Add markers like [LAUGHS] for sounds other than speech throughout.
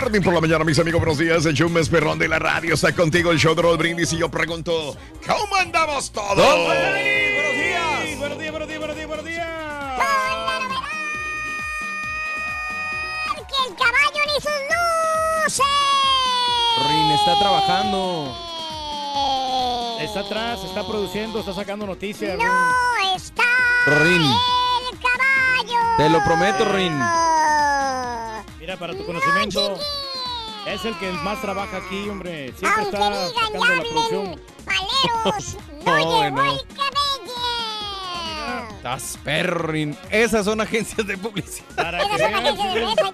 Morning por la mañana, mis amigos. Buenos días. El show más perrón de la radio está contigo. El show de Raúl Brindis. Y yo pregunto: ¿Cómo andamos todos? Buenos días. Buenos días, buenos días, buenos días, buenos días. ¡Que el caballo ni sus luces! Rin está trabajando. Está atrás, está produciendo, está sacando noticias. ¡No está Rin. el caballo! Te lo prometo, Rin. Mira, para tu conocimiento, es el que más trabaja aquí, hombre. Siempre Aunque está digan, la producción. ¡Paleros! [LAUGHS] ¡No No, llegó bueno. el cabello! Estás perro, Rin. Esas son agencias de publicidad. Para Esa que es una vean, agencia de belleza,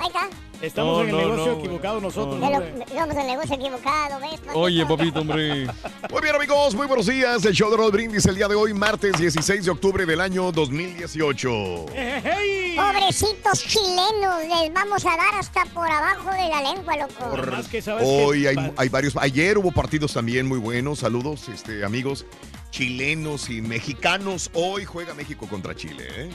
ahí está. Estamos No, en el no, negocio no, equivocado nosotros. Hombre. Somos el negocio equivocado, ¿ves? Oye, papito, hombre. Muy bien, amigos. Muy buenos días. El show de Raúl Brindis el día de hoy, martes 16 de octubre del año 2018. ¡Ey! Pobrecitos chilenos, les vamos a dar hasta por abajo de la lengua, loco. Por más que sabes Hoy que- hay, hay varios. Ayer hubo partidos también muy buenos. Saludos, este, amigos chilenos y mexicanos. Hoy juega México contra Chile. ¿eh?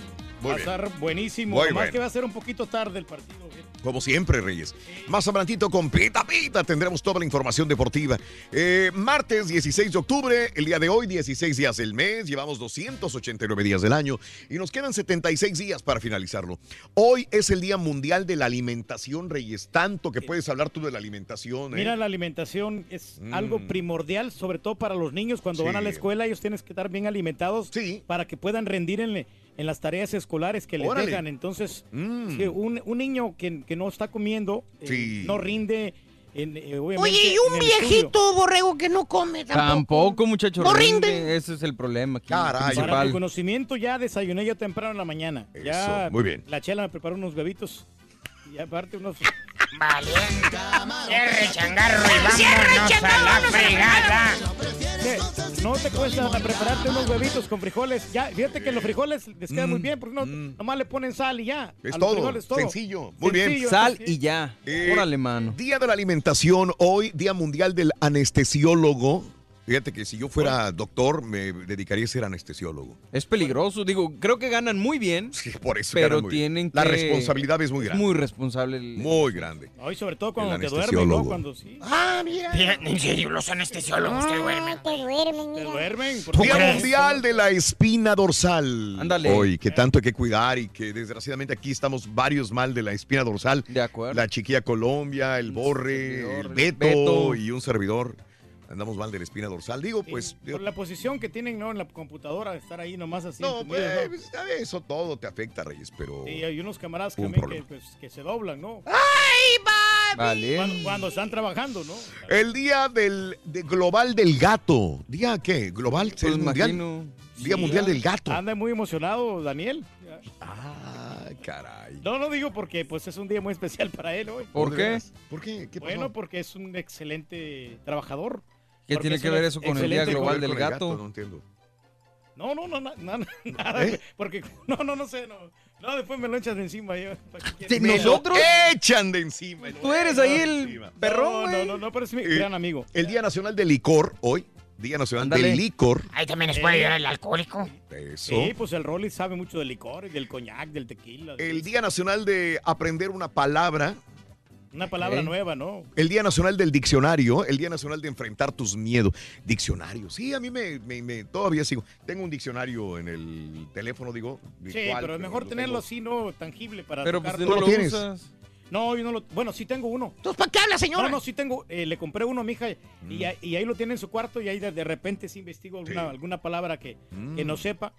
Muy Va a estar buenísimo. Muy Más bueno. que va a ser un poquito tarde el partido. ¿eh? Como siempre, Reyes. Más adelantito con Pita Pita tendremos toda la información deportiva. Eh, martes 16 de octubre, el día de hoy, 16 días del mes, llevamos 289 días del año y nos quedan 76 días para finalizarlo. Hoy es el Día Mundial de la Alimentación, Reyes. Tanto que puedes hablar tú de la alimentación. ¿eh? Mira, la alimentación es Mm. algo primordial, sobre todo para los niños. Cuando Sí. van a la escuela, ellos tienen que estar bien alimentados Sí. para que puedan rendir en, en las tareas escolares que les Órale. dejan. Entonces, Mm. sí, un, un niño que, que no está comiendo eh, Sí. no rinde. En, eh, obviamente, Oye, y un el estudio. viejito borrego que no come tampoco. Tampoco, muchacho. No rinde. rinde. Ese es el problema aquí. Caray. Para principal. conocimiento, ya desayuné yo temprano en la mañana. Ya Eso, muy bien. La chela me preparó unos bebitos. Y aparte unos... Cierre changarro y vámonos a la fregada. No te cuesta prepararte unos huevitos con frijoles. Ya, fíjate que los frijoles les quedan muy bien, porque no, nomás le ponen sal y ya. Es todo, frijoles, sencillo, muy bien. Sencillo, Sal entonces, y ya. Eh, Órale, mano. Día de la Alimentación, hoy, Día Mundial del Anestesiólogo. Fíjate que si yo fuera doctor, me dedicaría a ser anestesiólogo. Es peligroso. Digo, creo que ganan muy bien. Sí, por eso Pero ganan muy bien. tienen La que- responsabilidad es muy Es grande. muy responsable. el- Muy grande. Hoy sobre todo cuando El te duermen, ¿no? anestesiólogo. Cuando sí. Ah, mira. En serio, los anestesiólogos te duermen. Te duermen, Te mira. duermen. ¿Tú Día? Mundial de la Espina Dorsal. Ándale. Hoy, que tanto hay que cuidar y que desgraciadamente aquí estamos varios mal de la espina dorsal. De acuerdo. La chiquilla Colombia, el Borre, servidor, el el Beto, Beto. y un servidor. Andamos mal de la espina dorsal. Digo, Sí, pues. por la posición que tienen, ¿no? En la computadora, de estar ahí nomás así. no, pues, ¿no? pues, eso todo te afecta, Reyes, pero. Sí, hay unos camaradas Un también que, pues, que se doblan, ¿no? ¡Ay, papi! Vale. Cuando, cuando están trabajando, ¿no? El día del de global del gato. ¿Día qué? ¿Global? Pues ¿Es mundial? imagino. Día Mundial del Gato. Anda muy emocionado, Daniel. Ah, caray. No, no digo porque pues es un día muy especial para él hoy. ¿Por ¿De qué? ¿Por qué? ¿Qué pasó? Bueno, porque es un excelente trabajador. ¿Qué tiene que ver eso con el Día Global del el Gato? No entiendo. No, no, no, na- na- nada. ¿Eh? Porque, no, no, no sé, no. No, después me lo echas de encima. Yo, echan de encima. Tú eres ahí el perrón, No, no, güey. no, no, pero es mi Eh, gran amigo. El Día Nacional del Licor, hoy. Día Nacional Ándale. del Licor. Ahí también les puede ayudar el alcohólico. Eso. Sí, pues el Rolly sabe mucho del licor, y del coñac, del tequila. El Día Nacional de aprender una palabra. Una palabra nueva, ¿no? El Día Nacional del Diccionario, el Día Nacional de enfrentar tus miedos. Diccionario. Sí, a mí me, me- me- todavía sigo. Tengo un diccionario en el teléfono, digo. Sí, virtual, pero es mejor lo tenerlo tengo. así, no tangible para Pero pues no lo lo tienes? usas. No, yo no lo. Bueno, sí tengo uno. ¿Entonces para qué habla, señora? No, no, sí tengo. eh, le compré uno a mi hija Mm. y, ahí- y ahí lo tiene en su cuarto y ahí de, de repente sí investigo alguna, Sí. alguna palabra que, Mm. que no sepa.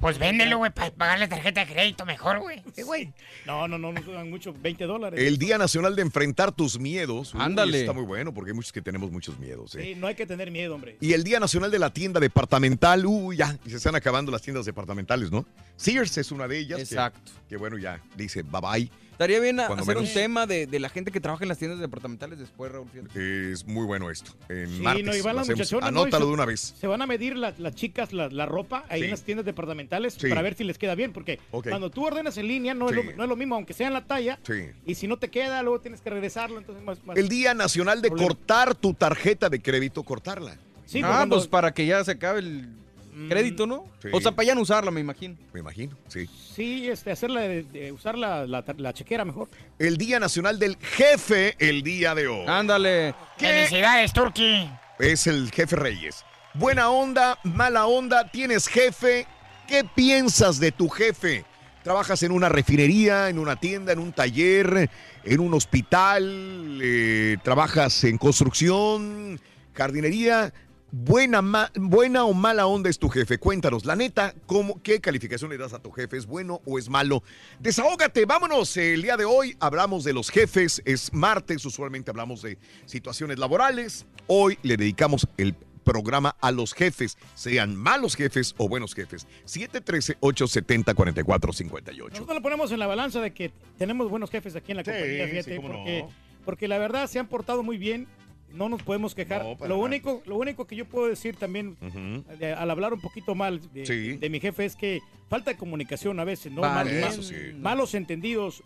Pues véndelo, güey, para pagar la tarjeta de crédito mejor, güey. Sí, güey. No, no, no, no suban mucho, 20 dólares. El Día Nacional de enfrentar tus miedos. Uy, Ándale. Está muy bueno porque hay muchos que tenemos muchos miedos. ¿eh? Sí, no hay que tener miedo, hombre. Y el Día Nacional de la Tienda Departamental. Uy, ya, se están acabando las tiendas departamentales, ¿no? Sears es una de ellas. que- Exacto. Que, bueno, ya dice bye bye. Estaría bien a- Cuando hacer un tema de, de la gente que trabaja en las tiendas departamentales después, Raúl. fíjate. Es muy bueno esto. En Sí, martes. no, y van lo las hacemos. muchachonas, ¿no? Y Anótalo de una vez. Se van a medir la- las chicas la, la ropa ahí Sí. en las tiendas departamentales Sí. para ver si les queda bien, porque cuando tú ordenas en línea no, Sí. es lo, no es lo mismo, aunque sea en la talla, Sí. y si no te queda, luego tienes que regresarlo, entonces más... más- El Día Nacional de Problema. cortar tu tarjeta de crédito, cortarla. Sí, ah, cuando- pues para que ya se acabe el crédito, ¿no? Sí. O sea, para ya no usarla, me imagino. Me imagino, sí. Sí, este, hacerla de, de usar la, la, la chequera mejor. El Día Nacional del Jefe, el día de hoy. Ándale. Felicidades, Turki. Es el jefe Reyes. Buena onda, mala onda, tienes jefe. ¿Qué piensas de tu jefe? ¿Trabajas en una refinería, en una tienda, en un taller, en un hospital? eh, ¿Trabajas en construcción, jardinería? Buena, ma- buena o mala onda es tu jefe. Cuéntanos, la neta, ¿cómo, ¿qué calificación le das a tu jefe? ¿Es bueno o es malo? Desahógate, vámonos. El día de hoy hablamos de los jefes. Es martes, usualmente hablamos de situaciones laborales. Hoy le dedicamos el programa a los jefes, sean malos jefes o buenos jefes. 713-870-4458. Nosotros lo ponemos en la balanza de que tenemos buenos jefes aquí en la Sí, compañía, sí, fíjate, no. porque, porque la verdad se han portado muy bien, no nos podemos quejar. No, lo, único, lo único que yo puedo decir también, al hablar un poquito mal de, Sí. de mi jefe, es que falta de comunicación a veces, ¿no? Vale. Mal- Eso mal- sí. malos entendidos.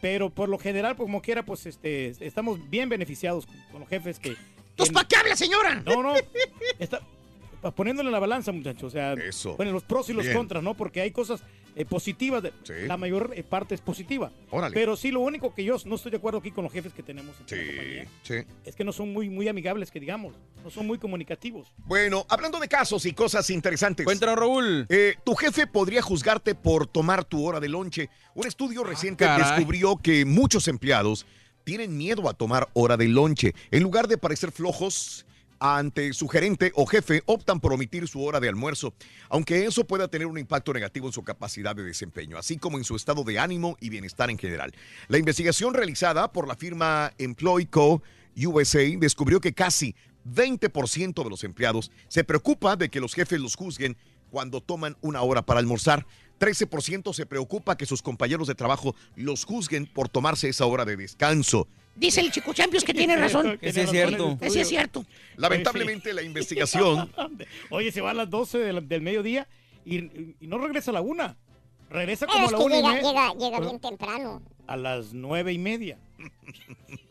Pero por lo general, pues, como quiera, pues este, estamos bien beneficiados con, los jefes que... ¿Entonces que- para qué habla, señora? no, no. Está, poniéndole en la balanza, muchachos. O sea, Eso. bueno, los pros y los Bien. contras, ¿no? Porque hay cosas eh, positivas. de- Sí. La mayor eh, parte es positiva. Órale. Pero sí, lo único que yo no estoy de acuerdo aquí con los jefes que tenemos en la Sí, compañía sí. es que no son muy, muy amigables, que digamos. No son muy comunicativos. Bueno, hablando de casos y cosas interesantes. Cuéntanos, Raúl. Eh, tu jefe podría juzgarte por tomar tu hora de lonche. Un estudio reciente caray. descubrió que muchos empleados tienen miedo a tomar hora de lonche. En lugar de parecer flojos ante su gerente o jefe, optan por omitir su hora de almuerzo, aunque eso pueda tener un impacto negativo en su capacidad de desempeño, así como en su estado de ánimo y bienestar en general. La investigación realizada por la firma Employco USA descubrió que casi 20% de los empleados se preocupa de que los jefes los juzguen cuando toman una hora para almorzar. 13% se preocupa que sus compañeros de trabajo los juzguen por tomarse esa hora de descanso. Dice el chico Champions que tiene razón. Ese es cierto. Ese es cierto. Lamentablemente la investigación [LAUGHS] Oye, se va a las 12 del, del mediodía y, y no regresa a la una. Regresa como a Es la que una y llega, media. llega, llega bien temprano. A las nueve y media. [LAUGHS]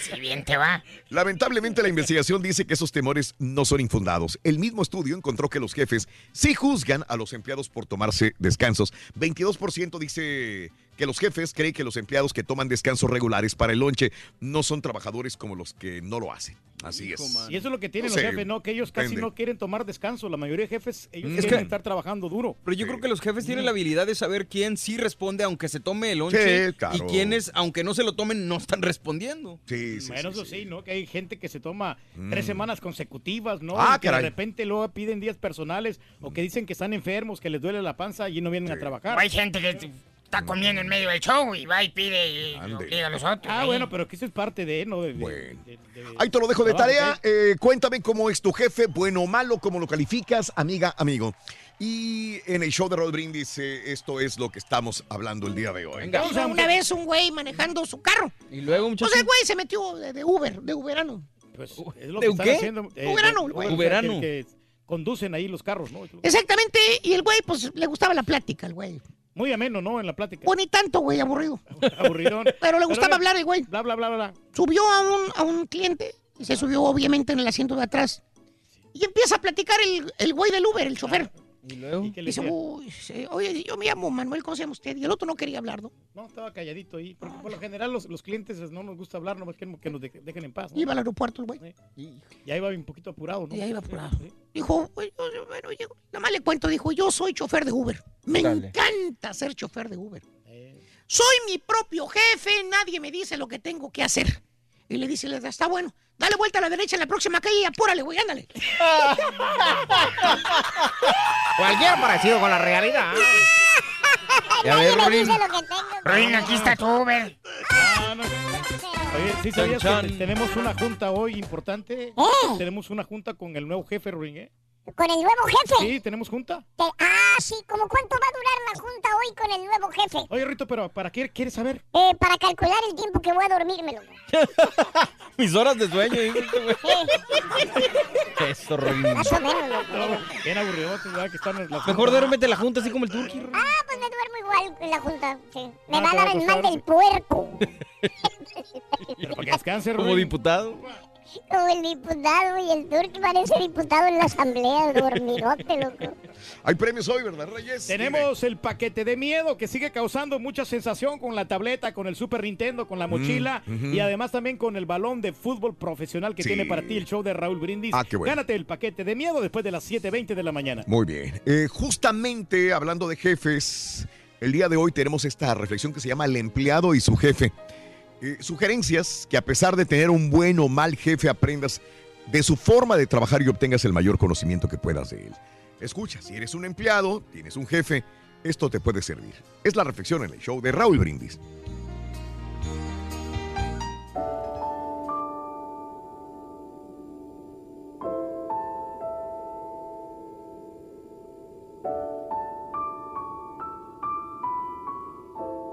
Si bien te va. Lamentablemente la investigación dice que esos temores no son infundados. El mismo estudio encontró que los jefes sí juzgan a los empleados por tomarse descansos. 22% dice que los jefes creen que los empleados que toman descansos regulares para el lonche no son trabajadores como los que no lo hacen. Así es. Y eso es lo que tienen No los sé, jefes, ¿no? Que ellos casi depende. no quieren tomar descanso. La mayoría de jefes, ellos Es quieren que- estar trabajando duro. Pero yo creo que los jefes tienen la habilidad de saber quién sí responde aunque se tome el lonche Sí, claro. y quiénes, aunque no se lo tomen, no están respondiendo. Sí, sí, Bueno, sí, eso sí. sí, ¿no? Que hay gente que se toma Mm. tres semanas consecutivas, ¿no? Ah, Y que de repente luego piden días personales o que dicen que están enfermos, que les duele la panza y no vienen a trabajar. hay gente que está comiendo en medio del show y va y pide y obliga a los otros. Ah, ahí. bueno, pero que eso es parte de, ¿no? De- de- Bueno. de- de- Ahí te lo dejo de tarea. ¿ok? Eh, cuéntame cómo es tu jefe, bueno o malo, cómo lo calificas, amiga, amigo. Y en el show de Rod Brindis, eh, esto es lo que estamos hablando el día de hoy. Venga. Iba una vez un güey manejando su carro. Y luego, muchachos. Pues el güey se metió de, de Uber, de Uberano. Pues es lo ¿De que están qué? haciendo. eh, Uberano, de- güey. Uberano. que- que conducen ahí los carros, ¿no? Exactamente, y el güey, pues le gustaba la plática, el güey. Muy ameno, ¿no? En la plática. Pues ni tanto, güey, aburrido. Aburridón. [LAUGHS] Pero le gustaba Pero, hablar el güey. Bla, bla, bla, bla. Subió a un, a un cliente y se subió obviamente en el asiento de atrás. Y empieza a platicar el, el güey del Uber, el chofer. ¿Y luego? le Dice, uy, sí, oye, yo me llamo Manuel, ¿cómo se llama usted? Y el otro no quería hablar, ¿no? No, estaba calladito ahí. Porque por lo general los, los clientes no nos gusta hablar, nomás queremos que nos de- dejen en paz. ¿no? Iba al aeropuerto el güey. Y ahí va un poquito apurado, ¿no? Y ahí va apurado. Dijo, "Oye, oye, bueno, yo- nada más le cuento, dijo, yo soy chofer de Uber. Me Dale. encanta ser chofer de Uber. Eh. Soy mi propio jefe, nadie me dice lo que tengo que hacer. Y le dice, está bueno, dale vuelta a la derecha en la próxima calle y apúrale, güey, ándale. [LAUGHS] Cualquier parecido con la realidad. [LAUGHS] Ya ves, lo que tengo. Ruin, aquí está tu Uber. Ah, no. Oye, ¿sí sabías que tenemos una junta hoy importante? Oh. Tenemos una junta con el nuevo jefe, Ruin, ¿eh? Con el nuevo jefe. Sí, tenemos junta. Te- Ah, sí, ¿cómo cuánto va a durar la junta hoy con el nuevo jefe? Oye, Rito, pero ¿para qué quieres saber? Eh, para calcular el tiempo que voy a dormírmelo. [LAUGHS] Mis horas de sueño. hijo, este güey. Eso, Rorín. Más o menos, loco. No, bien aburrido, ¿verdad? Que están en la Mejor duérmete la junta así como el turqui. Ah, pues me duermo igual en la junta. Sí. Me Ah, va a dar el mal del puerco. [LAUGHS] Pero para que descanse, Como diputado. Como el diputado y el turqui parece diputado en la asamblea, dormidote, loco. [LAUGHS] Hay premios hoy, ¿verdad, Reyes? Tenemos el paquete de miedo que sigue causando mucha sensación con la tableta, con el Super Nintendo, con la mochila Mm, ujú. y además también con el balón de fútbol profesional que Sí. tiene para ti el show de Raúl Brindis. Ah, qué bueno. Gánate el paquete de miedo después de las 7.20 de la mañana. Muy bien. Eh, justamente hablando de jefes, el día de hoy tenemos esta reflexión que se llama El empleado y su jefe. Eh, sugerencias que a pesar de tener un buen o mal jefe aprendas de su forma de trabajar y obtengas el mayor conocimiento que puedas de él. Escucha, si eres un empleado, tienes un jefe, esto te puede servir. Es la reflexión en el show de Raúl Brindis.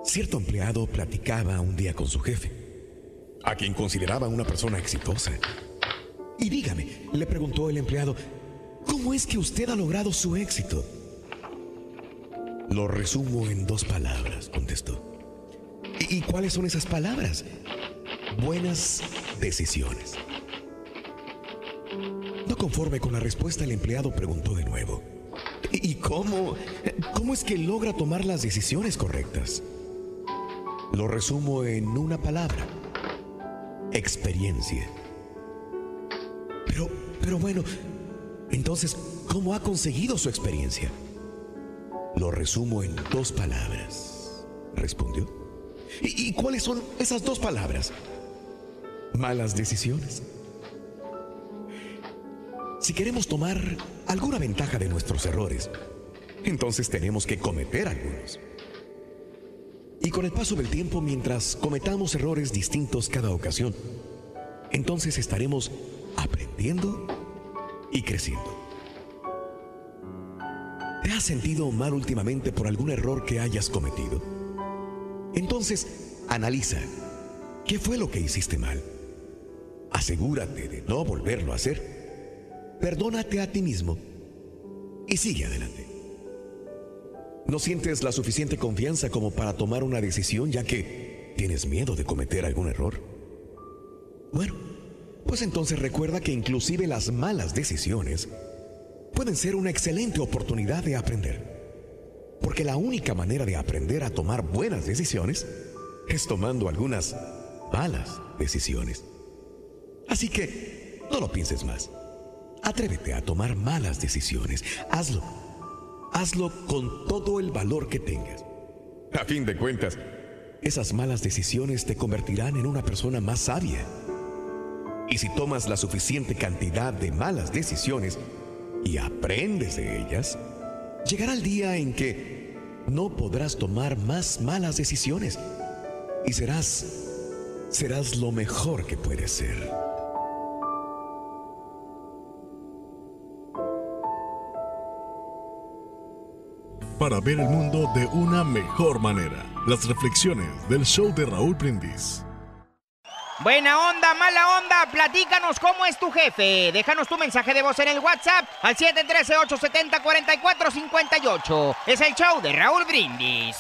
Cierto empleado platicaba un día con su jefe, a quien consideraba una persona exitosa. Y dígame, le preguntó el empleado, ¿cómo es que usted ha logrado su éxito? Lo resumo en dos palabras, contestó. ¿Y, cuáles son esas palabras? Buenas decisiones. No conforme con la respuesta, el empleado preguntó de nuevo. ¿Y y cómo? ¿Cómo es que logra tomar las decisiones correctas? Lo resumo en una palabra. Experiencia. Pero, pero bueno, entonces, ¿cómo ha conseguido su experiencia? Lo resumo en dos palabras, respondió. ¿Y, y cuáles son esas dos palabras? Malas decisiones. Si queremos tomar alguna ventaja de nuestros errores, entonces tenemos que cometer algunos. Y con el paso del tiempo, mientras cometamos errores distintos cada ocasión, entonces estaremos aprendiendo y creciendo. ¿Te has sentido mal últimamente por algún error que hayas cometido? Entonces, analiza qué fue lo que hiciste mal. Asegúrate de no volverlo a hacer. Perdónate a ti mismo y sigue adelante. No sientes la suficiente confianza como para tomar una decisión ya que tienes miedo de cometer algún error. Bueno, pues entonces recuerda que inclusive las malas decisiones pueden ser una excelente oportunidad de aprender. Porque la única manera de aprender a tomar buenas decisiones es tomando algunas malas decisiones. Así que no lo pienses más. Atrévete a tomar malas decisiones. Hazlo. Hazlo con todo el valor que tengas. A fin de cuentas, esas malas decisiones te convertirán en una persona más sabia. Y si tomas la suficiente cantidad de malas decisiones y aprendes de ellas, llegará el día en que no podrás tomar más malas decisiones y serás serás lo mejor que puedes ser. Para ver el mundo de una mejor manera. Las reflexiones del show de Raúl Brindis. Buena onda, mala onda, platícanos cómo es tu jefe. Déjanos tu mensaje de voz en el WhatsApp al 713-870-4458. Es el show de Raúl Brindis.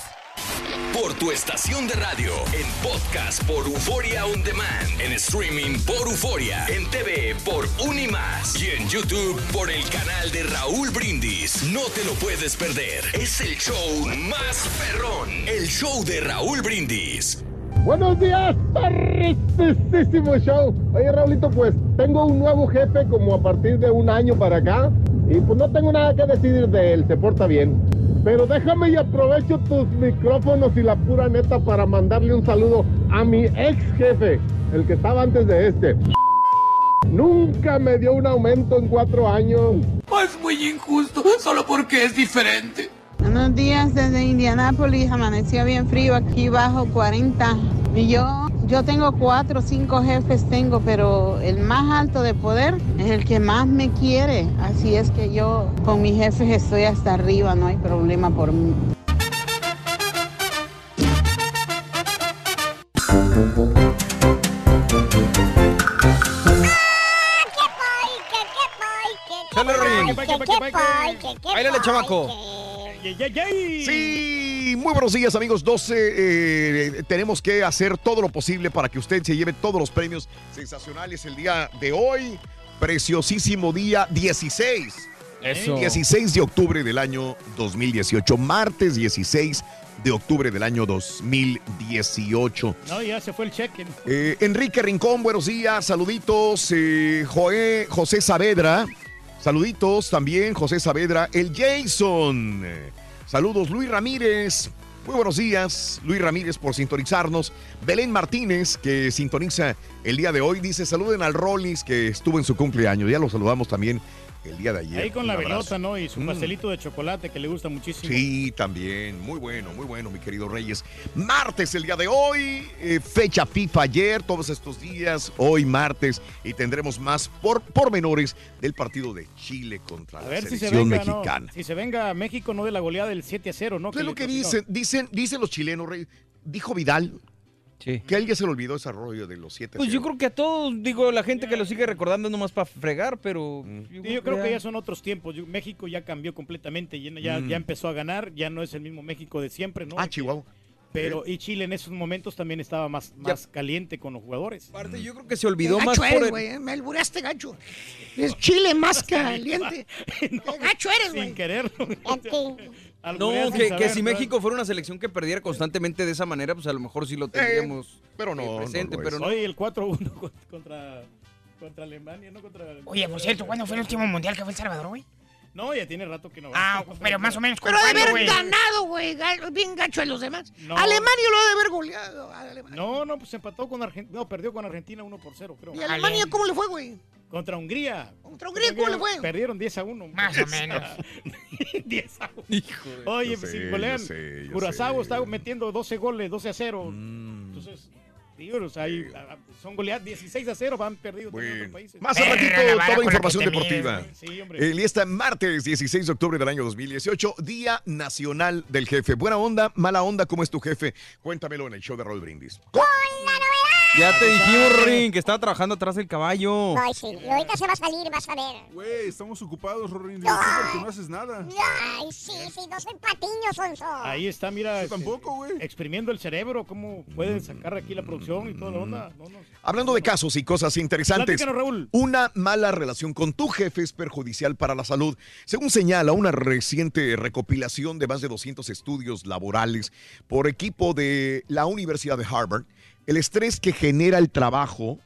Por tu estación de radio, en podcast por Euforia On Demand, en streaming por Euforia, en TV por Unimás y en YouTube por el canal de Raúl Brindis. No te lo puedes perder. Es el show más perrón, el show de Raúl Brindis. Buenos días, perrísimo show. Oye, Raulito, pues tengo un nuevo jefe como a partir de un año para acá y pues no tengo nada que decidir de él, se porta bien. Pero déjame y aprovecho tus micrófonos y la pura neta para mandarle un saludo a mi ex jefe, el que estaba antes de este. Nunca me dio un aumento en cuatro años. Es muy injusto, solo porque es diferente. Buenos días desde Indianápolis, amaneció bien frío, aquí bajo 40. Y yo, yo tengo cuatro o cinco jefes, tengo, pero el más alto de poder es el que más me quiere. Así es que yo con mis jefes estoy hasta arriba, no hay problema por mí. Chale, Ring. Báilale, chamaco. Muy buenos días amigos 12. eh, tenemos que hacer todo lo posible para que usted se lleve todos los premios sensacionales el día de hoy. Preciosísimo día 16. Eso. 16 de octubre del año 2018. Martes 16 de octubre del año 2018. No, ya se fue el cheque. Eh, Enrique Rincón, buenos días, saluditos. eh, Joé, José Saavedra, saluditos también, José Saavedra. El Jason, saludos, Luis Ramírez. Muy buenos días, Luis Ramírez, por sintonizarnos. Belén Martínez, que sintoniza el día de hoy, dice: Saluden al Rollis, que estuvo en su cumpleaños. Ya lo saludamos también el día de ayer. Ahí con la velota, ¿no? Y su Mm. pastelito de chocolate que le gusta muchísimo. Sí, también. Muy bueno, muy bueno, mi querido Reyes. Martes el día de hoy, eh, fecha FIFA ayer, todos estos días, hoy martes, y tendremos más por pormenores del partido de Chile contra A la ver si se selección venga, ¿no? mexicana. Si se venga a México, no de la goleada del 7 a 0, ¿no? ¿Qué es lo que dicen? Dicen, dicen los chilenos, Rey. Dijo Vidal que a él ya se le olvidó ese rollo de los siete. Pues yo creo que a todos, digo, la gente que lo sigue recordando nomás para fregar, pero... Sí, yo creo que ya son otros tiempos. Yo- México ya cambió completamente. Ya, ya, Mm. ya empezó a ganar. Ya no es el mismo México de siempre, ¿no? Ah, Chihuahua. Pero, y Chile en esos momentos también estaba más, más caliente con los jugadores. Aparte, yo creo que se olvidó Gacho más por eres, el- güey. eh, Me albureaste, gacho. Es Chile más [LAUGHS] caliente. [LAUGHS] Gacho eres, güey. Sin querer. No, que, que si. México fuera una selección que perdiera constantemente de esa manera, pues a lo mejor sí lo tendríamos pero eh, no, presente, no pero no. Oye, el 4-1 [LAUGHS] con- contra, contra Alemania, ¿no? Contra, Oye, por cierto, ¿cuándo fue el último mundial que fue El Salvador, güey? No, ya tiene rato que no va. Ah, [LAUGHS] pero más o menos. Pero ¿cuándo, ha de haber ganado, güey. Bien gacho a los demás. No. Alemania lo ha de haber goleado. a Alemania. No, no, pues empató con Argentina. No, perdió con Argentina 1 por 0, creo. ¿Y Alemania cómo le fue, güey? Contra Hungría. ¿Contra Hungría cómo le fue? Perdieron 10 a 1. Más o menos. [LAUGHS] 10 a 1. Oye, Yo pues sé, si golean. Curazao está metiendo 12 goles, 12 a 0. Mm. Entonces, digo, o sea, ahí, son goleadas 16 a 0, van perdidos también otros países. Más al ratito, toda información deportiva. Sí. El día está martes 16 de octubre del año 2018, Día Nacional del Jefe. Buena onda, mala onda, ¿cómo es tu jefe? Cuéntamelo en el show de Roll Brindis. Ya te dijimos, Ring, que estaba trabajando atrás del caballo. Ay, sí. Y ahorita se va a salir, vas a ver. Güey, estamos ocupados, porque no haces nada. Ay, sí, sí, no soy patiño, Sonso. Ahí está, mira. este, Exprimiendo el cerebro, cómo pueden sacar aquí la producción y toda la onda. No, no. Hablando de casos y cosas interesantes, Raúl. una mala relación con tu jefe es perjudicial para la salud. Según señala una reciente recopilación de más de 200 estudios laborales por equipo de la Universidad de Harvard, el estrés que genera el trabajo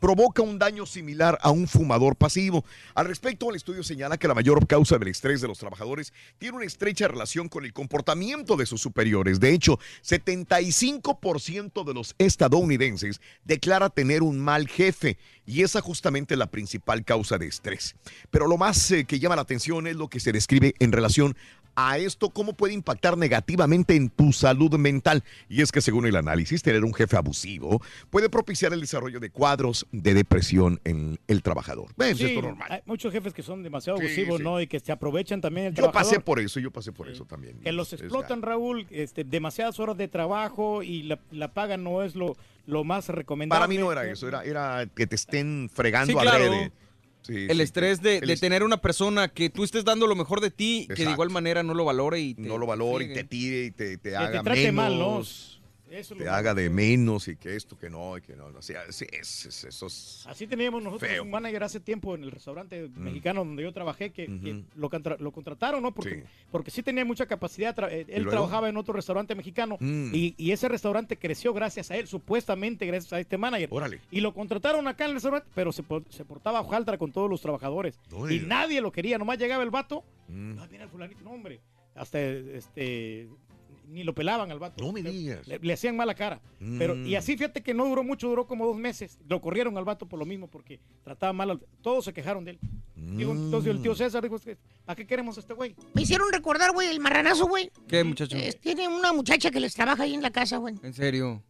provoca un daño similar a un fumador pasivo. Al respecto, el estudio señala que la mayor causa del estrés de los trabajadores tiene una estrecha relación con el comportamiento de sus superiores. De hecho, 75% de los estadounidenses declara tener un mal jefe y esa justamente es la principal causa de estrés. Pero lo más eh, que llama la atención es lo que se describe en relación a esto, cómo puede impactar negativamente en tu salud mental. Y es que según el análisis, tener un jefe abusivo puede propiciar el desarrollo de cuadros de depresión en el trabajador. ¿Ves? Sí, Esto es normal. Hay muchos jefes que son demasiado Sí, abusivos, sí. ¿no? Y que se aprovechan también el Yo trabajador. pasé por eso, yo pasé por eso también. Que los Es explotan, Raúl, este, demasiadas horas de trabajo y la, la paga no es lo, lo más recomendable. Para mí no era eso, era, era que te estén fregando Sí, claro. Sí, el sí, estrés de, el de est- tener una persona que tú estés dando lo mejor de ti, que de igual manera no lo valore y te no lo valore y te tire y te, te te haga trate menos. mal, ¿no? Eso es te haga de menos y que esto, que no, y que no. O sea, sí, es, es- eso es- Así teníamos nosotros Feo. un manager hace tiempo en el restaurante mexicano donde yo trabajé que, que lo, contra- lo contrataron, ¿no? Porque Sí. porque sí tenía mucha capacidad. eh, Él trabajaba en otro restaurante mexicano Mm. y, y ese restaurante creció gracias a él, supuestamente gracias a este manager. Órale. Y lo contrataron acá en el restaurante, pero se, se portaba hojaldra con todos los trabajadores. No y nadie lo quería, nomás llegaba el vato. Mm. Ah, mira el fulanito, no, hombre. Hasta este ni lo pelaban al vato. No me Le- digas. Le, le hacían mala cara. Pero, y Mm. así fíjate que no duró mucho, duró como dos meses. Lo corrieron al vato por lo mismo, porque trataba mal. al- Todos se quejaron de él. Digo, entonces el tío César dijo, ¿a qué queremos a este güey? Me hicieron recordar, güey, el marranazo, güey. ¿Qué, muchacho? Eh, tiene una muchacha que les trabaja ahí en la casa, güey. En serio.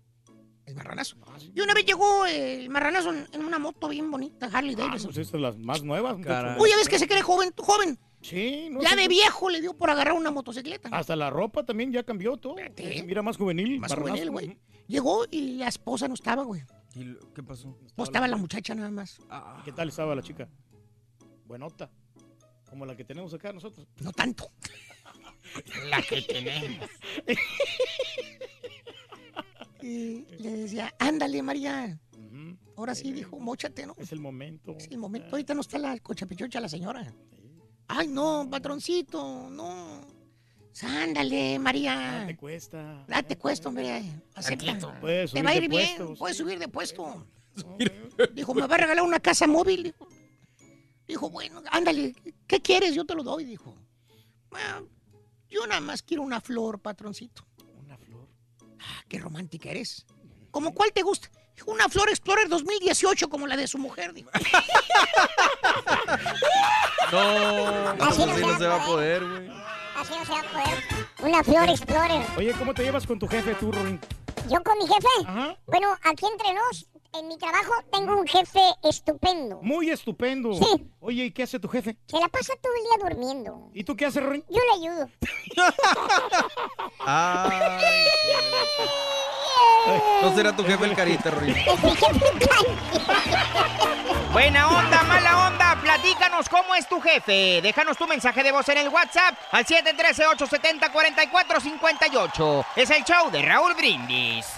El marranazo. Y una vez llegó el marranazo en, una moto bien bonita, Harley Ah, Davidson. pues estas las más nuevas. Oye, ¿ves que se cree joven? joven? Sí, no Ya sé de qué- viejo le dio por agarrar una motocicleta. Hasta la ropa también ya cambió todo. Se Mira más juvenil. Más juvenil, güey. Llegó y la esposa no estaba, güey. ¿Qué pasó? No estaba la muchacha nada más. ¿Y ¿Qué tal estaba la chica? Buenota. Como la que tenemos acá nosotros. No tanto. [LAUGHS] La que tenemos. [LAUGHS] Y le decía, ándale, María. Ahora sí, dijo, móchate, ¿no? Es el momento. Es el momento. Ahorita no está la cochapichocha, la señora. Ay, no, patroncito, no. Ándale, María. Te cuesta. Ah, te cuesta, hombre. Acepta. Puedes Te va a de ir bien. puestos. Puedes subir de puesto. Dijo, me va a regalar una casa móvil. Dijo, bueno, ándale, ¿qué quieres? Yo te lo doy, dijo. "Ah, yo nada más quiero una flor, patroncito. Una flor. Ah, qué romántica eres. ¿Cómo cuál te gusta? Dijo, una Flor Explorer 2018 como la de su mujer, dijo. [LAUGHS] No, Así no así se no va se va a poder, güey. Así no se va a poder. Una Flor Explorer. Oye, ¿cómo te llevas con tu jefe tú, Rorín? ¿Yo con mi jefe? Bueno, aquí entre nos, en mi trabajo, tengo un jefe estupendo. Muy estupendo. Sí. Oye, ¿y qué hace tu jefe? Se la pasa todo el día durmiendo. ¿Y tú qué haces, Rorín? Yo le ayudo. [LAUGHS] Ay, no será tu jefe el carita. [LAUGHS] Buena onda, mala onda, platícanos cómo es tu jefe. Déjanos tu mensaje de voz en el WhatsApp al 713-870-4458. Es el show de Raúl Brindis.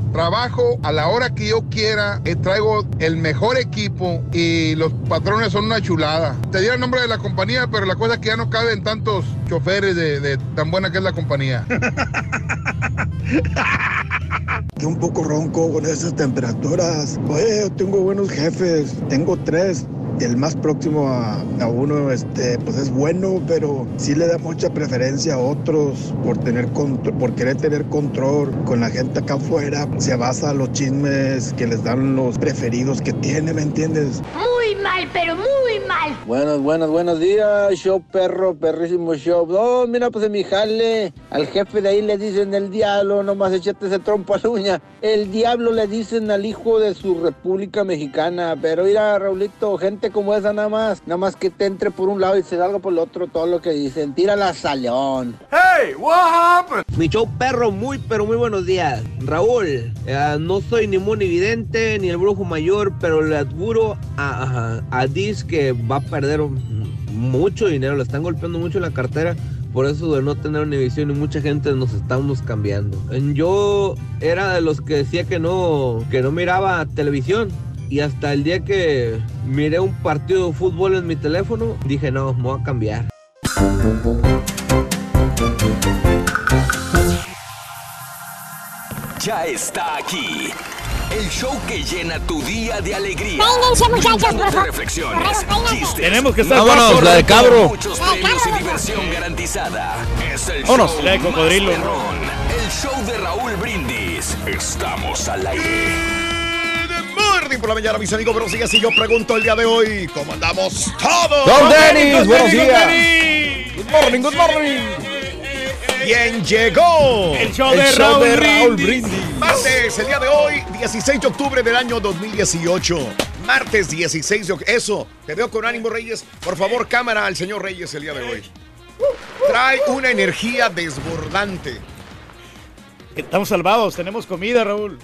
Trabajo a la hora que yo quiera, eh, traigo el mejor equipo y los patrones son una chulada. Te di el nombre de la compañía, pero la cosa es que ya no caben tantos choferes de, tan buena que es la compañía. [LAUGHS] Estoy un poco ronco con esas temperaturas. Oye, tengo buenos jefes, tengo tres. El más próximo a, uno, este, pues es bueno, pero sí le da mucha preferencia a otros por tener contro- por querer tener control con la gente acá afuera. Se basa en los chismes que les dan los preferidos que tiene, ¿me entiendes? Muy mal, pero muy mal. Buenos, buenos, buenos días, show perro, perrísimo show. No, mira, pues en mi jale, al jefe de ahí le dicen el diablo, nomás echate ese trompo a la uña. El diablo le dicen al hijo de su República Mexicana. Pero mira, Raulito, gente como esa nada más, nada más que te entre por un lado y se salga por el otro, todo lo que dicen. Tírala salón. Hey, what happened? Mi show perro, muy pero muy buenos días. Raúl, eh, no soy ni muy evidente ni el brujo mayor, pero le adjuro a, a, a Diz que va a perder mucho dinero, le están golpeando mucho la cartera. Por eso de no tener Univision y mucha gente nos estamos cambiando. Yo era de los que decía que no, que no miraba televisión. Y hasta el día que miré un partido de fútbol en mi teléfono, dije, no, me voy a cambiar. Ya está aquí. El show que llena tu día de alegría. Muchachos, por Brindándote favor. reflexiones, chistes. Tenemos que estar Vámonos, guapos, la de cabro. Muchos premios y diversión garantizada. Es el Vámonos. show La de cocodrilo. El show de Raúl Brindis. Estamos al aire. Good morning por la mañana, mis amigos. Buenos días. Y yo pregunto el día de hoy, ¿cómo andamos todos? Don Dennis, Dennis, Don buenos días. Good morning, good morning. ¿Quién llegó? El show El de show Raúl de Raúl Brindis. Brindis. Martes, el día de hoy, 16 de octubre del año 2018. Martes 16 de octubre. Eso, te veo con ánimo, Reyes. Por favor, cámara al señor Reyes el día de hoy. Trae una energía desbordante. Estamos salvados, tenemos comida, Raúl.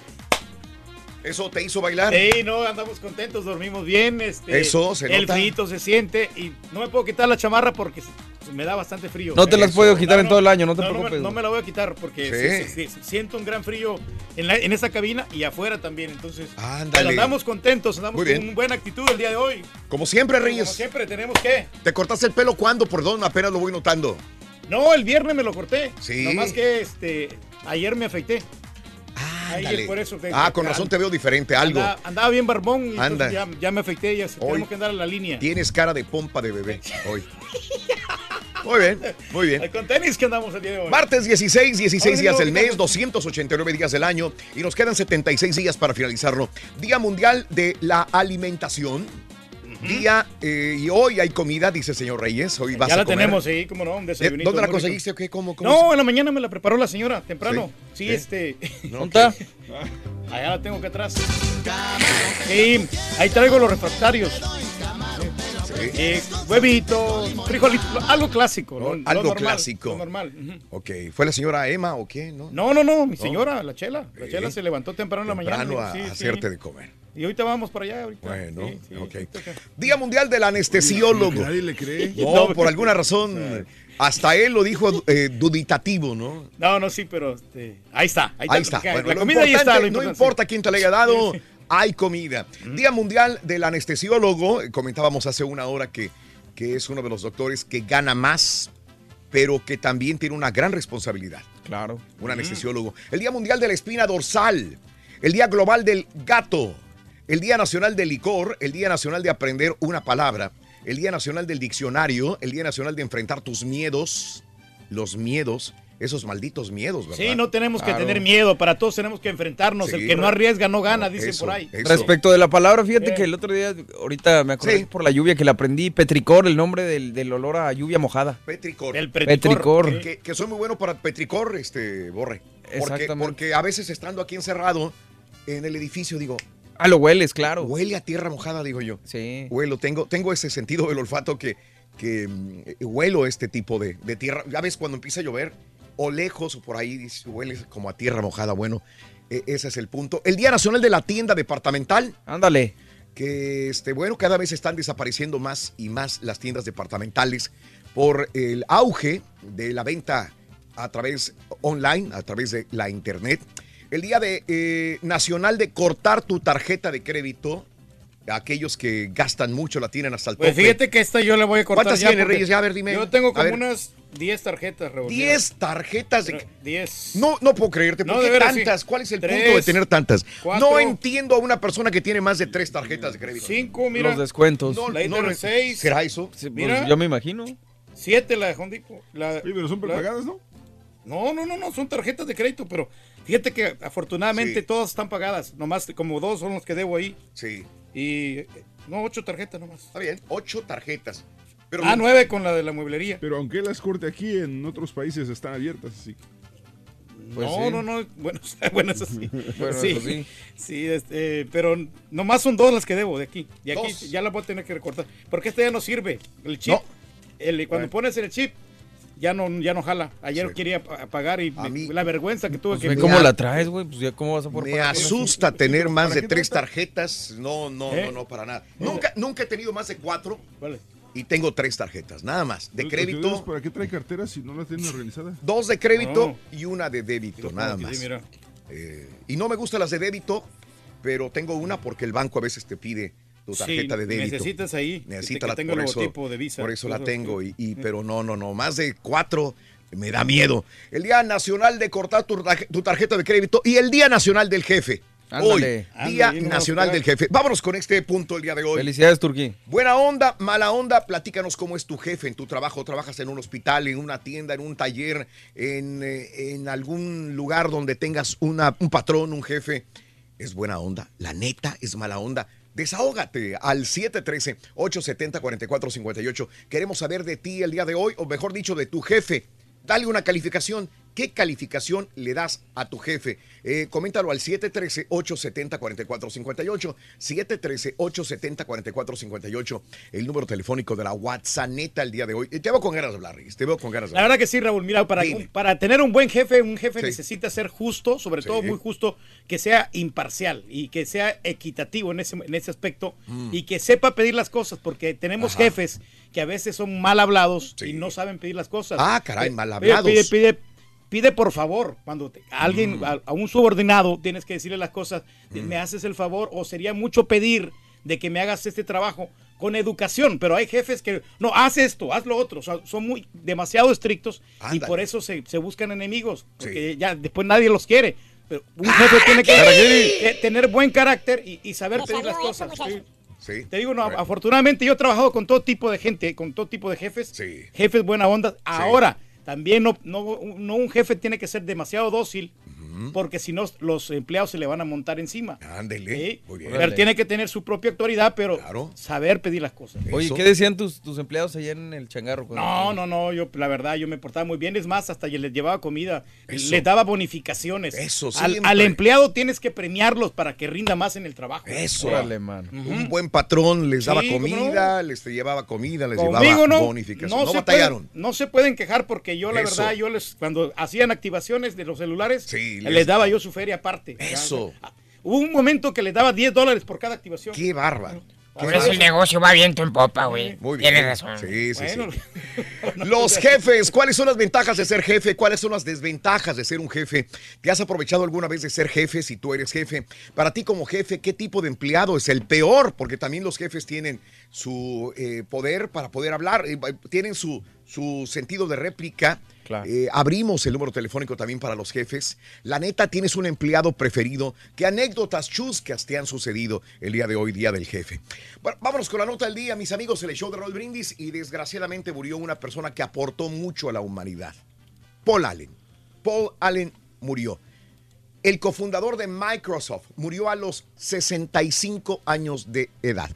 ¿Eso te hizo bailar? Sí, no, andamos contentos, dormimos bien. Este, Eso, se El nota. frío se siente y no me puedo quitar la chamarra porque me da bastante frío. No te las Eso. puedo quitar No, en todo el año, no te no, no me- preocupes. No, me la voy a quitar porque Sí. sí, sí, sí, siento un gran frío en, la- en esa cabina y afuera también. Entonces, Ándale. pero andamos contentos, andamos Muy con bien. una buena actitud el día de hoy. Como siempre, Como Reyes. siempre, tenemos que. ¿Te cortaste el pelo cuándo? Perdón, apenas lo voy notando. No, el viernes me lo corté. Sí. Nomás que este, ayer me afeité. Ahí Ándale. es por eso te- ah, con razón te veo diferente, algo. Andaba, andaba bien barbón y Anda. ya, ya me afeité. Ya Hoy- tenemos que andar a la línea. Tienes cara de pompa de bebé [LAUGHS] hoy. Muy bien, muy bien. Con tenis que andamos el día de hoy. Martes 16, 16 Ahora días del mes, no. 289 días del año y nos quedan 76 días para finalizarlo. Día Mundial de la Alimentación. Día, eh, y hoy hay comida, dice el señor Reyes. Hoy vas ya a la comer. tenemos, sí, cómo no, un ¿Eh? desayunito. ¿Dónde la conseguiste o qué? ¿Cómo, cómo No, en la mañana me la preparó la señora, temprano. Sí. Sí, Sí. este. No, ¿Dónde está? Allá la tengo que atrás. Sí, ahí traigo los refractarios. Sí. Eh, huevito, frijolito, algo clásico. ¿no? Oh, Lo algo normal, clásico. normal. ujú. Ok, ¿fue la señora Emma o qué? No, No, no, no, mi señora, la chela. La chela se levantó temprano en la mañana. Temprano a sí. hacerte de comer. Y ahorita vamos para allá. Ahorita. Bueno, Sí. Día Mundial del Anestesiólogo. Nadie le cree. No, [LAUGHS] por alguna razón, hasta él lo dijo eh, duditativo, ¿no? No, no, sí, pero este, ahí está. Ahí, Ahí está. Bueno, la lo comida ahí está. no importa quién te la haya dado, [LAUGHS] hay comida. Día Mundial del Anestesiólogo. eh, Comentábamos hace una hora que, que es uno de los doctores que gana más, pero que también tiene una gran responsabilidad. Claro. Un anestesiólogo. El Día Mundial de la Espina Dorsal. El Día Global del Gato. El Día Nacional del Licor. El Día Nacional de Aprender una Palabra. El Día Nacional del Diccionario. El Día Nacional de Enfrentar tus miedos. Los miedos. Esos malditos miedos, ¿verdad? Sí, no tenemos que tener miedo. Para todos tenemos que enfrentarnos. Sí. El que no arriesga no gana, dicen Eso, por ahí. eso. Respecto de la palabra, fíjate Eh. que el otro día, ahorita me acordé Sí. por la lluvia que la aprendí, petricor, el nombre del, del olor a lluvia mojada. Petricor. El Petricor. preticor. que, que soy muy bueno para Petricor, este, Borre. Porque, Exactamente. porque a veces estando aquí encerrado en el edificio, digo, Ah, lo hueles, claro. huele a tierra mojada, digo yo. Sí. Huelo, tengo, tengo ese sentido del olfato que, que mm, huelo este tipo de, de tierra. Ya ves, cuando empieza a llover, o lejos o por ahí, dices, huele como a tierra mojada. Bueno, e- ese es el punto. El Día Nacional de la Tienda Departamental, Ándale. que este, bueno, cada vez están desapareciendo más y más las tiendas departamentales por el auge de la venta a través online, a través de la internet. El Día de, eh, Nacional de cortar tu tarjeta de crédito. Aquellos que gastan mucho la tienen hasta el Pues tope. fíjate que esta yo la voy a cortar. ¿Cuántas ya tiene, Reyes? Ya, a ver, dime. Yo tengo como unas 10 tarjetas, Raúl. 10 tarjetas de... Mira, 10. No, no puedo creerte. ¿Por No, qué de veras, tantas? sí. ¿Cuál es el Tres, punto de tener tantas? cuatro. no entiendo a una persona que tiene más de tres tarjetas de crédito. 5, mira. Los descuentos. No, la no, ITR 6. ¿Será eso? Sí, pues, mira. yo me imagino. 7 la de Hondipo. La, Oye, pero son prepagadas, ¿no? No, no, no, no, son tarjetas de crédito, pero fíjate que afortunadamente Sí. todas están pagadas. Nomás como dos son los que debo ahí. Sí. Y eh, no, ocho tarjetas nomás. Está bien, ocho tarjetas. Pero Ah, nueve con la de la mueblería. Pero aunque las corte aquí, en otros países están abiertas, así. Pues no, sí. no, no, bueno, [LAUGHS] bueno, eso sí. Bueno, sí, eso sí. sí, este, pero nomás son dos las que debo de aquí. Y aquí Dos. ya la voy a tener que recortar. Porque este ya no sirve. El chip, No. el, cuando pones el chip, ya no, ya no jala. Ayer Sí. quería pa- pagar y A me- mí- la vergüenza que tuve Pues que ve me cómo la traes, güey. Pues ya cómo vas a poder Me pagar asusta tener más ¿Para de tres tarjetas. No, no, ¿Eh? no, no, para nada. Nunca, nunca he tenido más de cuatro Vale. y tengo tres tarjetas, nada más. De crédito, ¿Para qué trae carteras si no las tienen organizadas? dos de crédito No. y una de débito, nada más. sí, mira. Eh, y no me gustan las de débito, pero tengo una porque el banco a veces te pide tu Sí, tarjeta de débito. necesitas ahí. Necesita que la tenga el por eso, de Visa. Por eso la tengo, y, y- pero no, no, no, más de cuatro Me da miedo. El Día Nacional de cortar tu, tarje- tu tarjeta de crédito y el Día Nacional del Jefe. Ándale. Hoy, Día Ándale, Nacional del Jefe. Vámonos con este punto el día de hoy. Felicidades, Turquí. Buena onda, mala onda, platícanos cómo es tu jefe en tu trabajo. ¿Trabajas en un hospital, en una tienda, en un taller, en, eh, en algún lugar donde tengas una, un patrón, un jefe? ¿Es buena onda? ¿La neta es mala onda? Desahógate al 713-870-4458. Queremos saber de ti el día de hoy, o mejor dicho, de tu jefe. Dale una calificación. ¿Qué calificación le das a tu jefe? Eh, coméntalo al 713-870-4458. 713-870-4458. El número telefónico de la WhatsApp el día de hoy. Te veo con ganas de hablar, Riz. Te veo con ganas de La hablar. verdad que sí, Raúl. Mira, para, Dime. para tener un buen jefe, un jefe Sí. necesita ser justo, sobre todo muy justo, que sea imparcial y que sea equitativo en ese, en ese aspecto Mm. y que sepa pedir las cosas, porque tenemos Ajá. jefes que a veces son mal hablados y no saben pedir las cosas. Ah, caray, mal hablados. Pide, pide, pide por favor. Cuando te- a alguien, Mm. a, a un subordinado, tienes que decirle las cosas, me haces el favor, o sería mucho pedir de que me hagas este trabajo con educación, pero hay jefes que no, haz esto, haz lo otro, o sea, son muy demasiado estrictos y Ándale. por eso se, se buscan enemigos, porque ya después nadie los quiere. Pero un jefe tiene que eh, tener buen carácter y, y saber pedir las cosas. Sí. Sí. Te digo, no, afortunadamente yo he trabajado con todo tipo de gente, con todo tipo de jefes, jefes buena onda. Ahora, también no, no, no un jefe tiene que ser demasiado dócil, porque si no los empleados se le van a montar encima. Ándele. Sí. Muy bien. Pero tiene que tener su propia autoridad, pero saber pedir las cosas. Oye, ¿qué decían tus, tus empleados allá en el changarro? No, no, no, yo la verdad yo me portaba muy bien, es más, hasta les llevaba comida, Eso. les daba bonificaciones. Eso, al, siempre. al empleado tienes que premiarlos para que rinda más en el trabajo. Eso. Órale, mano. Un buen patrón les daba Sí, ¿cómo comida, les llevaba comida, les Conmigo llevaba no, bonificación. No, se batallaron. pueden, no se pueden quejar porque yo la Eso. verdad, yo les, cuando hacían activaciones de los celulares, les- les, daba yo su feria aparte. Eso. Ya, Hubo un momento que les daba 10 dólares por cada activación. Qué bárbaro. Por eso el negocio va viento en popa, güey. Muy bien. Tienes razón. Sí, sí, Bueno. sí. [LAUGHS] Los jefes, ¿cuáles son las ventajas de ser jefe? ¿Cuáles son las desventajas de ser un jefe? ¿Te has aprovechado alguna vez de ser jefe si tú eres jefe? Para ti como jefe, ¿qué tipo de empleado es el peor? Porque también los jefes tienen su eh, poder para poder hablar, eh, tienen su, su sentido de réplica. Eh, abrimos el número telefónico también para los jefes. La neta, tienes un empleado preferido. ¿Qué anécdotas chuscas te han sucedido el día de hoy, día del jefe? Bueno, vámonos con la nota del día, mis amigos, el show de Roll Brindis. Y desgraciadamente murió una persona que aportó mucho a la humanidad. Paul Allen. Paul Allen murió. El cofundador de Microsoft murió a los 65 años de edad.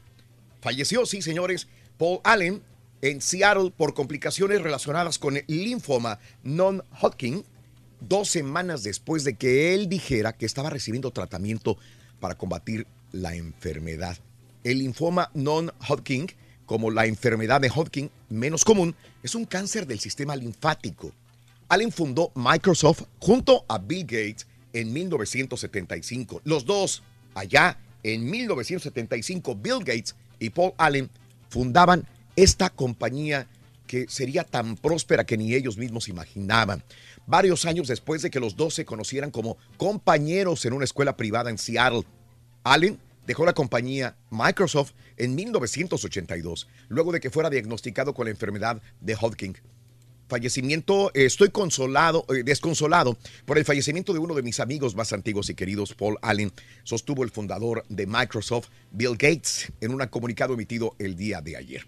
Falleció, sí, señores, Paul Allen en Seattle por complicaciones relacionadas con el linfoma non-Hodgkin, dos semanas después de que él dijera que estaba recibiendo tratamiento para combatir la enfermedad. El linfoma non-Hodgkin, como la enfermedad de Hodgkin menos común, es un cáncer del sistema linfático. Allen fundó Microsoft junto a Bill Gates en 1975. Los dos, allá en 1975, Bill Gates y Paul Allen fundaban esta compañía que sería tan próspera que ni ellos mismos imaginaban. Varios años después de que los dos se conocieran como compañeros en una escuela privada en Seattle, Allen dejó la compañía Microsoft en 1982, luego de que fuera diagnosticado con la enfermedad de Hodgkin fallecimiento, eh, estoy consolado, eh, desconsolado por el fallecimiento de uno de mis amigos más antiguos y queridos, Paul Allen, sostuvo el fundador de Microsoft, Bill Gates, en un comunicado emitido el día de ayer.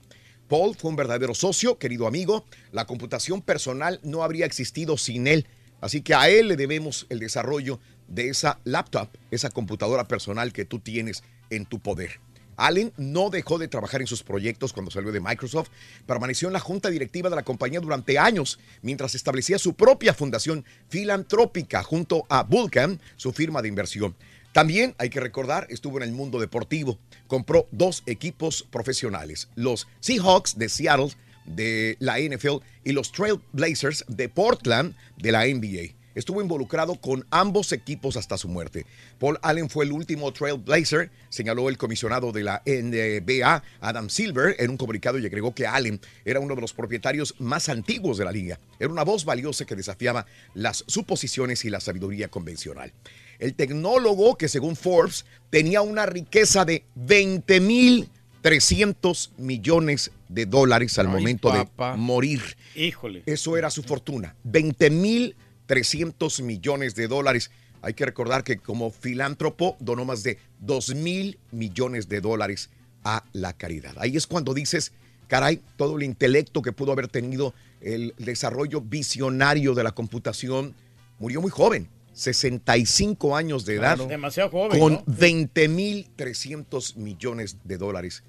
Paul fue un verdadero socio, querido amigo. La computación personal no habría existido sin él. Así que a él le debemos el desarrollo de esa laptop, esa computadora personal que tú tienes en tu poder. Allen no dejó de trabajar en sus proyectos cuando salió de Microsoft, permaneció en la junta directiva de la compañía durante años mientras establecía su propia fundación filantrópica junto a Vulcan, su firma de inversión. También, hay que recordar, estuvo en el mundo deportivo. Compró dos equipos profesionales, los Seahawks de Seattle de la NFL y los Trail Blazers de Portland de la NBA. Estuvo involucrado con ambos equipos hasta su muerte. Paul Allen fue el último Trailblazer, señaló el comisionado de la NBA, Adam Silver, en un comunicado y agregó que Allen era uno de los propietarios más antiguos de la liga. Era una voz valiosa que desafiaba las suposiciones y la sabiduría convencional. El tecnólogo que según Forbes tenía una riqueza de 20 mil 300 millones de dólares al Ay, momento de morir. Híjole. Eso era su fortuna. 20 mil 300 millones de dólares. Hay que recordar que como filántropo donó más de 2 mil millones de dólares a la caridad. Ahí es cuando dices, caray, todo el intelecto que pudo haber tenido el desarrollo visionario de la computación murió muy joven, 65 años de edad, Claro. Demasiado joven, con ¿no? 20 mil 300 millones de dólares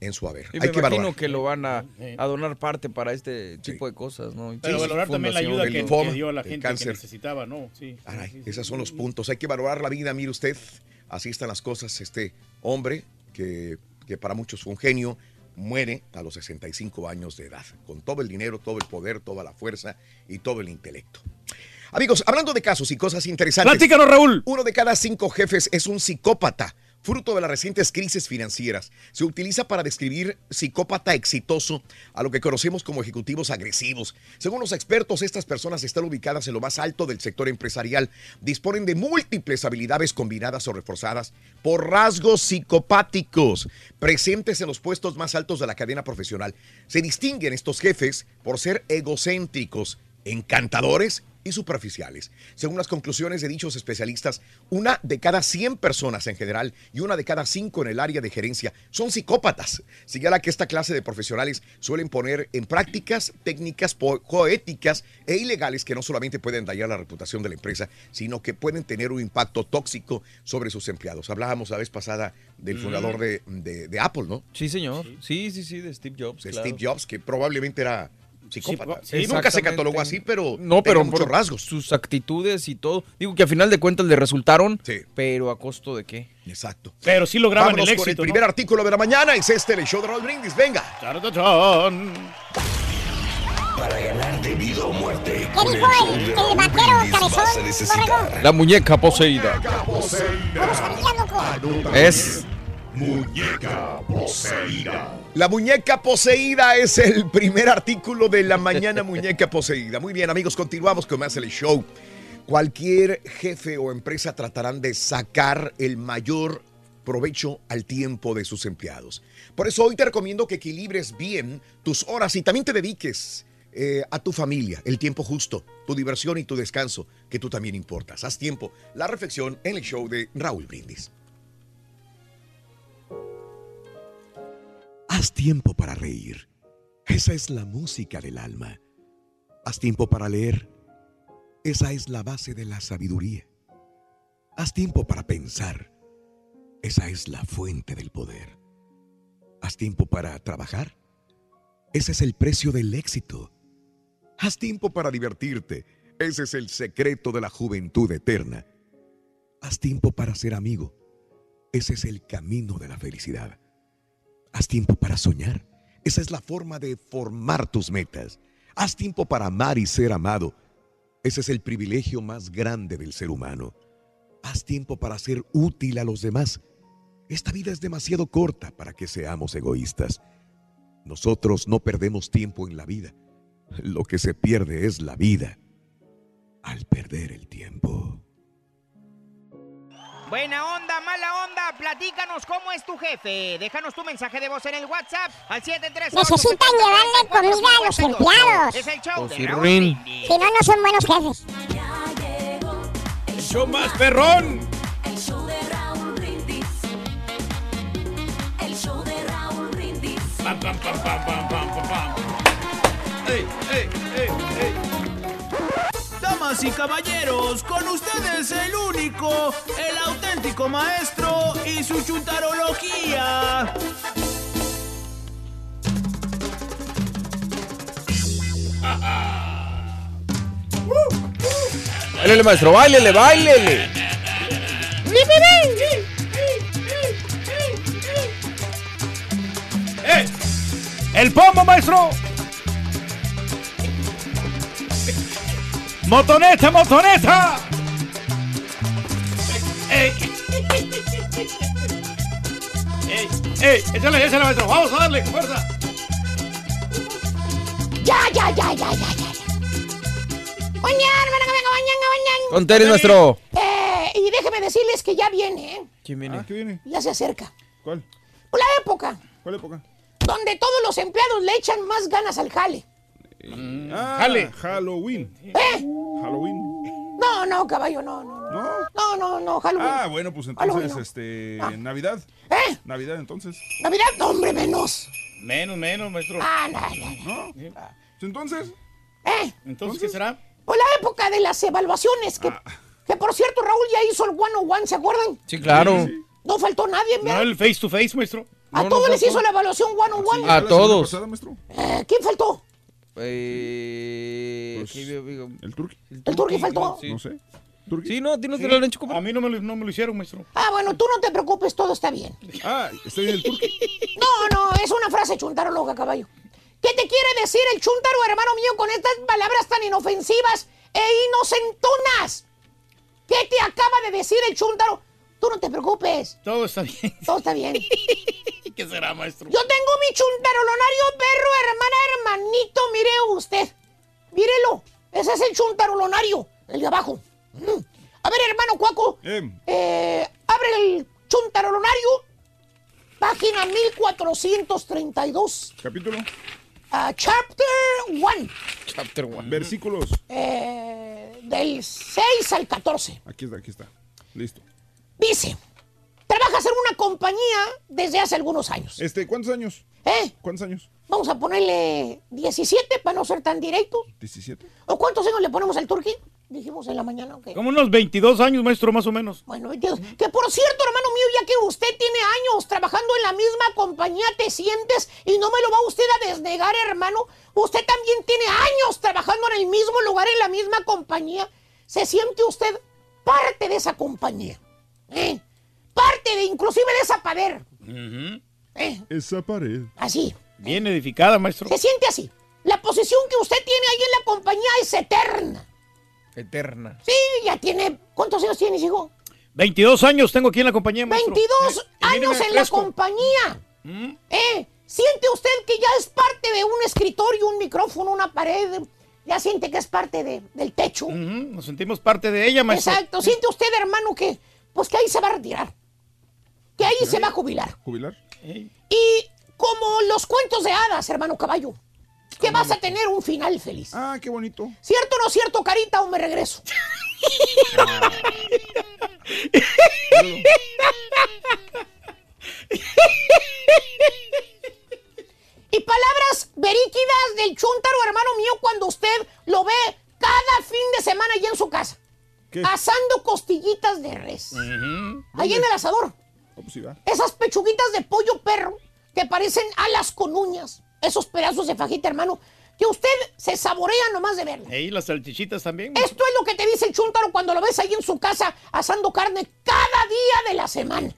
en su haber. Y Hay me que imagino valorar. que lo van a, a donar parte para este tipo de cosas, ¿no? Y Pero sí, valorar también la ayuda que, linfoma, que dio a la gente que necesitaba, ¿no? Sí. Esos son los puntos. Hay que valorar la vida, mire usted. Así están las cosas. Este hombre, que, que para muchos fue un genio, muere a los 65 años de edad, con todo el dinero, todo el poder, toda la fuerza y todo el intelecto. Amigos, hablando de casos y cosas interesantes. Platícanos, Raúl. Uno de cada cinco jefes es un psicópata. Fruto de las recientes crisis financieras, se utiliza para describir psicópata exitoso a lo que conocemos como ejecutivos agresivos. Según los expertos, estas personas están ubicadas en lo más alto del sector empresarial. Disponen de múltiples habilidades combinadas o reforzadas por rasgos psicopáticos presentes en los puestos más altos de la cadena profesional. Se distinguen estos jefes por ser egocéntricos, encantadores y superficiales. Según las conclusiones de dichos especialistas, una de cada 100 personas en general y una de cada 5 en el área de gerencia son psicópatas. Señala que esta clase de profesionales suelen poner en prácticas técnicas coéticas e ilegales que no solamente pueden dañar la reputación de la empresa, sino que pueden tener un impacto tóxico sobre sus empleados. Hablábamos la vez pasada del Mm. fundador de, de- de Apple, ¿no? Sí, señor. Sí, sí, sí, de Steve Jobs. De claro. Steve Jobs, que probablemente era psicópata. Sí, Sí, nunca se catalogó así, pero no, tenía pero muchos por rasgos. sus actitudes y todo. Digo que a final de cuentas le resultaron, pero a costo de qué. Exacto. Pero sí lograban Vámonos el con éxito, el ¿no? primer artículo de la mañana. Es este, el show de Raúl Brindis. Venga. Para ganar de vida o muerte. ¿Qué dijo el, el vaquero cabezón? vas a necesitar Borrego? La muñeca poseída. Es Muñeca poseída. La muñeca poseída es el primer artículo de la mañana muñeca poseída. Muy bien, amigos, continuamos con más el show. Cualquier jefe o empresa tratarán de sacar el mayor provecho al tiempo de sus empleados. Por eso hoy te recomiendo que equilibres bien tus horas y también te dediques eh, a tu familia, el tiempo justo, tu diversión y tu descanso, que tú también importas. Haz tiempo. La reflexión en el show de Raúl Brindis. Haz tiempo para reír. Esa es la música del alma. Haz tiempo para leer. Esa es la base de la sabiduría. Haz tiempo para pensar. Esa es la fuente del poder. Haz tiempo para trabajar. Ese es el precio del éxito. Haz tiempo para divertirte. Ese es el secreto de la juventud eterna. Haz tiempo para ser amigo. Ese es el camino de la felicidad. Haz tiempo para soñar. Esa es la forma de formar tus metas. Haz tiempo para amar y ser amado. Ese es el privilegio más grande del ser humano. Haz tiempo para ser útil a los demás. Esta vida es demasiado corta para que seamos egoístas. Nosotros no perdemos tiempo en la vida. Lo que se pierde es la vida al perder el tiempo. Buena onda, mala onda, platícanos cómo es tu jefe. Déjanos tu mensaje de voz en el WhatsApp al 738 Necesitan llevarle comida a los empleados. Es el show de Raúl. Brindis. Si no, no son buenos jefes. El show más perrón. El show de Raúl Brindis. El show de Raúl Brindis. Pam, pam, pam, pam, pam, pam, pam, pam. Ey, ey, ey, ey. Damas y caballeros, con ustedes el único, el auténtico maestro y su chuntarología. Báilele, maestro, báilele, báilele. ¡Eh! ¡El pombo, maestro! ¡Motoneta, motoneta! ¡Ey! ¡Ey! ¡Ey! ¡Échale, échale, maestro! ¡Vamos a darle! ¡Fuerza! Ya, ya, ya, ya, ya, ya. Con Teres, maestro. Eh, y déjeme decirles que ya viene, ¿eh? ¿Quién viene? ¿Qué viene? Ya se acerca. ¿Cuál? La época ¿Cuál época? donde todos los empleados le echan más ganas al jale. Ah, Jale. Halloween. ¿Eh? Halloween. No, no, caballo, no, no. ¿No? No, no, no, Halloween. Ah, bueno, pues entonces, Halloween no. este, Ah. Navidad. ¿Eh? Navidad, entonces. Navidad, no, hombre, menos. Menos, menos, maestro. Ah, no, no, no. ¿No? Entonces, ¿Eh? Entonces, ¿qué será? Pues la época de las evaluaciones, que, que por cierto, Raúl ya hizo el one on one, ¿se acuerdan? Sí, claro. No faltó nadie, No, ¿verdad? el face to face, maestro. A no, todos no les hizo la evaluación one on one. A todos. pasada, maestro? Eh, ¿Quién faltó? Eh, Pues, ¿El turqui? ¿El turqui faltó? Sí. No sé. ¿Turqui? Sí, no, a ti no te lo han hecho comer. A mí no me, lo, no me lo hicieron, maestro. Ah, bueno, tú no te preocupes, todo está bien. Ah, está bien el turqui. [LAUGHS] No, no, es una frase chuntarologa, caballo. ¿Qué te quiere decir el chuntaro, hermano mío, con estas palabras tan inofensivas e inocentonas? ¿Qué te acaba de decir el chuntaro? Tú no te preocupes, Todo está bien. todo está bien. [LAUGHS] ¿Qué será, maestro? Yo tengo mi chuntarolonario perro, hermana, hermanito, mire usted. Mírelo, ese es el chuntarolonario, el de abajo. Mm. A ver, hermano Cuaco, Eh, eh, abre el chuntarolonario, página 1432, capítulo. ah, chapter 1, Chapter 1. Versículos. eh, del 6 al 14. Aquí está, aquí está. Listo. Dice, trabajas en una compañía desde hace algunos años. Este, ¿cuántos años? ¿Eh? ¿Cuántos años? Vamos a ponerle 17 para no ser tan directos. ¿17? ¿O cuántos años le ponemos al turqui? Dijimos en la mañana, ok. Como unos 22 años, maestro, más o menos. Bueno, 22. Que por cierto, hermano mío, ya que usted tiene años trabajando en la misma compañía, te sientes y no me lo va usted a desnegar, hermano. Usted también tiene años trabajando en el mismo lugar, en la misma compañía. ¿Se siente usted parte de esa compañía? ¿Eh? Parte de, inclusive de esa pared. ¿Eh? Esa pared. Así. Bien edificada, maestro. Se siente así. La posición que usted tiene ahí en la compañía es eterna. Eterna. Sí, ya tiene... ¿Cuántos años tienes, hijo? 22 años tengo aquí en la compañía, maestro. 22 Eh, años en la compañía. Mm. ¿Eh? ¿Siente usted que ya es parte de un escritorio, un micrófono, una pared? ¿Ya siente que es parte de- del techo? Nos sentimos parte de ella, maestro. Exacto. ¿Siente usted, hermano, que pues que ahí se va a retirar? Que ahí se va a jubilar. ¿Jubilar? Ey. Y como los cuentos de hadas, hermano caballo, que vas a tener un final feliz. Ah, qué bonito. ¿Cierto o no cierto, carita, o me regreso? [LAUGHS] y palabras veríquidas del chúntaro, hermano mío, cuando usted lo ve cada fin de semana allá en su casa. ¿Qué? Asando costillitas de res. Ahí en el asador. Pues sí. Esas pechuguitas de pollo perro que parecen alas con uñas. Esos pedazos de fajita, hermano, que usted se saborea nomás de verla. Ey, las salchichitas también. Esto es lo que te dice el chúntaro cuando lo ves ahí en su casa asando carne cada día de la semana.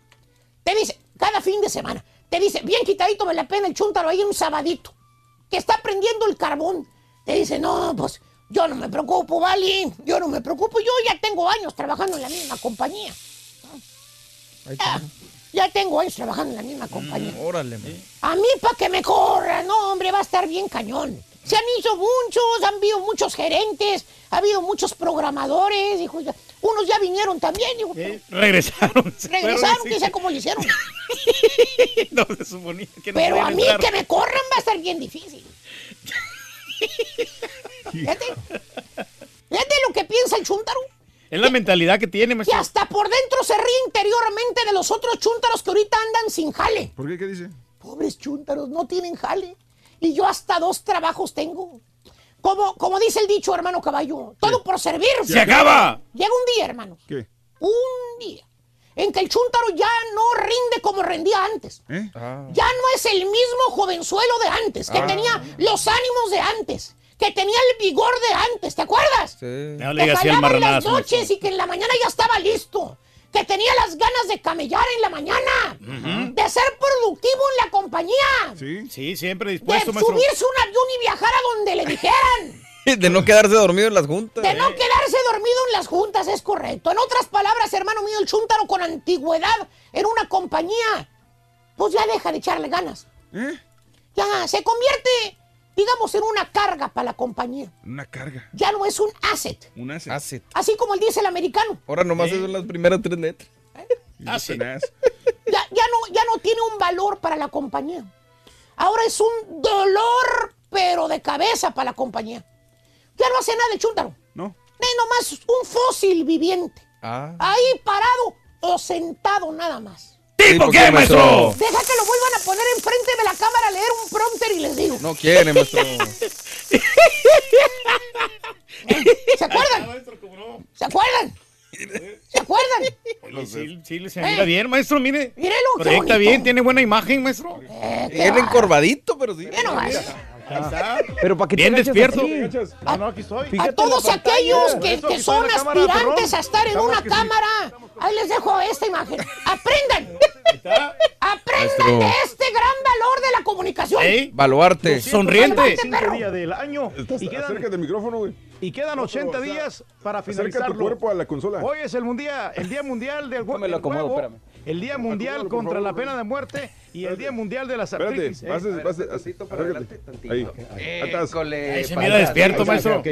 Te dice, cada fin de semana. Te dice, bien quitadito me la pena el chúntaro ahí en un sabadito. Que está prendiendo el carbón. Te dice, no, pues yo no me preocupo, ¿vale? Yo no me preocupo. Yo ya tengo años trabajando en la misma compañía. Ya, [LAUGHS] ya tengo años trabajando en la misma compañía. Mm, órale, man. A mí para que me corra, no, hombre, va a estar bien cañón. Se han hecho muchos, han habido muchos gerentes, ha habido muchos programadores, unos ya vinieron también, hijo, pero Regresaron. [LAUGHS] regresaron, sí. quién sabe cómo lo hicieron. [LAUGHS] No se suponía que no Pero a mí entrar. que me corran va a estar bien difícil. Fíjate, fíjate lo que piensa el chúntaro, Es la mentalidad que tiene, que maestro. hasta por dentro se ríe interiormente de los otros chúntaros que ahorita andan sin jale. ¿Por qué? ¿Qué dice? Pobres chúntaros, no tienen jale. Y yo hasta dos trabajos tengo. Como, como dice el dicho, hermano caballo, todo por servir. ¡Se acaba! Llega un día, hermanos, ¿Qué? un día, en que el chúntaro ya no rinde como rendía antes. ¿Eh? Ah. Ya no es el mismo jovenzuelo de antes, que Ah. tenía los ánimos de antes, que tenía el vigor de antes, ¿te acuerdas? Sí. No le que digas jalaba en las noches y que en la mañana ya estaba listo. Que tenía las ganas de camellar en la mañana. De ser productivo en la compañía. ¿Sí? Sí, siempre De dispuesto, maestro. subirse un avión y viajar a donde le dijeran. [LAUGHS] De no quedarse dormido en las juntas. De no quedarse dormido en las juntas, es correcto. En otras palabras, hermano mío, el chúntaro con antigüedad en una compañía, pues ya deja de echarle ganas. ¿Eh? Ya se convierte, digamos, en una carga para la compañía. Una carga. Ya no es un asset. Un asset. Asset. Así como él dice el americano. Ahora nomás son las primeras tres letras. Y tenaz. Ya, ya no, ya no tiene un valor para la compañía. ahora es un dolor, pero de cabeza para la compañía. Ya no hace nada el chúntaro. No. Es nomás un fósil viviente. Ah. Ahí parado o sentado nada más. ¿Tipo qué, maestro? Deja que lo vuelvan a poner enfrente de la cámara a leer un prompter y les digo. No quiere, maestro. [LAUGHS] ¿Se acuerdan? ¿Se acuerdan? ¿Se acuerdan? Sí, sí, se mira bien, maestro, mire. Mírelo, Proyecta bien, tiene buena imagen, maestro. Él encorvadito, pero sí. Mira nomás. Pero para que Bien despierto. No, no, aquí estoy. A todos aquellos que, Eso, que son cámara, aspirantes a estar en Estamos una que sí. cámara, ahí les dejo esta imagen. [LAUGHS] Aprendan. Aprendan Maestro. de este gran valor de la comunicación. Baluarte. Sonriente. Cinco días del año y quedan, Acércate al micrófono, güey. y quedan 80 días para Acerca tu finalizarlo. cuerpo a la consola. Hoy es el mundial, el día mundial del Déjame lo del acomodo, huevo, espérame. El día mundial contra la pena de muerte y el día mundial de las Espérate, artritis. vas, ¿eh? vas, acércate. Ahí, ahí. Ahí se mira despierto, maestro.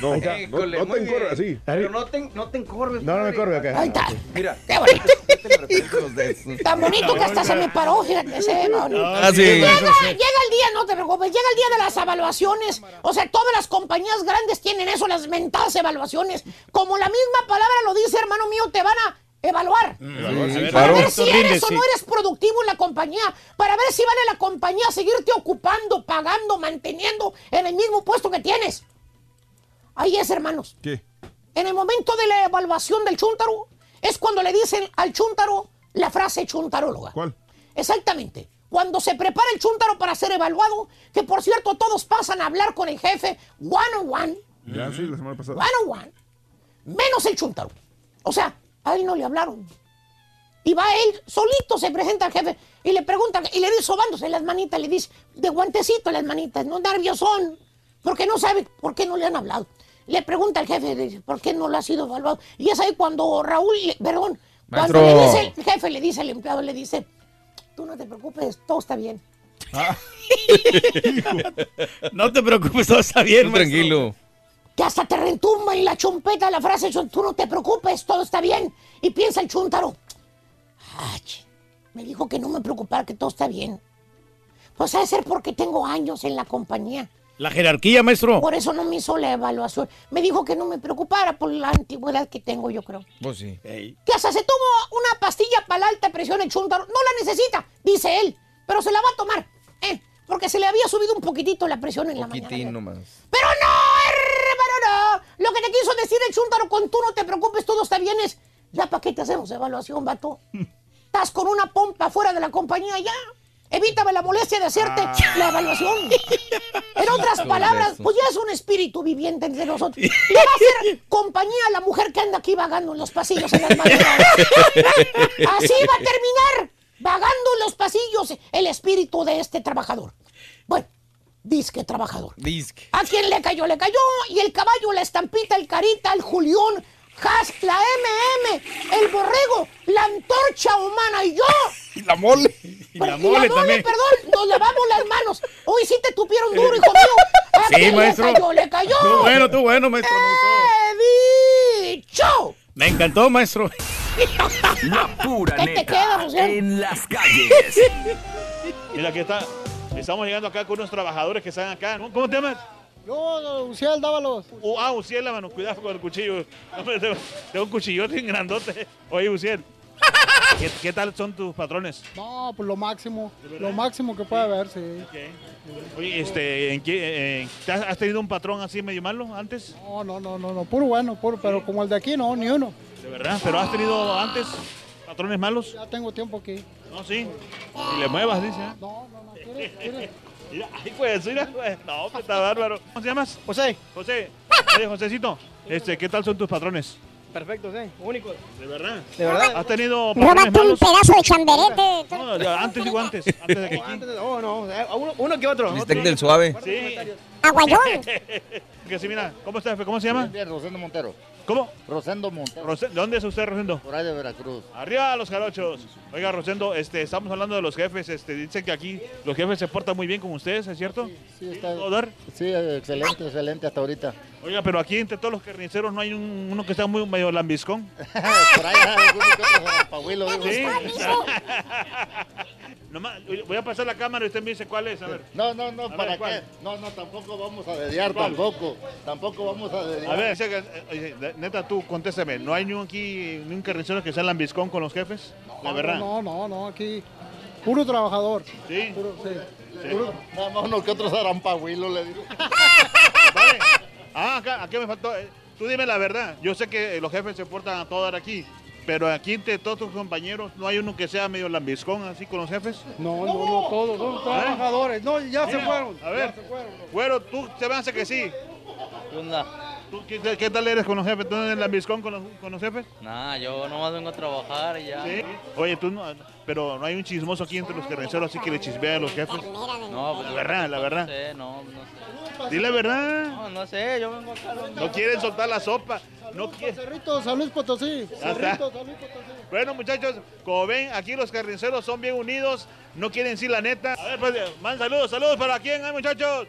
No, no, no te encorres así. Pero no te, no te encorves. No, no me corre acá. Ahí está. Mira. Qué bonito. [LAUGHS] Tan bonito que hasta se me paró, fíjate. Ah, llega el día, no te preocupes, llega el día de las evaluaciones. O sea, todas las compañías grandes tienen eso, las mentadas evaluaciones. Como la misma palabra lo dice, hermano mío, te van a evaluar. Sí, Para claro. ver si eres o no eres productivo en la compañía. Para ver si vale la compañía seguirte ocupando, pagando, manteniendo en el mismo puesto que tienes. Ahí es, hermanos. ¿Qué? En el momento de la evaluación del chúntaro, es cuando le dicen al chúntaro la frase chuntaróloga. ¿Cuál? Exactamente. Cuando se prepara el chúntaro para ser evaluado, que por cierto todos pasan a hablar con el jefe one on one, Ya, sí, la semana pasada. one on one, menos el chúntaro. O sea, a él no le hablaron. Y va él, solito se presenta al jefe y le pregunta, y le dice, sobándose las manitas, le dice, de guantecito las manitas, no nerviosón, porque no sabe por qué no le han hablado. Le pregunta al jefe, le dice, ¿por qué no lo ha sido evaluado? Y es ahí cuando Raúl, le- perdón, cuando Maestro. le dice el jefe, le dice al empleado, le dice, tú no te preocupes, todo está bien. [LAUGHS] No te preocupes, todo está bien, Tú maestro. tranquilo. Que hasta te retumba en la chompeta la frase, tú no te preocupes, todo está bien. Y piensa el chúntaro, "Ah, che, me dijo que no me preocupara, que todo está bien. Pues ha de ser porque tengo años en la compañía. La jerarquía, maestro. Por eso no me hizo la evaluación. Me dijo que no me preocupara por la antigüedad que tengo, yo creo. Pues sí. Que hasta se tomó una pastilla para la alta presión el chúntaro. No la necesita, dice él, pero se la va a tomar. ¿eh? Porque se le había subido un poquitito la presión en la mañana. Poquitín nomás. Pero no. Lo que te quiso decir el chúntaro con tú no te preocupes, todo está bien es... Ya, ¿para qué te hacemos evaluación, vato? Estás con una pompa fuera de la compañía ya. Evítame la molestia de hacerte la evaluación. En otras palabras, pues ya es un espíritu viviente entre nosotros. Le va a hacer compañía a la mujer que anda aquí vagando en los pasillos en las. Así va a terminar vagando en los pasillos el espíritu de este trabajador. Bueno, disque trabajador. Disque. A quien le cayó, le cayó. Y el caballo, la estampita, el carita, el Julión, Has, la MM, el borrego, la antorcha humana y yo. [LAUGHS] Y la mole. Y Pero- la mole también. perdón, nos lavamos las manos. Hoy sí te tupieron duro, hijo mío. [LAUGHS] A Sí, quien maestro. le cayó, le cayó. Tú bueno, tú bueno, maestro. ¡He dicho! Me encantó, maestro. [LAUGHS] La pura ¿Qué te neta queda, José? en las calles. Mira, aquí está. Estamos llegando acá con unos trabajadores que están acá. ¿no? ¿Cómo te llamas? Yo, Uciel, dávalos. Uh, ah, Uciel, mano, cuidado con el cuchillo. Hombre, tengo, un cuchillote bien grandote. Oye, Uciel, [LAUGHS] ¿qué, qué tal son tus patrones? No, pues lo máximo. Lo máximo que puede haber, sí. Oye, este, ¿en qué, eh, ¿te has has tenido un patrón así medio malo antes? No, no, no, no, no, puro bueno, puro, pero como el de aquí, no, ni uno. De verdad, pero has tenido antes patrones malos. Ya tengo tiempo aquí. No, sí. Y le muevas, dice. ¿eh? No, no, no, ¿quieres? ¿quieres? [LAUGHS] Mira, ay, pues, mira, pues. No, pues, está bárbaro. ¿Cómo te llamas? José. José. Oye, Josecito, este, ¿qué tal son tus patrones? Perfecto, sí, únicos. ¿De verdad? ¿De verdad? ¿Has tenido patrones Róbate un pedazo de chamberete. No, ya, antes digo antes, antes de que [LAUGHS] Oh, no, eh, uno, uno que otro. Bistec del suave. Sí. Aguayón. [LAUGHS] que sí, mira, ¿cómo está, jefe? ¿Cómo se llama? Bien, Rosendo Montero. ¿Cómo? Rosendo Montero. Rose- ¿De dónde es usted, Rosendo? Por ahí de Veracruz. Arriba los jarochos. Oiga, Rosendo, este, estamos hablando de los jefes. Este, dicen que aquí los jefes se portan muy bien con ustedes, ¿es cierto? Sí, está. ¿Puedo dar? Sí, excelente, excelente hasta ahorita. Oiga, pero aquí entre todos los carniceros no hay un- uno que está muy medio lambiscón. [LAUGHS] Por ahí alguno que otro zapahuilo, digo. Sí. [LAUGHS] Nomás, voy a pasar la cámara y usted me dice cuál es. A ver. No, no, no, A ¿para ver, ¿cuál? qué? No, no, tampoco vamos a dediar, ¿Cuál? tampoco. Tampoco vamos a dediar. A ver, dice que, eh, neta, tú contéstame. ¿No hay ni un aquí, ni un carnicero que sea lambiscón con los jefes? La verdad. No, no, no, aquí. Puro trabajador. Sí. Puro, sí. Sí. Puro- Nada más uno que otro zarampahuilo, le digo. [LAUGHS] Vale. Ah, acá, aquí me faltó. eh, Tú dime la verdad. Yo sé que eh, los jefes se portan a todo dar aquí. Pero aquí entre todos tus compañeros, ¿no hay uno que sea medio lambiscón así con los jefes? No, no, no, todos son trabajadores. No, ya se fueron. A ver, Ya se fueron. güero, tú se me hace que sí. ¿Tú qué, qué tal eres con los jefes? ¿Tú eres lambiscón con los, con los jefes? Nah, yo nomás vengo a trabajar y ya. Sí. Oye, tú no, pero no hay un chismoso aquí entre los carniceros así que le chismea a los jefes. No, pues La verdad, la verdad. No sé, no, no sé. Dile la verdad. No, no sé, yo vengo acá. a No quieren soltar la sopa. No quieren. Cerrito, San Luis Potosí. Ya está. Cerrito, San Luis Potosí. Bueno, muchachos, como ven, aquí los carniceros son bien unidos, no quieren decir la neta. A ver, pues, man, saludos, saludos para quién, ¿eh, muchachos.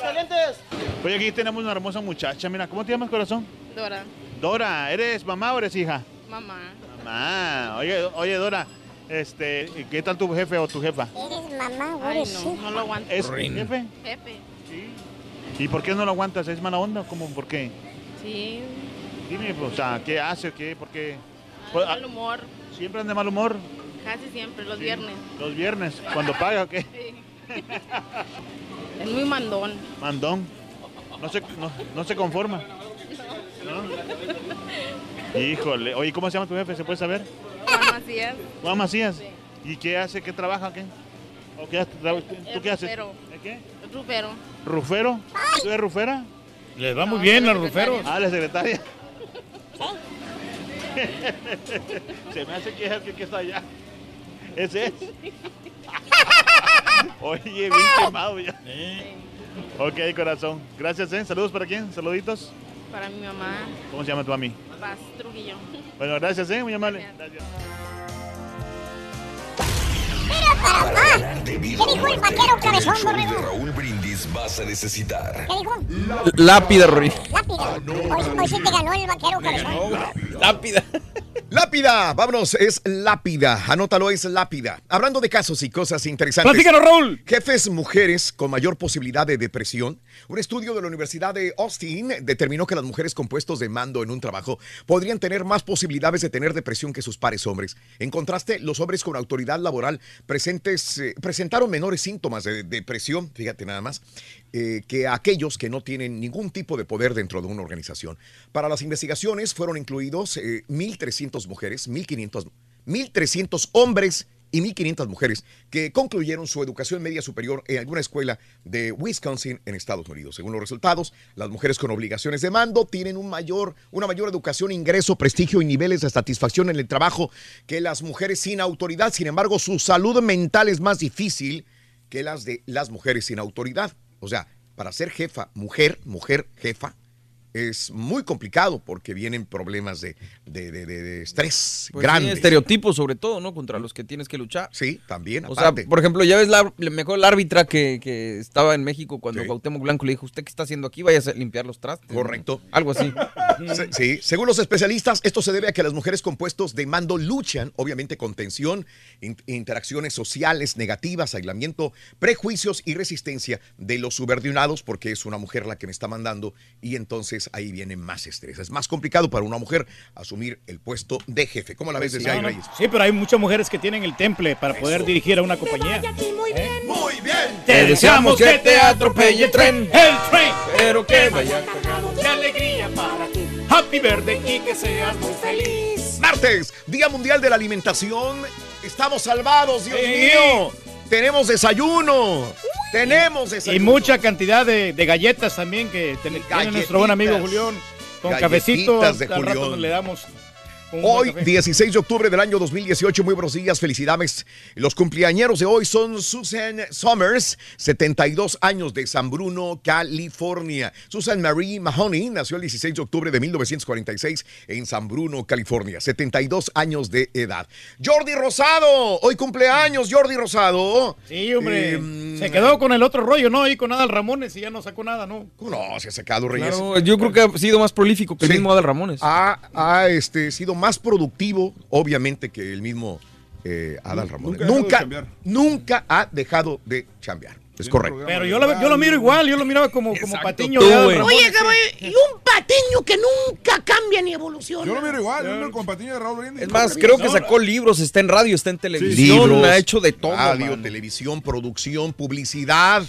Calientes! Oye, aquí tenemos una hermosa muchacha, mira, ¿cómo te llamas, corazón? Dora, Dora, ¿eres mamá o eres hija? mamá. Mamá, oye, oye, Dora, este, ¿qué tal tu jefe o tu jefa? Eres mamá, o Ay, eres no, hija. no lo aguanto. ¿Es jefe? Pepe. ¿Y por qué no lo aguantas? ¿Es mala onda? ¿Cómo? ¿Por qué? Sí, Dime, pues, o sea, ¿qué hace o qué? ¿Por qué? Pues, mal ah, humor. ¿Siempre anda de mal humor? Casi siempre, los Sí. viernes. Los viernes, cuando paga o qué? [LAUGHS] Sí. [LAUGHS] es muy mandón. Mandón. No se, no, no se conforma. ¿No? Híjole. Oye, ¿cómo se llama tu jefe? ¿Se puede saber? Juan Macías. Juan Macías. ¿Y qué hace? ¿Qué trabaja? ¿Qué? ¿O qué hace? ¿Tú qué haces? Rufero. ¿De qué? Rufero. ¿Rufero? ¿Tú eres rufera? Les va muy bien a los ruferos. Ah, la secretaria. [LAUGHS] Se me hace que es el que, que está allá. Ese es. [LAUGHS] Oye, bien quemado ya. Ok, corazón. Gracias, ¿eh? Saludos para quién? Saluditos. Para mi mamá, ¿Cómo se llama tu mami? Paz Trujillo. Bueno, gracias, ¿eh? Muy amable. Gracias. ¿Qué dijo el vaquero cabezón, borrego? Raúl Brindis vas a necesitar ¿Qué dijo? Lápida, Rory. Lápida. Hoy, hoy sí te ganó el vaquero cabezón. Lápida. Lápida, vámonos, es lápida. Anótalo, es lápida. Hablando de casos y cosas interesantes. Platícanos, Raúl. Jefes mujeres con mayor posibilidad de depresión. Un estudio de la Universidad de Austin determinó que las mujeres con puestos de mando en un trabajo podrían tener más posibilidades de tener depresión que sus pares hombres. En contraste, los hombres con autoridad laboral eh, presentaron menores síntomas de depresión, fíjate nada más, eh, que aquellos que no tienen ningún tipo de poder dentro de una organización. Para las investigaciones fueron incluidos eh, 1.300 mujeres, 1.500, 1.300 hombres y 1.500 mujeres que concluyeron su educación media superior en alguna escuela de Wisconsin en Estados Unidos. Según los resultados, las mujeres con obligaciones de mando tienen una mayor educación, ingreso, prestigio y niveles de satisfacción en el trabajo que las mujeres sin autoridad. Sin embargo, su salud mental es más difícil que las de las mujeres sin autoridad. O sea, para ser jefa, mujer, mujer, jefa, es muy complicado porque vienen problemas de, de- de- de- de estrés Pues sí, grandes. estereotipos sobre todo, ¿no? Contra los que tienes que luchar. Sí, también, O sea, por ejemplo, ya ves la, mejor la árbitra que, que estaba en México cuando Cuauhtémoc Blanco le dijo, ¿usted qué está haciendo aquí? Vaya a limpiar los trastes. ¿no? Correcto. Algo así. [LAUGHS] Sí, según los especialistas, esto se debe a que las mujeres con puestos de mando luchan, obviamente, con tensión, in- interacciones sociales negativas, aislamiento, prejuicios y resistencia de los subordinados, porque es una mujer la que me está mandando, y entonces ahí viene más estrés. Es más complicado para una mujer asumir el puesto de jefe. ¿Cómo la ves desde No, ahí, no, Reyes? Sí, pero hay muchas mujeres que tienen el temple para poder dirigir a una compañía. Muy bien. Muy bien. Te deseamos que te atropelle el tren. El tren. Pero que vaya cargado de alegría para. Happy Birthday y que seas muy feliz. Martes, Día Mundial de la Alimentación. Estamos salvados, Dios Sí. mío. Tenemos desayuno. Tenemos Y desayuno. mucha cantidad de, de galletas también que tiene nuestro buen amigo. Julián. Con Galletitas cafecito, de al rato Julián. le damos. Hoy, café. 16 de octubre del año 2018, muy buenos días, felicidades. Los cumpleañeros de hoy son Susan Summers, 72 años de San Bruno, California. Susan Marie Mahoney nació el 16 de octubre de 1946 en San Bruno, California, 72 años de edad. Jordi Rosado, hoy cumpleaños, Jordi Rosado. Sí, hombre. Eh, se quedó con el otro rollo, ¿no? Ahí con Adal Ramones y ya no sacó nada, ¿no? No, se ha sacado Reyes. Claro, yo creo que ha sido más prolífico que el mismo Adal Ramones. Ha, ha, este, sido más productivo, obviamente, que el mismo eh, Adal Ramones. nunca ha dejado de Nunca, ha dejado de chambear. Es correcto. Pero yo lo, yo lo miro igual, yo lo miraba como, como patiño. tú, de Oye, cabrón, y un patiño que nunca cambia ni evoluciona. Yo lo miro igual, yo ando con patiño de Raúl Brindis. Es más, creo que sacó libros, está en radio, está en televisión, Libros, ha hecho de todo. Radio, mano. televisión, producción, publicidad.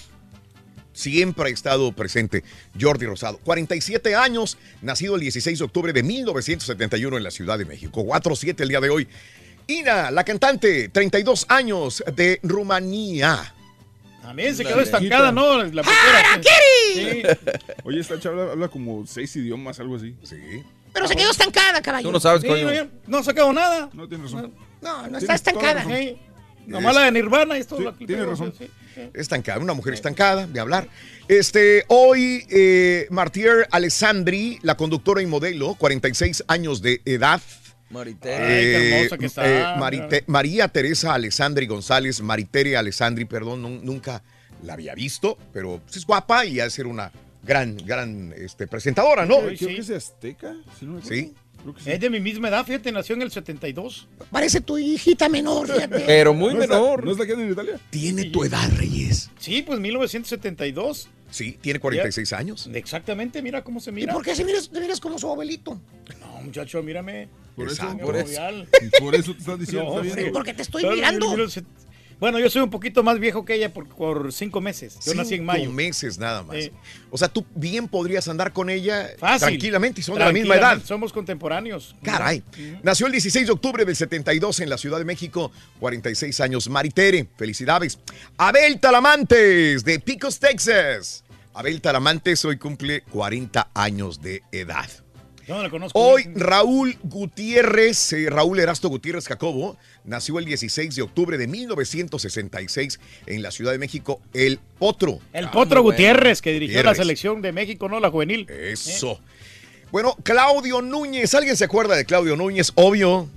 Siempre ha estado presente Jordi Rosado. 47 años, nacido el 16 de octubre de 1971 en la Ciudad de México. 4-7 el día de hoy. Ina, la cantante, 32 años de Rumanía. También se La quedó estancada, ¿no? La ¡Harakiri! Oye, esta chava habla como seis idiomas, algo así. Sí. Pero se quedó estancada, caballero. Tú no sabes, Sí, coño. no, no ha sacado nada. No, tienes razón. No, no está estancada. Sí. Nomás la de Nirvana y esto. Sí, tienes razón. sí, sí. Estancada, una mujer estancada, de hablar. Este, hoy, eh, Martier Alessandri, la conductora y modelo, 46 años de edad. Marité. Eh, hermosa que está. eh, Marite- María Teresa Alessandri González, Maritere Alessandri, perdón, nun- nunca la había visto, pero pues, es guapa y ha de ser una gran, gran este, presentadora, ¿no? Creo sí. que es azteca. Si no me equivoco. Sí. Creo que sí. Es de mi misma edad, fíjate, nació en el 72. Parece tu hijita menor, [LAUGHS] fíjate. Pero muy ¿No está- menor. ¿No está aquí en Italia? Tiene tu edad, Reyes. Sí, pues 1972. Sí, tiene 46 años. Exactamente, mira cómo se ¿Y mira. por qué se miras, te miras como su abuelito? No, muchacho, mírame. Por eso, Exacto. por, Jovial. por eso te estás diciendo. No, está sí. Porque te estoy mirando. Bueno, yo soy un poquito más viejo que ella por, por cinco meses. Yo nací en Cinco mayo. meses nada más. O sea, tú bien podrías andar con ella Fácil. tranquilamente y son de la misma edad. Somos contemporáneos. Caray. Nació el 16 de octubre del 72 en la Ciudad de México, 46 años. Maritere, felicidades. Abel Talamantes, de Picos, Texas. Abel Talamantes hoy cumple 40 años de edad. Yo no la conozco. Hoy Raúl Gutiérrez, eh, Raúl Erasto Gutiérrez Jacobo, nació el 16 de octubre de 1966 en la Ciudad de México, El Potro. El Potro muy bueno. Gutiérrez, que dirigió la selección de México, ¿no? La juvenil. Eso. Bueno, Claudio Núñez, ¿alguien se acuerda de Claudio Núñez? Obvio.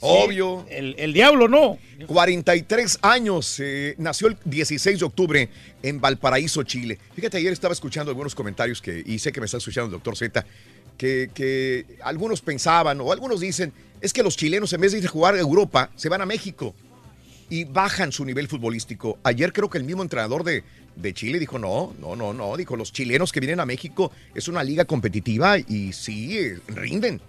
Obvio. El, el diablo, no. 43 años, eh, nació el 16 de octubre en Valparaíso, Chile. Fíjate, ayer estaba escuchando algunos comentarios que, y sé que me está escuchando el doctor Z, que, algunos pensaban o algunos dicen, es que los chilenos en vez de ir a jugar a Europa, se van a México y bajan su nivel futbolístico. Ayer creo que el mismo entrenador de, de Chile dijo, no, no, no, no, dijo, los chilenos que vienen a México es una liga competitiva y sí, eh, rinden.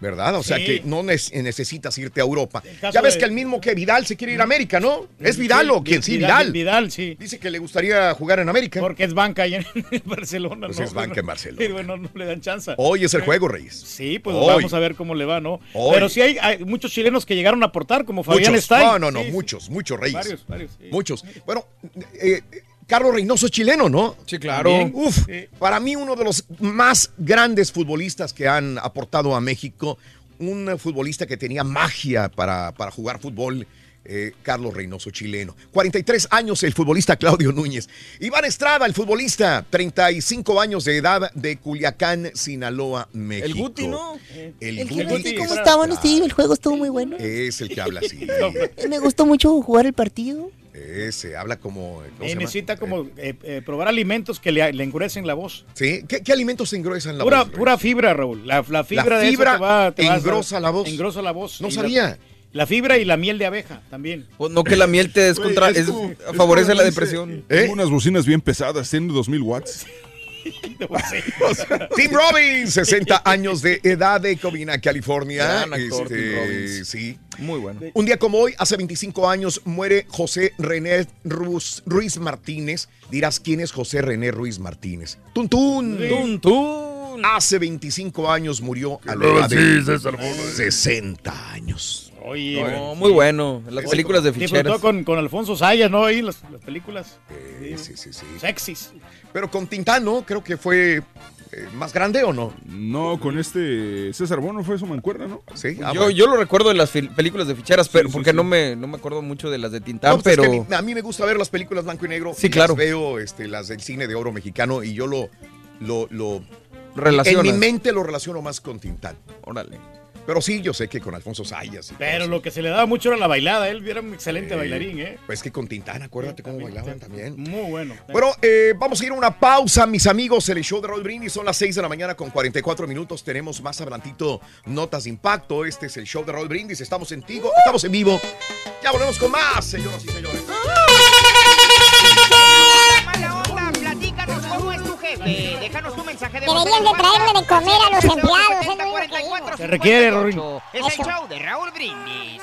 ¿Verdad? O sea que no necesitas irte a Europa. Ya ves de- que el mismo que Vidal se quiere ir a América, ¿no? ¿Es Vidal o quién? Sí, Vidal. Vidal, sí. Dice que le gustaría jugar en América. Porque es banca ahí en, [LAUGHS] Barcelona. Pues ¿no? es banca en Barcelona. Sí, bueno, no le dan chance. Hoy es el juego, Reyes. Sí, pues Hoy. vamos a ver cómo le va, ¿no? Hoy. Pero sí hay, hay muchos chilenos que llegaron a aportar, como Fabián. Stein. No, no, no, Sí, muchos, muchos Reyes. Varios, varios. Muchos. Bueno, eh, Carlos Reynoso es chileno, ¿no? Sí, claro. Uf, Sí. para mí uno de los más grandes futbolistas que han aportado a México, un futbolista que tenía magia para, para jugar fútbol. eh, Carlos Reynoso, chileno. 43 años el futbolista Claudio Núñez. Iván Estrada, el futbolista, 35 años de edad de Culiacán, Sinaloa, México. El Guti, ¿no? El, El Guti. Guti, ¿Cómo está? Bueno, sí, el juego estuvo muy bueno. Es el que habla así. [LAUGHS] Me gustó mucho jugar el partido. Ese, habla como... ¿cómo se Eh, necesita como eh, eh, probar alimentos que le, le engurecen la voz. ¿Sí? ¿Qué, qué alimentos engruesan la Pura, voz? pura fibra, Raúl. La, la fibra, de eso fibra te va, te engrosa la voz. Engrosa la voz. No sabía. La, fibra y la miel de abeja también. Pues no que la miel te [LAUGHS] descontra, es como- es favorece como la dice, depresión. ¿Eh? Tengo unas bocinas bien pesadas, tienen 2000 watts. [LAUGHS] [LAUGHS] [LAUGHS] Tim Robbins, 60 años de edad de Covina, California. Gran actor, Este, Tim Robbins. Sí. Muy bueno. Un día como hoy, hace 25 años, muere José René Ruiz, Ruiz Martínez. Dirás, ¿quién es José René Ruiz Martínez? Tuntún. Tun, tun. Hace 25 años murió a la edad de 60 años. Oye, No, muy bueno. Las películas de ficheras. con, con Alfonso Sayas, ¿no? Ahí las, las películas Eh, sí, sí, sí. sexys. Pero con Tintán, ¿no? Creo que fue eh, más grande o no? No, con este César Bono fue su mancuerna, ¿no? Sí. Ah, yo, yo lo recuerdo de las películas de ficheras, pero porque No, me, no me acuerdo mucho de las de Tintán, No, pues es pero... que a, mí, a mí me gusta ver las películas blanco y negro. Sí, y claro. Las veo este, las del cine de oro mexicano y yo lo, lo, lo Relacionas. En mi mente lo relaciono más con Tintán. Órale. Pero sí, yo sé que con Alfonso Sayas. Pero lo que se le daba mucho era la bailada. Él era un excelente bailarín, ¿eh? Pues que con Tintán, acuérdate cómo bailaban también. Muy bueno. Bueno, eh, vamos a ir a una pausa, mis amigos. El show de Roll Brindis son las 6 de la mañana con 44 minutos. Tenemos más adelantito notas de impacto. Este es el show de Roll Brindis. Estamos en Tigo, estamos en vivo. Ya volvemos con más, señoras y señores. Mala jefe. Déjanos tu mensaje de voz. Deberían de traerle de comer a los empleados, es. Se requiere, Rorín. Es el show de Raúl Brindis.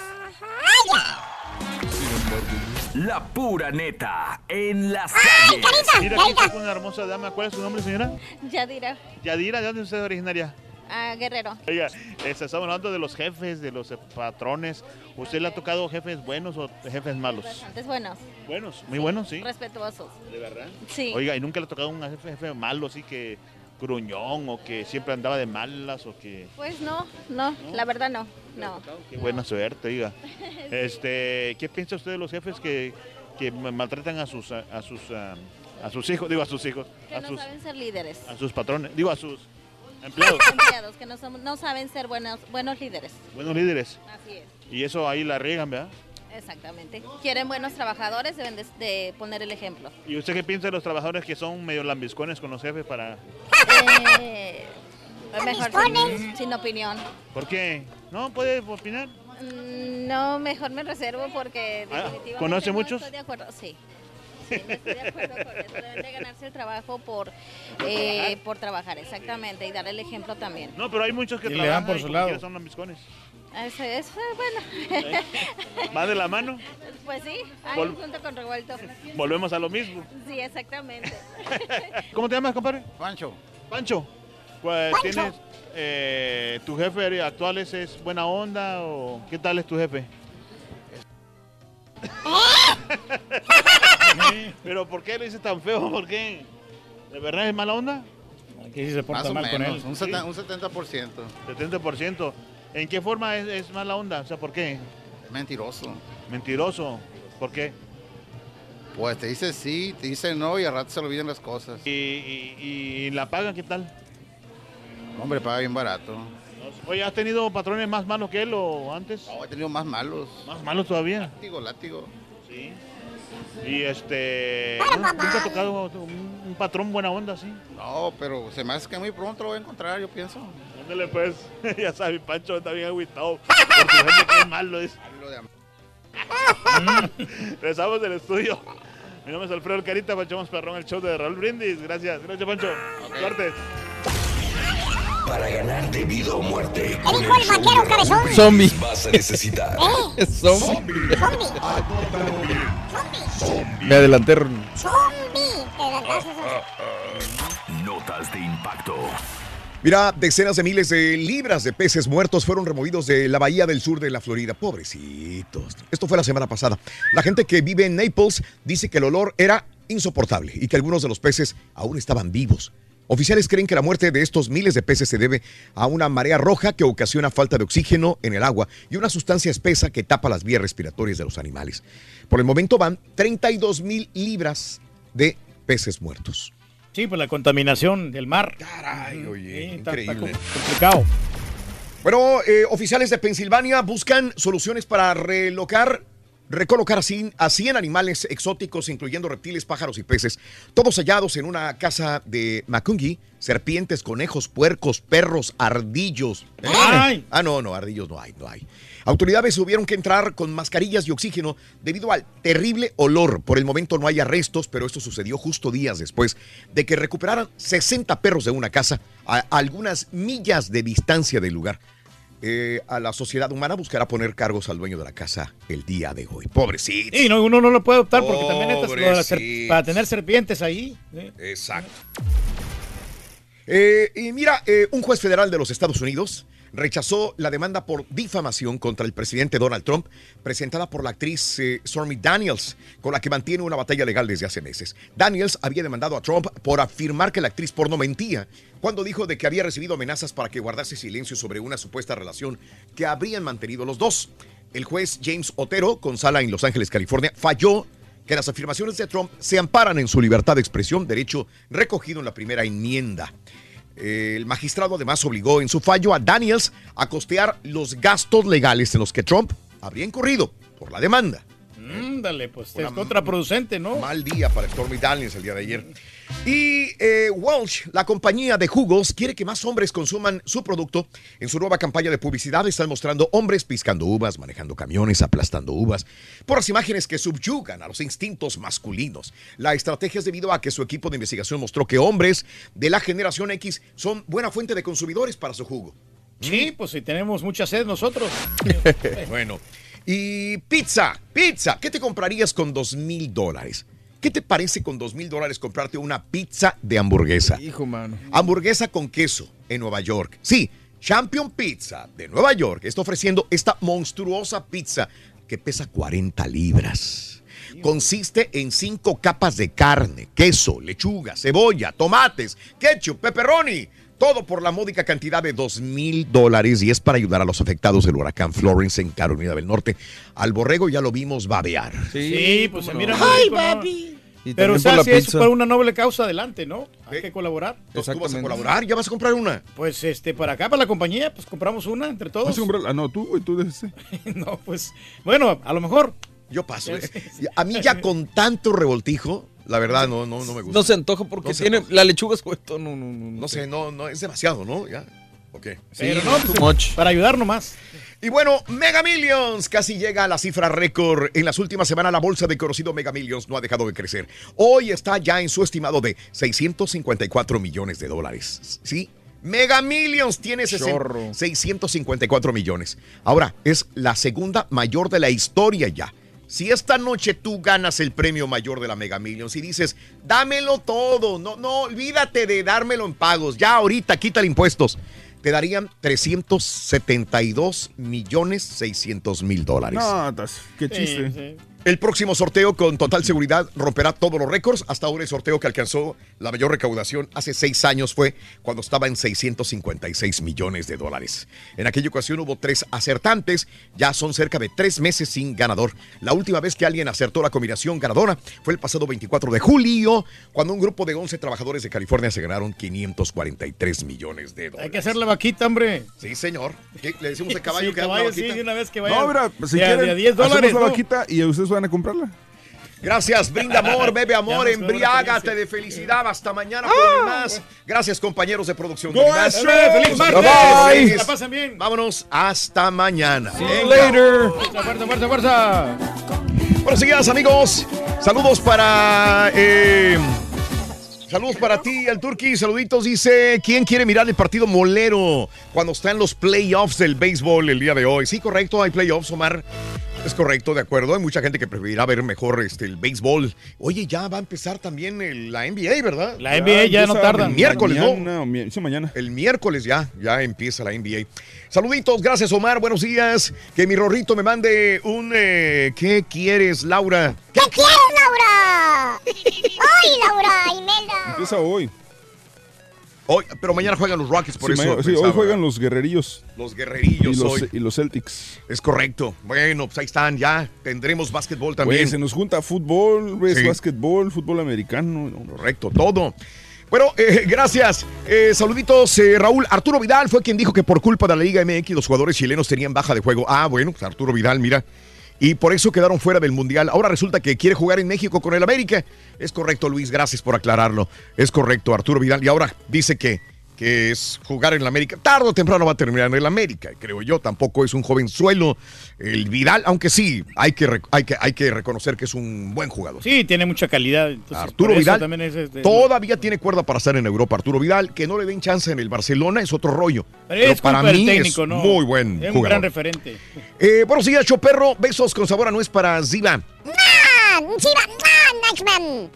La pura neta en las ¡Ay, calles. carita! Mira, aquí está con una hermosa dama. ¿Cuál es su nombre, señora? Yadira, Yadira, ¿de dónde es usted originaria? Ah, Guerrero. Oiga, este, estamos hablando de los jefes, de los patrones. ¿Usted le ha tocado jefes buenos o jefes malos? Bastantes buenos. Buenos, muy buenos, sí. Respetuosos. ¿De verdad? Sí. Oiga, ¿y nunca le ha tocado un jefe, jefe malo, así que gruñón o que siempre andaba de malas o que... Pues no, no, la verdad no. No. Qué buena suerte, oiga. [LAUGHS] Este, ¿Qué piensa usted de los jefes que, que ma- maltratan a sus, a, a sus, a sus hijos, digo a sus hijos, Que a no sus, saben ser líderes. a sus patrones, digo a sus empleados, [LAUGHS] Empleados que no, son- no saben ser buenos, buenos líderes. buenos líderes? Así es. Y eso ahí la riegan, ¿verdad? Exactamente. Quieren buenos trabajadores, deben de, de poner el ejemplo. ¿Y usted qué piensa de los trabajadores que son medio lambiscones con los jefes para... Eh, mejor sin, sin opinión. ¿Por qué? ¿No puede opinar? Mm, No, mejor me reservo porque Ah, definitivamente ¿conoce no muchos? estoy de acuerdo, sí. Sí, no estoy de acuerdo con eso. Deben de ganarse el trabajo por, eh, por trabajar, exactamente, y dar el ejemplo también. No, pero hay muchos que Y le dan trabajan por y su lado. son lambiscones. Eso es, eh, bueno. ¿Va de la mano? Pues sí, ahí Vol- junto con revuelto. Volvemos a lo mismo. Sí, exactamente. [LAUGHS] ¿Cómo te llamas, compadre? Pancho. Pancho. Pues, Pancho. ¿tienes, eh, ¿Tu jefe actual es, es buena onda o qué tal es tu jefe? [LAUGHS] Pero ¿por qué lo dices tan feo? ¿Por qué? ¿De verdad es mala onda? Aquí sí se porta Más o mal con menos, él. un, seten- un 70%. 70%. ¿En qué forma es, es mala onda? O sea, ¿por qué? Mentiroso. Mentiroso. ¿Por qué? Pues te dice sí, te dice no y al rato se le olvidan las cosas. ¿Y, y- y la paga qué tal? Hombre, paga bien barato. Oye, ¿has tenido patrones más malos que él o antes? No, he tenido más malos. ¿Más malos todavía? Látigo, látigo. Sí. Y este. ¿no- ¿Nunca ha tocado un, un patrón buena onda así? No, pero se me hace que muy pronto lo voy a encontrar, yo pienso. Ándale pues, [LAUGHS] ya sabes, Pancho está bien agüitado. Por su gente que es malo, dice. De am- [LAUGHS] Regresamos del estudio. Mi nombre es Alfredo Carita, Pancho Perrón, el show de Raúl Brindis. Gracias, gracias Pancho. Suerte. Para ganar de vida o muerte. ¿Qué dijo el vaquero cabezón? Zombie. Vas a necesitar. [LAUGHS] [LAUGHS] Es zombie. Zombie. Me adelanté. Zombie. Te adelantaste, zombie. Notas de impacto. Mira, decenas de miles de libras de peces muertos fueron removidos de la bahía del sur de la Florida. Pobrecitos. Esto fue la semana pasada. La gente que vive en Naples dice que el olor era insoportable y que algunos de los peces aún estaban vivos. Oficiales creen que la muerte de estos miles de peces se debe a una marea roja que ocasiona falta de oxígeno en el agua y una sustancia espesa que tapa las vías respiratorias de los animales. Por el momento van 32 mil libras de peces muertos. Sí, pues la contaminación del mar. Caray, oye, Sí, está- está increíble. com- complicado. Bueno, eh, oficiales de Pensilvania buscan soluciones para relocar, recolocar a 100, a 100 animales exóticos, incluyendo reptiles, pájaros y peces, todos hallados en una casa de Macungi, serpientes, conejos, puercos, perros, ardillos. ¿Eh? ¡Ay! Ah, no, no, ardillos no hay, no hay. Autoridades tuvieron que entrar con mascarillas y oxígeno debido al terrible olor. Por el momento no hay arrestos, pero esto sucedió justo días después de que recuperaran 60 perros de una casa a algunas millas de distancia del lugar. Eh, a la sociedad humana buscará poner cargos al dueño de la casa el día de hoy. Pobrecito. Y no, uno no lo puede optar porque también lo de para tener serpientes ahí. ¿eh? Exacto. Eh, y mira, un juez federal de los Estados Unidos rechazó la demanda por difamación contra el presidente Donald Trump presentada por la actriz eh, Stormy Daniels, con la que mantiene una batalla legal desde hace meses. Daniels había demandado a Trump por afirmar que la actriz porno mentía cuando dijo de que había recibido amenazas para que guardase silencio sobre una supuesta relación que habrían mantenido los dos. El juez James Otero, con sala en Los Ángeles, California, falló que las afirmaciones de Trump se amparan en su libertad de expresión, derecho recogido en la primera enmienda. El magistrado además obligó en su fallo a Daniels a costear los gastos legales en los que Trump habría incurrido por la demanda. Ándale, pues es contraproducente, ¿no? Mal día para Stormy Daniels el día de ayer. Y eh, Welch, la compañía de jugos, quiere que más hombres consuman su producto. En su nueva campaña de publicidad están mostrando hombres piscando uvas, manejando camiones, aplastando uvas, por las imágenes que subyugan a los instintos masculinos. La estrategia es debido a que su equipo de investigación mostró que hombres de la generación X son buena fuente de consumidores para su jugo. Sí, pues si tenemos mucha sed nosotros. [LAUGHS] bueno, y pizza, pizza. ¿Qué te comprarías con dos mil dólares? ¿Qué te parece con dos mil dólares comprarte una pizza de hamburguesa? Hijo, mano. Hamburguesa con queso en Nueva York. Sí, Champion Pizza de Nueva York está ofreciendo esta monstruosa pizza que pesa 40 libras. Consiste en cinco capas de carne, queso, lechuga, cebolla, tomates, ketchup, pepperoni. Todo por la módica cantidad de dos mil dólares y es para ayudar a los afectados del huracán Florence en Carolina del Norte. Al borrego ya lo vimos babear. Sí, pues se mira muy Ay, papi. Y Pero o sea, si es por una noble causa, adelante, ¿no? Hay que colaborar. Entonces, ¿tú vas a colaborar? ¿Ya vas a comprar una? Pues este, para acá, para la compañía, pues compramos una entre todos. ¿Vas a comprar? Ah, no, tú, güey, tú de ese. [LAUGHS] no, pues, bueno, a lo mejor. Yo paso. ¿eh? A mí ya con tanto revoltijo, la verdad no, no, no me gusta. No se antoja porque No se tiene antoja. la lechuga suelto. No, no, no. No sé, no, no, es demasiado, ¿no? Ya. Ok. Pero no, pues, para ayudar nomás. Y bueno, Mega Millions casi llega a la cifra récord. En las últimas semanas la bolsa de conocido Mega Millions no ha dejado de crecer. Hoy está ya en su estimado de 654 millones de dólares. ¿Sí? Mega Millions tiene sesen- Chorro. 654 millones. Ahora, es la segunda mayor de la historia ya. Si esta noche tú ganas el premio mayor de la Mega Millions y dices, dámelo todo, no, no, olvídate de dármelo en pagos, ya ahorita quítale impuestos, te darían 372 millones 600 mil dólares. No, qué chiste. El próximo sorteo con total seguridad romperá todos los récords. Hasta ahora el sorteo que alcanzó la mayor recaudación hace seis años fue cuando estaba en 656 millones de dólares. En aquella ocasión hubo tres acertantes, ya son cerca de tres meses sin ganador. La última vez que alguien acertó la combinación ganadora fue el pasado 24 de julio, cuando un grupo de 11 trabajadores de California se ganaron 543 millones de dólares. Hay que hacer la vaquita, hombre. Sí, señor. ¿Qué? ¿Le decimos [LAUGHS] al caballo Sí, que haga una caballo, sí, vaquita? de una vez que vaya. No, mira, si de, a- quieren, de a 10 hacemos dólares. la ¿no? vaquita y ustedes van a comprarla. Gracias, brinda amor, bebe [LAUGHS] amor, embriágate de felicidad. Hasta mañana por más. Gracias, compañeros de producción. Go Más. ¡Feliz martes! Bye-bye. Que la pasen bien. Vámonos, hasta mañana. Later. Fuerza, fuerza, fuerza, fuerza. Buenos días, amigos. Saludos para. eh, saludos para ti, el Turqui. Saluditos. Dice: ¿Quién quiere mirar el partido molero cuando están los playoffs del béisbol el día de hoy? Sí, correcto, hay playoffs, Omar. Es correcto, de acuerdo. Hay mucha gente que preferirá ver mejor este, el béisbol. Oye, ya va a empezar también el- la NBA, ¿verdad? La NBA ya no tarda. El miércoles, ¿no? mañana, o mi- sí, mañana. El miércoles ya, ya empieza la NBA. Saluditos, gracias Omar, buenos días. Que mi Rorrito me mande un... eh, ¿Qué quieres, Laura? ¿Qué quieres, Laura? [LAUGHS] ¡Ay, Laura! Imelda. Empieza hoy. Hoy, pero mañana juegan los Rockets, por Sí, eso. mañana- sí, hoy juegan los guerrerillos Los guerrerillos y los, hoy. y los Celtics. Es correcto. Bueno, pues ahí están, ya tendremos básquetbol también. Güey, se nos junta fútbol, ves, Sí. básquetbol, fútbol americano. no, Correcto, todo. Bueno, eh, gracias. Eh, saluditos, eh, Raúl. Arturo Vidal fue quien dijo que por culpa de la Liga MX los jugadores chilenos tenían baja de juego. Ah, bueno, pues Arturo Vidal, mira. Y por eso quedaron fuera del Mundial. Ahora resulta que quiere jugar en México con el América. Es correcto, Luis, gracias por aclararlo. Es correcto, Arturo Vidal. Y ahora dice que, que es jugar en el América. Tarde o temprano va a terminar en el América, creo yo. Tampoco es un jovenzuelo el Vidal, aunque sí, hay que, hay que, hay que reconocer que es un buen jugador. Sí, tiene mucha calidad. entonces, Arturo Vidal también es, este, todavía tiene cuerda para estar en Europa. Arturo Vidal, que no le den chance en el Barcelona es otro rollo. Pero, para mí técnico, es ¿no? muy buen Es un jugador. gran referente. Eh, buenos días, Choperro. Besos con sabor a nuez para Ziva. man.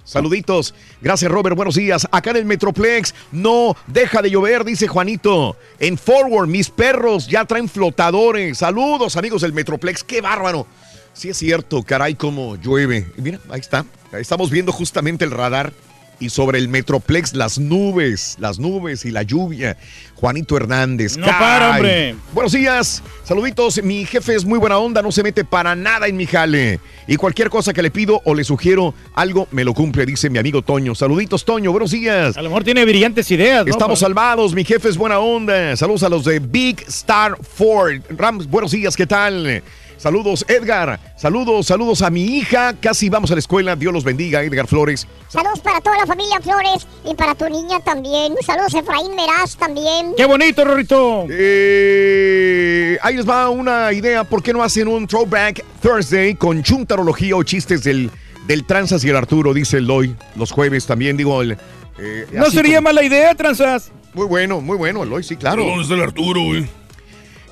Saluditos. Gracias, Robert. Buenos días. Acá en el Metroplex no deja de llover, dice Juanito. En Forward, mis perros ya traen flotadores. Saludos, amigos del Metroplex. Qué bárbaro. Sí es cierto, caray, cómo llueve. Mira, ahí está. Estamos viendo justamente el radar y sobre el Metroplex las nubes, las nubes y la lluvia. Juanito Hernández. No para, hombre. Buenos días, saluditos. Mi jefe es muy buena onda, no se mete para nada en mi jale. Y cualquier cosa que le pido o le sugiero algo, me lo cumple, dice mi amigo Toño. Saluditos, Toño, buenos días. A lo mejor tiene brillantes ideas, ¿no? Estamos salvados, mi jefe es buena onda. Saludos a los de Big Star Ford. Rams, buenos días, ¿qué tal? Saludos, Edgar. Saludos, saludos a mi hija. Casi vamos a la escuela. Dios los bendiga, Edgar Flores. Saludos para toda la familia Flores y para tu niña también. Saludos Efraín Meraz también. ¡Qué bonito, Rorrito! Eh, ahí les va una idea. ¿Por qué no hacen un Throwback Thursday con chuntarología o chistes del, del Tranzas y el Arturo? Dice Eloy. Los jueves también, digo. el, eh, No sería como- mala idea, Transas. Muy bueno, muy bueno, Eloy, sí, claro. ¿Dónde está el Arturo, güey?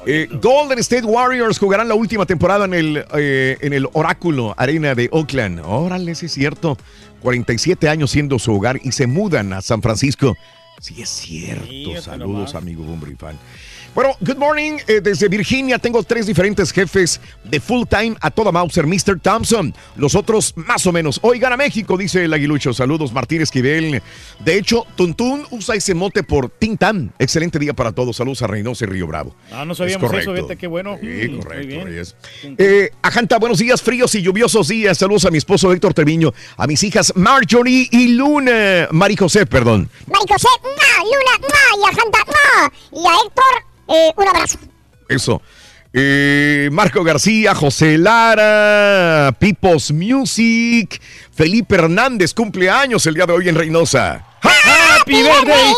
Eh, Golden State Warriors jugarán la última temporada en el, eh, en el Oráculo Arena de Oakland. Órale, sí es cierto. 47 años siendo su hogar y se mudan a San Francisco. Sí es cierto. Saludos, amigo Hombre y fan. Bueno, good morning. eh, desde Virginia tengo tres diferentes jefes de full time a toda Mauser. Mr. Thompson, los otros más o menos. Oigan a México, dice el aguilucho. Saludos, Martín Esquivel. De hecho, Tuntún usa ese mote por Tintán. Excelente día para todos. Saludos a Reynosa y Río Bravo. Ah, no Es sabíamos eso, correcto. vete, qué bueno. Sí, Mm, muy correcto, bien. Reyes. Eh, Ajanta, buenos días, fríos y lluviosos días. Saludos a mi esposo Héctor Treviño, a mis hijas Marjorie y Luna. Mari José, perdón. Mari José, ¡mua! Luna, ¡mua! y a Janta, ¡mua! y a Héctor, eh, un abrazo. Eso. Eh, Marco García, José Lara, Pipos Music, Felipe Hernández, cumpleaños el día de hoy en Reynosa. ¡Happy birthday!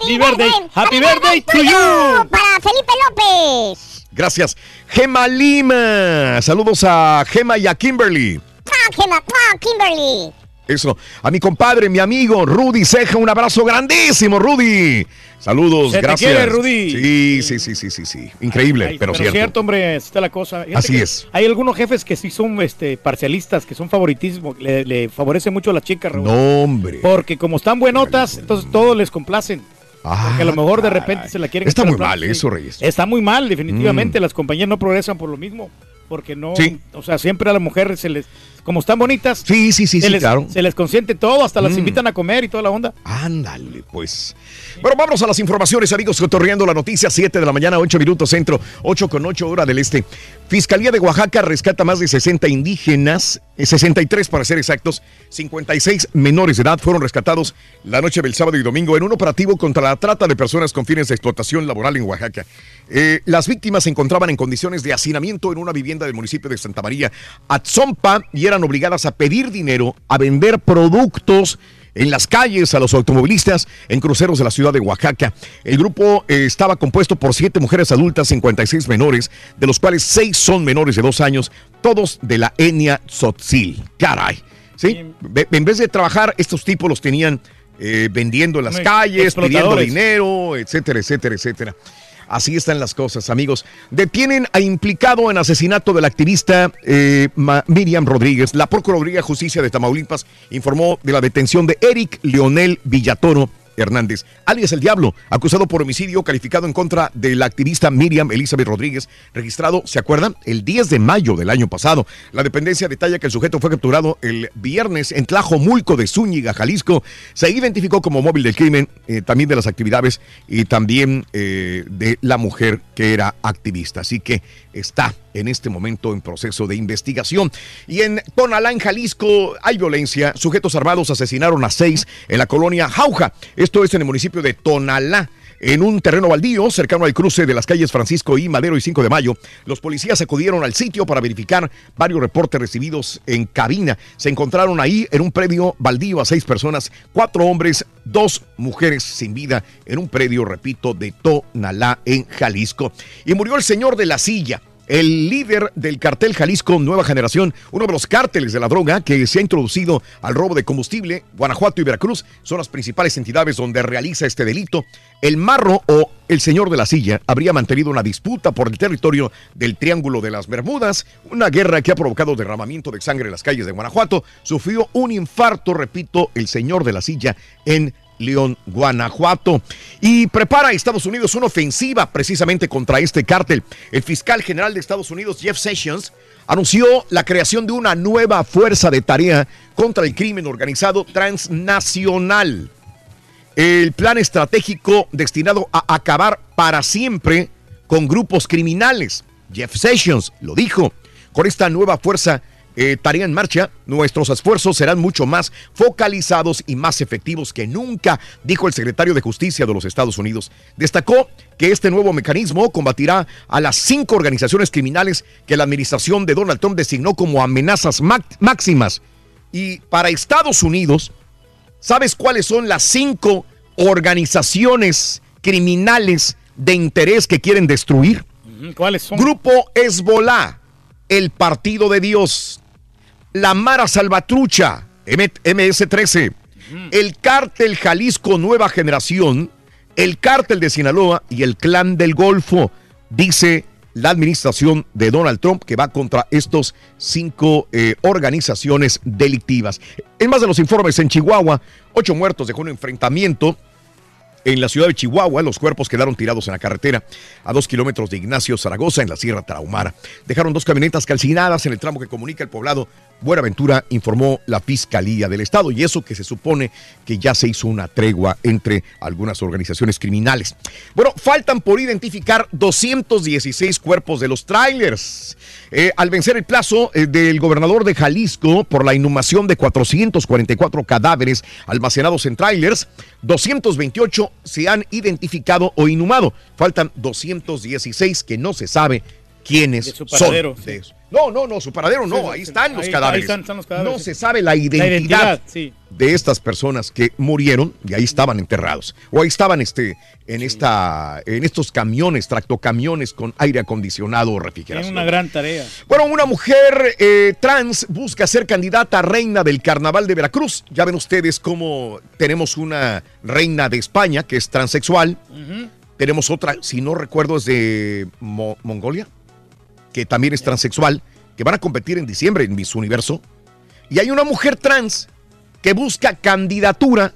¡Happy birthday! ¡Happy birthday to you! Para Felipe López. Gracias. Gema Lima, saludos a Gema y a Kimberly. ¡Ah, Gemma! ¡Ah, Kimberly! Eso. A mi compadre, mi amigo Rudy Ceja, un abrazo grandísimo, Rudy. Saludos, Se te gracias. quiere, Rudy. Sí, sí, sí, sí, sí, sí. Increíble, Ay, pero, cierto. hombre, así está la cosa. Fíjate Así es. Hay algunos jefes que sí son este, parcialistas, que son favoritismo, le, le favorece mucho a las chicas, Raúl. No, hombre. Porque como están buenotas, entonces todos les complacen. Porque a lo mejor de repente se la quieren Ah, Está muy mal eso, Reyes. Está muy mal, definitivamente. Las compañías no progresan por lo mismo. Porque no, Sí. o sea, siempre a las mujeres se les, como están bonitas, Sí, sí, sí, se, sí, les, claro. se les consiente todo, hasta las Mm. invitan a comer y toda la onda. Ándale, pues. Bueno, vámonos a las informaciones, amigos, cotorreando la noticia, 7 de la mañana, 8 minutos centro, 8 con 8 hora del este. Fiscalía de Oaxaca rescata más de 60 indígenas, eh, 63 para ser exactos, 56 menores de edad fueron rescatados la noche del sábado y domingo en un operativo contra la trata de personas con fines de explotación laboral en Oaxaca. Eh, las víctimas se encontraban en condiciones de hacinamiento en una vivienda del municipio de Santa María, Atzompa, y eran obligadas a pedir dinero, a vender productos en las calles a los automovilistas en cruceros de la ciudad de Oaxaca. El grupo eh, estaba compuesto por siete mujeres adultas, 56 menores, de los cuales seis son menores de dos años, todos de la etnia Tzotzil. Caray. ¿Sí? En vez de trabajar, estos tipos los tenían eh, vendiendo en las calles, pidiendo dinero, etcétera, etcétera, etcétera. Así están las cosas, amigos. Detienen a implicado en asesinato de la activista eh, Miriam Rodríguez. La Procuraduría de Justicia de Tamaulipas informó de la detención de Eric Leonel Villatoro Hernández, alias El Diablo, acusado por homicidio calificado en contra de la activista Miriam Elizabeth Rodríguez, registrado, ¿se acuerdan? El 10 de mayo del año pasado. La dependencia detalla que el sujeto fue capturado el viernes en Tlajomulco de Zúñiga, Jalisco. Se identificó como móvil del crimen, eh, también de las actividades y también eh, de la mujer que era activista. Así que está en este momento en proceso de investigación. Y en Tonalá, en Jalisco, hay violencia. Sujetos armados asesinaron a seis en la colonia Jauja. Esto es en el municipio de Tonalá. En un terreno baldío, cercano al cruce de las calles Francisco y Madero y 5 de Mayo, los policías acudieron al sitio para verificar varios reportes recibidos en cabina. Se encontraron ahí en un predio baldío a seis personas, cuatro hombres, dos mujeres sin vida, en un predio, repito, de Tonalá, en Jalisco. Y murió el señor de la silla. El líder del cartel Jalisco Nueva Generación, uno de los cárteles de la droga que se ha introducido al robo de combustible, Guanajuato y Veracruz son las principales entidades donde realiza este delito. El marro o el señor de la silla habría mantenido una disputa por el territorio del Triángulo de las Bermudas, una guerra que ha provocado derramamiento de sangre en las calles de Guanajuato. Sufrió un infarto, repito, el señor de la silla en León, Guanajuato. Y prepara a Estados Unidos una ofensiva precisamente contra este cártel. El fiscal general de Estados Unidos, Jeff Sessions, anunció la creación de una nueva fuerza de tarea contra el crimen organizado transnacional. El plan estratégico destinado a acabar para siempre con grupos criminales. Jeff Sessions lo dijo. Con esta nueva fuerza eh, tarea en marcha, nuestros esfuerzos serán mucho más focalizados y más efectivos que nunca, dijo el secretario de Justicia de los Estados Unidos. Destacó que este nuevo mecanismo combatirá a las cinco organizaciones criminales que la administración de Donald Trump designó como amenazas máximas. Y para Estados Unidos, ¿sabes cuáles son las cinco organizaciones criminales de interés que quieren destruir? ¿Cuáles son? Grupo Hezbollah, el Partido de Dios, la Mara Salvatrucha, MS-13, el Cártel Jalisco Nueva Generación, el Cártel de Sinaloa y el Clan del Golfo, dice la administración de Donald Trump que va contra estos cinco eh, organizaciones delictivas. En más de los informes en Chihuahua, ocho muertos dejó un enfrentamiento en la ciudad de Chihuahua, los cuerpos quedaron tirados en la carretera a dos kilómetros de Ignacio Zaragoza, en la Sierra Tarahumara. Dejaron dos camionetas calcinadas en el tramo que comunica el poblado Buenaventura, informó la Fiscalía del Estado. Y eso que se supone que ya se hizo una tregua entre algunas organizaciones criminales. Bueno, faltan por identificar 216 cuerpos de los trailers. Eh, al vencer el plazo eh, del gobernador de Jalisco por la inhumación de 444 cadáveres almacenados en trailers, 228 se han identificado o inhumado. Faltan 216 que no se sabe quiénes De su paradero, son. de. No, no, no, su paradero no, ahí están los Ahí- cadáveres. ahí están- están los cadáveres, No sí. se sabe la La identidad, sí. de estas personas que murieron y ahí estaban enterrados. O ahí estaban este, en, esta, en estos camiones, tractocamiones con aire acondicionado o refrigeración. una gran tarea. Bueno, una mujer eh, trans busca ser candidata a reina del carnaval de Veracruz. Ya ven ustedes cómo tenemos una reina de España que es transexual. Tenemos otra, si no recuerdo, es de Mo- Mongolia, que también es transexual, que van a competir en diciembre en Miss Universo. Y hay una mujer trans que busca candidatura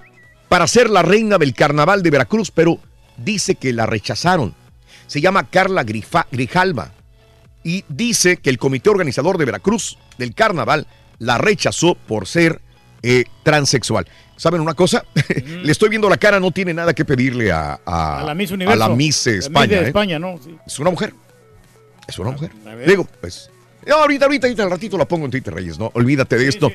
para ser la reina del carnaval de Veracruz, pero dice que la rechazaron. Se llama Carla Grifa- Grijalva y dice que el comité organizador de Veracruz del carnaval la rechazó por ser eh, transexual. ¿Saben una cosa? [LAUGHS] Le estoy viendo la cara, no tiene nada que pedirle a, a- A la Miss Universo. a la Miss La España. de ¿eh? España, ¿no? Sí. Es una mujer. Es una mujer. Digo, pues. no, ahorita, ahorita, ahorita, al ratito la pongo en Twitter, Reyes, ¿no? Olvídate de esto.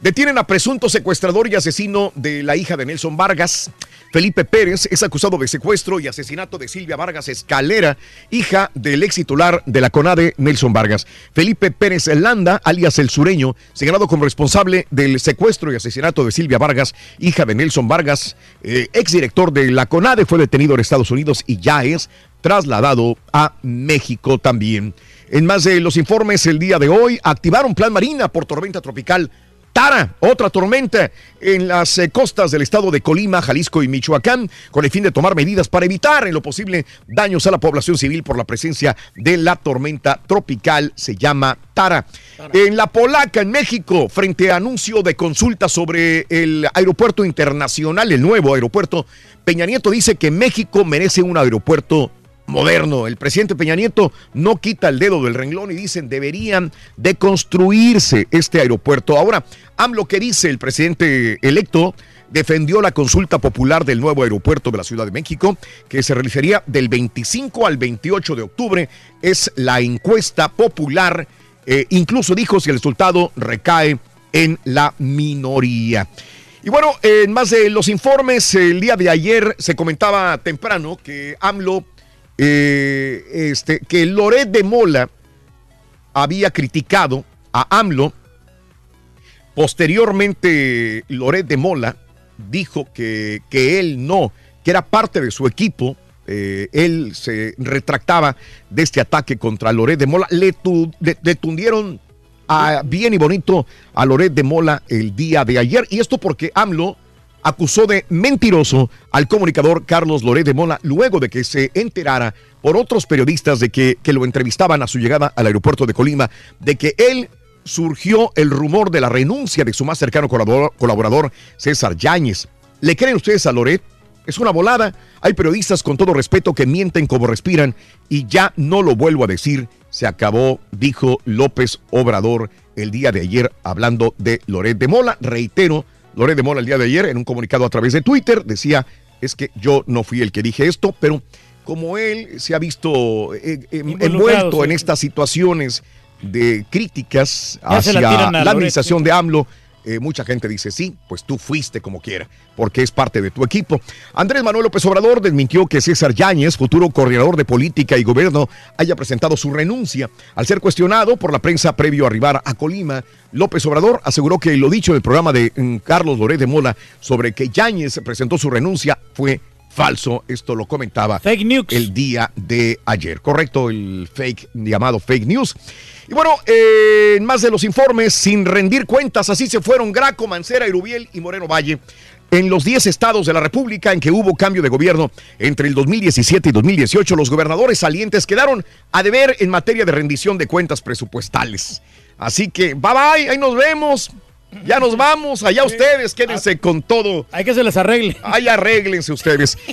Detienen a presunto secuestrador y asesino de la hija de Nelson Vargas. Felipe Pérez es acusado de secuestro y asesinato de Silvia Vargas Escalera, hija del ex titular de la CONADE, Nelson Vargas. Felipe Pérez Landa, alias El Sureño, señalado como responsable del secuestro y asesinato de Silvia Vargas, hija de Nelson Vargas, eh, exdirector de la CONADE, fue detenido en Estados Unidos y ya es trasladado a México también. En más de los informes el día de hoy, activaron plan Marina por tormenta tropical Tara, otra tormenta en las eh, costas del estado de Colima, Jalisco y Michoacán, con el fin de tomar medidas para evitar en lo posible daños a la población civil por la presencia de la tormenta tropical, se llama Tara. En la Polaca, en México, frente a anuncio de consulta sobre el aeropuerto internacional, el nuevo aeropuerto, Peña Nieto dice que México merece un aeropuerto moderno. El presidente Peña Nieto no quita el dedo del renglón y dicen deberían de construirse este aeropuerto. Ahora, AMLO que dice el presidente electo defendió la consulta popular del nuevo aeropuerto de la Ciudad de México, que se realizaría del 25 al 28 de octubre. Es la encuesta popular. Eh, incluso dijo si el resultado recae en la minoría. Y bueno, en más de los informes, el día de ayer se comentaba temprano que AMLO eh, este, que Loret de Mola había criticado a AMLO. Posteriormente, Loret de Mola dijo que, que él no, que era parte de su equipo eh, él se retractaba de este ataque contra Loret de Mola. Le, tu- tundieron a- bien y bonito a Loret de Mola el día de ayer. Y esto porque AMLO acusó de mentiroso al comunicador Carlos Loret de Mola luego de que se enterara por otros periodistas de que, que lo entrevistaban a su llegada al aeropuerto de Colima, de que él surgió el rumor de la renuncia de su más cercano colaborador, colaborador César Yáñez. ¿Le creen ustedes a Loret? Es una volada. Hay periodistas con todo respeto que mienten como respiran y ya no lo vuelvo a decir. Se acabó, dijo López Obrador el día de ayer hablando de Loret de Mola. Reitero, Loret de Mola el día de ayer en un comunicado a través de Twitter decía, es que yo no fui el que dije esto, pero como él se ha visto eh, eh, envuelto sí. en estas situaciones de críticas Ya la hacia la Loret, administración de AMLO, eh, mucha gente dice, sí, pues tú fuiste como quiera, porque es parte de tu equipo. Andrés Manuel López Obrador desmintió que César Yáñez, futuro coordinador de política y gobierno, haya presentado su renuncia. Al ser cuestionado por la prensa previo a arribar a Colima, López Obrador aseguró que lo dicho en el programa de mm, Carlos Loret de Mola sobre que Yáñez presentó su renuncia fue falso. Esto lo comentaba el día de ayer. Correcto, el fake llamado fake news. Y bueno, eh, más de los informes, sin rendir cuentas, así se fueron Graco, Mancera, Irubiel y Moreno Valle. En los 10 estados de la República en que hubo cambio de gobierno entre el 2017 y 2018, los gobernadores salientes quedaron a deber en materia de rendición de cuentas presupuestales. Así que, bye bye, ahí nos vemos. Ya nos vamos, allá ustedes, quédense con todo. Hay que se les arregle. Ahí arréglense ustedes. [LAUGHS]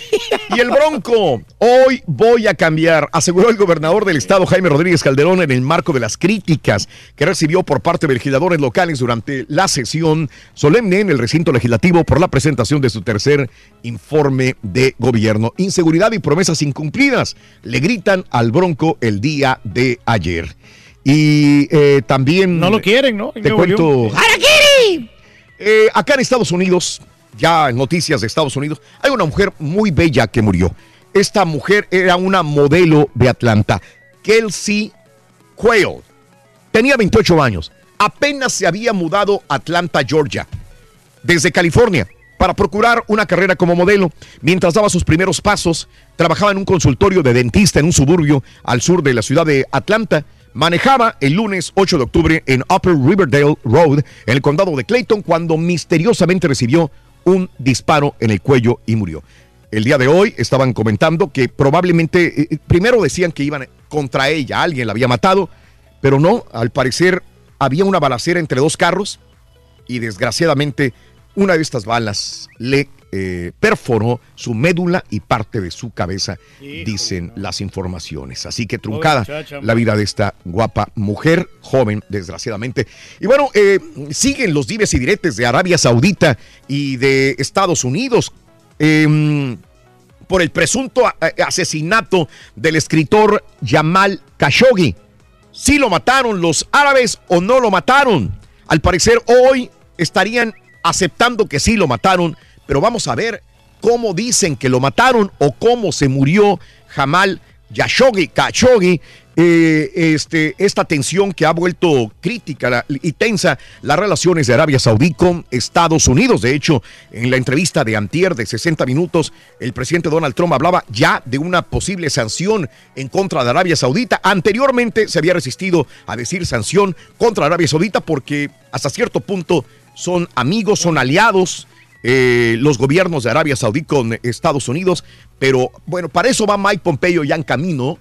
Y el Bronco, hoy voy a cambiar, aseguró el gobernador del estado Jaime Rodríguez Calderón en el marco de las críticas que recibió por parte de legisladores locales durante la sesión solemne en el recinto legislativo por la presentación de su tercer informe de gobierno. Inseguridad y promesas incumplidas le gritan al Bronco el día de ayer. Y eh, también... No lo quieren, ¿no? Te cuento... León. Eh, acá en Estados Unidos, ya en noticias de Estados Unidos, hay una mujer muy bella que murió. Esta mujer era una modelo de Atlanta, Kelsey Quayle. Tenía 28 años. Apenas se había mudado a Atlanta, Georgia, desde California, para procurar una carrera como modelo. Mientras daba sus primeros pasos, trabajaba en un consultorio de dentista en un suburbio al sur de la ciudad de Atlanta. Manejaba el lunes 8 de octubre en Upper Riverdale Road, en el condado de Clayton, cuando misteriosamente recibió un disparo en el cuello y murió. El día de hoy estaban comentando que probablemente, eh, primero decían que iban contra ella, alguien la había matado, pero no, al parecer había una balacera entre dos carros y desgraciadamente una de estas balas le eh, perforó su médula y parte de su cabeza, dicen las informaciones. Así que truncada muchacha, la vida de esta guapa mujer, joven, desgraciadamente. Y bueno, eh, siguen los dives y diretes de Arabia Saudita y de Estados Unidos. em, por el presunto asesinato del escritor Jamal Khashoggi. Si lo mataron los árabes o no lo mataron. Al parecer hoy estarían aceptando que sí lo mataron, pero vamos a ver cómo dicen que lo mataron o cómo se murió Jamal Khashoggi, Khashoggi, eh, este, esta tensión que ha vuelto crítica y tensa las relaciones de Arabia Saudí con Estados Unidos. De hecho, en la entrevista de Antier de 60 minutos, el presidente Donald Trump hablaba ya de una posible sanción en contra de Arabia Saudita. Anteriormente se había resistido a decir sanción contra Arabia Saudita porque hasta cierto punto son amigos, son aliados eh, los gobiernos de Arabia Saudí con Estados Unidos, pero bueno, para eso va Mike Pompeo ya en camino.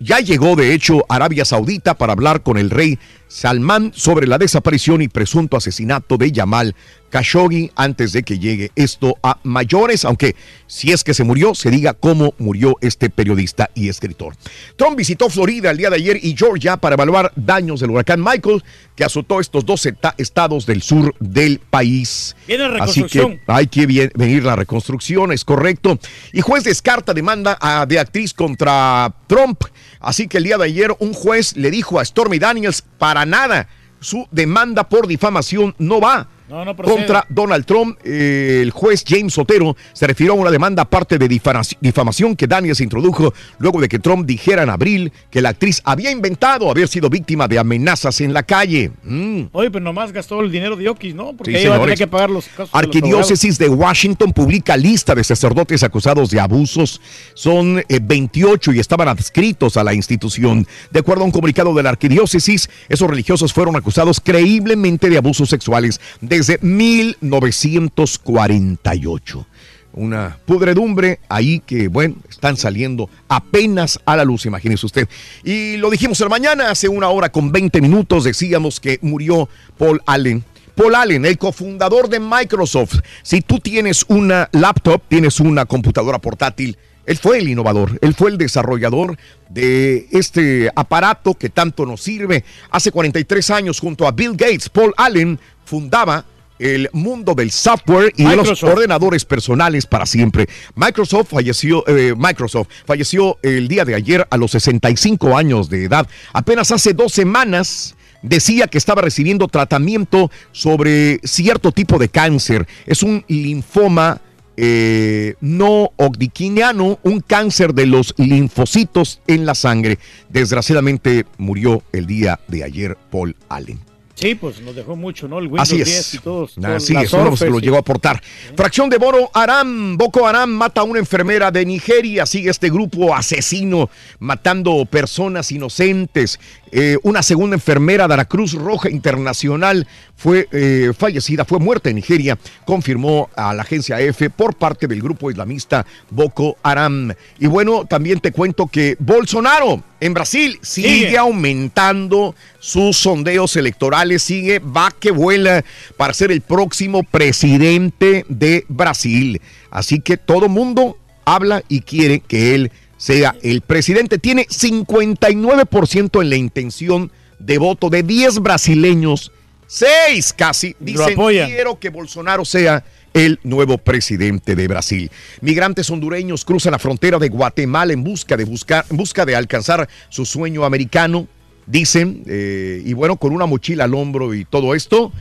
Ya llegó, de hecho, Arabia Saudita para hablar con el rey Salman sobre la desaparición y presunto asesinato de Yamal Khashoggi antes de que llegue esto a mayores, aunque si es que se murió, se diga cómo murió este periodista y escritor. Trump visitó Florida el día de ayer y Georgia para evaluar daños del huracán Michael que azotó estos dos estados del sur del país. Viene la Así que hay que venir la reconstrucción, es correcto. Y juez descarta demanda a- de actriz contra Trump. Así que el día de ayer un juez le dijo a Stormy Daniels, para nada, su demanda por difamación no va. No, no procede. contra Donald Trump. Eh, el juez James Otero se refirió a una demanda aparte de difamaci- difamación que Daniels introdujo luego de que Trump dijera en abril que la actriz había inventado haber sido víctima de amenazas en la calle. Mm. Oye, pero nomás gastó el dinero de Oquis, ¿no? Porque Sí, ahí va a tener señores. que pagar los casos. de los Arquidiócesis de Washington publica lista de sacerdotes acusados de abusos. Son eh, 28 y estaban adscritos a la institución. De acuerdo a un comunicado de la arquidiócesis, esos religiosos fueron acusados creíblemente de abusos sexuales desde 1948. Una pudredumbre ahí que, bueno, están saliendo apenas a la luz, imagínese usted. Y lo dijimos en la mañana, hace una hora con 20 minutos, decíamos que murió Paul Allen. Paul Allen, el cofundador de Microsoft. Si tú tienes una laptop, tienes una computadora portátil, él fue el innovador, él fue el desarrollador de este aparato que tanto nos sirve. Hace 43 años, junto a Bill Gates, Paul Allen fundaba el mundo del software y de los ordenadores personales para siempre. Microsoft falleció, eh, Microsoft falleció el día de ayer a los 65 años de edad. Apenas hace dos semanas decía que estaba recibiendo tratamiento sobre cierto tipo de cáncer. Es un linfoma eh, no hodgkiniano, un cáncer de los linfocitos en la sangre. Desgraciadamente murió el día de ayer Paul Allen. Sí, pues nos dejó mucho, ¿no? El Windows Así 10 es. y todos. Así es, se lo llegó a aportar. Fracción de Boro Haram, Boko Haram mata a una enfermera de Nigeria. Sigue este grupo asesino matando personas inocentes. Eh, una segunda enfermera de la Cruz Roja Internacional fue eh, fallecida, fue muerta en Nigeria, confirmó a la agencia EFE por parte del grupo islamista Boko Haram. Y bueno, también te cuento que Bolsonaro en Brasil sigue, Sigue. aumentando sus sondeos electorales, sigue, va que vuela para ser el próximo presidente de Brasil. Así que todo mundo habla y quiere que él sea el presidente. Tiene 59% en la intención de voto de 10 brasileños, 6 casi, dicen quiero que Bolsonaro sea el nuevo presidente de Brasil. Migrantes hondureños cruzan la frontera de Guatemala en busca de, buscar, en busca de alcanzar su sueño americano, dicen, eh, y bueno, con una mochila al hombro y todo esto.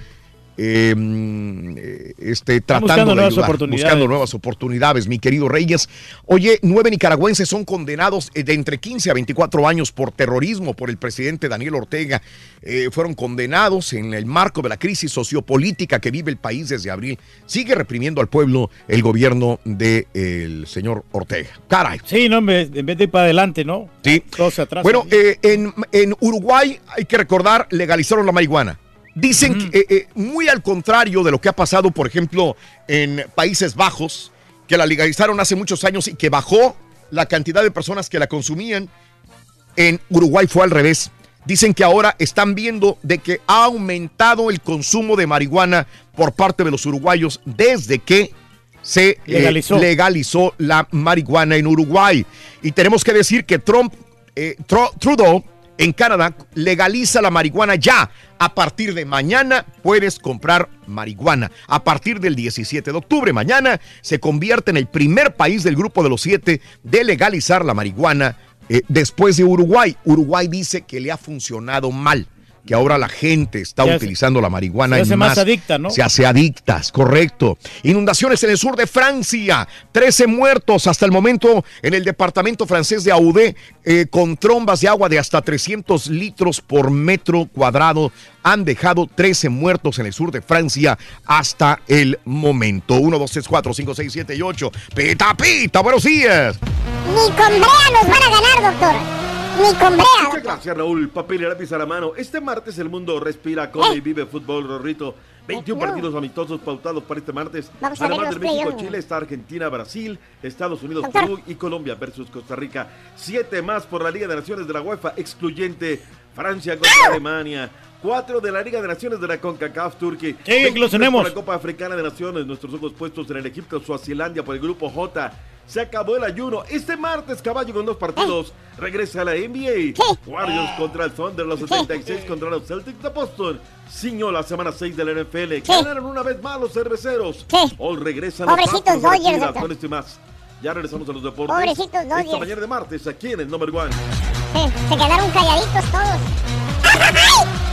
Eh, mm, eh, este, tratando buscando de nuevas ayudar, oportunidades. buscando nuevas oportunidades, mi querido Reyes. Oye, nueve nicaragüenses son condenados eh, de entre 15 a 24 años por terrorismo por el presidente Daniel Ortega. Eh, fueron condenados en el marco de la crisis sociopolítica que vive el país desde abril. Sigue reprimiendo al pueblo el gobierno del señor Ortega. Caray. Sí, no, en vez en vez de ir para adelante, ¿no? Sí. Todo se atrasa. Bueno, eh, en, en Uruguay, hay que recordar, legalizaron la marihuana. Dicen que, eh, eh, muy al contrario de lo que ha pasado, por ejemplo, en Países Bajos, que la legalizaron hace muchos años y que bajó la cantidad de personas que la consumían, en Uruguay fue al revés. Dicen que ahora están viendo de que ha aumentado el consumo de marihuana por parte de los uruguayos desde que se eh, Legalizó. legalizó la marihuana en Uruguay. Y tenemos que decir que Trump, Tru- Trudeau en Canadá legaliza la marihuana ya. A partir de mañana puedes comprar marihuana. A partir del 17 de octubre, mañana se convierte en el primer país del grupo de los siete de legalizar la marihuana eh, después de Uruguay. Uruguay dice que le ha funcionado mal. Que ahora la gente está Se hace- utilizando la marihuana se en hace más adicta, ¿no? Se hace adictas, correcto. Inundaciones en el sur de Francia. 13 muertos hasta el momento en el departamento francés de Audé eh, con trombas de agua de hasta 300 litros por metro cuadrado. Han dejado 13 muertos en el sur de Francia hasta el momento. 1, 2, 3, 4, 5, 6, 7 y 8. Pita, pita, buenos días. Ni con brea nos van a ganar, doctor. Ni con brea. Muchas gracias, Raúl. Papel y lápiz a la mano. Este martes el mundo respira, come y vive fútbol, Rorrito. 21 partidos amistosos pautados para este martes. Vamos a ver Además de México, playoffs. Chile, está Argentina, Brasil, Estados Unidos, Doctor. Perú y Colombia versus Costa Rica. Siete más por la Liga de Naciones de la UEFA, excluyente Francia contra Alemania. Cuatro de la Liga de Naciones de la CONCACAF Turquía. Sí, los tenemos. Por la Copa Africana de Naciones, nuestros ojos puestos en el equipo Suazilandia por el grupo J. Se acabó el ayuno. Este martes, caballo con dos partidos. Regresa a la NBA. Warriors contra el Thunder, los 76 contra los Celtics de Boston. Ciñó la semana 6 de la NFL. Ganaron una vez más los cerveceros. Hoy regresan los Pobrecitos Dodgers, y más. Ya regresamos a los deportes. Pobrecitos Esta Dodgers. mañana de martes, aquí en el Number One. Se, se quedaron calladitos todos.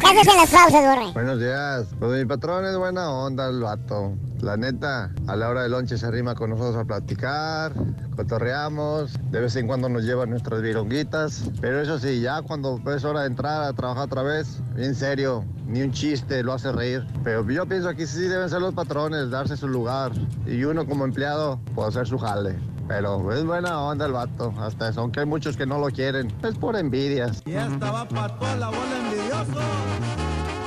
¿Qué haces en las pausas, Borre? Buenos días. Pues mi patrón es buena onda, el vato. La neta, a la hora del lonche se arrima con nosotros a platicar, cotorreamos, de vez en cuando nos lleva nuestras vironguitas. Pero eso sí, ya cuando es hora de entrar a trabajar otra vez, en serio, ni un chiste lo hace reír. Pero yo pienso que sí deben ser los patrones, darse su lugar. Y uno como empleado puede hacer su jale. Pero es buena onda el vato, hasta eso, aunque hay muchos que no lo quieren. Es por envidias. Ya estaba para toda la bola envidioso.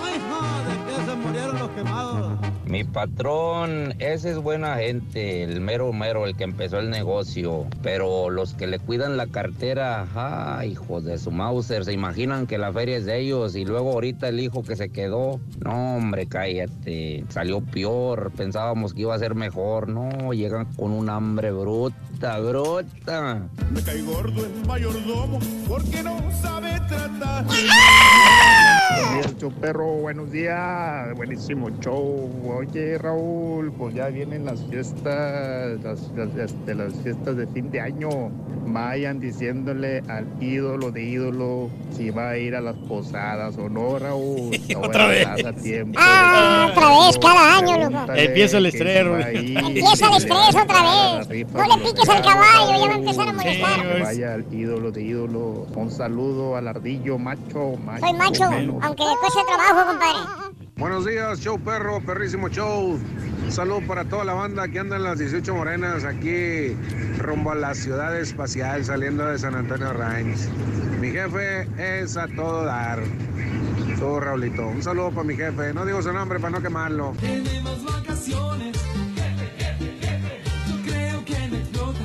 Ay, no, de que se murieron los quemados. Mi patrón, ese es buena gente, el mero mero, el que empezó el negocio. Pero los que le cuidan la cartera, ah, hijos de su Mauser, se imaginan que la feria es de ellos y luego ahorita el hijo que se quedó. No, hombre, cállate. Salió peor, pensábamos que iba a ser mejor. No, llegan con un hambre bruta, bruta. Me cae gordo el mayordomo porque no sabe tratar. Buenos días, perro, buenos días, buenísimo show. Oye, Raúl, pues ya vienen las fiestas, las, las- este, las fiestas de fin de año. Vayan diciéndole al ídolo de ídolo si va a ir a las posadas o no, Raúl. [LAUGHS] No Otra vez. a tiempo. Ah, otra vez, cada año, loco. Empieza el estrés, si Empieza el estrés otra vez. rifa, No le piques al caballo, ya va a empezar a molestar. Que vaya al ídolo de ídolo. Un saludo al ardillo macho. macho Soy macho, mano. aunque le cueste trabajo, compadre. Buenos días, show perro, perrísimo show. Un saludo para toda la banda que anda en las 18 morenas aquí rumbo a la ciudad espacial saliendo de San Antonio Rines. Mi jefe es a todo dar. Todo Raulito. Un saludo para mi jefe. No digo su nombre para no quemarlo. Tenemos vacaciones. Yo creo que me explota.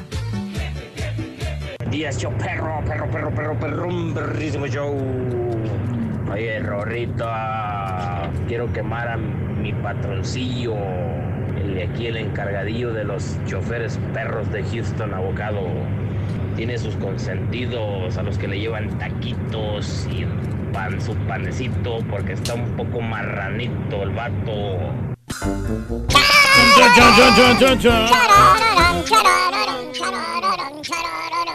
Buenos días, show perro, perro, perro, perro, perro, perrísimo show. Oye, Rorrito, quiero quemar a mi patroncillo, el de aquí, el encargadillo de los choferes perros de Houston, abocado. Tiene sus consentidos a los que le llevan taquitos y pan, su panecito, porque está un poco marranito el vato.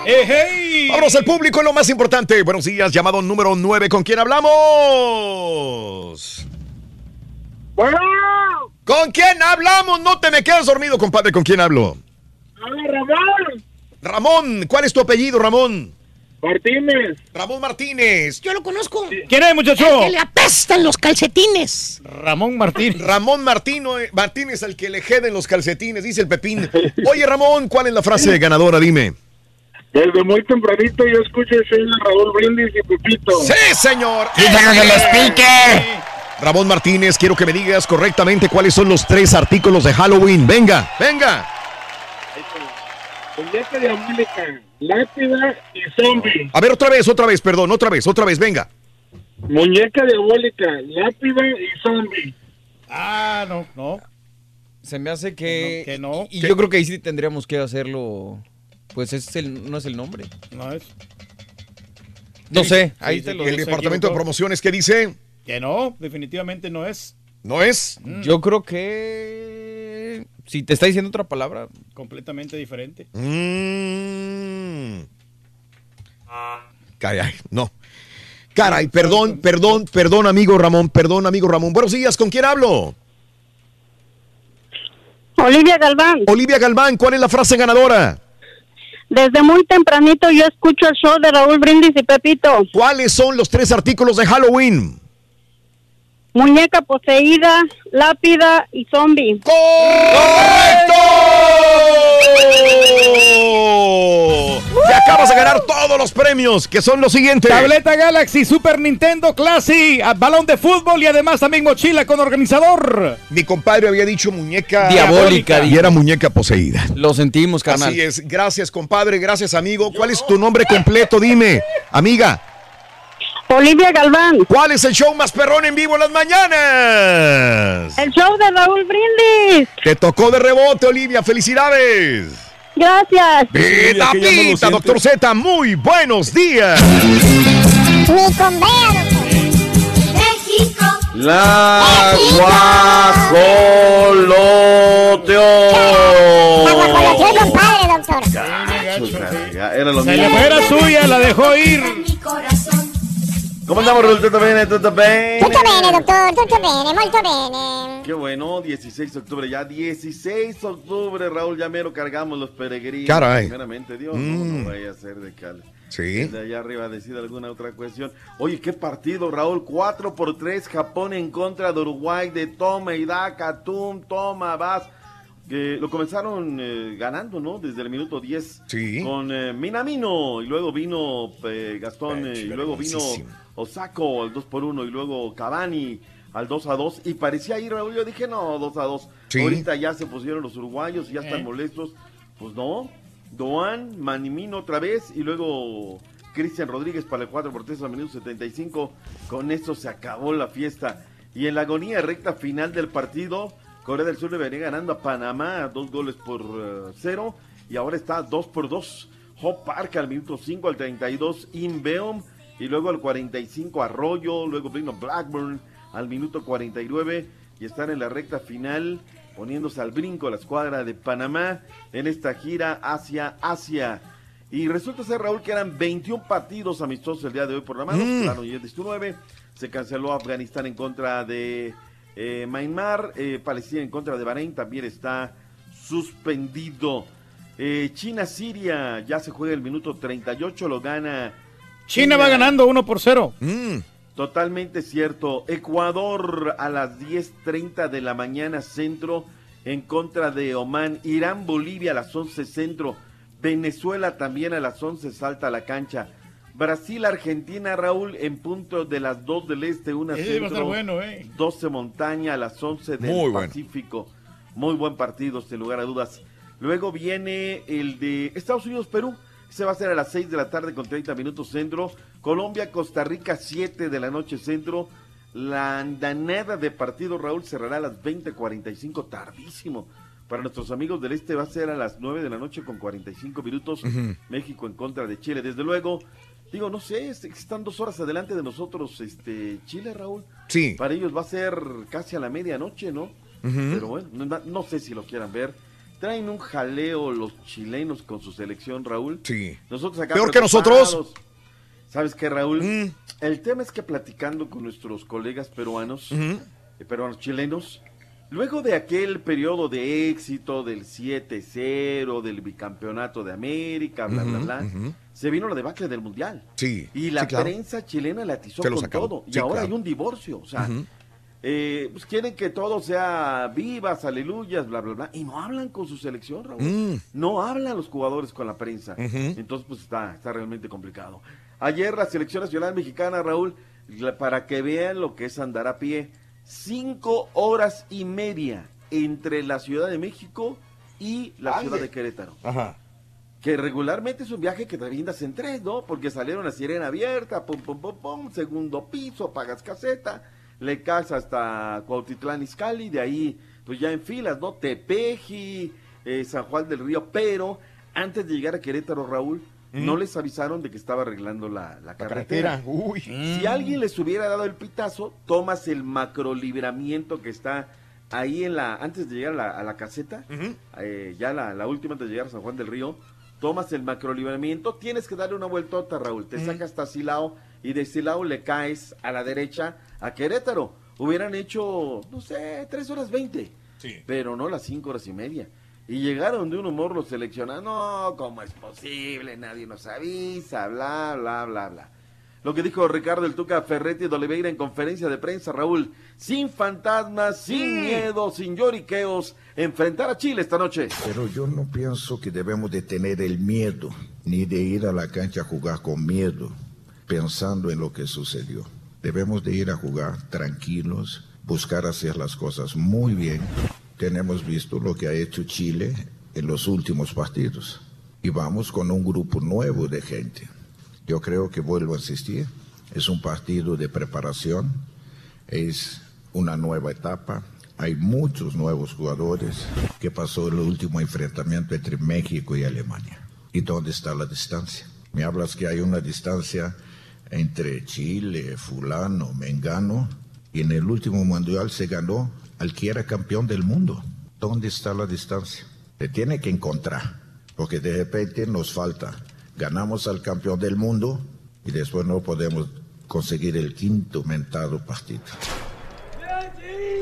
Chon, chon, chon. Vámonos al público, lo más importante. Buenos días, llamado número 9. ¿Con quién hablamos? Bueno. ¿Con quién hablamos? No te me quedes dormido, compadre. ¿Con quién hablo? Hola, Ramón. Ramón, ¿cuál es tu apellido, Ramón? Martínez. Ramón Martínez. Yo lo conozco. ¿Quién es, muchacho? El que le apestan los calcetines. Ramón Martín. Ramón Martino, eh, Martínez, al que le jeden los calcetines, dice el Pepín. [LAUGHS] Oye, Ramón, ¿cuál es la frase ganadora? Dime. Desde muy tempranito yo escucho el Raúl Brindis y Pepito. ¡Sí, señor! Díganos el speaker. Ramón Martínez, quiero que me digas correctamente cuáles son los tres artículos de Halloween. Venga, venga. Muñeca diabólica, lápida y zombie. A ver, otra vez, otra vez, perdón, otra vez, otra vez, venga. Muñeca diabólica, lápida y zombie. Ah, no, no. Se me hace que. Que no. Y ¿Qué? yo creo que ahí sí tendríamos que hacerlo. Pues ese es el, no es el nombre. No es. No sé, ahí Sí, te lo ¿Y el departamento de promociones qué dice? Que no, definitivamente no es. ¿No es? Yo creo que. Si te está diciendo otra palabra. Completamente diferente. Mm. Caray, no. Caray, perdón, perdón, perdón, amigo Ramón, perdón, amigo Ramón. Buenos días, ¿con quién hablo? Olivia Galván. Olivia Galván, ¿cuál es la frase ganadora? Desde muy tempranito yo escucho el show de Raúl Brindis y Pepito. ¿Cuáles son los tres artículos de Halloween? Muñeca poseída, lápida y zombie. Te acabas de ganar todos los premios, que son los siguientes. Tableta Galaxy, Super Nintendo Classic, balón de fútbol y además también mochila con organizador. Mi compadre había dicho muñeca Diabólica, y dijo. era muñeca poseída. Lo sentimos, carnal. Así es. Gracias, compadre. Gracias, amigo. ¿Cuál es tu nombre completo? Dime, amiga. Olivia Galván. ¿Cuál es el show más perrón en vivo en las mañanas? El show de Raúl Brindis. Te tocó de rebote, Olivia. Felicidades. Gracias. Pita, no lo pita, siente. doctor Z, muy buenos días. Ni con Bea, México. La guajoloteo. Soy compadre, doctor. Ya, era lo Se le mismo. fue la suya, la dejó ir. ¿Cómo andamos, Raúl? ¿Todo bien? ¿Todo bien? Tutto bene, doctor, tutto bene, molto bene. Qué bueno, 16 de octubre ya, 16 de octubre, Raúl, ya mero cargamos los peregrinos. Caray. Primeramente, Dios, no, Mm. no vaya a ser de cal. Sí. De allá arriba decir alguna otra cuestión. Oye, qué partido, Raúl, 4 por 3, Japón en contra de Uruguay, de toma y daca, tum, toma, vas. Que lo comenzaron eh, ganando, ¿no? Desde el minuto 10 Sí. con eh, Minamino, y luego vino eh, Gastón, eh, y luego vino. Osako al 2 por 1 y luego Cavani al 2 a 2 y parecía ir Raúl, yo dije no, 2 a 2. Sí. Ahorita ya se pusieron los uruguayos y ya están Eh. molestos. Pues no, Doan, Manimino otra vez y luego Cristian Rodríguez para el 4 por 3 al minuto 75. Con esto se acabó la fiesta. Y en la agonía recta final del partido, Corea del Sur le venía ganando a Panamá dos goles por eh, cero y ahora está 2 por 2. Hope Park al minuto 5 al 32, Inbeom y luego al 45 Arroyo, luego vino Blackburn al minuto 49 y están en la recta final poniéndose al brinco la escuadra de Panamá en esta gira hacia Asia. Y resulta ser, Raúl, que eran 21 partidos amistosos el día de hoy por la mano. Mm. Claro, y el 19 se canceló Afganistán en contra de eh, Myanmar, eh, Palestina en contra de Bahrein también está suspendido. Eh, China-Siria ya se juega el minuto 38, lo gana. China va ganando 1 por 0. Mm. Totalmente cierto. Ecuador a las 10.30 de la mañana centro en contra de Oman. Irán, Bolivia a las 11 centro. Venezuela también a las 11 salta a la cancha. Brasil, Argentina, Raúl en punto de las 2 del este, una Ese va a estar centro, bueno, eh. 12 montaña a las 11 del Muy bueno. Pacífico. Muy buen partido, sin lugar a dudas. Luego viene el de Estados Unidos-Perú. Ese va a ser a las 6 de la tarde con 30 minutos centro. Colombia-Costa Rica, 7 de la noche centro. La andanada de partido, Raúl, cerrará a las 20.45, tardísimo. Para nuestros amigos del este va a ser a las 9 de la noche con 45 minutos. Ujú. México en contra de Chile. Desde luego, digo, no sé, es- están dos horas adelante de nosotros, este Chile, Raúl. Sí. Para ellos va a ser casi a la medianoche, ¿no? Pero bueno, no, no sé si lo quieran ver. Traen un jaleo los chilenos con su selección, Raúl. Sí. Nosotros acá Peor que nosotros. ¿Sabes qué, Raúl? Mm. El tema es que platicando con nuestros colegas peruanos, eh, peruanos chilenos, luego de aquel periodo de éxito del 7-0, del bicampeonato de América, bla, bla, bla, se vino la debacle del Mundial. Sí. Y la sí, claro. prensa chilena la atizó con todo. Y ahora claro. hay un divorcio. O sea. Eh, pues quieren que todo sea vivas, aleluyas, bla, bla, bla. Y no hablan con su selección, Raúl. Mm. No hablan los jugadores con la prensa. Entonces, pues está, está realmente complicado. Ayer la selección nacional mexicana, Raúl, la- para que vean lo que es andar a pie, cinco horas y media entre la Ciudad de México y la Ande. ciudad de Querétaro. Ajá. Que regularmente es un viaje que te brindas en tres, ¿no? Porque salieron a sirena abierta, pum, pum, pum, pum, segundo piso, pagas caseta, le caes hasta Cuautitlán Izcalli, de ahí, pues ya en filas, ¿no? Tepeji, eh, San Juan del Río, pero antes de llegar a Querétaro, Raúl, Mm. no les avisaron de que estaba arreglando la, la La carretera. carretera. Uy. Si alguien les hubiera dado el pitazo, tomas el macrolibramiento que está ahí en la, antes de llegar a la, a la caseta, eh, ya la, la última antes de llegar a San Juan del Río, tomas el macrolibramiento, tienes que darle una vueltota, Raúl, te sacas hasta Silao y de Silao le caes a la derecha a Querétaro. Hubieran hecho, no sé, tres horas veinte, Sí. pero no las cinco horas y media. Y llegaron de un humor los seleccionados, no, ¿cómo es posible? Nadie nos avisa, bla, bla, bla, bla. Lo que dijo Ricardo El Tuca Ferretti de Oliveira en conferencia de prensa, Raúl, sin fantasmas, sin miedo, sin lloriqueos, enfrentar a Chile esta noche. Pero yo no pienso que debemos de tener el miedo, ni de ir a la cancha a jugar con miedo, pensando en lo que sucedió. Debemos de ir a jugar tranquilos, buscar hacer las cosas muy bien. Tenemos visto lo que ha hecho Chile en los últimos partidos y vamos con un grupo nuevo de gente. Yo creo que vuelvo a insistir, es un partido de preparación, es una nueva etapa, hay muchos nuevos jugadores que pasó el último enfrentamiento entre México y Alemania. ¿Y dónde está la distancia? Me hablas que hay una distancia entre Chile, fulano, mengano, y en el último mundial se ganó al que era campeón del mundo. ¿Dónde está la distancia? Se tiene que encontrar, porque de repente nos falta. Ganamos al campeón del mundo y después no podemos conseguir el quinto mentado partido.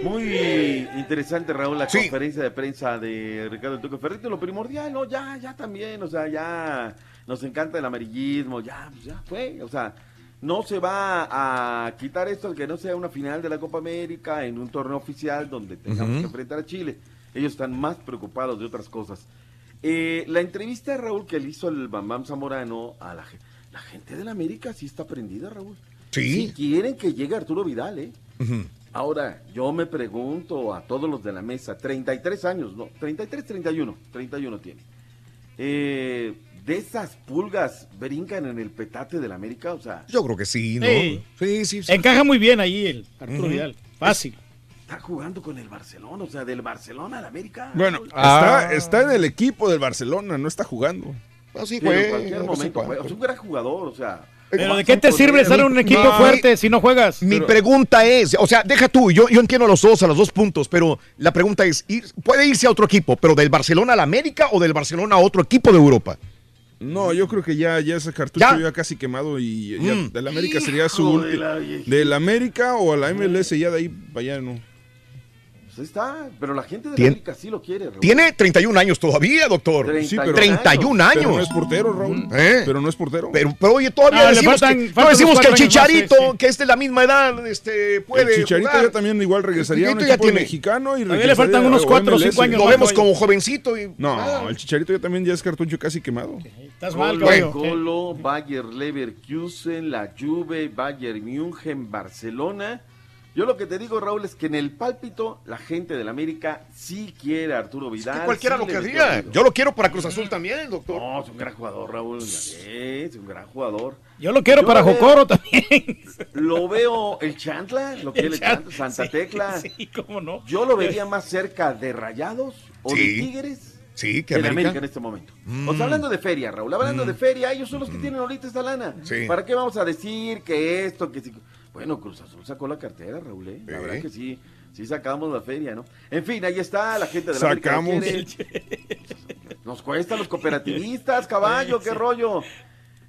Muy interesante, Raúl, la conferencia de prensa de Ricardo El Tuca Ferretti. Lo primordial, ¿no? Ya, ya también, o sea, ya nos encanta el amarillismo, ya, ya fue, o sea, no se va a quitar esto que no sea una final de la Copa América en un torneo oficial donde tengamos que enfrentar a Chile. Ellos están más preocupados de otras cosas. Eh, la entrevista, Raúl, que le hizo el Bambam Zamorano a la, gen- la gente de la América sí está prendida, Raúl. Sí. Si quieren que llegue Arturo Vidal, ¿eh? Ahora, yo me pregunto a todos los de la mesa, 33 años, no, 33, 31, 31 tiene. Eh, ¿De esas pulgas brincan en el petate de la América? O sea, Yo creo que sí, ¿no? Sí. Sí, sí, sí. Encaja muy bien ahí el Arturo. Vidal. Fácil. está jugando con el Barcelona, o sea, del Barcelona al América. Bueno, Ah. está, está en el equipo del Barcelona, no está jugando. Así Pero en cualquier momento, fue- es un gran jugador, o sea. Pero ¿de qué te sirve estar en un equipo No. fuerte si no juegas? Mi pregunta es, o sea, deja tú, yo, yo entiendo a los dos, a los dos puntos, pero la pregunta es, ir- ¿puede irse a otro equipo, pero del Barcelona a la América o del Barcelona a otro equipo de Europa? No, yo creo que ya, ya ese cartucho ya, casi quemado y ya Mm. del América sería su de último. la viejita. Del América o a la MLS, ya de ahí para allá no. Ahí está, pero la gente de Tien- América sí lo quiere, Raúl. Tiene 31 años todavía, doctor. 31 31 años. Pero no es portero, Raúl. ¿Eh? Pero no es portero. Pero, pero oye, todavía Ah, le decimos, faltan- que, faltan no decimos que el años más, Chicharito, sí, sí. que es de la misma edad, este, puede el Chicharito jugar. ya también igual regresaría a un Chicharito ya tiene- mexicano y Todavía le regresaría faltan unos a cuatro o MLS. cinco años Lo vemos como jovencito y No, el Chicharito ya también ya es cartucho casi quemado. Estás Colo, Colo, Bayer Leverkusen, la Juve, Bayern München, Barcelona. Yo lo que te digo, Raúl, es que en el pálpito la gente del América sí quiere a Arturo Vidal. Que cualquiera sí lo querría. Yo lo quiero para Cruz Azul también, doctor. No, es un gran jugador, Raúl. Es un gran jugador. Yo lo quiero para Jocoro también. [LAUGHS] Lo veo el Chantla, lo quiere el Chantla, Santa sí, Tecla. [LAUGHS] Sí, cómo no. Yo lo vería más cerca de Rayados o de. Tigres Sí, que de América. América en este momento. Mm. O sea, hablando de feria, Raúl, hablando de feria, ellos son los que tienen ahorita esta lana. Sí. ¿Para qué vamos a decir que esto, que si... Bueno, Cruz Azul sacó la cartera, Raúl, ¿eh? La verdad que sí, sí sacamos la feria, ¿no? En fin, ahí está la gente de la Sacamos. [LAUGHS] Nos cuesta los cooperativistas, caballo, qué rollo.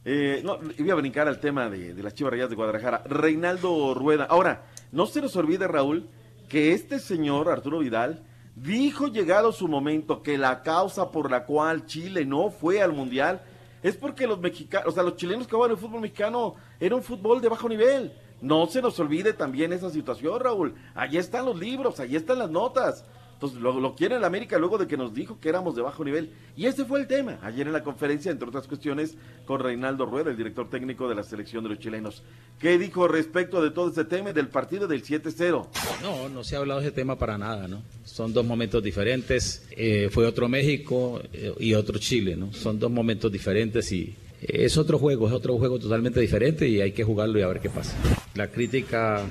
Eh, no, iba a brincar al tema de, de las Chivas Rayadas de Guadalajara. Reinaldo Rueda. Ahora, no se nos olvide, Raúl, que este señor, Arturo Vidal, dijo llegado su momento que la causa por la cual Chile no fue al Mundial es porque los mexicanos, o sea, los chilenos que jugaban el fútbol mexicano era un fútbol de bajo nivel. No se nos olvide también esa situación, Raúl. Allí están los libros, allí están las notas. Entonces lo, quiere el América luego de que nos dijo que éramos de bajo nivel. Y ese fue el tema ayer en la conferencia, entre otras cuestiones, con Reinaldo Rueda, el director técnico de la selección de los chilenos. ¿Qué dijo respecto de todo ese tema del partido del 7-0? No, no se ha hablado de ese tema para nada, ¿no? Son dos momentos diferentes. Eh, fue otro México eh, y otro Chile, ¿no? Son dos momentos diferentes y es otro juego, es otro juego totalmente diferente y hay que jugarlo y a ver qué pasa. La crítica,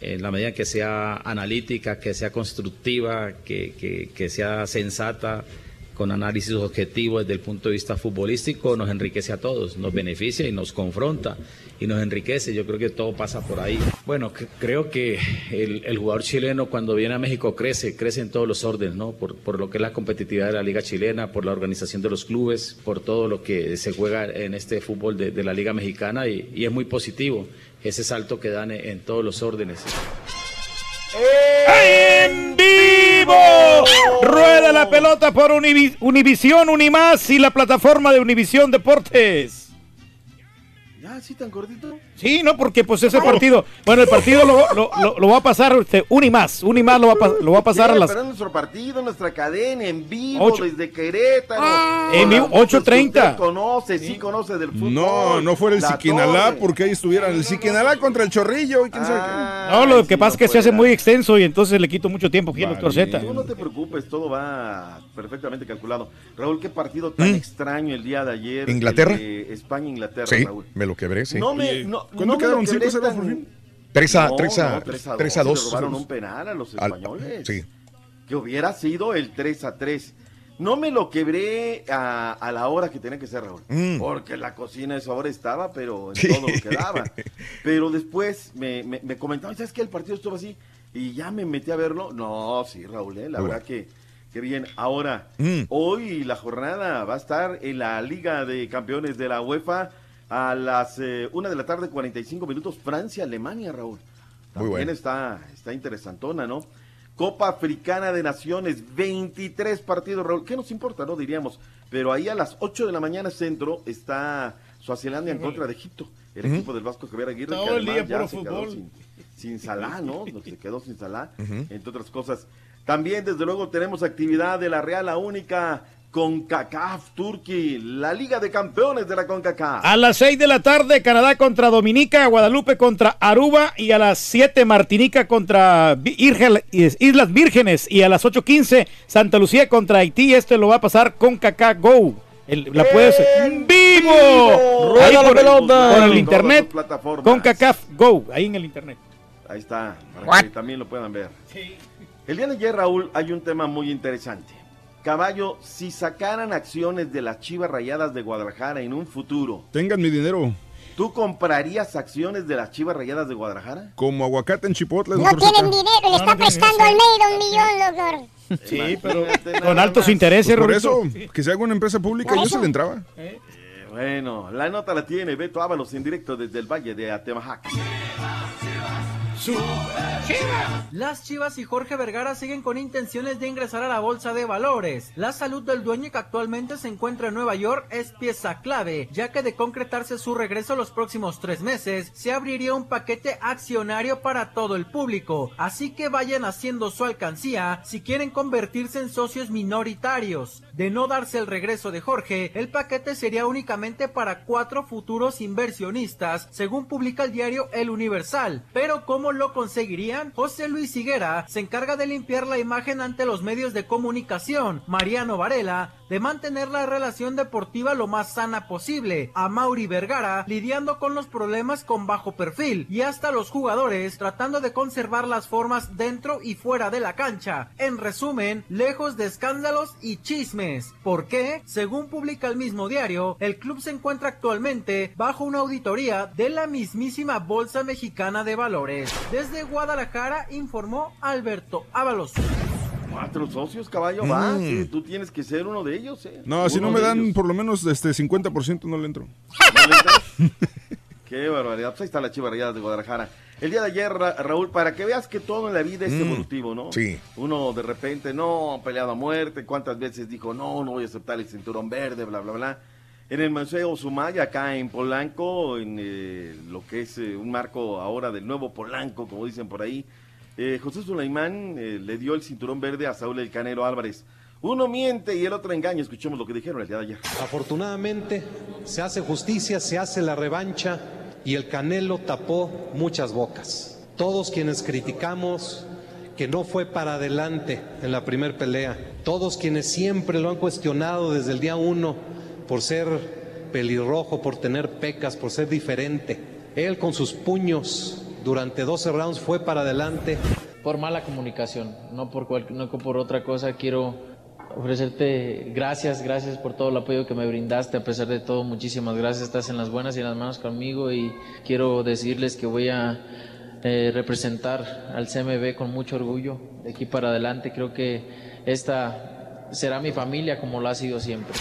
en la medida que sea analítica, que sea constructiva, que, que- que sea sensata, con análisis objetivo desde el punto de vista futbolístico, nos enriquece a todos, nos beneficia y nos confronta y nos enriquece. Yo creo que todo pasa por ahí. Bueno, creo que el, el jugador chileno cuando viene a México crece, crece en todos los órdenes, ¿no? Por, por lo que es la competitividad de la liga chilena, por la organización de los clubes, por todo lo que se juega en este fútbol de, de la liga mexicana y, y es muy positivo ese salto que dan en, en todos los órdenes. ¡En vivo! Rueda la pelota por Univi- Univisión, Unimás y la plataforma de Univisión Deportes. ¿Ya así tan gordito? Sí, no, porque pues ese partido, bueno, el partido lo, lo- lo- lo va a pasar este, Unimás, Unimás lo va a, pa- lo va a pasar a Sí, las nuestro partido, nuestra cadena, en vivo, Ocho. desde Querétaro. En Con vivo, las voces que 8:30. usted Conoce, sí conoce del fútbol. No, no fuera el Siquinalá porque ahí estuvieran el Siquinalá contra el Chorrillo y quién sabe Ah, No, lo que pasa es que se hace muy extenso y entonces le quito mucho tiempo aquí Z. Tú no te preocupes, todo va perfectamente calculado. Raúl, qué partido tan Mm. extraño el día de ayer. ¿Inglaterra? España-Inglaterra, Sí, Raúl. me lo quebré, sí. No me, no, ¿cuándo no quedaron? lo quebré 5-0 por fin? Tres a- No, tres a- no, tres a tres a dos, dos. le robaron un penal a los Al- españoles. sí. que hubiera sido el 3 a 3. No me lo quebré a, a la hora que tenía que ser, Raúl. Mm. Porque la cocina a esa hora estaba, pero en todo lo que daba. [LAUGHS] Pero después me, me, me comentaban, ¿sabes qué? El partido estuvo así. Y ya me metí a verlo. No, sí, Raúl, ¿eh? la Muy verdad que, que bien. Ahora, Mm. hoy la jornada va a estar en la Liga de Campeones de la UEFA a las eh, 1 de la tarde, 45 minutos, Francia-Alemania, Raúl. También bueno. está, está interesantona, ¿no? Copa Africana de Naciones, 23 partidos, Raúl. ¿Qué nos importa, no? Diríamos. Pero ahí a las 8 de la mañana centro está Suazilandia en contra de Egipto. El equipo del Vasco Javier Aguirre, que Todo el además día ya puro se quedó fútbol. sin, sin Salah, ¿no? [LAUGHS] Se quedó sin Salah, Ujú. entre otras cosas. También, desde luego, tenemos actividad de la Real, la única CONCACAF Turkey, la Liga de Campeones de la CONCACAF. A las 6 de la tarde, Canadá contra Dominica, Guadalupe contra Aruba y a las 7 Martinica contra Islas Vírgenes y a las 8.15 Santa Lucía contra Haití. Este lo va a pasar con Kaká Go. El- la puedes en vivo. ¡Rueda Ahí la por, pelota! por el internet sus plataformas. con Kaká Go. Ahí en el internet. Ahí está, para que también lo puedan ver. El día de ayer, Raúl, hay un tema muy interesante. Caballo, si sacaran acciones de las Chivas Rayadas de Guadalajara en un futuro, Tengan mi dinero. ¿tú comprarías acciones de las Chivas Rayadas de Guadalajara? Como aguacate en Chipotle. No tienen dinero, le está prestando al Almeida un millón, doctor. Sí, pero Imagínate con altos más. intereses, Pues por eso, que se haga una empresa pública, yo se le entraba. Eh, bueno, la nota la tiene Beto Ábalos en directo desde el Valle de Atemajac. Las Chivas y Jorge Vergara siguen con intenciones de ingresar a la bolsa de valores. La salud del dueño que actualmente se encuentra en Nueva York es pieza clave, ya que de concretarse su regreso los próximos tres meses, se abriría un paquete accionario para todo el público. Así que vayan haciendo su alcancía si quieren convertirse en socios minoritarios. De no darse el regreso de Jorge, el paquete sería únicamente para cuatro futuros inversionistas, según publica el diario El Universal. Pero ¿cómo lo conseguirían? José Luis Higuera se encarga de limpiar la imagen ante los medios de comunicación. Mariano Varela de mantener la relación deportiva lo más sana posible. A Mauri Vergara lidiando con los problemas con bajo perfil y hasta los jugadores tratando de conservar las formas dentro y fuera de la cancha. En resumen, lejos de escándalos y chismes. ¿Por qué? Según publica el mismo diario, el club se encuentra actualmente bajo una auditoría de la mismísima Bolsa Mexicana de Valores. Desde Guadalajara informó Alberto Ábalos. Cuatro socios, caballo, va. Mm. sí, tú tienes que ser uno de ellos, ¿eh? No, si no me dan ellos. por lo menos este 50% no le entro. [LAUGHS] Qué barbaridad. Pues ahí está la Chiva Rayadas de Guadalajara. El día de ayer, Ra- Raúl, para que veas que todo en la vida es Mm, evolutivo, ¿no? sí. Uno de repente, no, peleado a muerte. ¿Cuántas veces dijo, no, no voy a aceptar el cinturón verde, bla, bla, bla? En el Museo Sumaya, acá en Polanco, en eh, lo que es eh, un marco ahora del nuevo Polanco, como dicen por ahí, eh, José Sulaimán eh, le dio el cinturón verde a Saúl El Canelo Álvarez. Uno miente y el otro engaña. Escuchemos lo que dijeron el día de ayer. Afortunadamente se hace justicia, se hace la revancha y el Canelo tapó muchas bocas. Todos quienes criticamos que no fue para adelante en la primer pelea, todos quienes siempre lo han cuestionado desde el día uno por ser pelirrojo, por tener pecas, por ser diferente, él con sus puños durante 12 rounds fue para adelante. por mala comunicación, no por, cual- no por otra cosa. Quiero ofrecerte gracias, gracias por todo el apoyo que me brindaste. A pesar de todo, muchísimas gracias. Estás en las buenas y en las manos conmigo y quiero decirles que voy a eh, representar al CMB con mucho orgullo de aquí para adelante. Creo que esta será mi familia como lo ha sido siempre.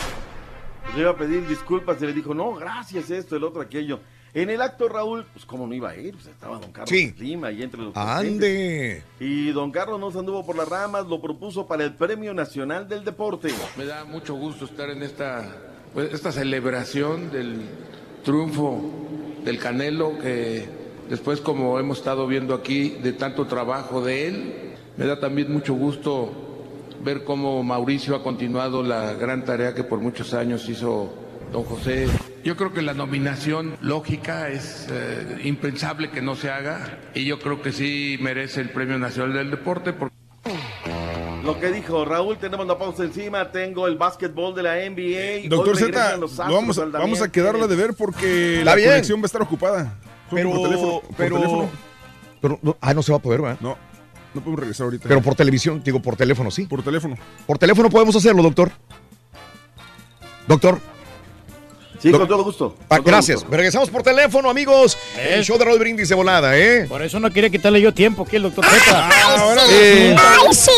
Le iba a pedir disculpas y le dijo, no, gracias, esto, el otro, aquello. En el acto, Raúl, pues cómo no iba a ir, pues estaba don Carlos Sí. Lima ahí entre los Ande. presentes. Y don Carlos no se anduvo por las ramas, lo propuso para el Premio Nacional del Deporte. Me da mucho gusto estar en esta, pues, esta celebración del triunfo del Canelo, que después, como hemos estado viendo aquí, de tanto trabajo de él, me da también mucho gusto ver cómo Mauricio ha continuado la gran tarea que por muchos años hizo don José. Yo creo que la nominación lógica es eh, impensable que no se haga y yo creo que sí merece el Premio Nacional del Deporte. Porque Lo que dijo Raúl, tenemos la pausa encima, tengo el básquetbol de la NBA. Doctor Z, vamos, a- vamos a quedarla de ver porque Está la bien. conexión va a estar ocupada. Pero, por teléfono, por pero, teléfono. pero no- ah, no se va a poder, ¿verdad? No. No podemos regresar ahorita. Pero por televisión, digo por teléfono, sí. Por teléfono. Por teléfono podemos hacerlo, doctor. Doctor. Sí, con todo gusto. Ah, Con todo gracias. gusto. Regresamos por teléfono, amigos. El show de Raúl Brindis de volada, ¿eh? Por eso no quería quitarle yo tiempo aquí el doctor Z. ahora Sí. ¡Ay, sí!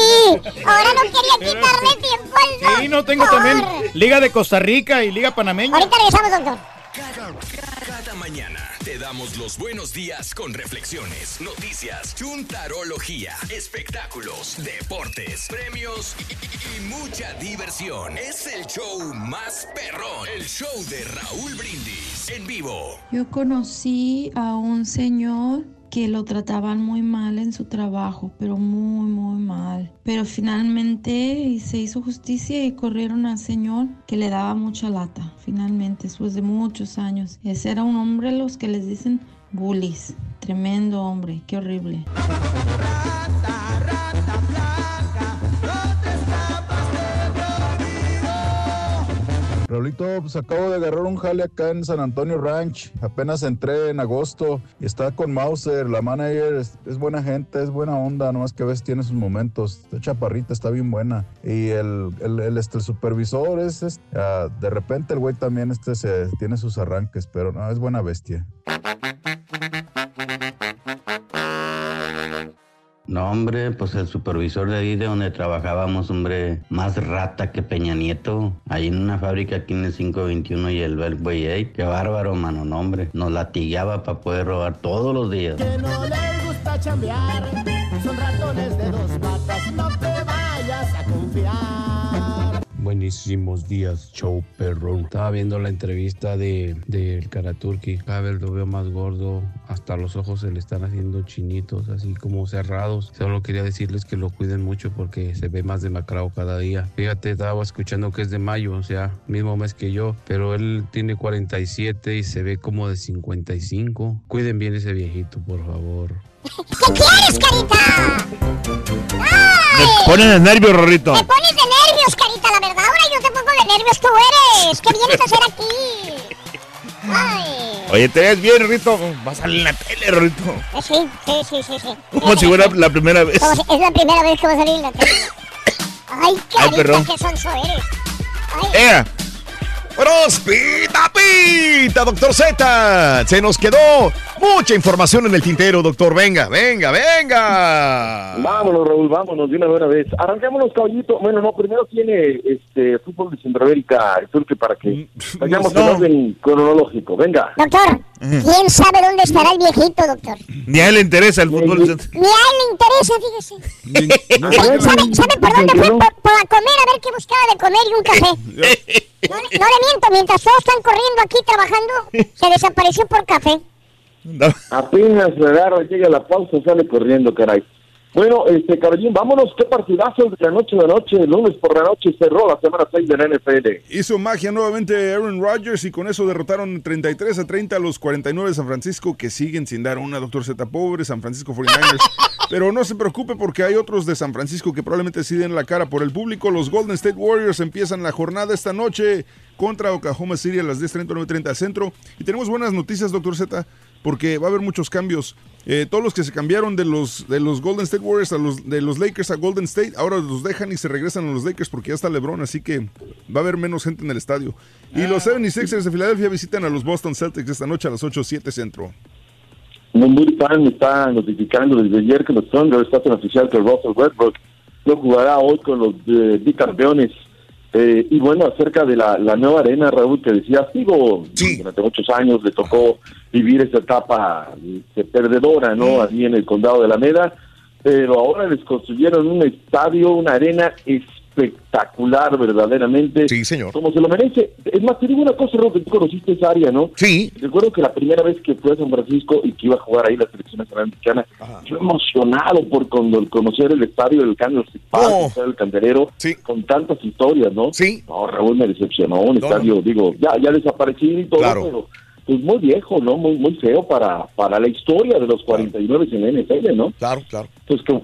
Ahora no quería quitarle tiempo al doctor. Sí, no tengo también Liga de Costa Rica y Liga Panameña. Ahorita regresamos, doctor. Cada mañana te damos los buenos días con reflexiones, noticias, chuntarología, espectáculos, deportes, premios y, mucha diversión. Es el show más perrón, el show de Raúl Brindis en vivo. Yo conocí a un señor que lo trataban muy mal en su trabajo, pero muy, muy mal. Pero finalmente se hizo justicia y corrieron al señor que le daba mucha lata. Finalmente, después de muchos años. Ese era un hombre, los que les dicen bullies. Tremendo hombre, qué horrible. Raulito, pues acabo de agarrar un jale acá en San Antonio Ranch. Apenas entré en agosto y está con Mauser. La manager es, buena gente, es buena onda, nomás que a veces tiene sus momentos. Está chaparrita, está bien buena. Y el, el, el, este, supervisor es, es, ah, de repente el güey también este, se, tiene sus arranques, pero no, es buena bestia. No, hombre, pues el supervisor de ahí de donde trabajábamos, hombre, más rata que Peña Nieto. Ahí en una fábrica aquí en el 521 y el Beltway 8. Qué bárbaro, mano, no, hombre. Nos latigaba para poder robar todos los días. Que no les gusta chambear, son ratones de dos patas, no te vayas a confiar. Buenísimos días, show perrón. Estaba viendo la entrevista de del Karaturki. Cada vez lo veo más gordo. Hasta los ojos se le están haciendo chinitos, así como cerrados. Solo quería decirles que lo cuiden mucho porque se ve más demacrado cada día. Fíjate, estaba escuchando que es de mayo, o sea, mismo mes que yo. Pero él tiene 47 y se ve como de 55. Cuiden bien ese viejito, por favor. ¿Qué quieres, carita? Me ponen el nervio, Rorrito. Me pones de nervios, carita, la verdad. Ahora yo te pongo de nervios, tú eres. ¿Qué vienes a hacer aquí? Ay. Oye, te ves bien, Rorrito. Vas a salir en la tele, Rorrito. Eh, Sí, sí, sí, sí, sí. Como si fuera la primera vez. Como si- es la primera vez que va a salir en la tele. Ay, carita, perrón. qué sonso eres. Ay. ¡Ea! ¡Buenos pita pita, doctor Z! Se nos quedó mucha información en el tintero, doctor. Venga, venga, venga. Vámonos, Raúl, vámonos de una buena vez. Arranquémonos, caballito. Bueno, no, primero tiene este fútbol de Centroamérica, el turque, para que vayamos no. en orden cronológico. Venga. Doctor, ¿quién sabe dónde estará el viejito, doctor? Ni a él le interesa el fútbol. Ni a él le interesa, fíjese. [LAUGHS] ¿Sabe, sabe por dónde fue? Por, por a comer, a ver qué buscaba de comer y un café. [LAUGHS] No, le- no miento, mientras todos están corriendo aquí trabajando, se desapareció por café. [LAUGHS] Apenas le agarra, llega la pausa, sale corriendo, caray. Bueno, este, caballín, vámonos. ¿Qué partidazo de la noche de noche? El lunes por la noche cerró la semana 6 de la NFL. Hizo magia nuevamente Aaron Rodgers y con eso derrotaron 33 a 30 a los 49 de San Francisco que siguen sin dar una Doctor Z pobre, San Francisco 49ers. [LAUGHS] Pero no se preocupe porque hay otros de San Francisco que probablemente sí den la cara por el público. Los Golden State Warriors empiezan la jornada esta noche contra Oklahoma City a las 10.30, 9.30 al centro. Y tenemos buenas noticias, Doctor Z, porque va a haber muchos cambios. Eh, todos los que se cambiaron de los, de los Golden State Warriors a los de los Lakers a Golden State, ahora los dejan y se regresan a los Lakers porque ya está LeBron, así que va a haber menos gente en el estadio. Y los 76ers de Filadelfia visitan a los Boston Celtics esta noche a las 8.07 centro. Un muy fan me está notificando desde ayer que los Thunder están oficial que Russell Westbrook no jugará hoy con los eh, bicampeones. Eh, y bueno, acerca de la, la nueva arena, Raúl, que decía, digo, durante muchos años le tocó vivir esa etapa este, perdedora, ¿no? Allí en el condado de Alameda, pero ahora les construyeron un estadio, una arena espectacular, verdaderamente. Sí, señor. Como se lo merece. Es más, te digo una cosa, Raúl, que tú conociste esa área, ¿no? Sí. Recuerdo que la primera vez que fui a San Francisco y que iba a jugar ahí la selección nacional mexicana, yo emocionado por cuando conocer el estadio del Kansas Park, el Candelero, con tantas historias, ¿no? Sí. No, Raúl me decepcionó, un No, estadio, digo, ya, ya desaparecido y todo, Claro. pero pues muy viejo, ¿no? Muy, muy feo para, para la historia de los 49 en la NFL, ¿no? Claro, claro. Entonces, qué,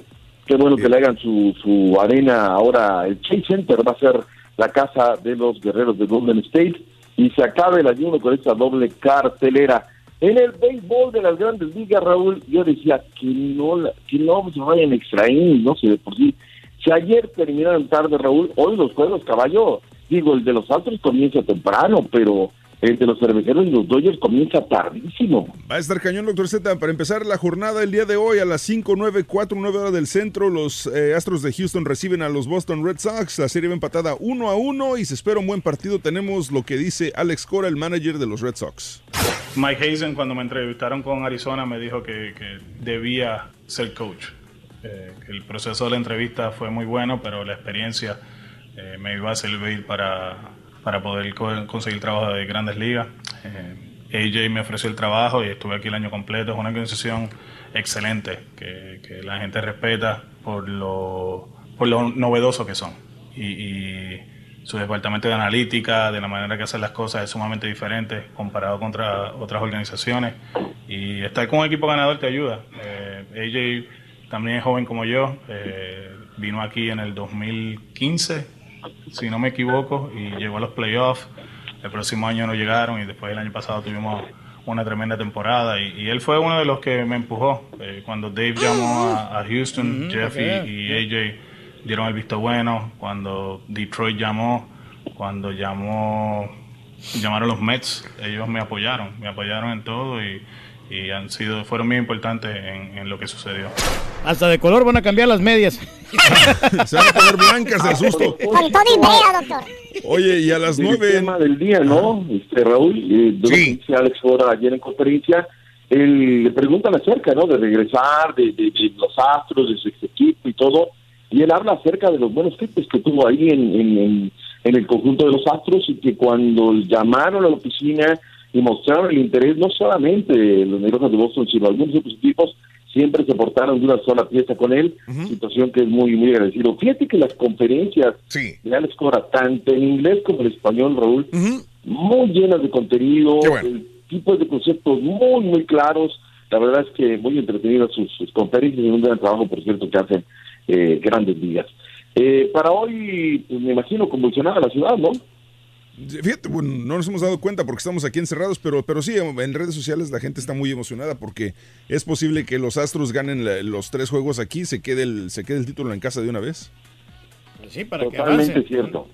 qué bueno que le hagan su, su arena ahora. El Chase Center va a ser la casa de los guerreros de Golden State y se acabe el ayuno con esta doble cartelera. En el béisbol de las grandes ligas, Raúl, yo decía que no, que no se vayan extra innings, no sé, de por sí. Si ayer terminaron tarde, Raúl, hoy los juegos, caballo, digo, el de los Astros comienza temprano, pero el de los cerveceros y los Dodgers comienza tardísimo. Va a estar cañón, doctor Z. Para empezar la jornada el día de hoy a las 5, 9, 4, 9 horas del centro, los eh, Astros de Houston reciben a los Boston Red Sox. La serie va empatada 1 a 1 y se espera un buen partido. Tenemos lo que dice Alex Cora, el manager de los Red Sox. Mike Hazen cuando me entrevistaron con Arizona me dijo que, que debía ser coach. Eh, el proceso de la entrevista fue muy bueno, pero la experiencia eh, me iba a servir para, para poder co- conseguir trabajo de grandes ligas. Eh, AJ me ofreció el trabajo y estuve aquí el año completo. Es una organización excelente que, que la gente respeta por lo, por lo novedoso que son. Y, y su departamento de analítica, de la manera que hacen las cosas, es sumamente diferente comparado contra otras organizaciones. Y estar con un equipo ganador te ayuda. Eh, AJ también es joven como yo, eh, vino aquí en el 2015, si no me equivoco, y llegó a los playoffs. El próximo año no llegaron y después el año pasado tuvimos una tremenda temporada y, y él fue uno de los que me empujó. Eh, cuando Dave llamó a, a Houston, Ujú, Jeff y- y AJ dieron el visto bueno. Cuando Detroit llamó, cuando llamó, llamaron los Mets, ellos me apoyaron, me apoyaron en todo y, y han sido, fueron muy importantes en, en lo que sucedió. Hasta de color van a cambiar las medias. [LAUGHS] Se van a poner blancas del susto. Con todo y brea, doctor. Oye, y a las El 9. tema del día, ¿no? Este, Raúl, eh, de que dice Alex Fora ayer en conferencia, él le preguntan acerca, ¿no? De regresar, de, de- de los astros, de su equipo y todo, y él habla acerca de los buenos tipos que tuvo ahí en, en, en- en el conjunto de los astros y que cuando llamaron a la oficina y mostraron el interés, no solamente los negros de Boston, sino algunos otros equipos, siempre se portaron de una sola pieza con él, situación que es muy, muy agradecido. Fíjate que las conferencias de Alex Cora, tanto en inglés como en español, Raúl, muy llenas de contenido, el tipo de conceptos muy, muy claros. La verdad es que muy entretenidas sus, sus conferencias y un gran trabajo, por cierto, que hacen eh, grandes ligas. Eh, para hoy, pues, me imagino, convulsionada la ciudad, ¿no? Fíjate, bueno, no nos hemos dado cuenta porque estamos aquí encerrados, pero, pero sí, en redes sociales la gente está muy emocionada porque es posible que los Astros ganen la- los tres juegos aquí, se quede el, se quede el título en casa de una vez. Sí, para que Totalmente avance. cierto.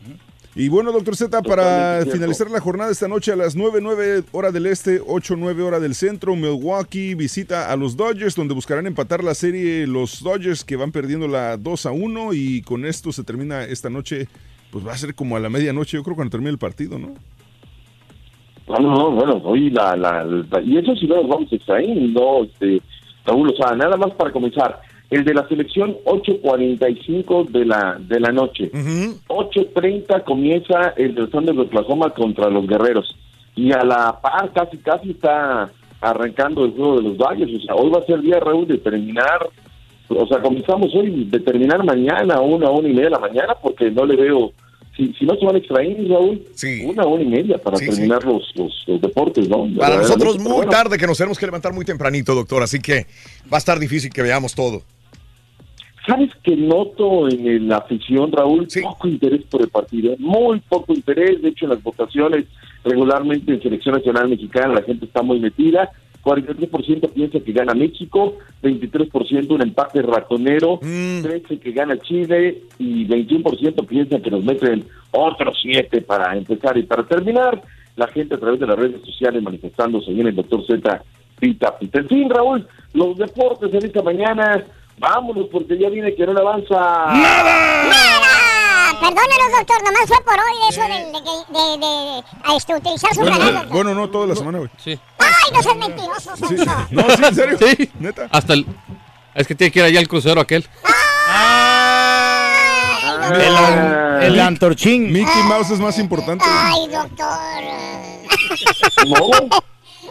Y bueno, doctor Z, para finalizar la jornada esta noche a las 9, 9 hora del este, 8, 9 hora del centro, Milwaukee visita a los Dodgers, donde buscarán empatar la serie los Dodgers que van perdiendo la 2 a 1 y con esto se termina esta noche, pues va a ser como a la medianoche, yo creo, cuando termine el partido, ¿no? No, no, no, bueno, hoy la, la, la- y eso sí no nos vamos a extraer, no, este, Raúl, o sea, nada más para comenzar, el de la selección 8.45 de la, de la noche, 8.30 comienza el del Thunder de Oklahoma contra los Guerreros, y a la par casi, casi está arrancando el juego de los Dodgers, o sea, hoy va a ser día, Raúl, de terminar, o sea, comenzamos hoy, de terminar mañana a una, una y media de la mañana, porque no le veo, si, si no se van a extraer, Raúl, una, una y media para Sí, sí. terminar Los, los, los deportes, ¿no? Para nosotros muy bueno. tarde que nos tenemos que levantar muy tempranito, doctor, así que va a estar difícil que veamos todo. ¿Sabes que noto en la afición, Raúl? Poco interés por el partido, muy poco interés. De hecho, en las votaciones regularmente en Selección Nacional Mexicana la gente está muy metida. 43% piensa que gana México, 23% un empate ratonero, 13% que gana Chile y 21% piensa que nos meten otros 7 para empezar. Y para terminar, la gente a través de las redes sociales manifestándose bien el doctor Z Pita Pita. En fin, Raúl, los deportes en esta mañana, vámonos porque ya viene que no avanza. ¡Nada! Perdónanos, doctor, nomás fue por hoy eso de, de, de, este, utilizar su canal, Bueno, no toda la semana, güey. Sí. ¡Ay, no seas mentiroso, Sí. No, sí, en serio. Sí. Neta. Hasta el. Es que tiene que ir allá al crucero aquel. El, el antorchín. Mickey Mouse es más importante. ¡Ay, doctor! No,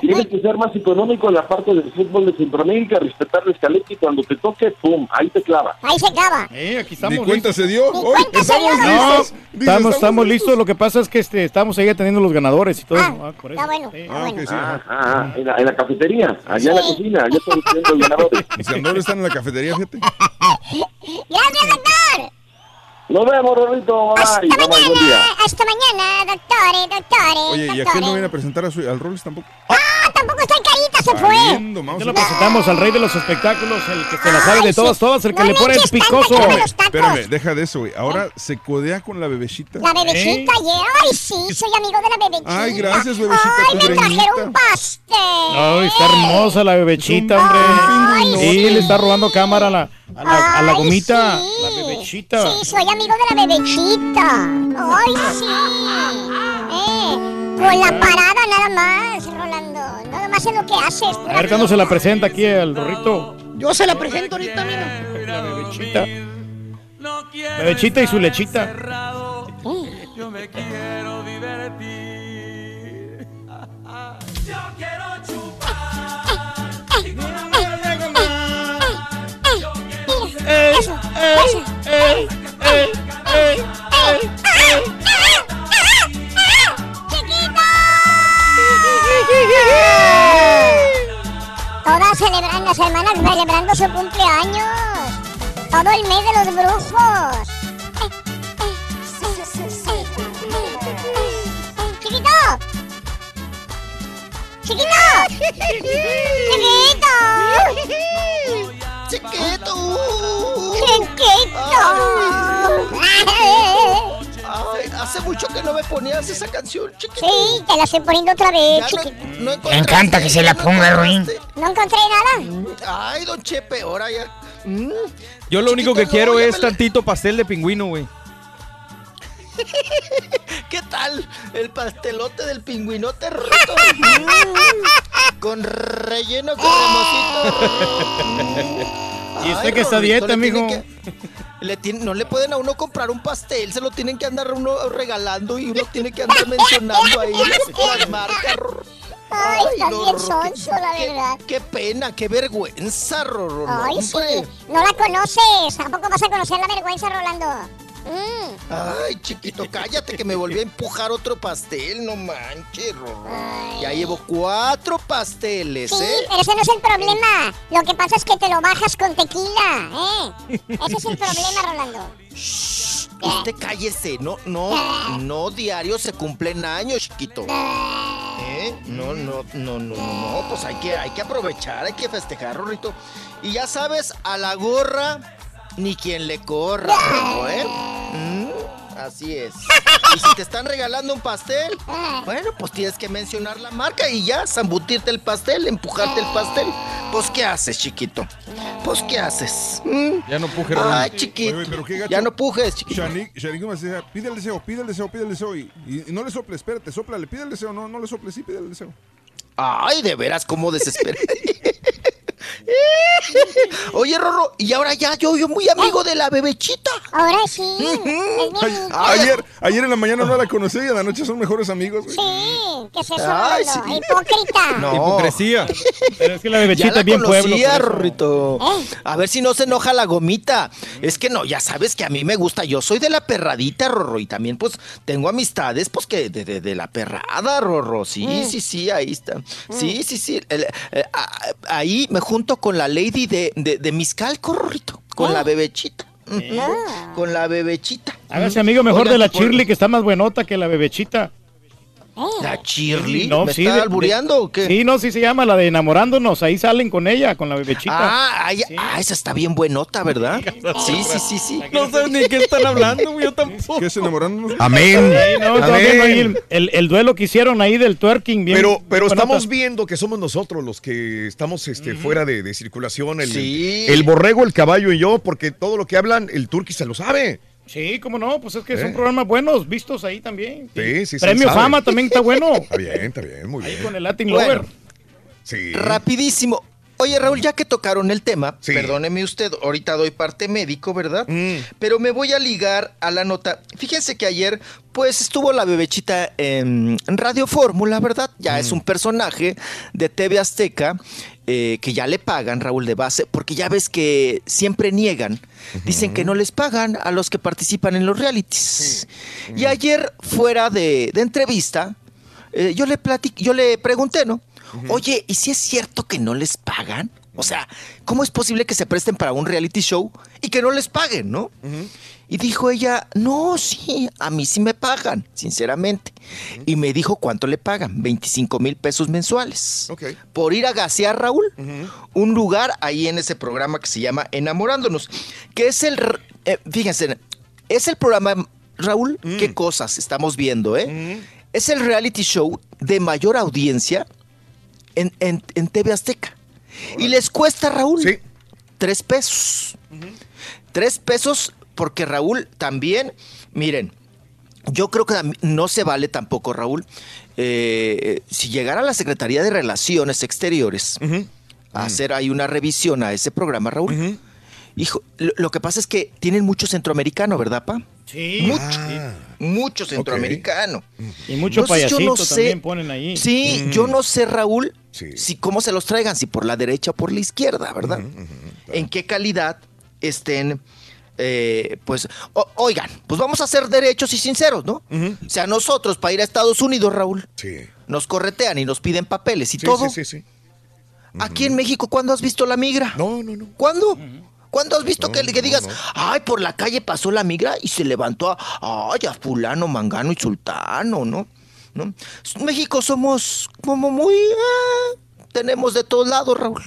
tienes que ser más económico en la parte del fútbol de Centroamérica, respetar la escaleta y cuando te toque, ¡pum! Ahí te clava. Ahí se acaba. Eh, aquí Ni estamos cuenta listos. se dio. Ni Hoy cuenta se dio, estamos ¿no? No, listos. Dice, estamos, estamos listos. Lo que pasa es que este, estamos ahí atendiendo los ganadores y todo. Ah, por eso. Está bueno, Sí. está bueno. ok, sí. Ah, ah, en, la, en la cafetería, allá en la cocina, allá están viendo los ganadores. [LAUGHS] Mis ganadores están en la cafetería, fíjate. [LAUGHS] Gracias, doctor. Nos vemos, Rorrito. Bye. Hasta Bye, buen día. mañana, hasta mañana, doctores, doctores, Oye, ¿y doctores. aquel no viene a presentar a su, al Rolls tampoco? ¡Ah, tampoco está el carita! se fue. Ya lo presentamos al rey de los espectáculos, el que se la sabe Ay, de todas, sí. todas, el que No le pone el tanta picoso. Espérame, los tacos. espérame, deja de eso, güey. Ahora se codea con la bebecita. La bebecita, yeah. Ay, sí, soy amigo de la bebecita. Ay, gracias, bebecita, Ay, tu me trajeron greñita. un pastel. Ay, está hermosa la bebechita, hombre. Ay, Sí, sí. le está robando cámara a la, a la, a la Ay, gomita. sí. La bebechita. Sí, soy amigo de la bebechita. Ay, sí. Eh, con la parada nada más, más es lo que haces. A ver cuándo se la presenta aquí al rorrito. Yo se la presento ahorita, mira. La bebechita. Bebechita y su lechita. Yo me quiero divertir. Yo quiero chupar. Y con amor de gomar. Yo quiero Todas celebrando, las hermanas celebrando su cumpleaños. Todo el mes de los brujos. ¡Chiquito! ¡Chiquito! ¡Chiquito! ¡Chiquito! ¡Chiquito! Hace mucho que no me ponías esa canción, chiquito. Sí, te la estoy poniendo otra vez, Ya chiquito. no Me encanta que se la ponga, Ruin. No encontré nada. Ay, don Chepe, ahora ya. Mm. Yo lo único que quiero es la- tantito pastel de pingüino, güey. [LAUGHS] ¿Qué tal? El pastelote del pingüinote roto. Mm. Con relleno cremosito. [LAUGHS] Y usted Ay, que está a dieta, mijo. que- le tienen- no le pueden a uno comprar un pastel, se lo tienen que andar uno regalando y uno tiene que andar [LAUGHS] mencionando ahí las marcas. Ay, estás no, bien sonso, la verdad. Qué pena, qué vergüenza, no, Ay, sí. No la conoces. Tampoco vas a conocer la vergüenza, Rolando. Mm. Ay, chiquito, cállate que me volví a empujar otro pastel, no manches. Ya llevo cuatro pasteles, Sí, ¿eh? pero ese no es el problema. Lo que pasa es que te lo bajas con tequila, ¿eh? Ese es el problema, Rolando. Usted cállese, no, no, no diario se cumplen años, chiquito. ¿Eh? No, no, no, no, no, no, pues hay que, hay que aprovechar, hay que festejar, Rorrito. Y ya sabes, a la gorra, ni quien le corra, Rorro, ¿eh? Mm, así es. Y si te están regalando un pastel, bueno, pues tienes que mencionar la marca y ya, zambutirte el pastel, empujarte el pastel. Pues, ¿qué haces, chiquito? Pues, ¿qué haces? ¿Mm? Ya no puje, Ay, chiquito. Oye, pero qué gacho. Ya no pujes, chiquito. Shanique, me decía, pide el deseo, pide el deseo, pide el deseo. Y, y- y no le soples, espérate, soplale, pide el deseo. No, no le soples, sí, pide el deseo. Ay, de veras, cómo desesperé. [LAUGHS] [LAUGHS] Oye, Rorro, y ahora ya yo, yo muy amigo de la bebechita. Ahora sí. [LAUGHS] Ay, ayer, ayer en la mañana no la conocí y en la noche son mejores amigos. güey. Sí, ¿qué es eso, Ay, sí. Hipócrita. [LAUGHS] No. Hipocresía. Pero es que la Ya bebechita la es bien pueblo. conocía, eso. Rorrito. A ver si no se enoja la gomita. Es que no, ya sabes que a mí me gusta. Yo soy de la perradita, Rorro. Y también, pues, tengo amistades, pues, que de, de- de la perrada, Rorro. Sí, Mm. sí, sí, ahí está. Sí, sí, sí. El- eh, a- ahí me junto con la lady de, de, de Miscalco, Rorrito. Con la bebechita. Ujú. Con la bebechita. Hágase amigo mejor de la Shirley, que está más buenota que la bebechita. ¿La Shirley? No, ¿Me sí, está de- albureando o qué? Sí, no, sí se llama la de enamorándonos. Ahí salen con ella, con la bebechita. Ah, ay, ah, esa está bien buenota, ¿verdad? Sí, sí, sí, sí. No sé ni qué están hablando, güey, yo tampoco. ¿Qué es enamorándonos? Amén. Sí, no, ahí el, el- el duelo que hicieron ahí del twerking. Bien, Pero, pero estamos viendo que somos nosotros los que estamos este, fuera de, de circulación. El, Sí. el borrego, el caballo y yo, porque todo lo que hablan, el turqui se lo sabe. Sí, cómo no, pues es que ¿Eh? son programas buenos, vistos ahí también. Sí, sí, sí, Premio. Fama también está bueno. [LAUGHS] Está bien, está bien, muy bien. Con el Latin Bueno. Lover. Sí. Rapidísimo. Oye, Raúl, ya que tocaron el tema, perdóneme usted, ahorita doy parte médico, ¿verdad? Mm. Pero me voy a ligar a la nota. Fíjense que ayer, pues, estuvo la bebechita en Radio Fórmula, ¿verdad? Ya Mm. es un personaje de TV Azteca eh, que ya le pagan, Raúl, de base, porque ya ves que siempre niegan. Dicen que no les pagan a los que participan en los realities. Y ayer, fuera de, de entrevista, eh, yo le platic- yo le pregunté, ¿no? Oye, ¿y si es cierto que no les pagan? O sea, ¿cómo es posible que se presten para un reality show y que no les paguen, no? Y dijo ella, no, sí, a mí sí me pagan, sinceramente. Y me dijo cuánto le pagan, 25 mil pesos mensuales. Por ir a gasear, Raúl, un lugar ahí en ese programa que se llama Enamorándonos, que es el, eh, fíjense, es el programa, Raúl, qué cosas estamos viendo, ¿eh? Es el reality show de mayor audiencia en, en- en TV Azteca. Y les cuesta, Raúl, tres pesos. Tres pesos porque Raúl también, miren, yo creo que no se vale tampoco, Raúl, eh, si llegara a la Secretaría de Relaciones Exteriores a hacer ahí una revisión a ese programa, Raúl. Hijo, lo, lo que pasa es que tienen mucho centroamericano, ¿verdad, pa? Sí. Mucho, mucho centroamericano. Y mucho Entonces, yo payasito no sé- también ponen ahí. Sí, Mm. yo no sé, Raúl, si cómo se los traigan, si por la derecha o por la izquierda, ¿verdad? En qué calidad estén, eh, pues, o- oigan, pues vamos a ser derechos y sinceros, ¿no? O sea, nosotros para ir a Estados Unidos, Raúl, nos corretean y nos piden papeles y Sí, todo. sí, sí, sí. Aquí en México, ¿cuándo has visto la migra? No, no, no. ¿Cuándo? ¿Cuándo has visto que, que digas, no. ay, por la calle pasó la migra y se levantó a, ay, a fulano, mangano y sultano, ¿no? ¿No? México somos como muy... ah, tenemos de todos lados, Raúl.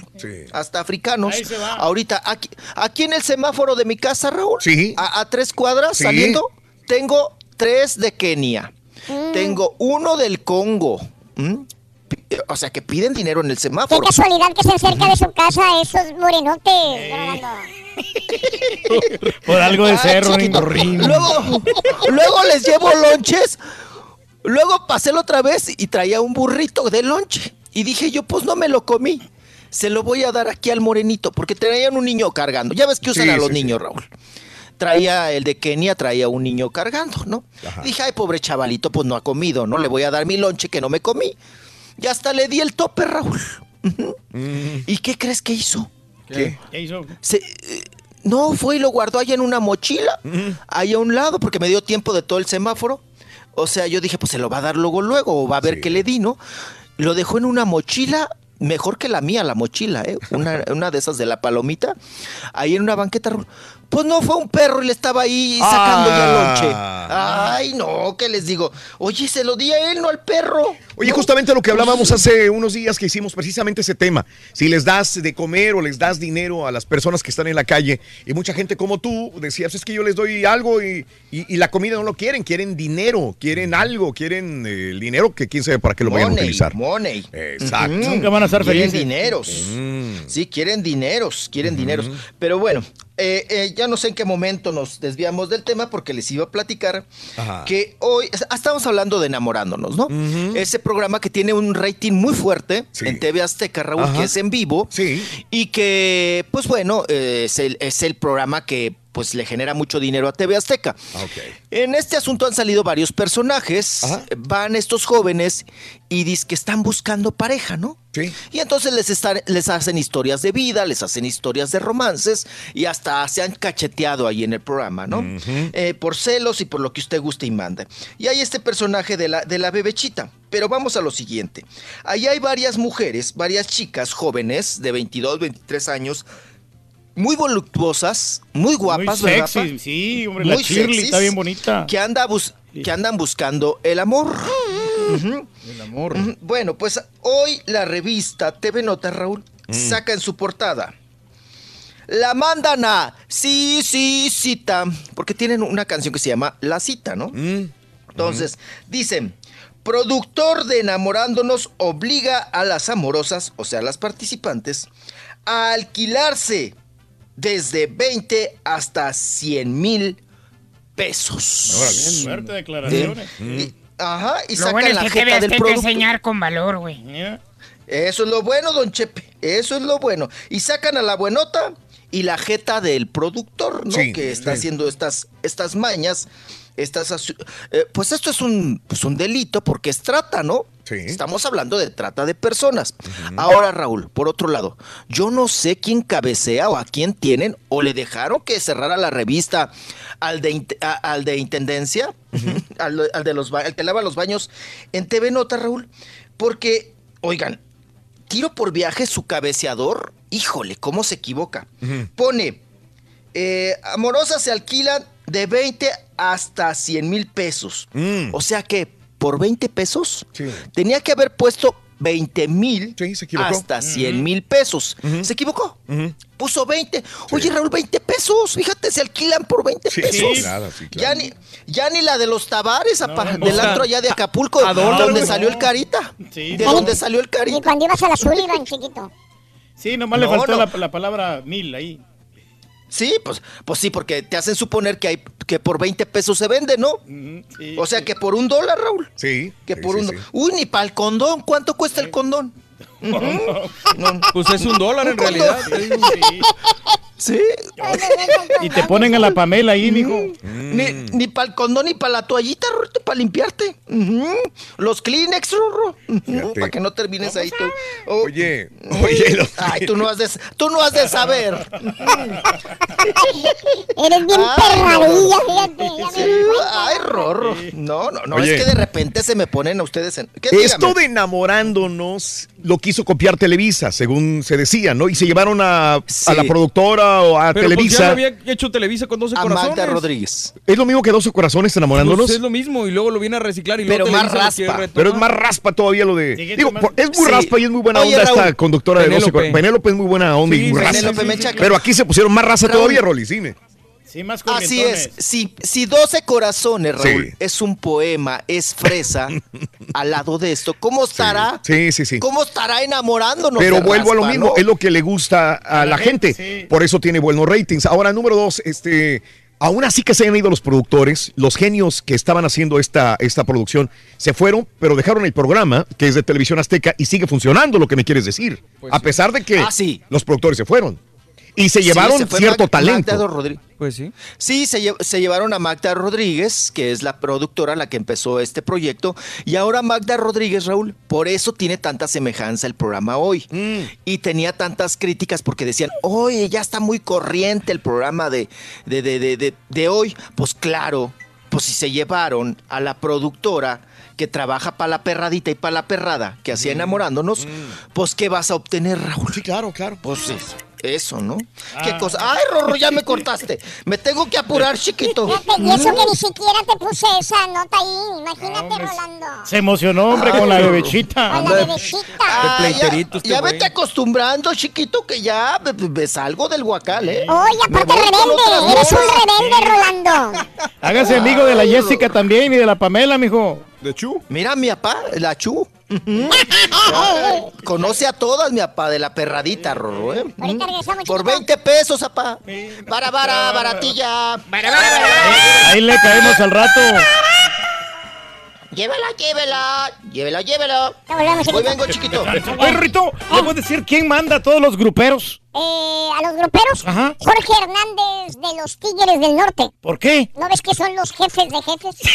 Hasta africanos. Ahí se va. Ahorita, aquí, aquí en el semáforo de mi casa, Raúl, a, a tres cuadras Sí. saliendo, tengo tres de Kenia. Tengo uno del Congo. ¿m? O sea, que piden dinero en el Qué semáforo. casualidad que se acerca de su casa esos morenotes. [LAUGHS] Por algo de chiquito. Ring. Luego, luego les llevo lonches. Luego pasé la otra vez y traía un burrito de lonche. Y dije yo, pues no me lo comí. Se lo voy a dar aquí al morenito, porque traían un niño cargando. Ya ves que usan Sí, a los sí, sí. niños, Raúl. Traía el de Kenia, traía un niño cargando, ¿no? Dije, ay, pobre chavalito, pues no ha comido, ¿no? Le voy a dar mi lonche que no me comí. Y hasta le di el tope, Raúl. ¿Y qué crees que hizo? ¿Qué? ¿Qué hizo? Se- eh, no, fue y lo guardó allá en una mochila, ahí a un lado, porque me dio tiempo de todo el semáforo. O sea, yo dije, pues se lo va a dar luego, luego, o va a ver qué le di, ¿no? Lo dejó en una mochila, mejor que la mía, la mochila, ¿eh? Una, [LAUGHS] una de esas de la palomita, ahí en una banqueta. Pues no, fue un perro y le estaba ahí sacando ya lonche. Ay, no, ¿qué les digo? Oye, se lo di a él, no al perro. Oye, justamente lo que hablábamos hace unos días que hicimos precisamente ese tema. Si les das de comer o les das dinero a las personas que están en la calle, y mucha gente como tú decías, es que yo les doy algo y, y- y la comida no lo quieren, quieren dinero, quieren algo, quieren eh, el dinero que quién sabe para qué lo vayan a Money, utilizar. money. Exacto. Nunca van a estar quieren felices. dineros. Mm. Sí, quieren dineros, quieren dineros. Pero bueno, eh, eh, ya no sé en qué momento nos desviamos del tema porque les iba a platicar Ajá. que hoy ah, estamos hablando de enamorándonos, ¿no? Ese programa que tiene un rating muy fuerte en TV Azteca, Raúl, Ajá. que es en vivo. Y que, pues bueno, eh, es, el, es el programa que pues le genera mucho dinero a TV Azteca. En este asunto han salido varios personajes. Van estos jóvenes y dicen que están buscando pareja, ¿no? Sí. Y entonces les, están- les hacen historias de vida, les hacen historias de romances y hasta se han cacheteado ahí en el programa, ¿no? Eh, por celos y por lo que usted guste y mande. Y hay este personaje de la, de la bebechita. Pero vamos a lo siguiente. Ahí hay varias mujeres, varias chicas jóvenes de 22, 23 años, muy voluptuosas, muy guapas, Muy ¿verdad, sexy, pa? sí, hombre, la Shirley está bien bonita. Que, anda bus- que andan buscando el amor. El amor. Bueno, pues hoy la revista TV Nota, Raúl, Mm. saca en su portada. La mandan a Sí, sí, cita. Porque tienen una canción que se llama La cita, ¿no? Entonces, dicen, productor de Enamorándonos obliga a las amorosas, o sea, las participantes, a alquilarse desde 20 hasta 100 mil pesos. Fuerte declaraciones. Y- ajá, y Lo bueno sacan es la que jeta del producto. enseñar con valor, güey. Eso es lo bueno, don Chepe. Eso es lo bueno. Y sacan a la buenota y la jeta del productor, ¿no? Sí, que está sí. haciendo estas, estas mañas. Estas, asu- eh, pues esto es un, pues un delito porque es trata, ¿no? Estamos hablando de trata de personas. Ahora, Raúl, por otro lado, yo no sé quién cabecea o a quién tienen o le dejaron que cerrara la revista al de, int- a- al de Intendencia, [LAUGHS] al, al de los, al que lava los baños en TV Nota, Raúl, porque, oigan, tiro por viaje su cabeceador, híjole, cómo se equivoca. Pone, eh, amorosas se alquilan de 20 hasta 100 mil pesos. Mm. O sea que por 20 pesos tenía que haber puesto 20 mil equivocó. hasta 100 mil pesos. Se equivocó. Puso 20. Oye, Raúl, 20 pesos. Fíjate, se alquilan por 20 Sí, pesos. sí, claro, sí, Ya, ni, ya ni la de los Tavares, apa, no, del antro allá de Acapulco, ¿a dónde, donde salió el Carita. Sí, de no. donde salió el Carita. Y cuando ibas a la Sullivan, chiquito. Sí, nomás No, le faltó no. La, la palabra mil ahí. Sí, pues, pues sí, porque te hacen suponer que hay que por 20 pesos se vende, ¿no? o sea que por un dólar, Raúl. Sí. Que por un Uy, ni para el condón. ¿Cuánto cuesta el condón? [LAUGHS] Pues es un dólar en realidad. [LAUGHS] Sí. Y te ponen a la Pamela ahí, mijo. Ni, ni para el condón ni para la toallita, Rorrito, para limpiarte. Los Kleenex, Rorro. Para que no termines ahí tú. Oh. Oye, oye. los- [LAUGHS] Ay, tú no has de, tú no has de saber. Eres bien Ay, perradilla, Sí. Ay, Rorro. No, no, no. Oye. Es que de repente se me ponen a ustedes en. ¿Qué? Esto Dígame. de enamorándonos lo quiso copiar Televisa, según se decía, ¿no? Y se llevaron a, a la productora o a Pero pues ya Televisa. lo había hecho Televisa con 12 A corazones. Magda Rodríguez. Es lo mismo que 12 corazones enamorándonos. Pues es lo mismo y luego lo viene a reciclar y Pero luego más raspa. Pero es más raspa todavía lo de. Sigue Digo, es muy Sí. raspa y es muy buena Oye, onda esta Raúl. conductora de 12 Penélope. corazones. Penélope es muy buena onda y Sí, muy sí, raspa. Penélope. Pero aquí se pusieron más raza Raúl. todavía, Rolly, dime. Sí, más Así es. Si, si 12 corazones, Raúl, Sí. es un poema, es fresa, [LAUGHS] al lado de esto, ¿cómo estará? Sí, sí, sí. ¿Cómo estará enamorándonos? Pero de vuelvo a lo mismo, no? es lo que le gusta a, la gente. gente, sí. Por eso tiene buenos ratings. Ahora, número dos, este, aún así que se hayan ido los productores, los genios que estaban haciendo esta, esta producción, se fueron, pero dejaron el programa, que es de Televisión Azteca, y sigue funcionando, lo que me quieres decir. Pues a sí. pesar de que Ah, sí. los productores se fueron. Y se Sí, llevaron se cierto Mag- talento. Magda Rodríguez. Pues sí. Sí, se, lle- se llevaron a Magda Rodríguez, que es la productora la que empezó este proyecto, y ahora Magda Rodríguez, Raúl, por eso tiene tanta semejanza el programa hoy. Mm. Y tenía tantas críticas porque decían, oye, ya está muy corriente el programa de, de, de, de, de- de hoy. Pues claro, pues si se llevaron a la productora que trabaja para la perradita y para la perrada, que hacía enamorándonos, pues ¿qué vas a obtener, Raúl? Mm. Sí, claro, claro. Pues eso, eso, ¿no? ¿Qué cosa? Ay, Rorro, ya me cortaste. Me tengo que apurar, chiquito. Fíjate, Y eso que ni siquiera te puse esa nota ahí. Imagínate, Rolando. Se emocionó, hombre, con la bebechita. Con la bebecita. Ah, ya, pleiterito este ya vete acostumbrando, chiquito, que ya me, me salgo del guacal, ¿eh? Oye, Me aparte rebelde. Eres un rebelde, Rolando. Hágase amigo de la Jessica también y de la Pamela, mijo. ¿De Chu? Mira, mi papá, la Chu. Conoce a todas, mi papá, de la perradita, Rorro, ¿eh? Por chiquito. 20 pesos, papá. Bara, bara, baratilla. Ahí le caemos al rato. Llévela, llévela. Llévela, llévela. Hoy vengo, chiquito. Oye, Rito, ¿le puedes decir quién manda a todos los gruperos? Eh, a los gruperos, Ajá. Jorge Hernández de los Tigres del Norte. ¿Por qué? ¿No ves que son los jefes de jefes? [LAUGHS]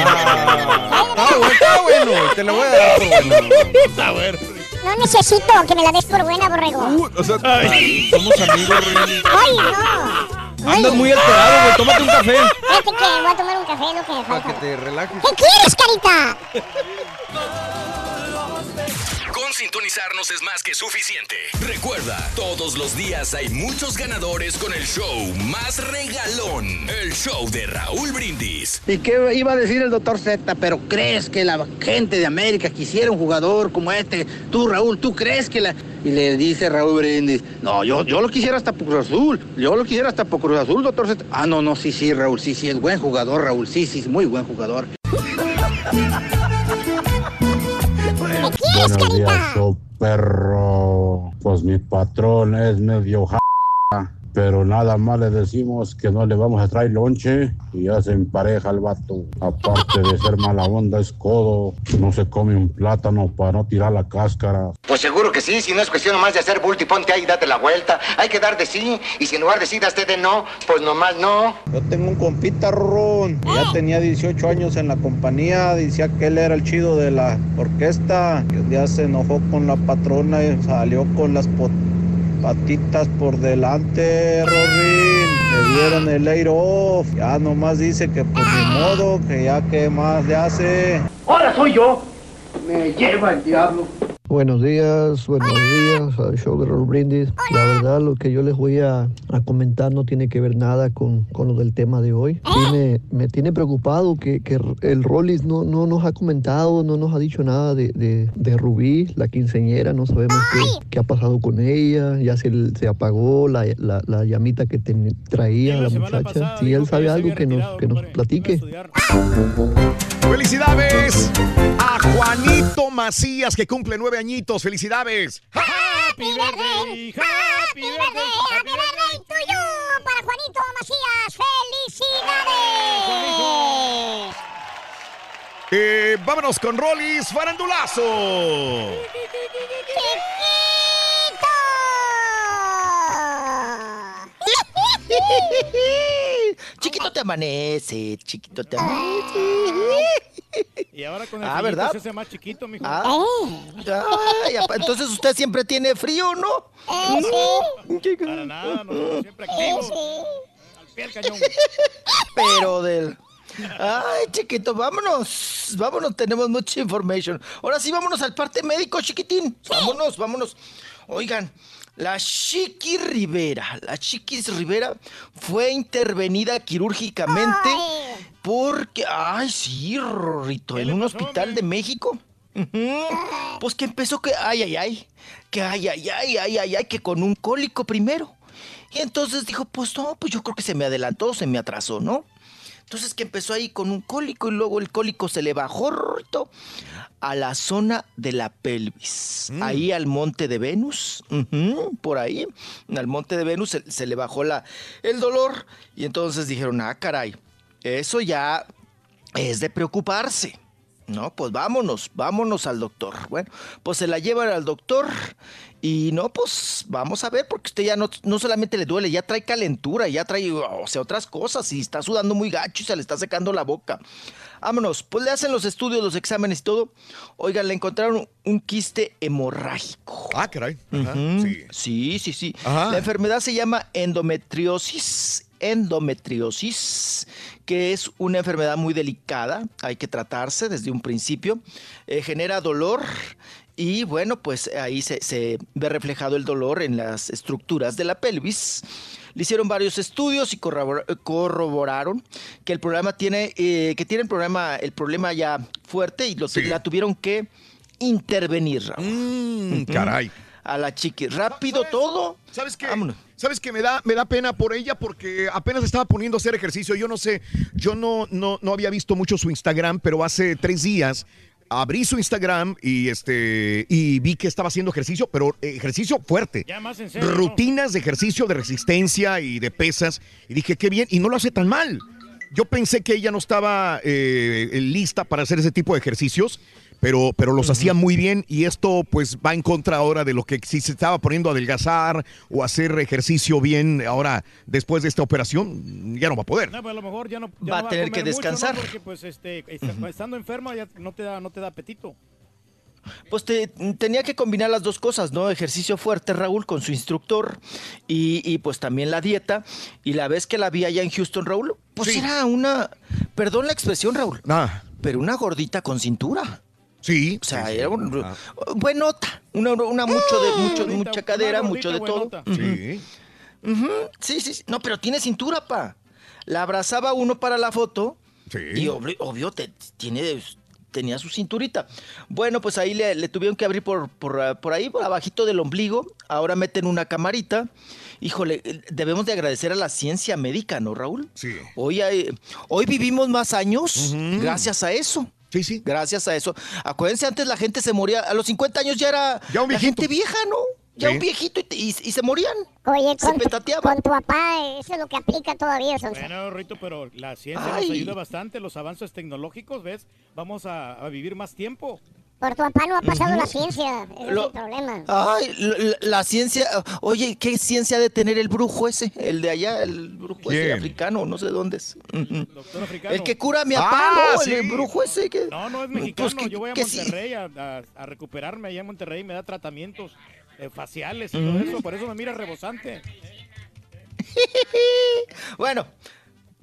Ah, bueno, está bueno, te la voy a dar por bueno. A ver. No necesito que me la des por buena, borrego. Uh, o sea, Somos amigos, Rey. ¡Ay, no! Andas muy alterado, güey. Tómate un café Fíjate que voy a tomar un café, lo que me para que falta. te relajes. ¿Qué quieres, carita? Sintonizarnos es más que suficiente. Recuerda, todos los días hay muchos ganadores con el show más regalón. El show de Raúl Brindis. ¿Y qué iba a decir el doctor Z? ¿Pero crees que la gente de América quisiera un jugador como este? Tú, Raúl, ¿tú crees que la...? Y le dice Raúl Brindis, no, yo, yo lo quisiera hasta por Cruz Azul. Yo lo quisiera hasta por Cruz Azul, doctor Z. Ah, no, no, sí, sí, Raúl, sí, sí, es buen jugador, Raúl. Sí, sí, es muy buen jugador. [LAUGHS] ¿Qué quieres, Buenos días, perro. Pues mi patrón es medio ja, pero nada más le decimos que no le vamos a traer lonche y ya se empareja el vato. Aparte de ser mala onda, es codo. No se come un plátano para no tirar la cáscara. Pues seguro que sí, si no es cuestión nomás de hacer bulto y ponte ahí y date la vuelta. Hay que dar de sí, y si en lugar de sí daste de no, pues nomás no. Yo tengo un compita, Rorrón, ya tenía 18 años en la compañía, decía que él era el chido de la orquesta, que un día se enojó con la patrona y salió con las po- patitas por delante, Rorín, le dieron el air off, ya nomás dice que pues ni modo, que ya que más le hace. Ahora soy yo. Me lleva el diablo. Buenos días, buenos días al show de Raúl Brindis. La verdad, lo que yo les voy a, a comentar no tiene que ver nada con, con lo del tema de hoy. Tiene- me tiene preocupado que, que el Rollis no, no nos ha comentado, no nos ha dicho nada de, de, de Rubí, la quinceñera. No sabemos qué, qué ha pasado con ella. Ya se, se apagó la, la, la llamita que ten- traía la muchacha. Si él sabe algo, que nos, que nos platique. ¡Felicidades a Juanito Macías, que cumple nueve añitos! ¡Felicidades! Happy birthday, happy birthday, happy birthday to you para Juanito Macías. ¡Felicidades! Eh, vámonos con Rollis Farandulazo. Chiquito [LAUGHS] te amanece, chiquito te amanece. Y ahora con el Ah, frío ¿verdad? se hace más chiquito, mijo. Ah. Ay, apa- entonces usted siempre tiene frío, ¿no? Para nada, nosotros siempre activos. Al pie del cañón. Pero del... Ay, chiquito, vámonos. Vámonos, tenemos mucha information. Ahora sí, vámonos al parte médico, chiquitín. Vámonos, vámonos. Oigan, la Chiqui Rivera, la Chiquis Rivera fue intervenida quirúrgicamente porque, ay, sí, Rorrito, en un hospital de México. Pues que empezó que, ay, ay, ay, que ay, ay, ay, ay, ay, ay, que con un cólico primero. Y entonces dijo, pues no, pues yo creo que se me adelantó, se me atrasó, ¿no? Entonces que empezó ahí con un cólico y luego el cólico se le bajó Rorrito, a la zona de la pelvis, ahí al monte de Venus, por ahí, al monte de Venus se, se le bajó la, el dolor y entonces dijeron, ah, caray, eso ya es de preocuparse. No, pues vámonos, vámonos al doctor. Bueno, pues se la llevan al doctor y no, pues vamos a ver, porque usted ya no, no solamente le duele, ya trae calentura, ya trae, o sea, otras cosas y está sudando muy gacho y se le está secando la boca. Vámonos, pues le hacen los estudios, los exámenes y todo. Oigan, le encontraron un quiste hemorrágico. Ah, caray. Ajá, sí. Sí, sí, sí. Ajá. La enfermedad se llama endometriosis. Endometriosis, que es una enfermedad muy delicada, hay que tratarse desde un principio, eh, genera dolor y bueno, pues ahí se, se ve reflejado el dolor en las estructuras de la pelvis. Le hicieron varios estudios y corrobor- corroboraron que el programa tiene, eh, que tiene el problema, el problema ya fuerte y lo, la tuvieron que intervenir. Ujú. caray. A la chiqui. Rápido todo. ¿Sabes qué? ¿Sabes que me da, me da pena por ella? Porque apenas estaba poniendo a hacer ejercicio. Yo no sé, yo no, no, no había visto mucho su Instagram, pero hace tres días abrí su Instagram y este y vi que estaba haciendo ejercicio, pero ejercicio fuerte. Ya más en serio. ¿no? Rutinas de ejercicio de resistencia y de pesas. Y dije, qué bien, y no lo hace tan mal. Yo pensé que ella no estaba eh, lista para hacer ese tipo de ejercicios, pero, pero los hacía muy bien y esto pues va en contra ahora de lo que si se estaba poniendo a adelgazar o hacer ejercicio bien ahora después de esta operación, ya no va a poder. No, pues a lo mejor ya no ya Va a tener comer que mucho, ¿no? descansar. Porque pues este, estando enferma ya no te da, no te da apetito. Pues te- tenía que combinar las dos cosas, ¿no? Ejercicio fuerte, Raúl, con su instructor y, y, pues también la dieta. Y la vez que la vi allá en Houston, Raúl, pues era una, perdón la expresión, Raúl, Ah, pero una gordita con cintura. Sí. O sea, era un, buenota, una, una mucho de, mucho, mucha cadera, mucho de todo. Sí. Sí, sí, sí. No, pero tiene cintura, pa. La abrazaba uno para la foto. Y obvio, obvio, te- tiene, tenía su cinturita. Bueno, pues ahí le, le tuvieron que abrir por, por, ah, por ahí, por abajito del ombligo. Ahora meten una camarita. Híjole, eh, debemos de agradecer a la ciencia médica, ¿no, Raúl? Sí. Hoy, hay- hoy vivimos más años gracias a eso. Sí, sí. Gracias a eso. Acuérdense, antes la gente se moría, a los 50 años ya era Ya un la viejito. gente vieja, ¿no? Ya Sí. un viejito y, y- y se morían. Oye, Se con, tu, petateaban. con tu papá, eso es lo que aplica todavía. Bueno, Rito, pero la ciencia Ay. nos ayuda bastante, los avances tecnológicos, ¿ves? Vamos a, a vivir más tiempo. Por tu papá no ha pasado la ciencia, ese Lo- es el problema. Ay, la, la- ciencia. Oye, ¿qué ciencia ha de tener el brujo ese? El de allá, el brujo ese africano, no sé dónde es. Ujú. Doctor africano. El que cura a mi papá, Ah, ¿no? sí. El brujo ese que. No, no es mexicano. Pues que- Yo voy a que sí. Monterrey a, a- a recuperarme allá en Monterrey, me da tratamientos eh, faciales y todo eso, por eso me mira rebosante. [LAUGHS] Bueno,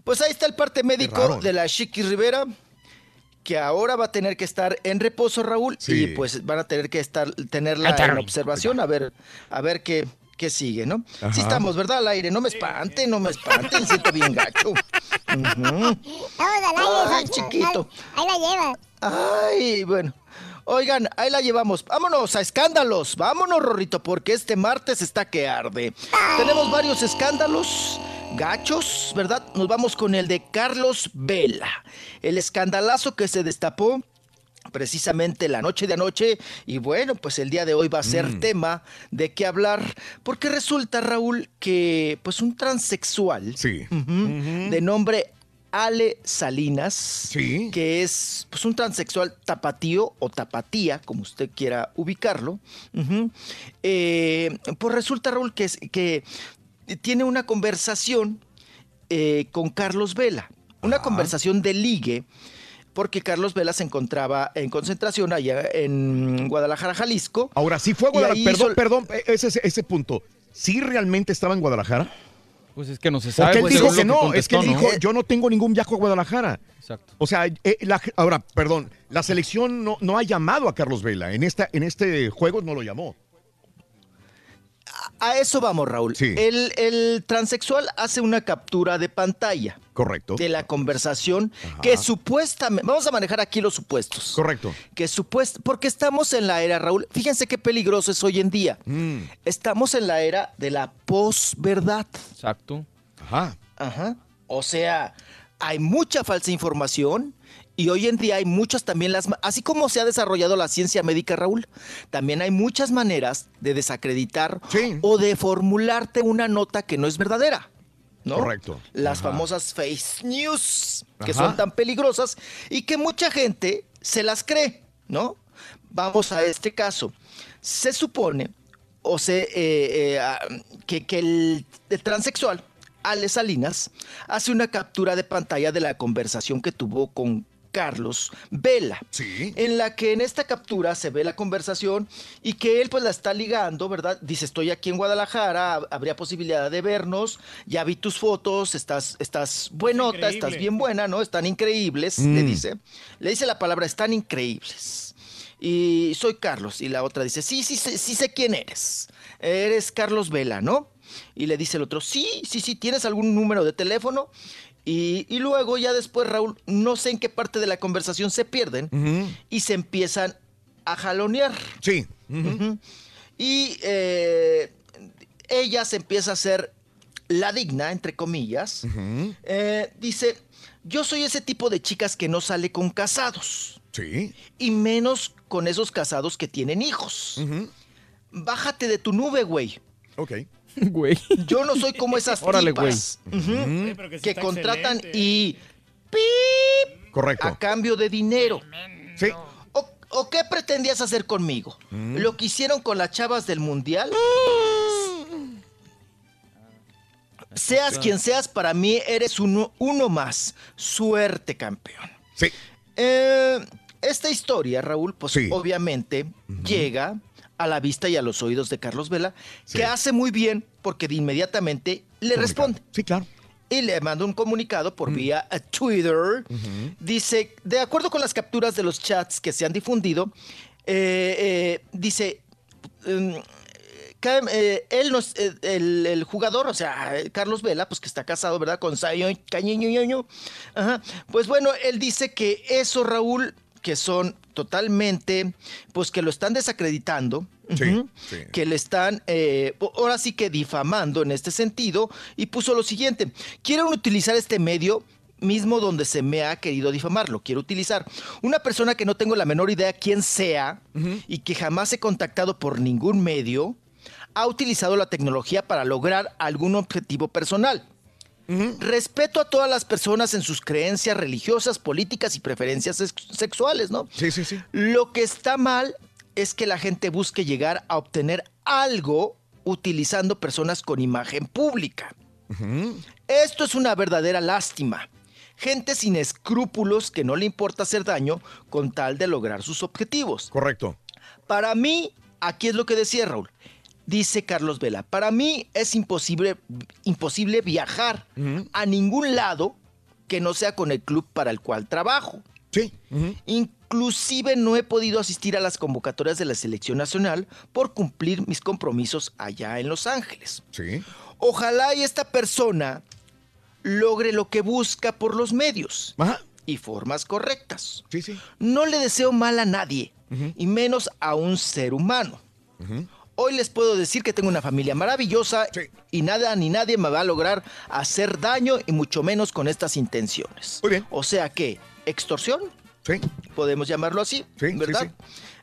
pues ahí está el parte médico raro. de la Chiqui Rivera. Que ahora va a tener que estar en reposo, Raúl, Sí. y pues van a tener que estar tenerla en observación a ver a ver qué qué sigue, ¿no? Ajá. Sí estamos, ¿verdad? Al aire, no me espante, no me espante, me [LAUGHS] siento bien gacho. Vamos al aire, Ay, chiquito. Ahí la lleva. Ay, bueno. Oigan, ahí la llevamos. Vámonos a escándalos. Vámonos, Rorrito, porque este martes está que arde. Tenemos varios escándalos gachos, ¿verdad? Nos vamos con el de Carlos Vela. El escandalazo que se destapó precisamente la noche de anoche. Y bueno, pues el día de hoy va a ser tema de qué hablar porque resulta Raúl que pues un transexual ujú, de nombre Ale Salinas, que es pues, un transexual tapatío o tapatía, como usted quiera ubicarlo, eh, pues resulta, Raúl, que tiene una conversación eh, con Carlos Vela, una conversación de ligue, porque Carlos Vela se encontraba en concentración allá en Guadalajara, Jalisco. Ahora, sí fue a Guadalajara. Perdón, hizo- perdón, e- ese, ese- ese punto. ¿Sí realmente estaba en Guadalajara? Pues es que no se sabe. Porque él pues, dijo que no, contestó, es que él ¿no? dijo, yo no tengo ningún viaje a Guadalajara. Exacto. O sea, eh, la- ahora, perdón, la selección no, no ha llamado a Carlos Vela. En, esta, en este juego no lo llamó. A eso vamos, Raúl. El, el transexual hace una captura de pantalla. Correcto. De la conversación que supuestamente. Vamos a manejar aquí los supuestos. Correcto. Que supuest, porque estamos en la era, Raúl. Fíjense qué peligroso es hoy en día. Mm. Estamos en la era de la posverdad. Exacto. Ajá. Ajá. O sea, hay mucha falsa información y hoy en día hay muchas también las... Así como se ha desarrollado la ciencia médica, Raúl, también hay muchas maneras de desacreditar o de formularte una nota que no es verdadera. ¿no? Correcto. Las Ajá. famosas face news, que Ajá. son tan peligrosas y que mucha gente se las cree, ¿no? Vamos a este caso. Se supone, o se, eh, eh, ah, que, que el, el transexual, Ale Salinas, hace una captura de pantalla de la conversación que tuvo con Carlos Vela. En la que en esta captura se ve la conversación y que él pues la está ligando, ¿verdad? Dice, estoy aquí en Guadalajara, hab- habría posibilidad de vernos, ya vi tus fotos, estás, estás buenota, increíble. estás bien buena, ¿no? Están increíbles, Mm. le dice. Le dice la palabra, están increíbles. Y soy Carlos. Y la otra dice, sí, sí, sí, sí sé quién eres. Eres Carlos Vela, ¿no? Y le dice el otro, sí, sí, sí, ¿tienes algún número de teléfono? Y, y luego ya después, Raúl, no sé en qué parte de la conversación se pierden y se empiezan a jalonear. Sí. Y eh, ella se empieza a hacer la digna, entre comillas. Eh, dice, yo soy ese tipo de chicas que no sale con casados. Sí. Y menos con esos casados que tienen hijos. Bájate de tu nube, güey. Ok. [LAUGHS] Güey. Yo no soy como esas Órale, tipas güey. ujú, Ujú. pero que sí que está contratan excelente. y ¡pip! Correcto. a cambio de dinero. Sí. ¿O, o qué pretendías hacer conmigo? Mm. ¿Lo que hicieron con las chavas del mundial? Seas quien seas, para mí eres uno, uno más. Suerte, campeón. Sí. Eh, esta historia, Raúl, pues obviamente llega a la vista y a los oídos de Carlos Vela, que hace muy bien porque de inmediatamente le responde. Sí, claro. Y le manda un comunicado por vía a Twitter. Dice, de acuerdo con las capturas de los chats que se han difundido, eh, eh, dice, mm, eh, él no es- eh, el, el jugador, o sea, eh, Carlos Vela, pues que está casado, ¿verdad? Con Zion Cañiño. Pues bueno, él dice que eso, Raúl, que son totalmente, pues que lo están desacreditando. que le están, eh, ahora sí que difamando en este sentido, y puso lo siguiente, quieren utilizar este medio mismo donde se me ha querido difamar, lo quiero utilizar. Una persona que no tengo la menor idea quién sea y que jamás he contactado por ningún medio, ha utilizado la tecnología para lograr algún objetivo personal. Respeto a todas las personas en sus creencias religiosas, políticas y preferencias sex- sexuales, ¿no? Sí, sí, sí. Lo que está mal es que la gente busque llegar a obtener algo utilizando personas con imagen pública. Esto es una verdadera lástima. Gente sin escrúpulos que no le importa hacer daño con tal de lograr sus objetivos. Correcto. Para mí, aquí es lo que decía Raúl. Dice Carlos Vela, para mí es imposible, imposible viajar a ningún lado que no sea con el club para el cual trabajo. Sí. Inclusive no he podido asistir a las convocatorias de la selección nacional por cumplir mis compromisos allá en Los Ángeles. Sí. Ojalá y esta persona logre lo que busca por los medios y formas correctas. Sí, sí. No le deseo mal a nadie, y menos a un ser humano. Hoy les puedo decir que tengo una familia maravillosa y nada ni nadie me va a lograr hacer daño y mucho menos con estas intenciones. O sea que, extorsión, podemos llamarlo así, ¿verdad?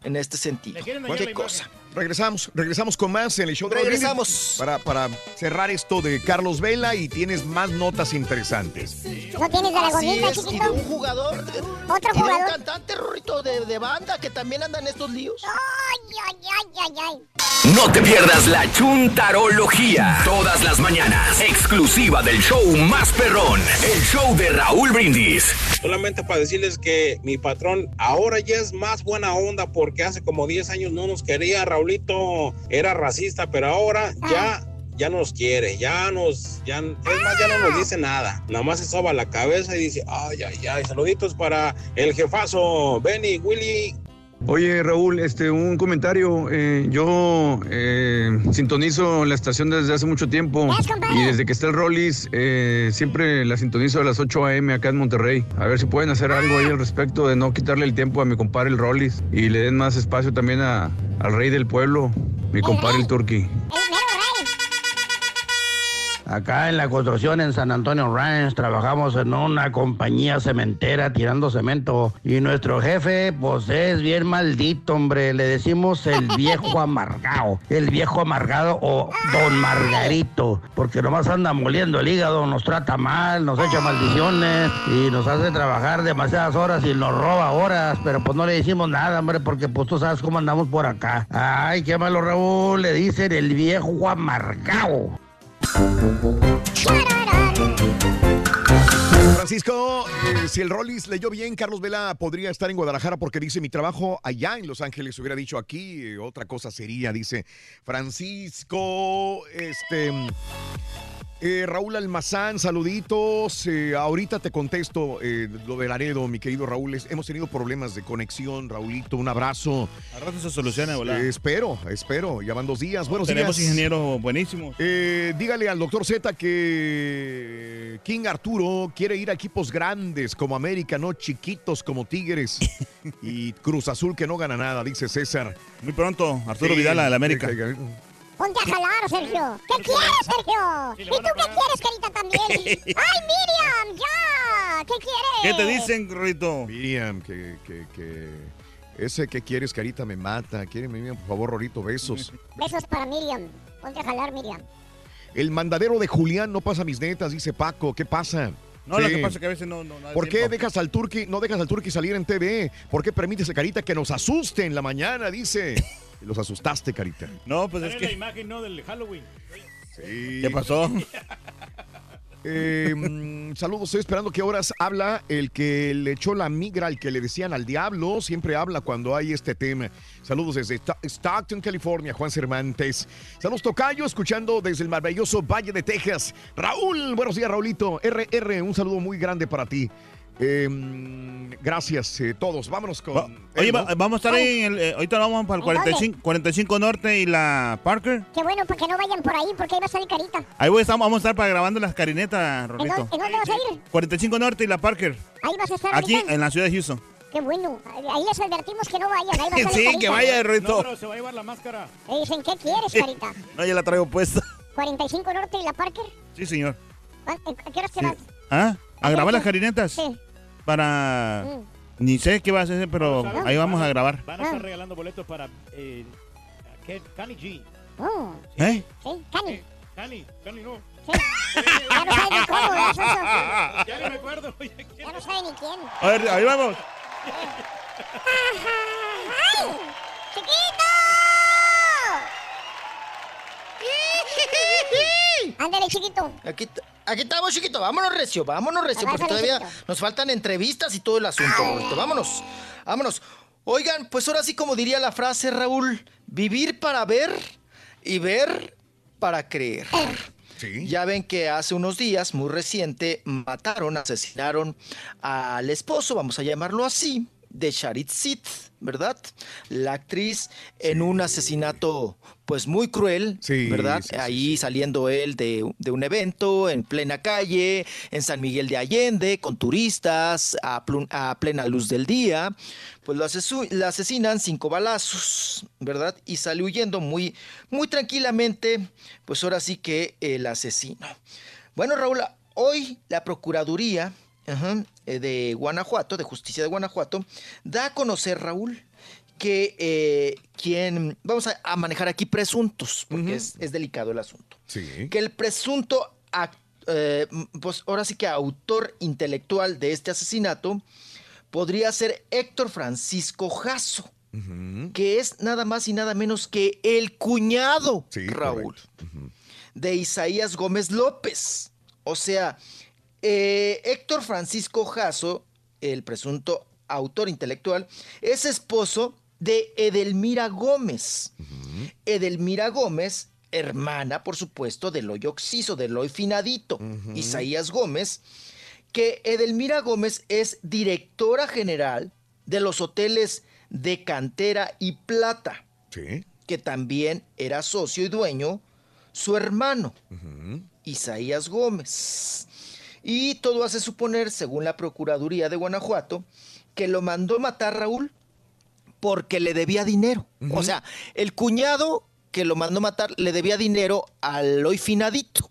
En este sentido. ¿Qué cosa? Regresamos, regresamos con más en el show de Raúl Regresamos. Brindis Para, para cerrar esto de Carlos Vela y tienes más notas interesantes. ¿No tienes de la Así gomita, es, y chiquito? de un jugador. Otro y de un jugador. cantante, Rorrito, de, de banda que también anda en estos líos. Ay, ay, ay, ay, ay. No te pierdas la chuntarología. Todas las mañanas. Exclusiva del show más perrón. El show de Raúl Brindis. Solamente para decirles que mi patrón ahora ya es más buena onda porque hace como 10 años no nos quería. Raulito era racista, pero ahora ya ya nos quiere, ya nos, ya, es más, ya no nos dice nada. Nada más se soba la cabeza y dice, ay, ay, ay, saluditos para el jefazo, Benny, Willy, Oye Raúl, este un comentario. eh, yo eh, sintonizo la estación desde hace mucho tiempo y desde que está el Rollis eh, siempre la sintonizo a las 8 a.m. acá en Monterrey. A ver si pueden hacer algo ahí al respecto de no quitarle el tiempo a mi compadre el Rollis y le den más espacio también a- al rey del pueblo, mi compadre el Turqui. Acá en la construcción en San Antonio Ranch trabajamos en una compañía cementera tirando cemento y nuestro jefe pues es bien maldito, hombre. Le decimos el viejo [LAUGHS] amargado, el viejo amargado o don Margarito, porque nomás anda moliendo el hígado, nos trata mal, nos echa maldiciones y nos hace trabajar demasiadas horas y nos roba horas, pero pues no le decimos nada, hombre, porque pues tú sabes cómo andamos por acá. Ay, qué malo Raúl, le dicen el viejo amargado. Francisco, si el Rollis leyó bien, Carlos Vela podría estar en Guadalajara porque dice mi trabajo allá en Los Ángeles. Hubiera dicho aquí, otra cosa sería, dice Francisco. Este. Eh, Raúl Almazán, saluditos. Eh, ahorita te contesto eh, lo de Laredo, mi querido Raúl. Es- hemos tenido problemas de conexión, Raulito. Un abrazo. Al rato se soluciona, volá. Eh, espero, espero. Ya van dos días. Buenos Tenemos días. ingenieros buenísimos. Dígale al doctor Z que King Arturo quiere ir a equipos grandes como América, no chiquitos como Tigres [LAUGHS] y Cruz Azul que no gana nada, dice César. Muy pronto, Arturo Vidal, a la América. Ponte a jalar, Sergio. ¿Qué quieres, Sergio? ¿Y tú qué quieres, Carita, también? [LAUGHS] ¡Ay, Miriam! ¡Ya! ¿Qué quieres? ¿Qué te dicen, Rito? Miriam, que, que, que ese que quieres, Carita, me mata. Quiere, Miriam, por favor, Rorito, besos. Besos para Miriam. Ponte a jalar, Miriam. El mandadero de Julián no pasa mis netas, dice Paco. ¿Qué pasa? No, lo que pasa es que a veces no, no, no hay ¿Por qué dejas al turqui, no dejas al turqui salir en TV? ¿Por qué permites a Carita que nos asuste en la mañana? Dice. [LAUGHS] Los asustaste, Carita. No, pues es Sale la que... imagen, ¿no? Del Halloween. Sí. ¿Qué pasó? [LAUGHS] Eh, mm, saludos, estoy esperando qué horas habla el que le echó la migra al que le decían al diablo. Siempre habla cuando hay este tema. Saludos desde Stockton, California, Juan Cervantes. Saludos, Tocayo, escuchando desde el maravilloso Valle de Texas. Raúl, buenos días, Raulito. RR, un saludo muy grande para ti. Eh, gracias, eh, todos. Vámonos con. Oye, él, va- ¿no? vamos a estar ahí, en el, eh, ahorita vamos para el ¿En dónde? 45, 45 Norte y la Parker. Qué bueno, para que no vayan por ahí, porque ahí va a salir Carita. Ahí voy, estamos, vamos a estar para grabando las carinetas, ¿En Rolito. dónde, en dónde vas a ir? 45 Norte y la Parker. Ahí vas a estar Aquí ahorita. en la ciudad de Houston. Qué bueno. Ahí les advertimos que no vayan. Ahí va a [LAUGHS] salir Sí, Carita. que vaya, Rolito. No, pero se va a llevar la máscara. Le dicen, ¿qué quieres, Carita? [LAUGHS] No, ya la traigo puesta. 45 Norte y la Parker. Sí, señor. ¿A a qué horas te Sí. vas? ¿Ah? ¿A grabar las carinetas? Sí. Para... Mm. Ni sé qué va a hacer, pero ahí vamos a grabar. Van a estar regalando boletos para eh, Ken- Kenny G. Oh, ¿Eh? sí, Cani. Cani, Cani no. Ya no sabe ni cómo. Ya no [LAUGHS] me acuerdo. [LAUGHS] Ya no sabe ni quién. A ver, ahí vamos. ¡Ay! ¡Chiquito! Ándale, chiquito. Aquí, t- aquí estamos, chiquito. Vámonos, Recio. Vámonos, Recio. Porque todavía nos faltan entrevistas y todo el asunto, Roberto. Vámonos. Vámonos. Oigan, pues ahora sí, como diría la frase, Raúl, vivir para ver y ver para creer. Ya ven que hace unos días, muy reciente, mataron, asesinaron al esposo, vamos a llamarlo así, de Sharit Sit, ¿verdad? La actriz en un asesinato pues muy cruel, ¿verdad? Ahí saliendo él de, de un evento en plena calle, en San Miguel de Allende, con turistas, a, plena luz del día, pues lo asesu- la asesinan cinco balazos, ¿verdad? Y sale huyendo muy, muy tranquilamente, pues ahora sí que el asesino. Bueno, Raúl, hoy la Procuraduría ajá, eh, de Guanajuato, de Justicia de Guanajuato, da a conocer, Raúl, que eh, quien, vamos a, a manejar aquí presuntos, porque es, es delicado el asunto, Sí. que el presunto, eh, pues ahora sí que autor intelectual de este asesinato, podría ser Héctor Francisco Jasso, que es nada más y nada menos que el cuñado, Raúl, de Isaías Gómez López. O sea, eh, Héctor Francisco Jasso, el presunto autor intelectual, es esposo de Edelmira Gómez. Edelmira Gómez, hermana, por supuesto, del hoy Oxiso, del hoy Finadito, Isaías Gómez, que Edelmira Gómez es directora general de los hoteles de Cantera y Plata, que también era socio y dueño su hermano, Isaías Gómez. Y todo hace suponer, según la Procuraduría de Guanajuato, que lo mandó matar Raúl porque le debía dinero. O sea, el cuñado que lo mandó matar le debía dinero al hoy finadito.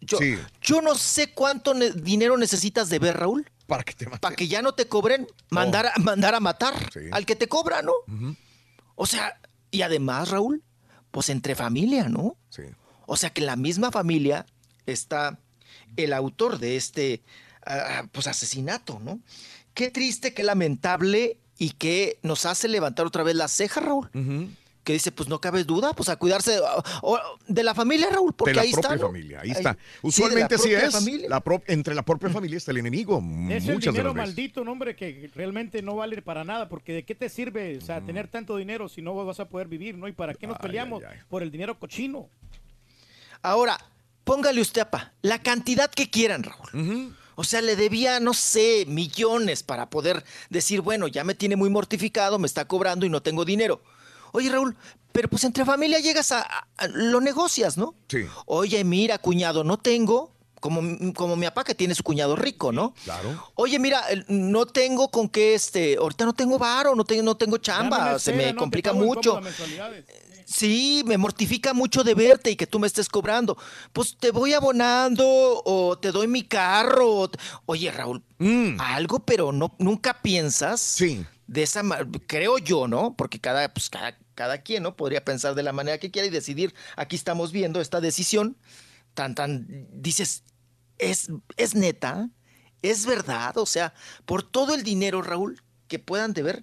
Yo, yo no sé cuánto ne- dinero necesitas de ver, Raúl. Para que te Para que ya no te cobren, mandar, a, mandar a matar al que te cobra, ¿no? O sea, y además, Raúl, pues entre familia, ¿no? Sí. O sea que la misma familia está el autor de este ah, pues asesinato, ¿no? Qué triste, qué lamentable y que nos hace levantar otra vez la ceja, Raúl. Que dice, pues no cabe duda, pues a cuidarse o- de la familia, Raúl, porque de la ahí propia está. ¿no? familia, ahí Ahí- está. sí, de la Usualmente así propia es. familia. La pro- entre la propia familia está el enemigo. Es el dinero maldito, un hombre que realmente no vale para nada, porque ¿de qué te sirve o sea, tener tanto dinero si no vas a poder vivir, ¿no? ¿Y para qué nos peleamos por el dinero cochino? Ahora, póngale usted, apa, la cantidad que quieran, Raúl. O sea, le debía, no sé, millones para poder decir, bueno, ya me tiene muy mortificado, me está cobrando y no tengo dinero. Oye, Raúl, pero pues entre familia llegas a, a- a- lo negocias, ¿no? Sí. Oye, mira, cuñado, no tengo, como, como mi papá que tiene su cuñado rico, ¿no? Claro. Oye, mira, no tengo con qué, este, ahorita no tengo varo, no tengo, no tengo chamba, se me complica mucho. Sí, me mortifica mucho de verte y que tú me estés cobrando. Pues te voy abonando o te doy mi carro. o te- Oye, Raúl, algo, pero no, nunca piensas. Sí. De esa ma- creo yo, ¿no? Porque cada, pues, cada, cada quien, ¿no? Podría pensar de la manera que quiera y decidir. Aquí estamos viendo esta decisión. Tan, tan, dices, es, es neta, es verdad. O sea, por todo el dinero, Raúl, que puedan deber,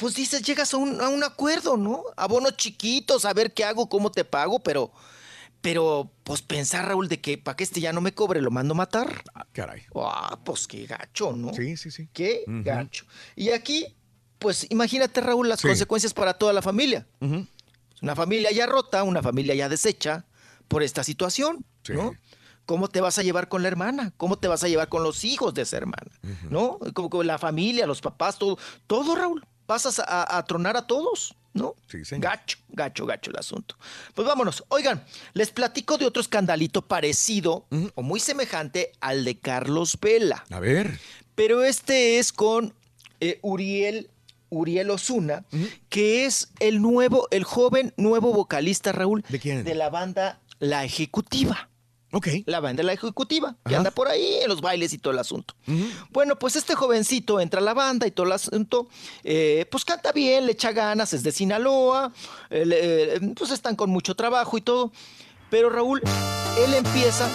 pues dices, llegas a un, a un acuerdo, ¿no? Abonos chiquitos, a ver qué hago, cómo te pago, pero, pero, pues pensar, Raúl, de que para que este ya no me cobre, lo mando a matar. Ah, caray. Ah, pues qué gacho, ¿no? Sí, sí, sí. Qué gacho. Y aquí, pues imagínate, Raúl, las Sí. consecuencias para toda la familia. Una familia ya rota, una familia ya deshecha por esta situación, ¿no? ¿Cómo te vas a llevar con la hermana? ¿Cómo te vas a llevar con los hijos de esa hermana? ¿No? Como con la familia, los papás, todo, todo, Raúl. Pasas a, a tronar a todos, ¿no? Sí, señor. Gacho, gacho, gacho el asunto. Pues vámonos. Oigan, les platico de otro escandalito parecido o muy semejante al de Carlos Vela. A ver. Pero este es con eh, Uriel, Uriel Osuna, que es el nuevo, el joven nuevo vocalista, Raúl, ¿De quién? de la banda La Ejecutiva. Ok. La banda La Ejecutiva, que Ajá. anda por ahí en los bailes y todo el asunto. Bueno, pues este jovencito entra a la banda y todo el asunto, eh, pues canta bien, le echa ganas, es de Sinaloa, eh, le- eh, pues están con mucho trabajo y todo. Pero Raúl, él empieza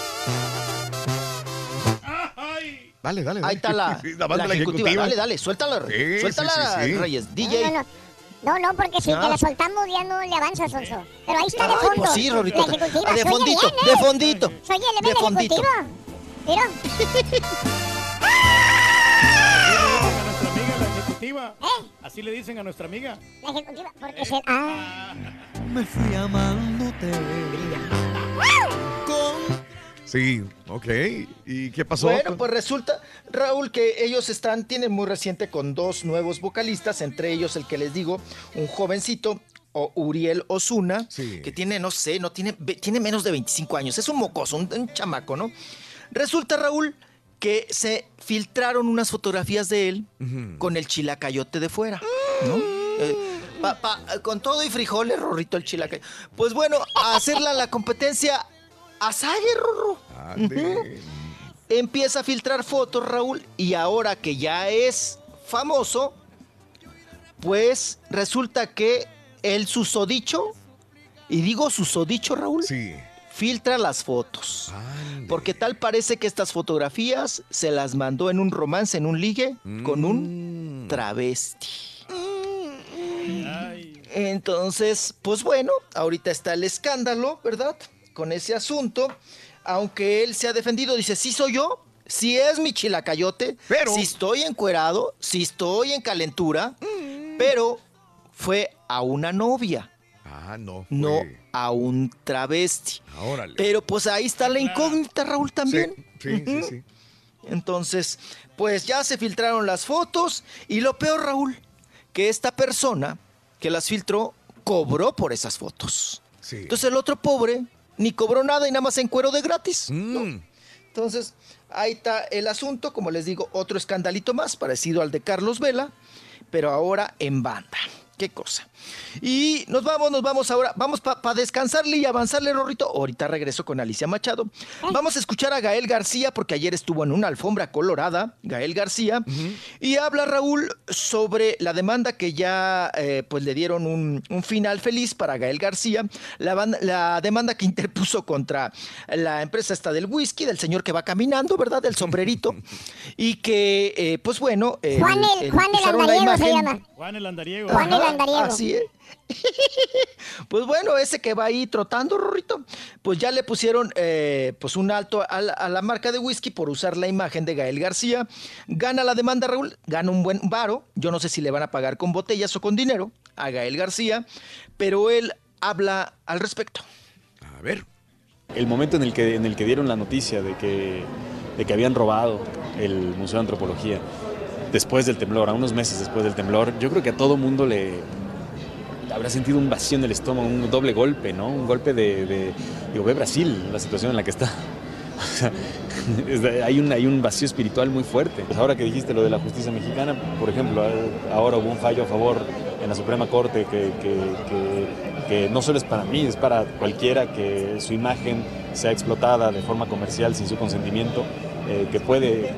Dale, dale, dale. Ahí está la, [LAUGHS] la banda la La ejecutiva. Ejecutiva. Dale, dale, suéltala. Sí, suéltala, sí, sí, sí. Reyes. DJ. no, no. No, no, porque si Ah. te la soltamos ya no le avanza, Sonso. Pero ahí está de Ay, fondo. pues sí. La ejecutiva. Ah, de fondito, bien, ¿eh? de fondito. De fondito. ejecutiva. Mira. A nuestra amiga, la ejecutiva. ¿Eh? Así le dicen a nuestra amiga. La ejecutiva. Porque se... Ah. Me fui amándote [LAUGHS] Sí, ok. ¿Y qué pasó? Bueno, pues resulta, Raúl, que ellos están, tienen muy reciente con dos nuevos vocalistas, entre ellos el que les digo, un jovencito, o Uriel Osuna, que tiene, no sé, no tiene, tiene menos de 25 años, es un mocoso, un, un chamaco, ¿no? Resulta, Raúl, que se filtraron unas fotografías de él con el chilacayote de fuera, ¿no? Eh, pa- pa- con todo y frijoles, Rorrito, el chilacayote. Pues bueno, a hacerla la competencia Rorro. Empieza a filtrar fotos, Raúl, y ahora que ya es famoso, pues resulta que el susodicho, y digo susodicho, Raúl, filtra las fotos. Porque tal parece que estas fotografías se las mandó en un romance, en un ligue, con Mm. un travesti. Entonces, pues bueno, ahorita está el escándalo, ¿verdad? Con ese asunto. Aunque él se ha defendido, dice, sí soy yo, sí es mi chilacayote, pero... sí estoy encuerado, sí estoy en calentura, pero fue a una novia, Ah, no. no a un travesti. Órale. Pero pues ahí está la incógnita, Raúl, también. Sí, sí, Ujú. sí. Entonces, pues ya se filtraron las fotos y lo peor, Raúl, que esta persona que las filtró cobró por esas fotos. Entonces el otro pobre ni cobró nada y nada más en cuero de gratis. ¿no? Entonces, ahí está el asunto, como les digo, otro escandalito más parecido al de Carlos Vela, pero ahora en banda. Qué cosa. Y nos vamos, nos vamos ahora. Vamos para descansarle y avanzarle, Rorrito. Ahorita regreso con Alicia Machado. Vamos a escuchar a Gael García, porque ayer estuvo en una alfombra colorada, Gael García, y habla Raúl sobre la demanda que ya eh, pues le dieron un, un final feliz para Gael García, la, la demanda que interpuso contra la empresa esta del whisky, del señor que va caminando, ¿verdad? Del sombrerito, [LAUGHS] y que, eh, pues bueno, el- Juan el- el- Juan el usaron la Andariego se llama. Juan el andariego. Juan el andariego. Así es. [LAUGHS] Pues bueno, ese que va ahí trotando, Rorrito, pues ya le pusieron eh, pues un alto a la, a la marca de whisky por usar la imagen de Gael García. Gana la demanda, Raúl, gana un buen varo. Yo no sé si le van a pagar con botellas o con dinero a Gael García, pero él habla al respecto. A ver. El momento en el que, en el que dieron la noticia de que, de que habían robado el Museo de Antropología, después del temblor, a unos meses después del temblor, yo creo que a todo mundo le habrá sentido un vacío en el estómago, un doble golpe, ¿no? Un golpe de, de- digo, ve Brasil, la situación en la que está. [LAUGHS] Hay, un, hay un vacío espiritual muy fuerte. Pues ahora que dijiste lo de la justicia mexicana, por ejemplo, ahora hubo un fallo a favor en la Suprema Corte que, que- que- que no solo es para mí, es para cualquiera que su imagen sea explotada de forma comercial sin su consentimiento, eh, que puede,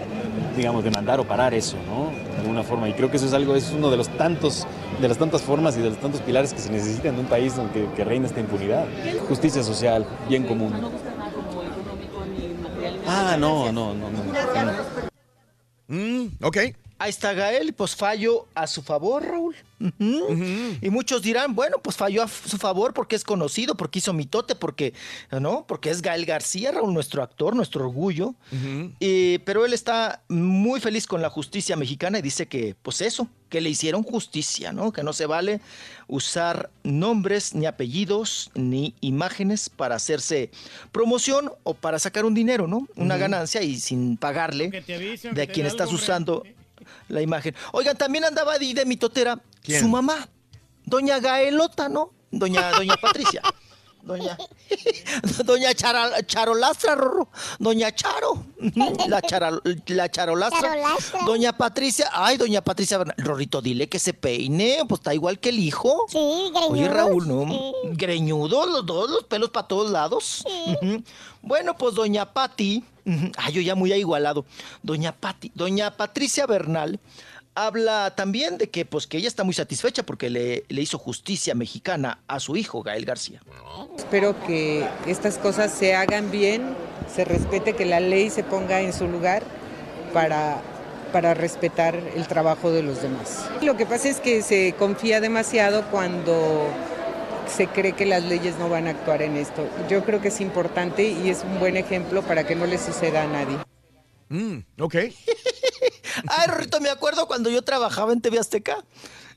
digamos, demandar o parar eso, ¿no? De alguna forma. Y creo que eso es algo, es uno de los tantos, de las tantas formas y de los tantos pilares que se necesitan en un país donde que, que reina esta impunidad. Justicia social, bien común. Ah, no, no, no, no. no. ok. Ahí está Gael, pues fallo a su favor, Raúl. Y muchos dirán, bueno, pues falló a su favor porque es conocido, porque hizo mitote, porque, ¿no? Porque es Gael García, Raúl, nuestro actor, nuestro orgullo. Eh, pero él está muy feliz con la justicia mexicana y dice que, pues eso, que le hicieron justicia, ¿no? Que no se vale usar nombres, ni apellidos, ni imágenes para hacerse promoción o para sacar un dinero, ¿no? Una ganancia y sin pagarle avisen, de quien estás algo, hombre. La imagen. Oigan, también andaba ahí de mitotera ¿Quién? su mamá, doña Gaelota, ¿no? Doña, doña [LAUGHS] Patricia. Doña, [LAUGHS] doña Chara- Charolastra, Rorro. Doña Charo. [LAUGHS] La, chara- la Charolastra. Charolastra. Doña Patricia. Ay, doña Patricia. Rorrito, dile que se peine. Pues está igual que el hijo. Sí, Oye, greñudos, Raúl, ¿no? Greñudo, los dos, los pelos para todos lados. Ujú. Bueno, pues doña Patti. Ay, yo ya muy igualado. Doña Patti. Doña Patricia Bernal habla también de que, pues, que ella está muy satisfecha porque le, le hizo justicia mexicana a su hijo, Gael García. Espero que estas cosas se hagan bien, se respete, que la ley se ponga en su lugar para, para respetar el trabajo de los demás. Lo que pasa es que se confía demasiado cuando se cree que las leyes no van a actuar en esto. Yo creo que es importante y es un buen ejemplo para que no le suceda a nadie. Mm, ok. [LAUGHS] Ay, Rorrito, me acuerdo cuando yo trabajaba en TV Azteca.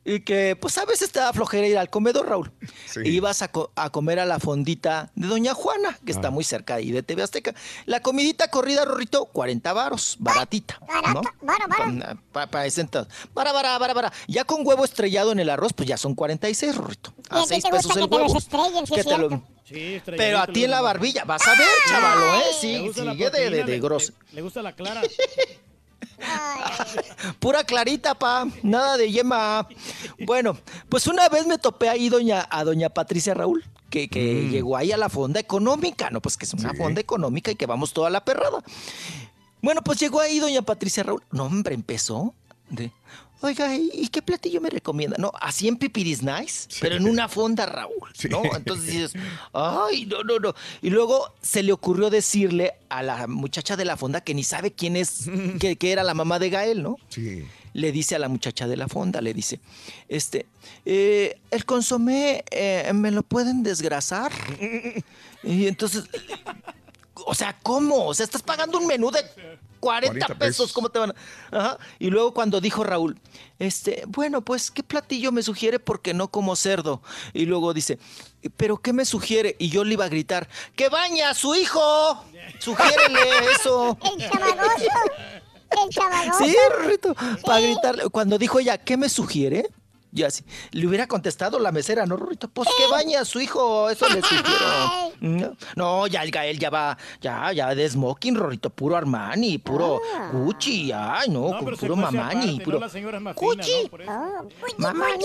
Y que, pues a veces te da flojera ir al comedor, Raúl. Sí. E ibas a, co- a comer a la fondita de Doña Juana, que está muy cerca ahí de TV Azteca. La comidita corrida, Rorrito, 40 varos, baratita. ¿no? Pa- Para ese entonces. Bara, bara, bara, bara. Ya con huevo estrellado en el arroz, pues ya son 46, Rorrito. ¿Y A a ti 6 te pesos gusta el huevo. sí Que te lo- cierto? Pero a ti en la barbilla, vas a ver, chavalo, ¿eh? Sí, la sigue de, de, de grosso. Le, le gusta la clara. [LAUGHS] [LAUGHS] Pura clarita, pa. Nada de yema. Bueno, pues una vez me topé ahí doña, a doña Patricia Raúl, que, que llegó ahí a la fonda económica, ¿no? Pues que es una fonda económica y que vamos toda la perrada. Bueno, pues llegó ahí doña Patricia Raúl. No, hombre, empezó. de, Oiga, ¿y qué platillo me recomienda? No, así en Pipiris Nice, pero en una fonda, Raúl, ¿no? Entonces dices, ay, no, no, no. Y luego se le ocurrió decirle a la muchacha de la fonda que ni sabe quién es, que, que era la mamá de Gael, ¿no? Sí. Le dice a la muchacha de la fonda, le dice, este, eh, el consomé, eh, ¿me lo pueden desgrasar? Y entonces, o sea, ¿cómo? O sea, estás pagando un menú de 40, 40 pesos. pesos. ¿cómo te van a...? Ajá. Y luego cuando dijo Raúl, este, bueno, pues, ¿qué platillo me sugiere? Porque no como cerdo. Y luego dice, ¿pero qué me sugiere? Y yo le iba a gritar, ¡que baña a su hijo! Sugiérele eso. El chamagoso. El chamagoso. Sí, Rorrito, para gritarle. Cuando dijo ella, ¿qué me sugiere? Yo así, le hubiera contestado la mesera, ¿no, Rorrito? Pues que bañe a su hijo, eso le sugiero. [LAUGHS] No, no, ya el Gael ya va, ya, ya de smoking, Rorrito, puro Armani, puro Gucci, ay, no, puro Mamani, aparte, puro ¿no? Fina, Gucci. ¿no? Por eso. Mamani.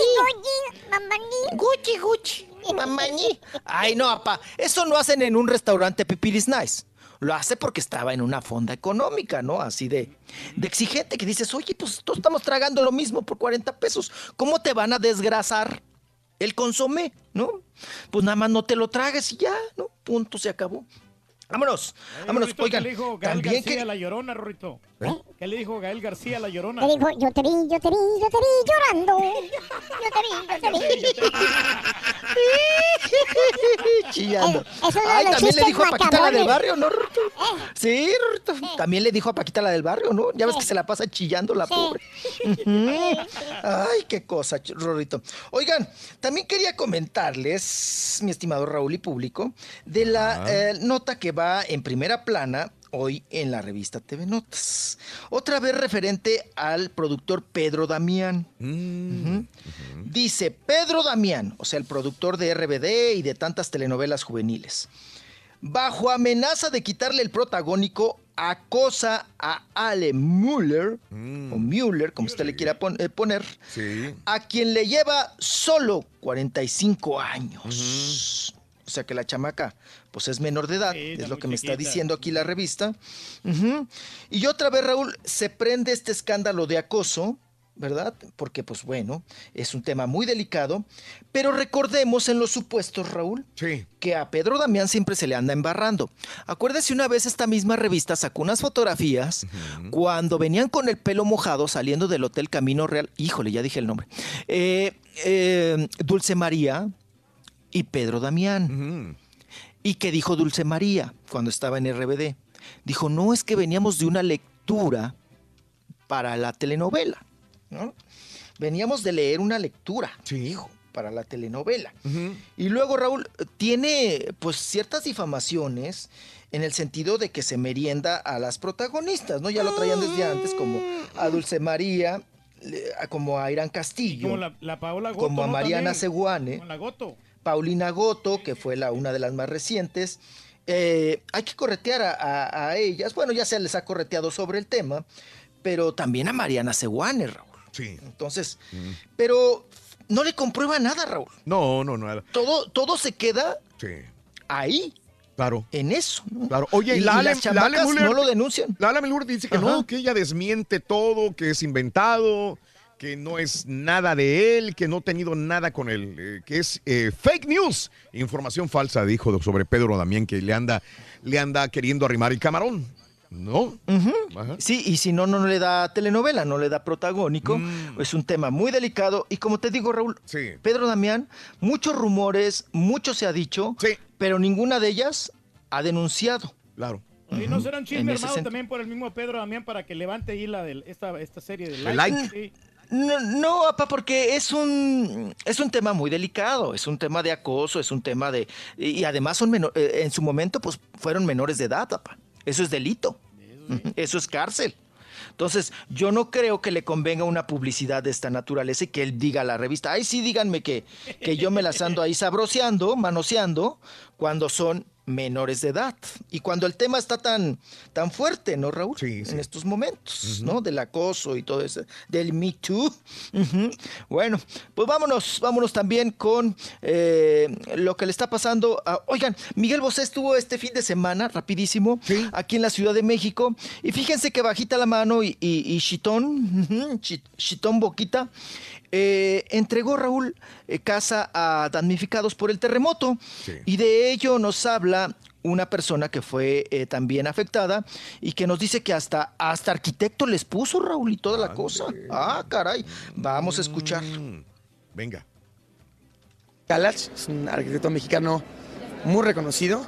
Gucci, Gucci, Mamani. Ay, no, papá, eso no hacen en un restaurante Pipiris Nice. Lo hace porque estaba en una fonda económica, ¿no? Así de, de exigente, que dices, oye, pues todos estamos tragando lo mismo por 40 pesos. ¿Cómo te van a desgrasar el consomé, no? Pues nada más no te lo tragues y ya, ¿no? Punto, se acabó. Vámonos, vámonos, oigan. ¿Qué le dijo Gael También García que... a la llorona, Rorrito? ¿Qué le dijo Gael García a la llorona? Le dijo, yo te vi, yo te vi, yo te vi llorando. Yo te vi, yo te vi. [LAUGHS] Chillando. Eh, Ay, también le dijo a Paquita la del barrio, ¿no, Rorrito? Sí, Rorrito. También le dijo a Paquita la del barrio, ¿no? Ya ves que se la pasa chillando la pobre. [LAUGHS] Ay, qué cosa, Rorrito. Oigan, también quería comentarles, mi estimado Raúl y público, de la eh, nota que va en primera plana hoy en la revista TV Notas. Otra vez referente al productor Pedro Damián. Ujú. Dice Pedro Damián, o sea, el productor de RBD y de tantas telenovelas juveniles. Bajo amenaza de quitarle el protagónico, acosa a Ale Müller, o Müller, como usted le quiera pon- eh, poner, a quien le lleva solo 45 años. O sea que la chamaca, pues es menor de edad, es lo que me está diciendo aquí la revista. Y otra vez, Raúl, se prende este escándalo de acoso, ¿verdad? Porque, pues bueno, es un tema muy delicado. Pero recordemos en los supuestos, Raúl, que a Pedro Damián siempre se le anda embarrando. Acuérdese una vez esta misma revista sacó unas fotografías cuando venían con el pelo mojado saliendo del Hotel Camino Real. Híjole, ya dije el nombre. Eh, eh, Dulce María y Pedro Damián. ¿Y qué dijo Dulce María cuando estaba en RBD? Dijo, no es que veníamos de una lectura para la telenovela, ¿no? Veníamos de leer una lectura, dijo, para la telenovela. Y luego Raúl tiene pues ciertas difamaciones en el sentido de que se merienda a las protagonistas, ¿no? Ya lo traían desde antes, como a Dulce María, como a Irán Castillo, Como la, la Paola Goto, como a ¿no? Mariana También. Seguane. Con la Goto. Paulina Goto, que fue la, una de las más recientes. Eh, hay que corretear a, a- a ellas. Bueno, ya se les ha correteado sobre el tema, pero también a Mariana Seguane, Raúl. Sí. Entonces, pero no le comprueba nada, Raúl. No, no, nada. Todo, todo se queda Sí. ahí, Claro. en eso. ¿no? Claro. Oye, y, la las la Müller- no lo denuncian. La Ale Müller dice que Ajá. no, que ella desmiente todo, que es inventado, que no es nada de él, que no ha tenido nada con él, eh, que es eh, fake news, información falsa, dijo sobre Pedro Damián, que le anda, le anda queriendo arrimar el camarón, ¿no? Sí, y si no, no le da telenovela, no le da protagónico. Mm. Es un tema muy delicado. Y como te digo, Raúl, Pedro Damián, muchos rumores, mucho se ha dicho, pero ninguna de ellas ha denunciado. Claro. ¿Y no será un chisme armado también por el mismo Pedro Damián para que levante ahí la de esta, esta serie de El like? like. Sí. No, no, papá, porque es un, es un tema muy delicado, es un tema de acoso, es un tema de... Y además son eh, en su momento pues fueron menores de edad, papá. Eso es delito. Eso es cárcel. Entonces, yo no creo que le convenga una publicidad de esta naturaleza y que él diga a la revista, ay, sí, díganme que, que yo me las ando ahí sabroseando, manoseando, cuando son menores de edad. Y cuando el tema está tan, tan fuerte, ¿no, Raúl? En estos momentos, ¿no? Del acoso y todo eso, del Me Too. Bueno, pues vámonos, vámonos también con eh, lo que le está pasando. a- oigan, Miguel Bosé estuvo este fin de semana, rapidísimo, aquí en la Ciudad de México. Y fíjense que bajita la mano y, y, y Chitón, Chitón Boquita, eh, entregó Raúl eh, casa a damnificados por el terremoto. Y de ello nos habla una persona que fue eh, también afectada y que nos dice que hasta, hasta arquitecto les puso Raúl y toda la cosa. Ah, caray. Vamos a escuchar. Venga. Calach es un arquitecto mexicano muy reconocido.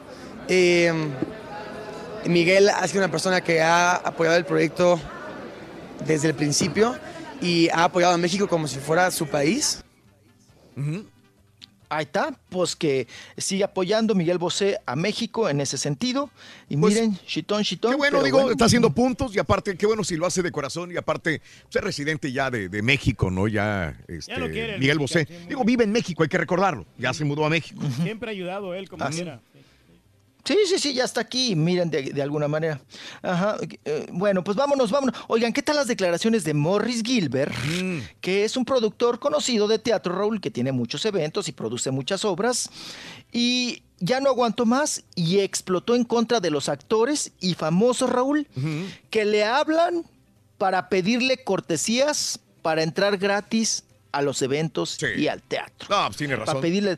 Eh, Miguel ha sido una persona que ha apoyado el proyecto desde el principio y ha apoyado a México como si fuera su país. Ahí está, pues que sigue apoyando Miguel Bosé a México en ese sentido. Y miren, chitón, chitón. Qué bueno, digo, bueno. está haciendo puntos y aparte, qué bueno si lo hace de corazón y aparte, ser residente ya de, de México, ¿no? Ya, este, lo quiere el Miguel Bosé. Digo, vive en México, hay que recordarlo. Ya se mudó a México. Siempre ha ayudado él como Ah, sí. quiera. Sí, sí, sí, ya está aquí, miren, de, de alguna manera. Ajá, eh, bueno, pues vámonos, vámonos. Oigan, ¿qué tal las declaraciones de Morris Gilbert, que es un productor conocido de teatro, Raúl, que tiene muchos eventos y produce muchas obras? Y ya no aguantó más y explotó en contra de los actores y famosos, Raúl, que le hablan para pedirle cortesías para entrar gratis a los eventos y al teatro. No, pues tiene razón. Para pedirle.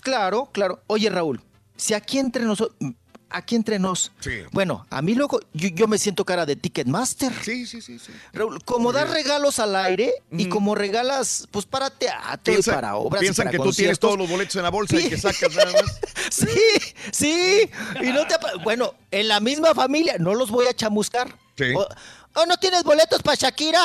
Claro, claro. Oye, Raúl, si aquí entre nosotros. Aquí entre nos. Bueno, a mí luego yo, yo me siento cara de Ticketmaster. Sí, sí, sí. sí. Raúl, como das regalos al aire y como regalas, pues para teatro Piensa- y para obras. y piensan para que tú tienes todos los boletos en la bolsa y que sacas nada más. [LAUGHS] Sí, sí. Y no te bueno, en la misma familia, no los voy a chamuscar. Sí. O, "Oh, ¿no tienes boletos para Shakira?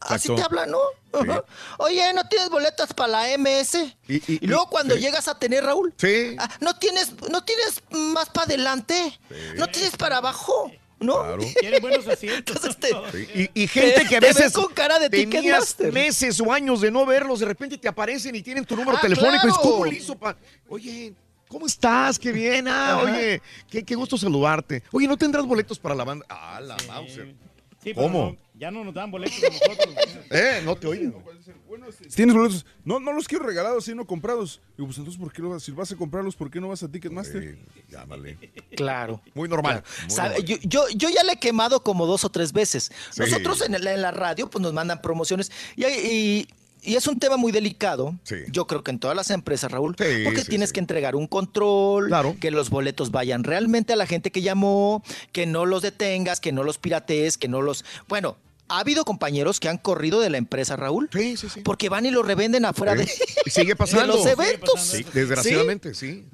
Así Exacto. te hablan, ¿no? [LAUGHS] Oye, ¿no tienes boletos para la MS? Y, luego cuando sí. llegas a tener, Raúl, Sí. ah, ¿no tienes, no tienes más para adelante? ¿No tienes para abajo? ¿No? Tienen buenos asientos. [LAUGHS] Entonces te- Sí, Y, y gente Te- que a veces con cara de tenías meses o años de no verlos, de repente te aparecen y tienen tu número Ah, telefónico. Claro. como le hizo pa- Oye, ¿cómo estás? Qué bien. Ah, Ajá. oye, qué, qué gusto saludarte. Oye, ¿no tendrás boletos para la banda? Ah, la Mauser. Sí, pero ¿Cómo? no- ya no nos dan boletos a nosotros. [LAUGHS] Eh, no te. Si tienes boletos, no, no los quiero regalados, sino comprados. Digo, pues entonces, ¿por qué no vas? Si vas a comprarlos, ¿por qué no vas a Ticketmaster? llámale. Claro. Muy normal. Claro. muy Sabe, normal. yo, yo, yo ya le he quemado como dos o tres veces. Sí. Nosotros en, el- en la radio pues nos mandan promociones y, hay- y- y es un tema muy delicado. Yo creo que en todas las empresas, Raúl, porque sí, tienes que entregar un control, que los boletos vayan realmente a la gente que llamó, que no los detengas, que no los piratees, que no los... Bueno, ha habido compañeros que han corrido de la empresa, Raúl, porque van y lo revenden afuera de, Y sigue pasando. [LAUGHS] de los eventos. Sí, desgraciadamente, sí.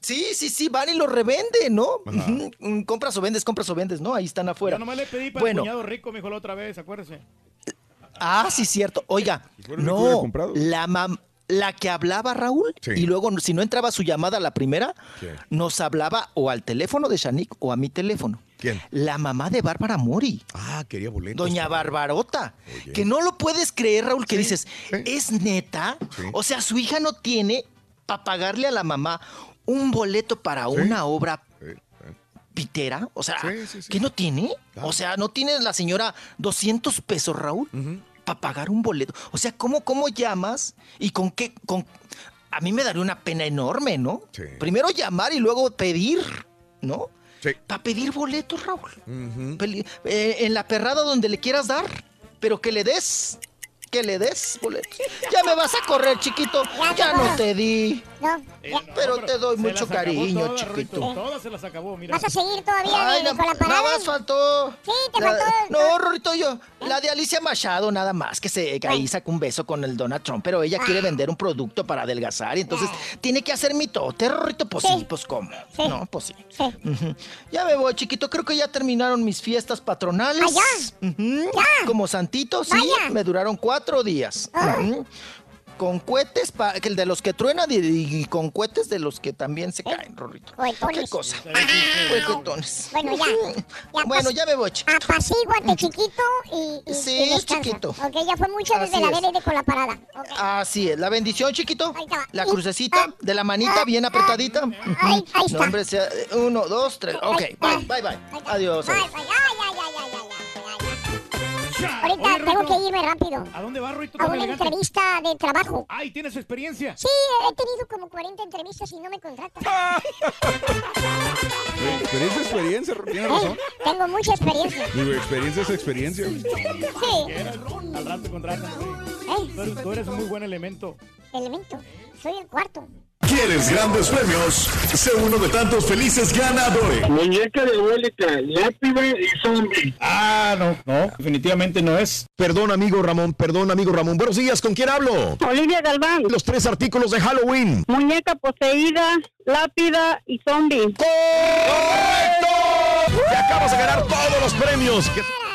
Sí, sí, sí, van y lo revenden, ¿no? Ajá. Mm, Compras o vendes, compras o vendes, ¿no? Ahí están afuera. Yo nomás le pedí para bueno, el cuñado rico, me dijo la otra vez, acuérdese. ah, sí, cierto. Oiga, no, comprado. la mam- la que hablaba Raúl, y luego si no entraba su llamada la primera, nos hablaba o al teléfono de Shanik o a mi teléfono. ¿Quién? La mamá de Bárbara Mori. Ah, quería boletos. Doña Barbarota. Que no lo puedes creer, Raúl, que dices, ¿es neta? O sea, su hija no tiene para pagarle a la mamá un boleto para una obra pitera. O sea, ¿qué no tiene? O sea, no tiene la señora 200 pesos, Raúl, para pagar un boleto. O sea, ¿cómo, cómo llamas y con qué? Con... A mí me daría una pena enorme, ¿no? Primero llamar y luego pedir, ¿no? Para pedir boletos, Raúl. Eh, en la perrada donde le quieras dar, pero que le des, que le des boletos. Ya me vas a correr, chiquito. Ya no te di. Pero te doy mucho cariño, todas, chiquito. Rorrito, Todas se las acabó, mira. ¿Vas a seguir todavía Ay, de- na- con la parada? Nada más faltó. Sí, te La- faltó. No, Rorrito, yo. La de Alicia Machado, nada más, que se que ahí sacó un beso con el Donald Trump, pero ella Ah. quiere vender un producto para adelgazar y entonces tiene que hacer mitote, Rorrito. Pues sí, pues cómo. No, pues sí. Ujú. Ya me voy, chiquito. Creo que ya terminaron mis fiestas patronales. Ah. Como santito, sí. Vaya. Me duraron cuatro. días. Ujú. Con cohetes, pa- que el de los que truenan y, y con cohetes de los que también se caen, Rorrito. Cohetones. ¿Qué cosa? Cohetones. Bueno, ya. ya Bueno, ya me voy, chico. Apacíguate, chiquito, y, y, Sí, y chiquito. Ok, ya fue mucho desde Así la es. BLD con la parada. Así es, la bendición, chiquito. Ahí está. La crucecita de la manita bien apretadita. ahí está. No, hombre, sea, uno, dos, tres. Ok, bye, bye, bye. Adiós. Ay, ay. Ahorita Oye, tengo que irme rápido. ¿A dónde va, Ruito? A una elegante? entrevista de trabajo. Ay, ¿tienes experiencia? Sí, he tenido como 40 entrevistas y no me contratan. [LAUGHS] Experiencia, experiencia, tienes razón. Tengo mucha experiencia. Digo, experiencia es experiencia. Sí. Al rato contratan. ¿Eh? Tú eres, tú eres un muy buen elemento. Elemento. Soy el cuarto. ¿Quieres grandes premios? Sé uno de tantos felices ganadores. Muñeca de abuelita, lápida y zombie. Ah, no, no, definitivamente no es. Perdón, amigo Ramón, perdón, amigo Ramón. Buenos días, ¿con quién hablo? Olivia Galván. Los tres artículos de Halloween. Muñeca poseída, lápida y zombie. Te acabas de ganar todos los premios. ¿Qué- Tableta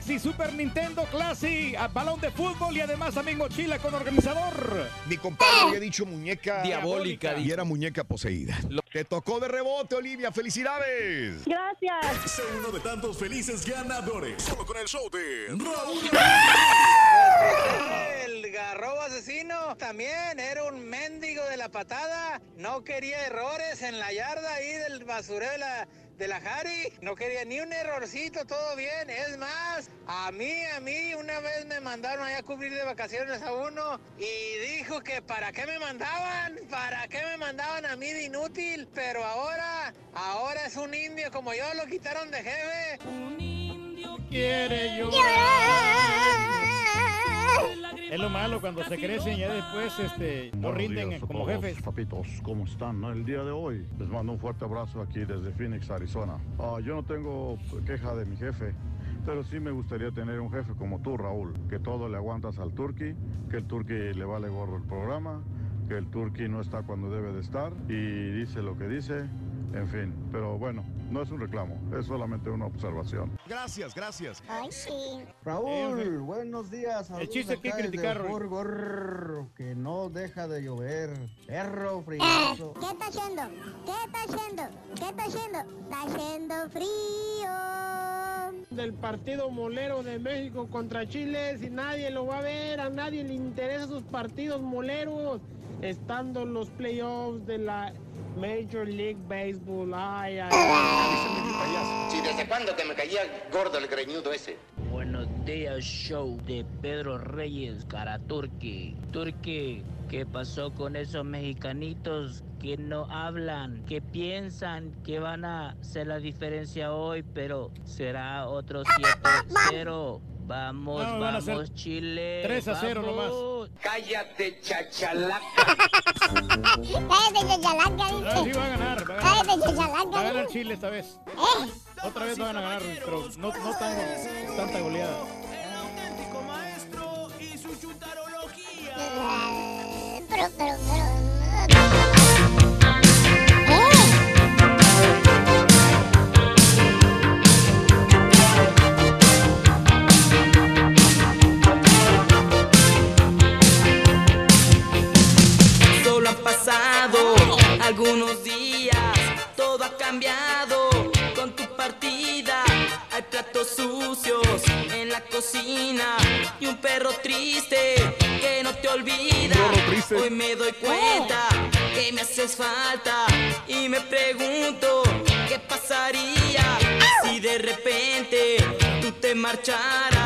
Galaxy, Super Nintendo Classic, a balón de fútbol y además también mochila con organizador. Mi compadre había dicho muñeca Diabólica, y era muñeca poseída. Te tocó de rebote, Olivia. ¡Felicidades! Gracias. Sé uno de tantos felices ganadores. Solo con el show de Raúl. El garrobo asesino también era un mendigo de la patada. No quería errores en la yarda ahí del basurero de la, de la Jari. No quería ni un errorcito, todo bien. Es más, a mí, a mí, una vez me mandaron allá a cubrir de vacaciones a uno y dijo que para qué me mandaban, para qué me mandaban a mí de inútil. Pero ahora, ahora es un indio como yo, lo quitaron de jefe. Quiere Es lo malo cuando se crecen ya después este, no Buenos rinden días a como todos, jefes. Papitos, ¿cómo están? El día de hoy les mando un fuerte abrazo aquí desde Phoenix, Arizona. Ah, yo no tengo queja de mi jefe, pero sí me gustaría tener un jefe como tú, Raúl, que todo le aguantas al turqui, que el turqui le vale gorro el programa, que el turqui no está cuando debe de estar y dice lo que dice, en fin. Pero bueno, no es un reclamo, es solamente una observación. Gracias, gracias. Ay, sí. Raúl, buenos días. El chiste acá criticar, que no deja de llover. Perro Eh, frioso. ¿Qué está haciendo? ¿Qué está haciendo? ¿Qué está haciendo? Está haciendo frío. del partido molero de México contra Chile si nadie lo va a ver, a nadie le interesa sus partidos moleros, estando en los playoffs de la Major League Baseball. Ay, ay, ay. Sí, ¿desde cuándo que me caía gordo el greñudo ese? Buenos días, show de Pedro Reyes, cara Turqui. Turqui, ¿qué pasó con esos mexicanitos que no hablan, que piensan que van a hacer la diferencia hoy, pero será otro 7-0? Vamos, No, van a vamos, Chile. 3 a 0 vamos. nomás. Cállate, chachalaca. Cállate, chachalaca, Ah, sí dice. va a ganar, va a ganar. Cállate, chachalaca. Va a ganar dice. Chile esta vez. ¿Eh? Otra vez van a ganar, pero no, no tan, tanta goleada. Eh, Pero, pero, pero. Y un perro triste que no te olvida. Hoy me doy cuenta que me haces falta y me pregunto qué pasaría si de repente tú te marcharas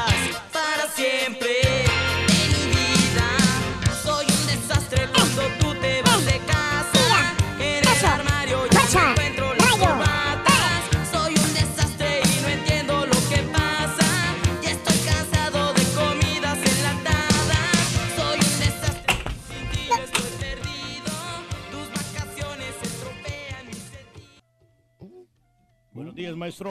Días, maestro.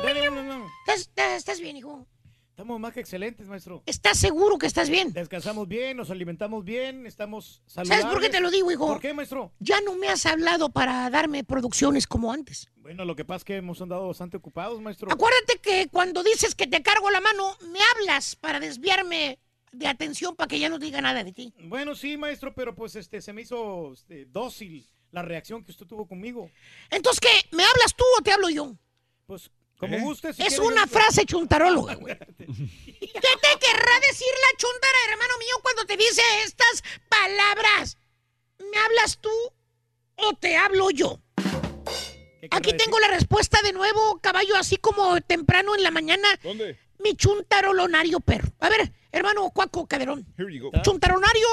¿Estás, estás- estás bien, hijo? Estamos más que excelentes, maestro. ¿Estás seguro que estás bien? Descansamos bien, nos alimentamos bien, estamos saludables. ¿Sabes por qué te lo digo, hijo? ¿Por qué, maestro? Ya no me has hablado para darme producciones como antes. Bueno, lo que pasa es que hemos andado bastante ocupados, maestro. Acuérdate que cuando dices que te cargo la mano, me hablas para desviarme de atención para que ya no diga nada de ti. Bueno, sí, maestro, pero pues este se me hizo este, dócil la reacción que usted tuvo conmigo. Entonces, ¿qué? ¿Me hablas tú o te hablo yo? Pues como ¿Eh? guste. si es quiere, una yo- frase chuntaróloga, güey. [LAUGHS] ¿Qué te querrá decir la chuntara, hermano mío, cuando te dice estas palabras? ¿Me hablas tú o te hablo yo? Aquí tengo la respuesta de nuevo, caballo, así como temprano en la mañana. ¿Dónde? Mi chuntarolonario perro. A ver, hermano Cuaco Caderón. Here you go. Chuntaronario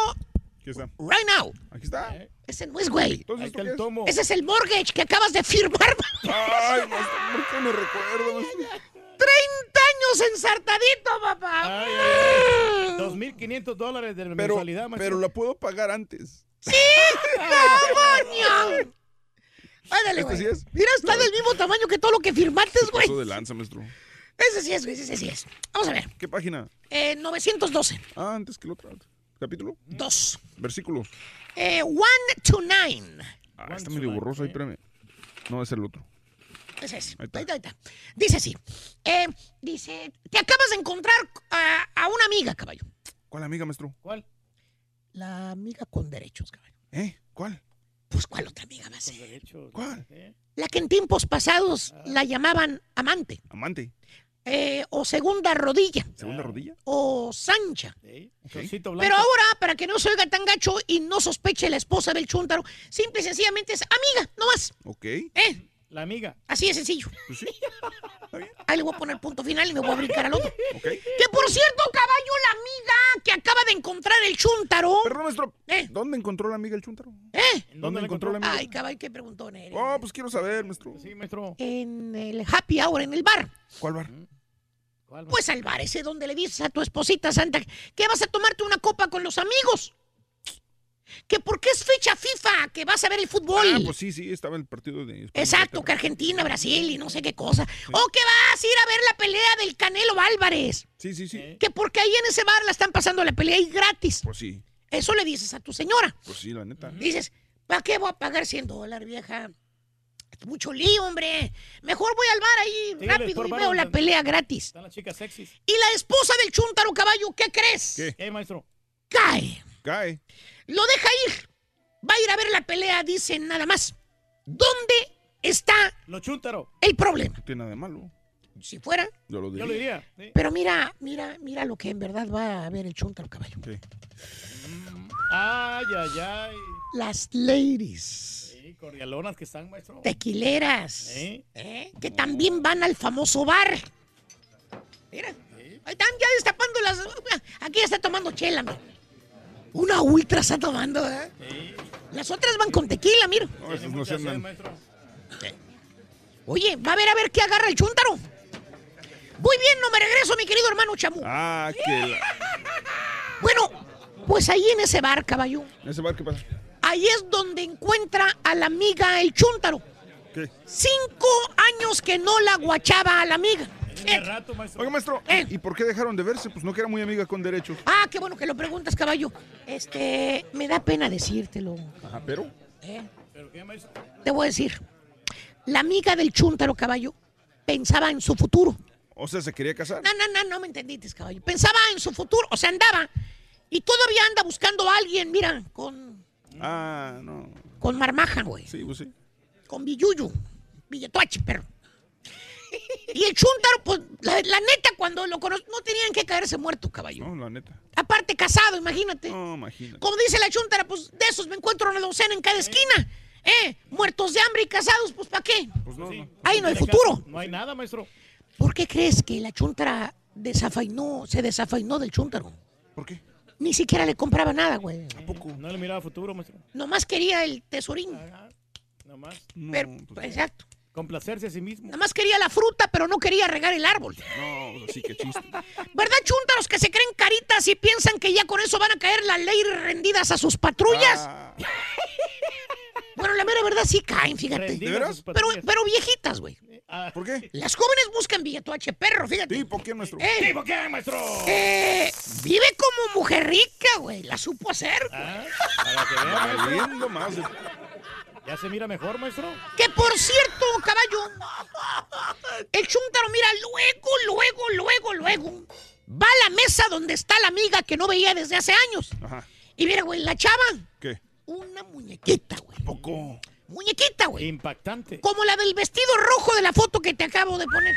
Aquí está. right now. Aquí está. Ese no es, güey. Entonces, ¿esto qué es? Ese es el mortgage que acabas de firmar. [LAUGHS] Ay, ¿por qué me recuerdo, maestro? 30 años ensartadito, papá. Ay, ay, ay. 2.500 dólares de Pero, mensualidad, maestro. pero la puedo pagar antes. ¡Sí! ¡Cabaña! Ándale, ¿Este güey. sí es? Mira, está del mismo tamaño que todo lo que firmaste, güey. Paso de lanza, maestro. Ese sí es, güey, ese sí es. Vamos a ver. ¿Qué página? Eh, 912. Ah, antes que el otro. ¿Capítulo? Dos. Versículo. Eh, one to nine. Ah, está medio borroso ahí, espérame. No, es el otro. Ese es. Ahí está. Ahí está, ahí está. Dice así. Eh, dice, te acabas de encontrar a, a una amiga, caballo. ¿Cuál amiga, maestro? ¿Cuál? La amiga con derechos, caballo. ¿Eh? ¿Cuál? Pues, ¿cuál otra amiga va a ser? ¿Cuál? La que en tiempos pasados la llamaban amante. Amante. Eh, o segunda rodilla. ¿Segunda rodilla? O sancha. Pero ahora, para que no se oiga tan gacho y no sospeche la esposa del chúntaro, simple y sencillamente es amiga, no más. Ok. ¿Eh? La amiga. Así de sencillo. Pues sí. Ahí le voy a poner punto final y me voy a brincar al otro. Que por cierto, caballo, la amiga que acaba de encontrar el chúntaro. Perdón, maestro. ¿Dónde encontró la amiga el chúntaro? ¿Eh? ¿Dónde encontró la amiga? Ay, caballo, qué preguntón eres. Oh, pues quiero saber, maestro. Sí, maestro. En el happy hour, en el bar. ¿Cuál bar? Pues al bar ese donde le dices a tu esposita santa que vas a tomarte una copa con los amigos. Que porque es fecha FIFA, que vas a ver el fútbol. Ah, pues sí, sí, estaba el partido de España, Exacto, que Argentina, Brasil y no sé qué cosa. O que vas a ir a ver la pelea del Canelo Álvarez. Sí, sí, sí. Que porque ahí en ese bar la están pasando la pelea y gratis. Pues sí, Eso le dices a tu señora. pues sí, la neta. Dices, ¿para qué voy a pagar 100 dólares, vieja? Mucho lío, hombre. Mejor voy al bar ahí rápido y veo la pelea gratis. Están las chicas sexys. Y la esposa del chúntaro caballo, ¿qué crees? ¿Qué? ¿Qué, maestro? Cae. Cae. Lo deja ir. Va a ir a ver la pelea, dicen nada más. ¿Dónde está Lo chúntaro. el problema? No tiene nada de malo. Si fuera. Yo lo diría. Yo lo diría. sí. Pero mira, mira, mira lo que en verdad va a ver el chúntaro caballo. ¿Qué? Ay, ay, ay. Las ladies. Cordialonas que están, maestro. Tequileras. ¿Eh? ¿eh? Que también van al famoso bar. Mira. Ahí están ya destapando las. Aquí ya está tomando chela, mira. Una ultra está tomando, ¿eh? Las otras van con tequila, mira. No, esos no se. Oye, va a ver a ver qué agarra el chúntaro. Muy bien, no me regreso, mi querido hermano Chamu. Ah, que la... Bueno, pues ahí en ese bar, caballo, ¿En ese bar qué pasa? Ahí es donde encuentra a la amiga el chúntaro. ¿Qué? Cinco años que no la guachaba a la amiga. Rato, maestro. Oiga, maestro, Eh. ¿y por qué dejaron de verse? Pues no que era muy amiga con derechos. Ah, qué bueno que lo preguntas, caballo. Este, me da pena decírtelo. Ajá, pero. ¿eh? ¿Pero qué, maestro? Te voy a decir. La amiga del chúntaro, caballo, pensaba en su futuro. O sea, se quería casar. No, no, no, no me entendiste, caballo. Pensaba en su futuro, o sea, andaba. Y todavía anda buscando a alguien, mira, con, Ah, no. con marmaja, güey. Sí, pues sí. Con billuyo. Billetuache, perro. Y el chúntaro, pues, la, la neta, cuando lo conoció, no tenían que caerse muerto, caballo. No, la neta. Aparte, casado, imagínate. No, imagínate. Como dice la chuntara, pues de esos me encuentro una docena en cada esquina. ¿Eh? Muertos de hambre y casados, pues ¿para qué? Pues no, no. Ahí no hay futuro. No hay nada, maestro. ¿Por qué crees que la chuntara desafainó, se desafainó del chúntaro? ¿Por qué? Ni siquiera le compraba nada, güey. No le miraba futuro, maestro. Nomás quería el tesorín. Nomás. No, Pero, pues, exacto. Complacerse a sí mismo. Nomás quería la fruta, pero no quería regar el árbol. no, así que chiste. [LAUGHS] ¿Verdad, chuntaros que se creen caritas y piensan que ya con eso van a caer las leyes rendidas a sus patrullas? Ah, Bueno, la mera verdad sí caen, fíjate. ¿De veras? Pero, pero viejitas, güey. ¿Por qué? Las jóvenes buscan billetoache, perro, fíjate. ¿Tipo qué, maestro? Eh, ¿Tipo qué, maestro? eh, vive como mujer rica, güey. La supo hacer. Ah, para que vea, maestro. Valiendo más. ¿Ya se mira mejor, maestro? Que por cierto, caballo, [LAUGHS] el chúntaro mira luego, luego, luego, luego. Va a la mesa donde está la amiga que no veía desde hace años. Ajá. Y mira, güey, la chava, ¿Qué? una muñequita, güey. Poco. Muñequita, güey. Impactante. Como la del vestido rojo de la foto que te acabo de poner.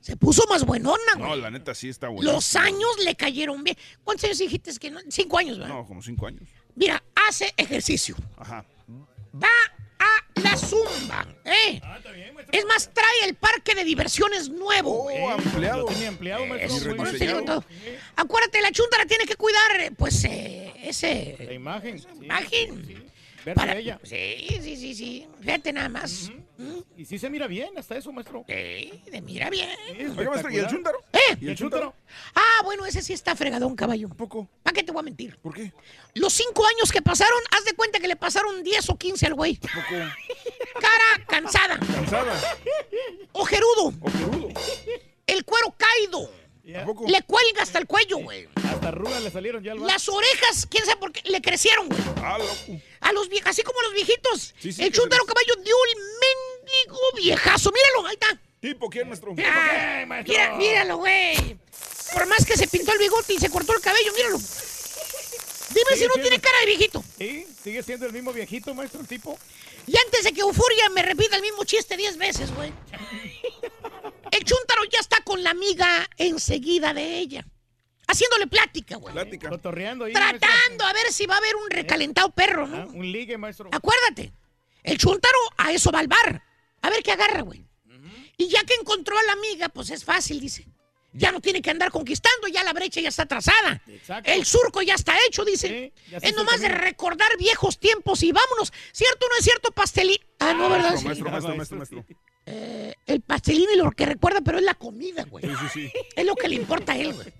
Se puso más buenona, güey. No, la neta sí está bueno. Los años le cayeron bien. ¿Cuántos años dijiste que no? Cinco años, ¿verdad? No, como cinco años. Mira, hace ejercicio. Ajá. Va a la zumba, ¿eh? Es más, trae el parque de diversiones nuevo. Oh, ampliado. Lo tenía empleado, maestro. Todo. Acuérdate, la chuntara tiene que cuidar, eh, pues, eh, La ese... imagen. sí. Imagen. Verse Para- bella. Sí, sí, sí, sí. Fíjate nada más. Y sí se mira bien, hasta eso, maestro. Sí, de mira bien. Sí, Oiga, maestro, ¿y el chúntaro? ¿Eh? ¿Y el chúntaro? Ah, bueno, ese sí está fregadón, caballo. Poco. ¿Para qué te voy a mentir? ¿Por qué? Los cinco años que pasaron, haz de cuenta que le pasaron 10 o 15 al güey. Cara cansada, Cansada. ojerudo, O peludo. el cuero caído. Le cuelga hasta el cuello, güey. Hasta arrugas le salieron ya al. Las orejas, quién sabe por qué, le crecieron, güey. Ah, loco. A los vie- así como a los viejitos. Sí, sí, el chúntaro caballo dio el mendigo viejazo. Míralo, ahí está. ¿Tipo quién, maestro? Ah, maestro? mira, míralo, güey. Por más que se pintó el bigote y se cortó el cabello, míralo. Dime si no tiene cara de viejito. Sí, sigue siendo el mismo viejito, maestro, el tipo. Y antes de que Euforia me repita el mismo chiste 10 veces, güey. El chúntaro ya está con la amiga enseguida de ella. Haciéndole plática, güey. Plática. Cotorreando ahí. Tratando a ver si va a haber un recalentado perro, maestro. Ah, ¿no? un ligue, maestro. Acuérdate. El chúntaro a eso va al bar. A ver qué agarra, güey. Y ya que encontró a la amiga, pues es fácil, dice. Ya no tiene que andar conquistando, ya la brecha ya está trazada. Exacto. El surco ya está hecho, dice. Sí, es nomás de recordar viejos tiempos y vámonos. ¿Cierto o no es cierto, pastelín? Ah, no, ¿verdad? Maestro, Sí. maestro, maestro, maestro, maestro. Eh, pastelín y lo que recuerda, pero es la comida, güey. Sí, sí, sí. Es lo que le importa a él, güey.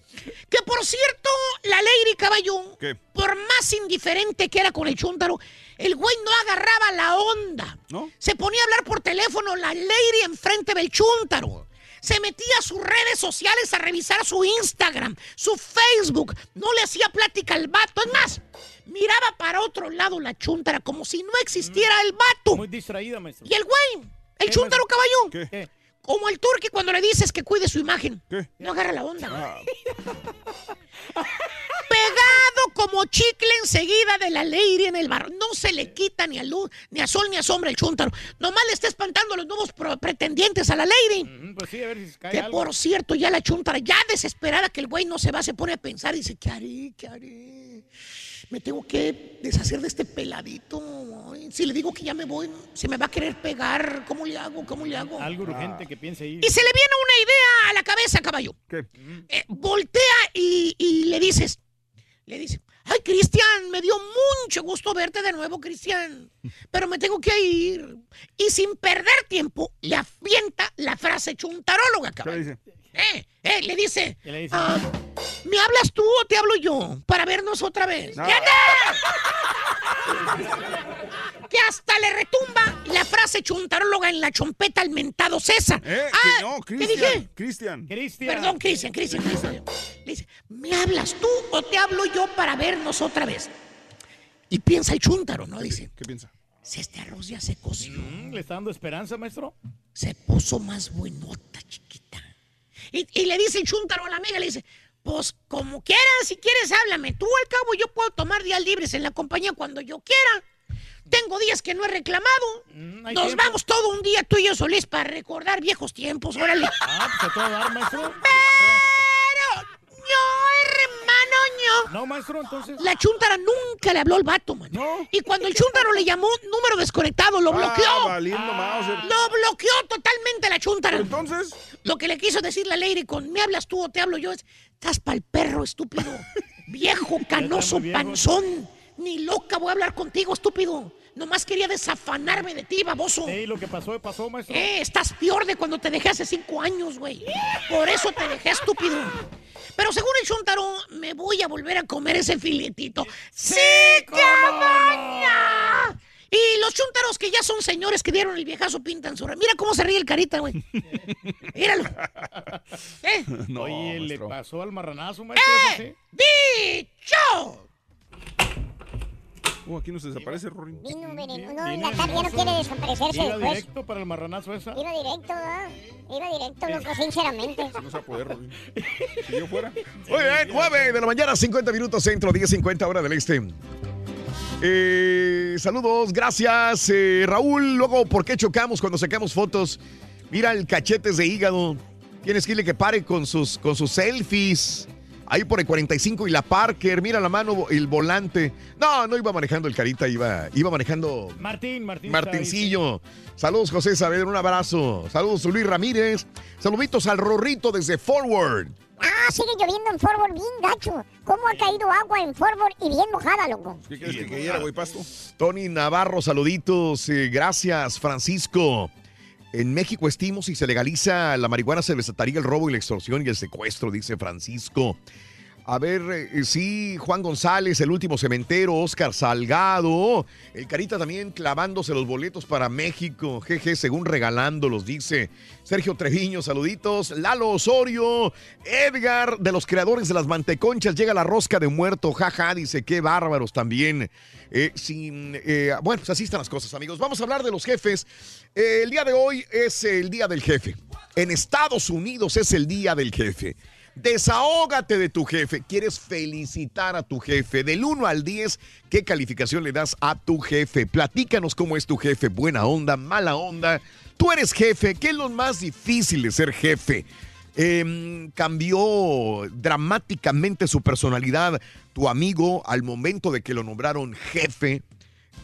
Que por cierto, la Lady Caballón, ¿Qué? por más indiferente que era con el chúntaro, el güey no agarraba la onda. ¿No? Se ponía a hablar por teléfono la Lady enfrente del chúntaro. Se metía a sus redes sociales a revisar su Instagram, su Facebook. No le hacía plática al vato. Es más, miraba para otro lado la chúntara como si no existiera el vato. Muy distraída, maestro. Y el güey, el ¿Qué, chúntaro maestro? caballón, ¿Qué? Como el turqui cuando le dices que cuide su imagen. ¿Qué? No agarra la onda. Ah, [LAUGHS] Pegado como chicle enseguida de la lady en el bar. No se le quita ni a luz, ni a sol, ni a sombra el chúntaro. Nomás le está espantando a los nuevos pretendientes a la lady. Mm, Pues sí, a ver si se cae Que algo. por cierto, ya la chuntara, ya desesperada que el güey no se va, se pone a pensar y dice, ¿qué haré? ¿Qué haré? Me tengo que deshacer de este peladito. Si le digo que ya me voy, se me va a querer pegar. ¿Cómo le hago? ¿Cómo le hago? Algo urgente que piense ahí. Y se le viene una idea a la cabeza, caballo. ¿Qué? Eh, voltea y, y le dices, le dice, ay, Cristian, me dio mucho gusto verte de nuevo, Cristian, pero me tengo que ir. Y sin perder tiempo, le avienta la frase chuntaróloga, ¿Qué caballo. le dice? Eh, eh, le dice, ¿Qué le dice? ah, ¿me hablas tú o te hablo yo? Para vernos otra vez. No. Que hasta le retumba la frase chuntaróloga en la chompeta al mentado César. ¿Eh? Ah, ¿Qué? No, ¿Qué Cristian. dije? Cristian. Perdón, Cristian, Cristian, Cristian. Le dice, ¿me hablas tú o te hablo yo para vernos otra vez? Y piensa el chúntaro, ¿no? Dice, ¿Qué piensa? si este arroz ya se coció, Mm, ¿Le está dando esperanza, maestro? se puso más buenota, chiquita. Y, y le dice el chúntaro a la amiga, le dice, pues como quieras, si quieres, háblame. Tú al cabo yo puedo tomar días libres en la compañía cuando yo quiera. Tengo días que no he reclamado. Mm, Nos tiempo. vamos todo un día tú y yo solís para recordar viejos tiempos, órale. Ah, pues a todo dar, maestro. Pero, no, hermano, no. No, maestro, entonces. La chuntara nunca le habló al vato, man. No. Y cuando el chuntaro le llamó número desconectado, lo Ah, bloqueó. valiendo Mauser. Lo bloqueó totalmente la chuntara. Entonces, Lo que le quiso decir la lady con me hablas tú o te hablo yo es, estás pa'l perro, estúpido. [LAUGHS] Viejo, canoso, viejo. panzón. Ni loca voy a hablar contigo, estúpido. Nomás quería desafanarme de ti, baboso. Sí, lo que pasó, pasó, maestro. Eh, estás peor de cuando te dejé hace cinco años, güey. Por eso te dejé estúpido. Pero según el chuntaro, me voy a volver a comer ese filetito. ¡Sí, cabaña! Y los chúntaros que ya son señores que dieron el viejazo pintan su... ra- Mira cómo se ríe el carita, güey. Míralo. [LAUGHS] ¿Eh? No, Oye, le maestro. pasó al marranazo, maestro. eso ¡Eh! ¡Dicho! Uh, aquí no se desaparece, Rorín. Vino veneno. Viene No, la tarde ya no quiere desaparecerse Iba después. directo para el marranazo esa. Iba directo, ¿verdad? Iba directo, loco, sinceramente. No se va a poder, Rorín. [LAUGHS] Si yo fuera. Muy bien, 9 de la mañana, 50 minutos centro, 10.50 hora del este. Eh, saludos, gracias. eh, Raúl, luego, ¿por qué chocamos cuando sacamos fotos? Mira el cachetes de hígado. Tienes que irle que pare con sus, con sus selfies. Ahí por el 45 y la Parker, mira la mano, el volante. No, no iba manejando el carita, iba, iba manejando Martín, Martín. Martincillo. Saludos, José Saavedra, un abrazo. Saludos, Luis Ramírez. Saluditos al Rorrito desde Forward. Ah, sigue lloviendo en Forward bien gacho. ¿Cómo ha caído agua en Forward y bien mojada, loco? ¿Qué quieres que cayera, güey, pasto? Tony Navarro, saluditos. eh, gracias, Francisco. En México estimo si se legaliza la marihuana se desataría el robo y la extorsión y el secuestro, dice Francisco. A ver, eh, sí, Juan González, el último cementero, Oscar Salgado, el Carita también clavándose los boletos para México, jeje, según regalándolos, dice Sergio Treviño, saluditos, Lalo Osorio, Edgar, de los creadores de las manteconchas, llega la rosca de muerto, jaja, dice, qué bárbaros también. Eh, sin, eh, bueno, pues así están las cosas, amigos. Vamos a hablar de los jefes. El día de hoy es el día del jefe. En Estados Unidos es el día del jefe. Desahógate de tu jefe. ¿Quieres felicitar a tu jefe? Del 1 al 10, ¿qué calificación le das a tu jefe? Platícanos cómo es tu jefe. Buena onda, mala onda. Tú eres jefe. ¿Qué es lo más difícil de ser jefe? Em, cambió dramáticamente su personalidad tu amigo al momento de que lo nombraron jefe.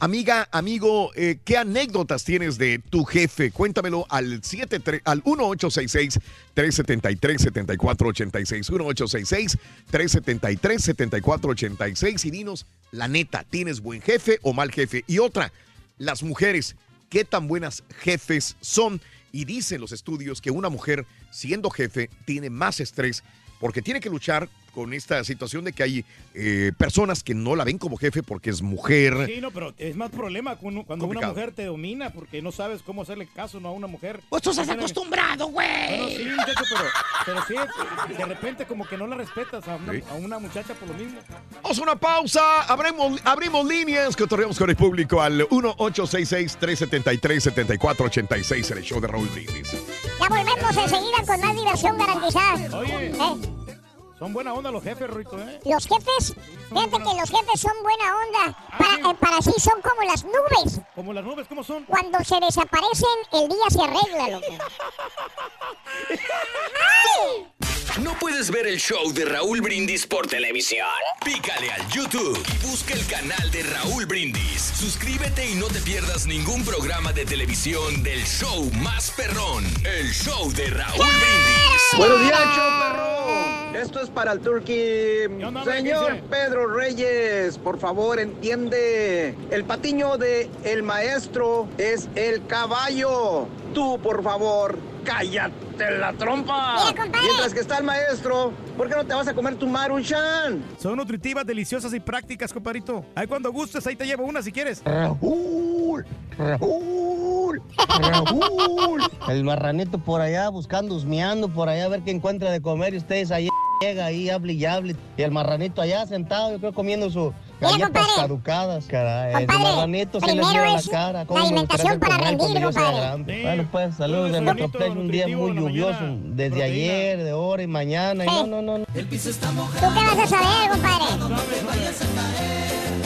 Amiga, amigo, eh, ¿qué anécdotas tienes de tu jefe? Cuéntamelo al, 73 al 1866-373-7486. 1866-373-7486 y dinos, la neta, ¿tienes buen jefe o mal jefe? Y otra, las mujeres, ¿qué tan buenas jefes son? Y dicen los estudios que una mujer siendo jefe tiene más estrés porque tiene que luchar con esta situación de que hay eh, personas que no la ven como jefe porque es mujer. Sí, no, pero es más problema cuando, cuando una mujer te domina porque no sabes cómo hacerle caso ¿no? a una mujer. Pues tú estás acostumbrado, güey. Bueno, sí, muchacho, pero, pero sí, de repente como que no la respetas a una, Sí. a una muchacha por lo mismo. Vamos a una pausa, abrimos, abrimos líneas, cotorreamos con el público al 1-866-373-7486 en el show de Raúl Brindis. Ya volvemos enseguida con más diversión garantizada. Oye, ¿Eh? Son buena onda los jefes, Ruito, ¿eh? Los jefes, fíjate que los jefes son buena onda. Para, eh, para sí son como las nubes. Como las nubes, ¿cómo son? Cuando se desaparecen, el día se arregla, loco. ¡Ay! [LAUGHS] ¿No puedes ver el show de Raúl Brindis por televisión? Pícale al YouTube y busca el canal de Raúl Brindis. Suscríbete y no te pierdas ningún programa de televisión del show más perrón, el show de Raúl Brindis. Buenos días, show perro. Esto es para el Turkey. Señor? Pedro Reyes, por favor, entiende. El patiño de el maestro es el caballo. Tú, por favor, cállate la trompa. Mientras que está el maestro, ¿por qué no te vas a comer tu maruchan? Son nutritivas, deliciosas y prácticas, compadrito. Ahí cuando gustes, ahí te llevo una si quieres. Raúl, Raúl, Raúl. El marranito por allá buscando, husmeando por allá a ver qué encuentra de comer y ustedes ahí llega ahí, hable y hable. Y el marranito allá sentado, yo creo comiendo sus Mira, galletas compadre. caducadas, caray. El Compadre, marranito se les primero dio la es cara. la ¿Cómo me alimentación para rendir, yo sea compadre. grande? Sí. Bueno, pues saludos de nuestro play, un día muy lluvioso. mañana, Desde proteína. ayer, de ahora y mañana. y Sí. no, no, no. no. ¿Tú qué vas a saber, compadre?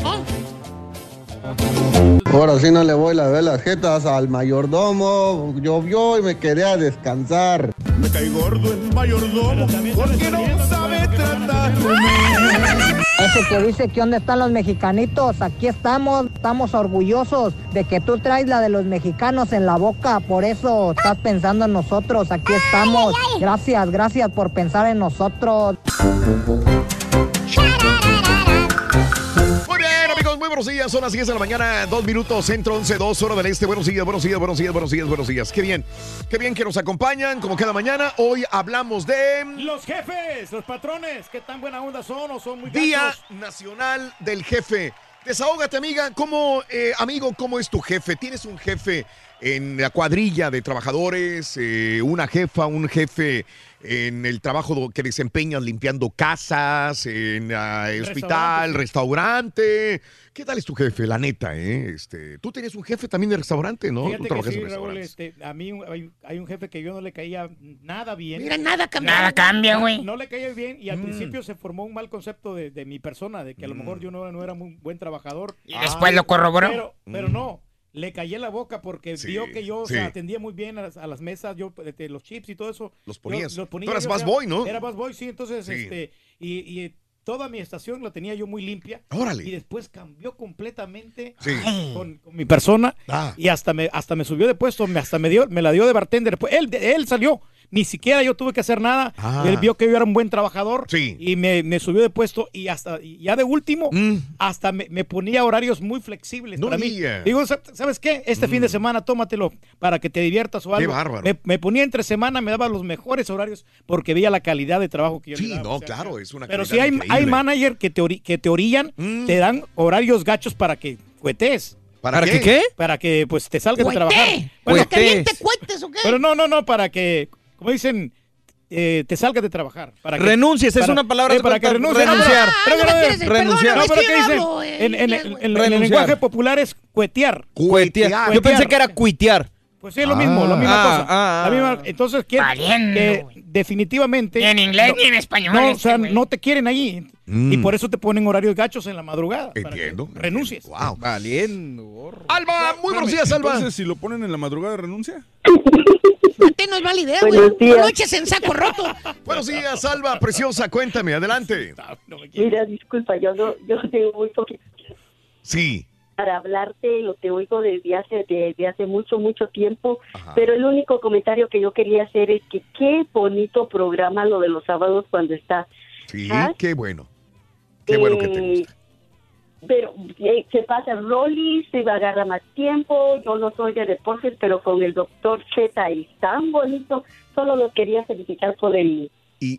¿Eh? Ahora sí no le voy a ver las jetas al mayordomo. Llovió y me quedé a descansar. Me cae gordo el mayordomo porque no sabe tratarme. Ese que dice que dónde están los mexicanitos, aquí estamos, estamos orgullosos de que tú traes la de los mexicanos en la boca, por eso estás pensando en nosotros, aquí estamos. Gracias, gracias por pensar en nosotros. Buenos días. Son las 10 de la mañana, 2 minutos, centro 11, 2, hora del este. Buenos días, buenos días, buenos días, buenos días, buenos días. Qué bien, qué bien que nos acompañan, como cada mañana. Hoy hablamos de Los jefes, los patrones, ¿qué tan buena onda son o son muy Día? Nacional del Jefe. Desahógate, amiga. ¿Cómo, eh, amigo, cómo es tu jefe? ¿Tienes un jefe en la cuadrilla de trabajadores? eh, ¿Una jefa, un jefe en el trabajo que desempeñas limpiando casas, en ah, hospital, restaurante? ¿Qué tal es tu jefe? La neta, ¿eh? Este, tú tienes un jefe también de restaurante, ¿no? Tú Fíjate que trabajas sí, en Raúl, este, a mí hay, hay un jefe que yo no le caía nada bien. Mira, nada cambia. Nada cambia, güey. No le caía bien y al Mm. principio se formó un mal concepto de, de mi persona, de que a lo mejor yo no, no era muy buen trabajador. Y después lo corroboró. Pero, pero Mm. no, le callé la boca porque Sí, vio que yo o sí. sea, atendía muy bien a las, a las mesas, yo los chips y todo eso. Los yo ponías. los ponía Tú eras yo, más o sea, boy, ¿no? Era más boy, sí, entonces, Sí. este, y, y toda mi estación la tenía yo muy limpia. Órale. Y después cambió completamente con mi persona Ah. y hasta me, hasta me subió de puesto, me, hasta me dio, me la dio de bartender. Pues él, él salió, ni siquiera yo tuve que hacer nada. Ah. Él vio que yo era un buen trabajador Sí. y me, me subió de puesto y hasta y ya de último, Mm. hasta me, me ponía horarios muy flexibles No para mí. Digo, "Sa- ¿sabes qué? Este fin de semana tómatelo para que te diviertas o Qué algo. bárbaro. Me, me ponía entre semana, me daba los mejores horarios porque veía la calidad de trabajo que yo Sí, le daba. no, o sea, claro, es una Pero si hay, hay increíble. Mm. manager que te, ori- que te orillan, te dan horarios gachos para que cuetes. ¿Para ¿Para qué? que qué? Para que pues te salgas de trabajar. ¿Para que bien [LAUGHS] te cuentes o qué? Pero no, no, no, para que, como dicen, eh, te salgas de trabajar. Para que, Renuncies, es una palabra eh, para que renuncies. renunciar. Ah, renunciar. No, pero ¿qué dicen? En, en- en- en el lenguaje popular es cuetear. Cuetear. Yo pensé que era cuitear. Pues sí, es lo mismo, la misma Ah, cosa. ah, La ah. misma- entonces, quieren Valiendo, que definitivamente... Ni en inglés no- ni en español. No, o este, sea, no te quieren ahí. Mm. Y por eso te ponen horarios gachos en la madrugada. para que Entiendo. renuncies. Wow. Valiendo. Alba, muy buenos días, Alba. Entonces, si lo ponen en la madrugada, renuncia. [LAUGHS] Mate no es mala idea, güey. Buenos días. No lo eches en saco roto. [LAUGHS] Buenos días, Alba, preciosa, cuéntame, adelante. Mira, disculpa, yo no, yo tengo muy poquito Sí. para hablarte, lo te oigo desde hace, desde hace mucho, mucho tiempo, pero el único comentario que yo quería hacer es que qué bonito programa lo de los sábados cuando está. Sí, ¿Ah? qué bueno. Qué bueno que te Eh, gusta. Pero eh, se pasa Rolly, se agarra más tiempo, yo no soy de deportes, pero con el doctor Z es tan bonito, solo lo quería felicitar por el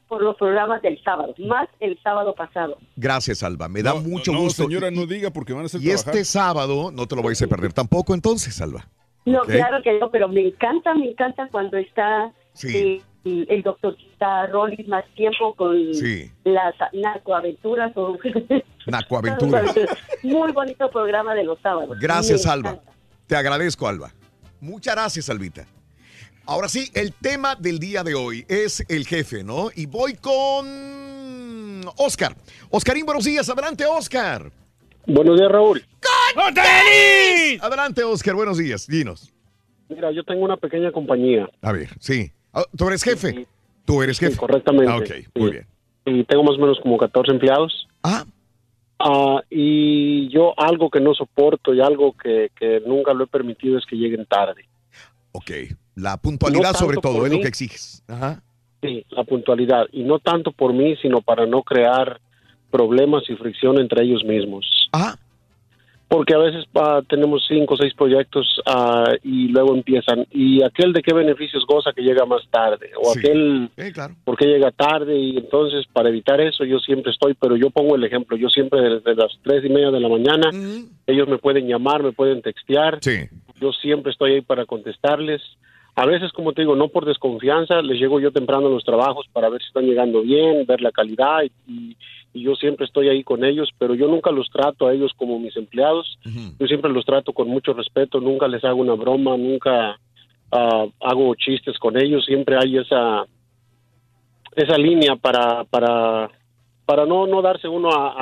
por los programas del sábado, más el sábado pasado. Gracias, Alba. Me da No, mucho no, gusto. señora, no diga porque van a hacer Y este sábado no te lo vais a perder tampoco entonces, Alba. No, claro que no, pero me encanta, me encanta cuando está Sí. eh, el, el doctor está Rolly más tiempo con Sí. las narcoaventuras o [LAUGHS] Nacoaventuras. [LAUGHS] muy bonito programa de los sábados. Gracias, Me Alba. encanta. Te agradezco, Alba. Muchas gracias, Albita. Ahora sí, el tema del día de hoy es el jefe, ¿no? Y voy con Oscar. Oscarín, buenos días. Adelante, Oscar. Buenos días, Raúl. Adelante, Oscar. Buenos días. Dinos. Mira, yo tengo una pequeña compañía. A ver, sí. Ah, ¿Tú eres jefe? ¿Tú eres jefe? Sí, correctamente. Ah, ok, muy bien. Y tengo más o menos como 14 empleados. Ah. y yo algo que no soporto y algo que, que nunca lo he permitido es que lleguen tarde. Ok. La puntualidad, No sobre todo, es lo que exiges. Ajá. Sí, la puntualidad. Y no tanto por mí, sino para no crear problemas y fricción entre ellos mismos. Ah. Porque a veces ah, tenemos cinco o seis proyectos ah, y luego empiezan. ¿Y aquel de qué beneficios goza que llega más tarde? O Sí. aquel Eh, claro. porque llega tarde y entonces para evitar eso yo siempre estoy, pero yo pongo el ejemplo, yo siempre desde las tres y media de la mañana, ellos me pueden llamar, me pueden textear, yo siempre estoy ahí para contestarles. A veces, como te digo, no por desconfianza, les llego yo temprano a los trabajos para ver si están llegando bien, ver la calidad y, y yo siempre estoy ahí con ellos, pero yo nunca los trato a ellos como mis empleados, yo siempre los trato con mucho respeto, nunca les hago una broma, nunca ah, hago chistes con ellos, siempre hay esa esa línea para para para no no darse uno a,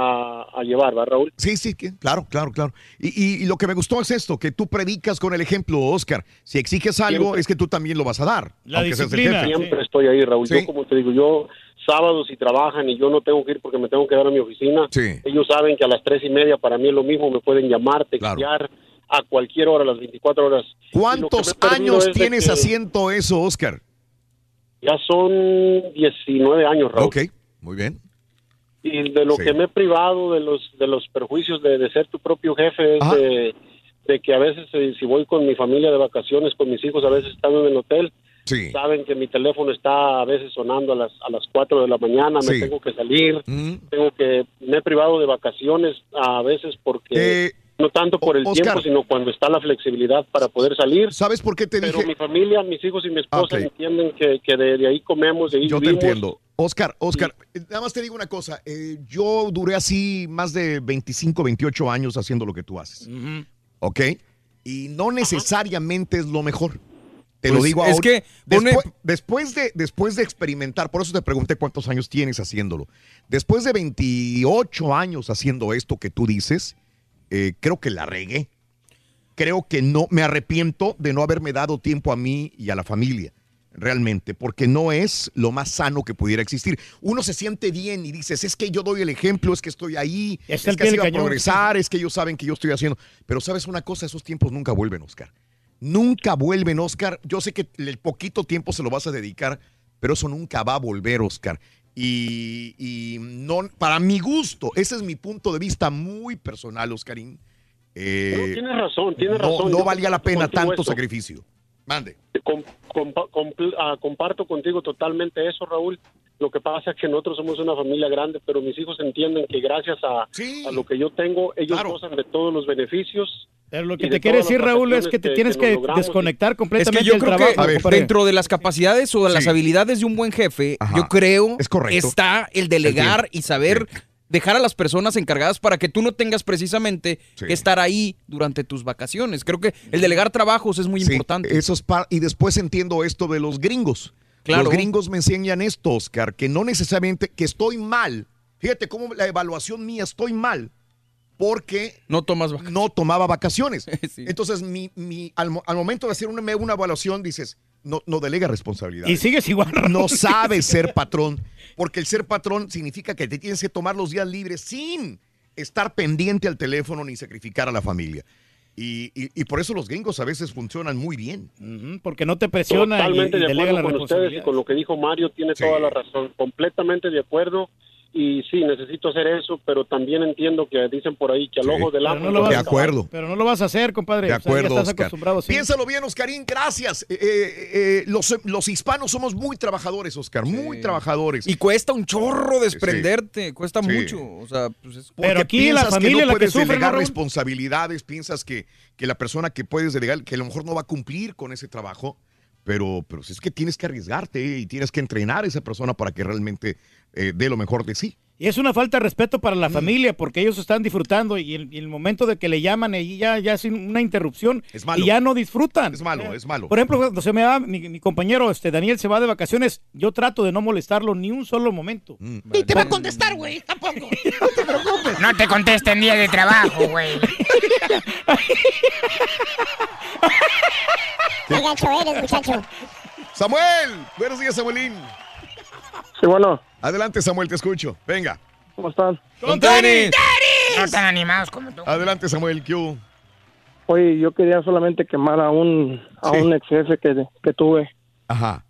a- a llevar, ¿verdad, Raúl? Sí, sí, claro, claro, claro. Y, y- y lo que me gustó es esto, que tú predicas con el ejemplo, Oscar. Si exiges algo, Siempre. es que tú también lo vas a dar. La aunque seas el jefe. Siempre estoy ahí, Raúl. Sí. Yo, como te digo, yo sábados si trabajan y yo no tengo que ir porque me tengo que dar a mi oficina, ellos saben que a las tres y media para mí es lo mismo, me pueden llamar, textear a cualquier hora, a las 24 horas. ¿Cuántos años tienes que haciendo eso, Oscar? Ya son 19 años, Raúl. Ok, muy bien. Y de lo Sí. que me he privado de los de los perjuicios de, de ser tu propio jefe es de, de que a veces eh, si voy con mi familia de vacaciones con mis hijos a veces están en el hotel Sí. Saben que mi teléfono está a veces sonando a las, a las 4 de la mañana, me Sí. tengo que salir, tengo que, me he privado de vacaciones a veces porque... Eh, no tanto por el Oscar. tiempo, sino cuando está la flexibilidad para poder salir. ¿Sabes por qué te Pero dije? mi familia, mis hijos y mi esposa entienden que, que de, de ahí comemos, de ahí Yo te vivimos. entiendo. Oscar, Oscar, eh, nada más te digo una cosa. eh, yo duré así más de 25, 28 años haciendo lo que tú haces. ¿Ok? Y no necesariamente es lo mejor. Te lo Pues, digo es ahora. que pone- después, después de, después de experimentar, por eso te pregunté cuántos años tienes haciéndolo. Después de 28 años haciendo esto que tú dices, eh, creo que la regué. Creo que no, me arrepiento de no haberme dado tiempo a mí y a la familia realmente, porque no es lo más sano que pudiera existir. Uno se siente bien y dices, es que yo doy el ejemplo, es que estoy ahí, Es es, que así va a progresar, es que ellos saben que yo estoy haciendo. Pero sabes una cosa, esos tiempos nunca vuelven, Oscar. Nunca vuelven, Oscar. Yo sé que el poquito tiempo se lo vas a dedicar, pero eso nunca va a volver, Oscar. Y, y no, para mi gusto, ese es mi punto de vista muy personal, Oscarín. Eh, No, tienes razón, tienes no- razón. No valía la pena tanto esto. sacrificio. Mande. Com- compa- compl- ah, comparto contigo totalmente eso, Raúl. Lo que pasa es que nosotros somos una familia grande, pero mis hijos entienden que gracias a, a lo que yo tengo, ellos gozan de todos los beneficios. Pero lo y que te quiere decir, las Raúl, es que te que- tienes que que, desconectar Es completamente que yo del creo trabajo. que compadre. dentro de las capacidades o de las Sí. habilidades de un buen jefe, yo creo Es correcto. está el delegar Entiendo. y saber dejar a las personas encargadas para que tú no tengas precisamente que estar ahí durante tus vacaciones. Creo que el delegar trabajos es muy Sí, importante. Eso es par- y después entiendo esto de los gringos. Claro. Los gringos me enseñan esto, Oscar, que no necesariamente, que estoy mal. Fíjate cómo la evaluación mía estoy mal porque no tomas no tomaba vacaciones. [LAUGHS] Entonces, mi, mi- al, mo- al momento de hacer una, una evaluación, dices, no, no delega responsabilidad. Y sigues igual. Raúl. No sabes ser patrón, porque el ser patrón significa que te tienes que tomar los días libres sin estar pendiente al teléfono ni sacrificar a la familia. Y, y- y por eso los gringos a veces funcionan muy bien. Porque no te presiona y, Totalmente y de delega acuerdo la con ustedes y responsabilidad. con lo que dijo Mario, tiene toda la razón, completamente de acuerdo. Y sí, necesito hacer eso, pero también entiendo que dicen por ahí que al ojo del Pero amo. no, lo vas, De acuerdo. pero no lo vas a hacer, compadre. De O sea, ya acuerdo, estás Oscar. acostumbrado. sí. Piénsalo bien, Oscarín, gracias. Eh, eh, eh, los, los hispanos somos muy trabajadores, Oscar, muy trabajadores. Y cuesta un chorro desprenderte, cuesta Sí. mucho. O sea, pues es- Porque aquí la piensas familia que es no la que puedes sufre, ¿no, delegar responsabilidades, piensas que, que la persona que puedes delegar, que a lo mejor no va a cumplir con ese trabajo, pero, pero si es que tienes que arriesgarte y tienes que entrenar a esa persona para que realmente eh, dé lo mejor de sí. Y es una falta de respeto para Mm. la familia porque ellos están disfrutando y el, y el momento de que le llaman y ya, ya es una interrupción Es malo. y ya no disfrutan. Es malo, es malo. Por ejemplo, cuando se me va, mi, mi compañero este, Daniel se va de vacaciones, yo trato de no molestarlo ni un solo momento. Mm. Y te va a contestar, güey. Tampoco. [LAUGHS] No te preocupes. No te contesta en día de trabajo, güey. Qué gacho eres, muchacho. Samuel, buenos días, Samuelín. Sí, bueno. Adelante, Samuel, te escucho. Venga. ¿Cómo están? ¡Con tenis! No tan animados como tú. Adelante, Samuel, ¿qué hubo? Oye, yo quería solamente quemar a un, a Sí. un ex jefe que, que tuve. Ajá.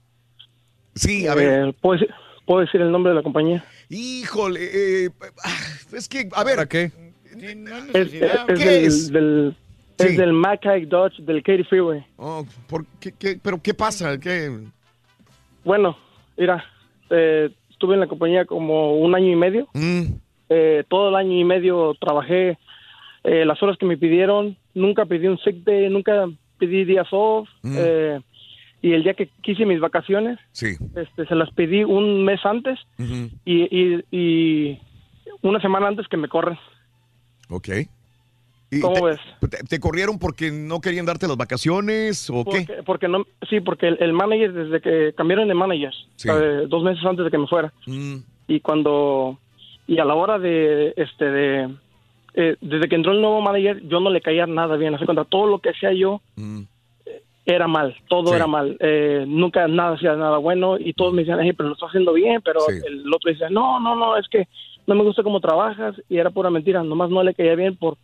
Sí, a ver. Eh, ¿puedo, decir, puedo decir el nombre de la compañía? Híjole, eh, ah, es que, a ver. ¿Para qué? Es, es- es ¿Qué del, es? del- Sí. es del Mackay Dodge del Katy Freeway. Oh, ¿por qué, qué- ¿Pero qué pasa? ¿Qué? Bueno, mira, eh, estuve en la compañía como un año y medio. Mm. Eh, todo el año y medio trabajé eh, las horas que me pidieron. Nunca pedí un sick day, nunca pedí días off. Mm. eh, y el día que quise mis vacaciones, Sí. este, se las pedí un mes antes y, y, y una semana antes que me corren. Ok. ¿Y ¿Cómo te, ves? te- te corrieron porque no querían darte las vacaciones o qué? Porque, porque no, sí, porque el, el manager, desde que cambiaron de manager, Sí. eh, dos meses antes de que me fuera, Mm, y cuando, y a la hora de, este, de, eh, desde que entró el nuevo manager, yo no le caía nada bien, hace cuenta, todo lo que hacía yo mm. eh, era mal, todo Sí. era mal, eh, nunca nada hacía nada bueno, y todos me decían, "Hey, pero lo estás haciendo bien, pero Sí. el otro decía, no, no, no, es que no me gusta cómo trabajas, y era pura mentira, nomás no le caía bien por,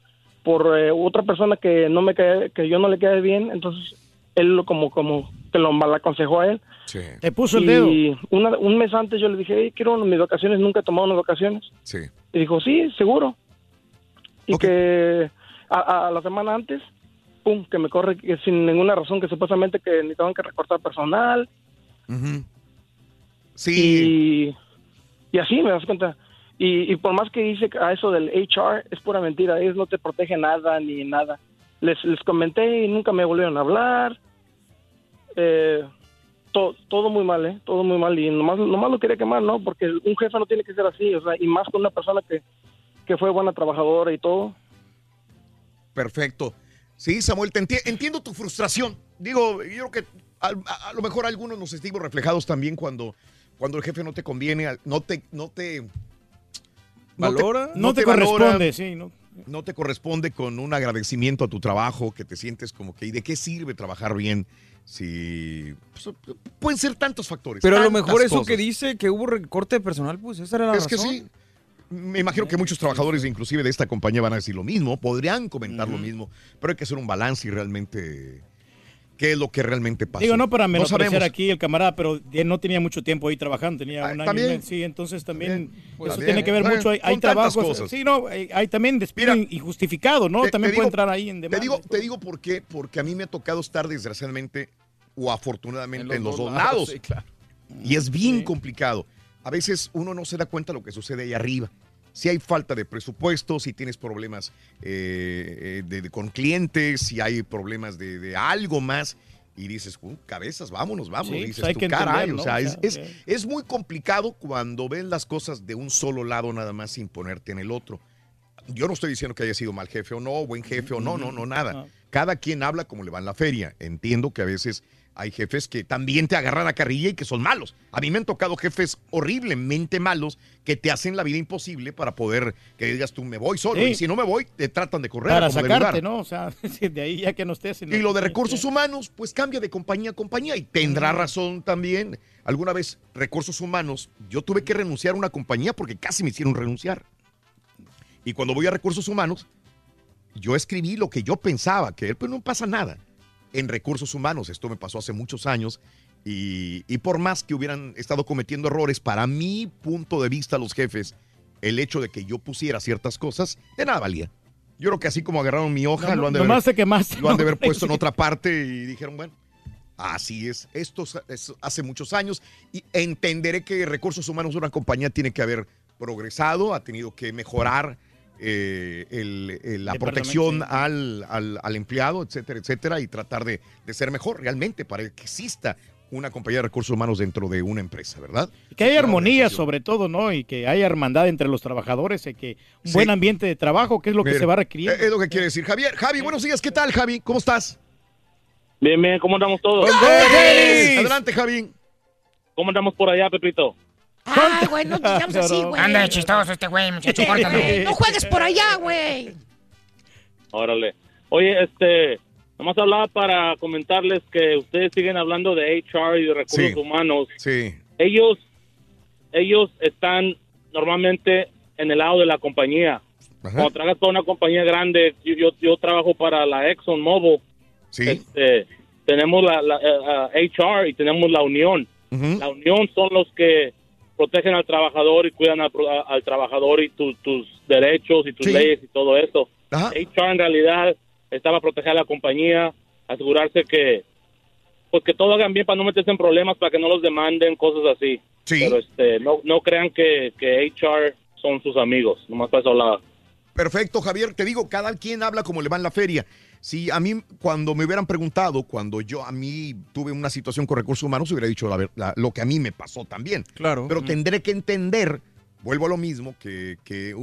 por eh, otra persona que no me caía, que yo no le caía bien, entonces él lo como, como, que lo mal aconsejó a él, Sí. Te puso el dedo. y una- un mes antes yo le dije, hey, quiero mis vacaciones, nunca he tomado unas vacaciones. Sí. Y dijo, sí, seguro. Y que a, a la semana antes, pum, que me corre que sin ninguna razón, que supuestamente que necesitaban que recortar personal. Sí. Y, y así me das cuenta. Y, y por más que dice a eso del HR, es pura mentira. Ellos no te protegen nada ni nada. Les, les comenté y nunca me volvieron a hablar. Eh, to- todo muy mal, ¿eh? Todo muy mal. Y nomás, nomás lo quería quemar, ¿no? Porque un jefe no tiene que ser así, o sea, y más con una persona que, que fue buena trabajadora y todo. Perfecto. Sí, Samuel, te enti- entiendo tu frustración. Digo, yo creo que a, a lo mejor algunos nos sentimos reflejados también cuando, cuando el jefe no te conviene, no te, no te Valora. No te corresponde, sí, ¿no? no te corresponde con un agradecimiento a tu trabajo, que te sientes como que, ¿y de qué sirve trabajar bien? Si pues, pueden ser tantos factores. Pero a lo mejor eso cosas. que dice que hubo recorte de personal, pues esa era la Es que razón. sí. Me imagino que muchos trabajadores, inclusive de esta compañía, van a decir lo mismo, podrían comentar lo mismo, pero hay que hacer un balance y realmente qué es lo que realmente pasa. Digo, no para menospreciar sabemos. aquí el camarada, pero él no tenía mucho tiempo ahí trabajando, tenía un año Ah, medio. Sí, entonces también, Pues, eso también. tiene que ver mucho. Hay, hay trabajos. cosas. Sí, no, hay, hay también despido injustificado, ¿no? Te- también te puede digo- entrar ahí en Te demanda. digo, te digo por qué, porque a mí me ha tocado estar desgraciadamente o afortunadamente en En los, dos dos lados. lados, sí, claro. Y es bien complicado. A veces uno no se da cuenta de lo que sucede ahí arriba. Si hay falta de presupuesto, si tienes problemas eh, eh, de- de- con clientes, si hay problemas de, de algo más, y dices, "Uh, cabezas, vámonos, vamos. Sí, dices hay tú, que caray, entender, o sea, O es, sea, es- ok. es muy complicado cuando ves las cosas de un solo lado nada más sin ponerte en el otro. Yo no estoy diciendo que haya sido mal jefe o no, buen jefe o no, no, no, nada. Cada quien habla como le va en la feria. Entiendo que a veces hay jefes que también te agarran a carrilla y que son malos. A mí me han tocado jefes horriblemente malos que te hacen la vida imposible para poder que digas tú me voy solo Sí. y si no me voy te tratan de correr. Para sacarte. O sea, [LAUGHS] de ahí ya que no estés. en Y lo de recursos humanos, pues cambia de compañía a compañía y tendrá razón también. Alguna vez, recursos humanos, yo tuve que renunciar a una compañía porque casi me hicieron renunciar. Y cuando voy a recursos humanos, yo escribí lo que yo pensaba, que pues no pasa nada. En recursos humanos, esto me pasó hace muchos años, y, y por más que hubieran estado cometiendo errores, para mi punto de vista, los jefes, el hecho de que yo pusiera ciertas cosas, de nada valía. Yo creo que así como agarraron mi hoja, No, lo han de haber- te quemaste, lo han de ¿no? haber [LAUGHS] puesto en otra parte y dijeron, bueno, así es. Esto es- es hace muchos años y entenderé que Recursos Humanos de una compañía tiene que haber progresado, ha tenido que mejorar eh, el- el- la protección al, al- al empleado, etcétera, etcétera, y tratar de, de ser mejor realmente para que exista una compañía de recursos humanos dentro de una empresa, ¿verdad? Que haya armonía sobre todo, ¿no? Y que haya hermandad entre los trabajadores y que un Sí. buen ambiente de trabajo, que es lo que Mira, se va a requerir. Es es lo que quiere decir Javier. Javi, buenos días, ¿qué tal, Javi? ¿Cómo estás? Bien, bien, ¿cómo andamos todos? Adelante, Javi. ¿Cómo andamos por allá, Pepito? Ay, güey, no te llames así, güey. Anda de chistoso este güey, muchacho, córtalo. No juegues por allá, güey. Órale. Oye, este, nomás hablaba para comentarles que ustedes siguen hablando de HR y de recursos Sí. humanos. Sí. Ellos, ellos están normalmente en el lado de la compañía. Cuando trabajas para una compañía grande, yo, yo, yo trabajo para la Exxon Mobil. Sí. Este, tenemos la, la, eh, eh, HR y tenemos la unión. La unión son los que protegen al trabajador y cuidan al, al trabajador y tu- tus derechos y tus Sí. leyes y todo eso. HR en realidad estaba a proteger a la compañía, asegurarse que pues que todo hagan bien para no meterse en problemas, para que no los demanden, cosas así. Pero este, no, no crean que, que HR son sus amigos, nomás para eso hablaba. Perfecto, Javier. Te digo, cada quien habla como le va en la feria. Si a mí, cuando me hubieran preguntado, cuando yo a mí tuve una situación con recursos humanos, hubiera dicho la lo que a mí me pasó también. Claro. Pero tendré que entender, vuelvo a lo mismo, que, que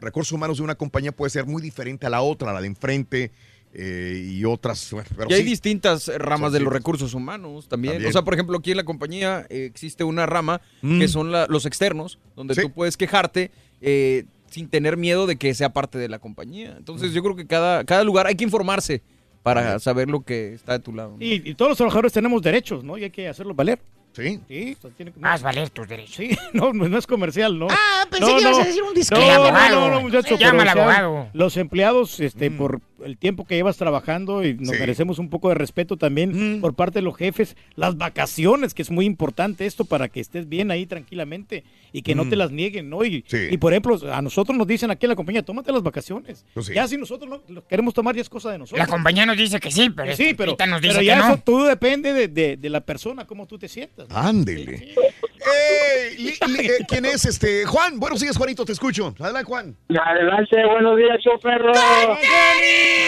recursos humanos de una compañía puede ser muy diferente a la otra, a la de enfrente eh, y otras. pero y hay sí. distintas ramas Son de los recursos humanos también. También. O sea, por ejemplo, aquí en la compañía eh, existe una rama Mm. que son la- los externos, donde Sí. tú puedes quejarte eh, sin tener miedo de que sea parte de la compañía. Mm. Entonces, yo creo que cada, cada lugar hay que informarse para saber lo que está de tu lado. ¿no? Y, y todos los trabajadores tenemos derechos, ¿no? Y hay que hacerlos valer. Sí. Sí, tiene que- Haz valer tus derechos. Sí, [LAUGHS] no, no, no es comercial, ¿no? Ah, pensé No, que ibas no. a decir un disclaimer. no, abogado. no, no, muchacho, Llama al abogado. Los empleados, este, por, el tiempo que llevas trabajando y nos merecemos un poco de respeto también por parte de los jefes. Las vacaciones, que es muy importante esto para que estés bien ahí tranquilamente y que no te las nieguen, ¿no? Y, y, por ejemplo, a nosotros nos dicen aquí en la compañía, tómate las vacaciones. Pues Ya si nosotros no, queremos tomar ya es cosa de nosotros. La compañía nos dice que sí, pero, sí, pero, nos dice pero que ya no. eso todo depende de, de- de la persona, cómo tú te sientas. Ándele. Eh, li- li- eh, ¿Quién es este? Juan, buenos días, Juanito, te escucho. Adelante, Juan. Adelante, buenos días, show perro.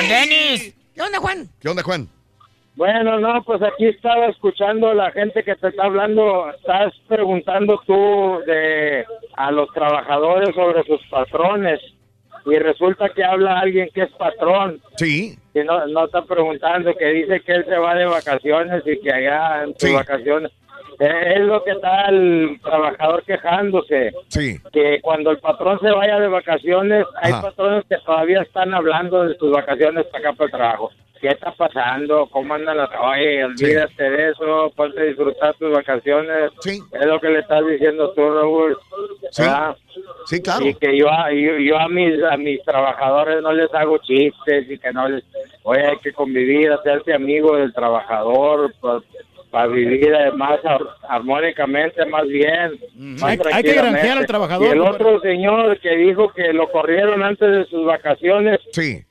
¡Denis! ¿Qué onda, Juan? ¿Qué onda, Juan? Bueno, no, pues aquí estaba escuchando la gente que te está hablando. Estás preguntando tú de a los trabajadores sobre sus patrones. Y resulta que habla alguien que es patrón. Sí. Y no, no está preguntando, que dice que él se va de vacaciones y que allá en sus vacaciones. Es lo que está el trabajador quejándose. Sí. Que cuando el patrón se vaya de vacaciones, hay Ajá. patrones que todavía están hablando de sus vacaciones para acá para el trabajo. ¿Qué está pasando? ¿Cómo andan las... Oye, olvídate de eso, ponte a disfrutar tus vacaciones. Es lo que le estás diciendo tú, Raúl. Sí. ¿verdad? Sí, claro. Y que yo, a- yo, yo a mis a mis trabajadores no les hago chistes y que no les... Oye, hay que convivir, hacerse amigo del trabajador para vivir más ar- armónicamente, más bien. más Hay- hay que granjear al trabajador, Y el otro señor que dijo que lo corrieron antes de sus vacaciones. Sí.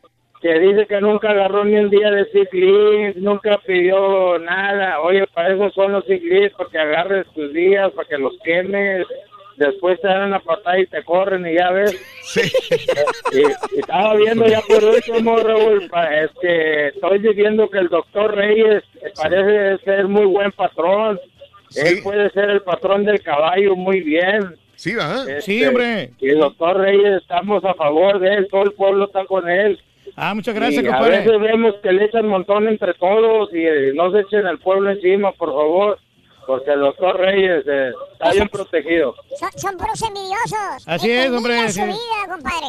Que dice que nunca agarró ni un día de leave, nunca pidió nada. Oye, para eso son los leave, para que agarres tus días, para que los quemes. Después te dan una patada y te corren y ya ves. [LAUGHS] [LAUGHS] Y, y estaba viendo ya por último, Raúl, es que estoy diciendo que el doctor Reyes parece ser muy buen patrón. Él puede ser el patrón del caballo muy bien. Sí, ¿verdad? Sí, hombre. Y el doctor Reyes estamos a favor de él, todo el pueblo está con él. Ah, muchas gracias, Y a compadre. veces vemos que le echan montón entre todos y eh, no se echen al pueblo encima, por favor, porque el doctor Reyes eh, está bien protegido. Son, son puros envidiosos. Así es, hombre. Sí. vida.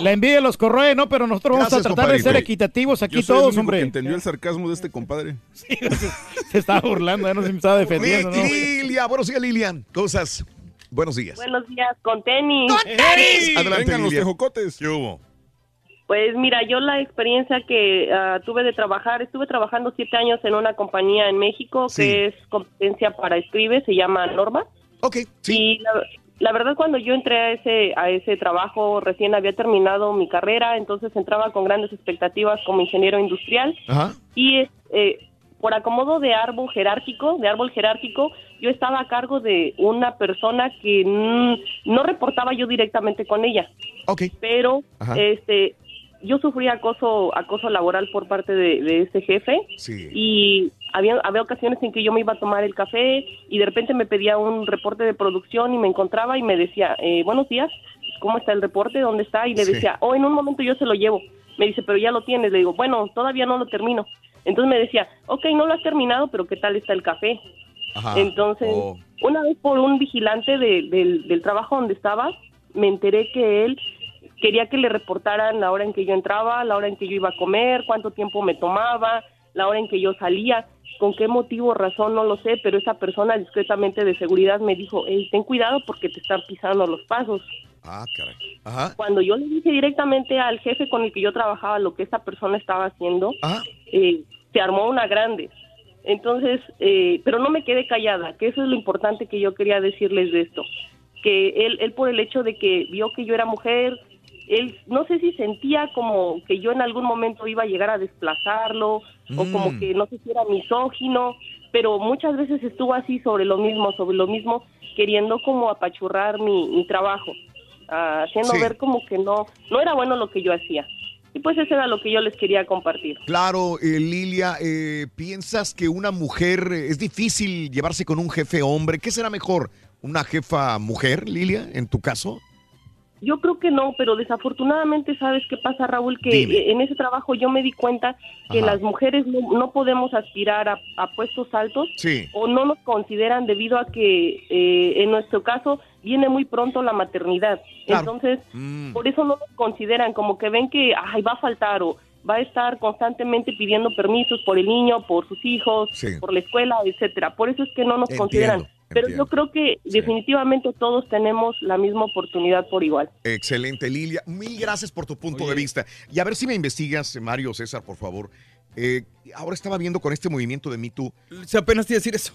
La envidia los corroe, ¿no? Pero nosotros vamos Gracias, a tratar de ser equitativos aquí Yo soy el todos, único hombre. que entendió el sarcasmo de este compadre. [LAUGHS] [LAUGHS] Se estaba burlando, ya no se me estaba defendiendo, ¿no? Lilia, buenos días, Lilian. Cosas. Buenos días. Buenos días, con tenis. Adelante, Vengan los tejocotes. ¿Qué hubo? Pues mira, yo la experiencia que ah, tuve de trabajar, estuve trabajando siete años en una compañía en México Sí. que es competencia para escribe, se llama Norma. Ok, Y la, la verdad cuando yo entré a ese a ese trabajo recién había terminado mi carrera, entonces entraba con grandes expectativas como ingeniero industrial Ajá. y eh, por acomodo de árbol jerárquico, de árbol jerárquico, yo estaba a cargo de una persona que no reportaba yo directamente con ella. Ok. Pero Ajá. este yo sufrí acoso acoso laboral por parte de, de este jefe Sí. y había, había ocasiones en que yo me iba a tomar el café y de repente me pedía un reporte de producción y me encontraba y me decía, eh, buenos días, ¿cómo está el reporte? ¿Dónde está? Y le Sí. decía, oh, en un momento yo se lo llevo. Me dice, pero ya lo tienes. Le digo, bueno, todavía no lo termino. Entonces me decía, ok, no lo has terminado, pero ¿qué tal está el café? Ajá. Entonces, Oh. una vez por un vigilante de- del, del trabajo donde estaba, me enteré que él quería que le reportaran la hora en que yo entraba, la hora en que yo iba a comer, cuánto tiempo me tomaba, la hora en que yo salía, con qué motivo, razón, no lo sé, pero esa persona discretamente de seguridad me dijo, hey, ten cuidado porque te están pisando los pasos. Ah, caray. Ajá. Cuando yo le dije directamente al jefe con el que yo trabajaba lo que esa persona estaba haciendo, eh, se armó una grande. Entonces, eh, pero no me quedé callada, que eso es lo importante que yo quería decirles de esto. Que él, él por el hecho de que vio que yo era mujer, él no sé si sentía como que yo en algún momento iba a llegar a desplazarlo o como Mm. que no sé si era misógino, pero muchas veces estuvo así sobre lo mismo, sobre lo mismo, queriendo como apachurrar mi, mi trabajo, ah, haciendo Sí. ver como que no, no era bueno lo que yo hacía. Y pues eso era lo que yo les quería compartir. Claro, eh, Lilia, eh, ¿piensas que una mujer eh, es difícil llevarse con un jefe hombre? ¿Qué será mejor? ¿Una jefa mujer, Lilia, en tu caso? Yo creo que no, pero desafortunadamente, ¿sabes qué pasa, Raúl? Que Dime. eh, en ese trabajo yo me di cuenta que Ajá. las mujeres no, no podemos aspirar a, a puestos altos Sí. o no nos consideran debido a que eh, en nuestro caso viene muy pronto la maternidad. Claro. Entonces, Mm. por eso no nos consideran como que ven que ay, va a faltar o va a estar constantemente pidiendo permisos por el niño, por sus hijos, Sí. por la escuela, etcétera. Por eso es que no nos Entiendo. consideran. Pero yo creo que definitivamente todos tenemos la misma oportunidad por igual. Excelente, Lilia. Mil gracias por tu punto de vista. Y a ver si me investigas, Mario César, por favor. Eh, ahora estaba viendo con este movimiento de Me Too. Se apenas te iba a decir eso.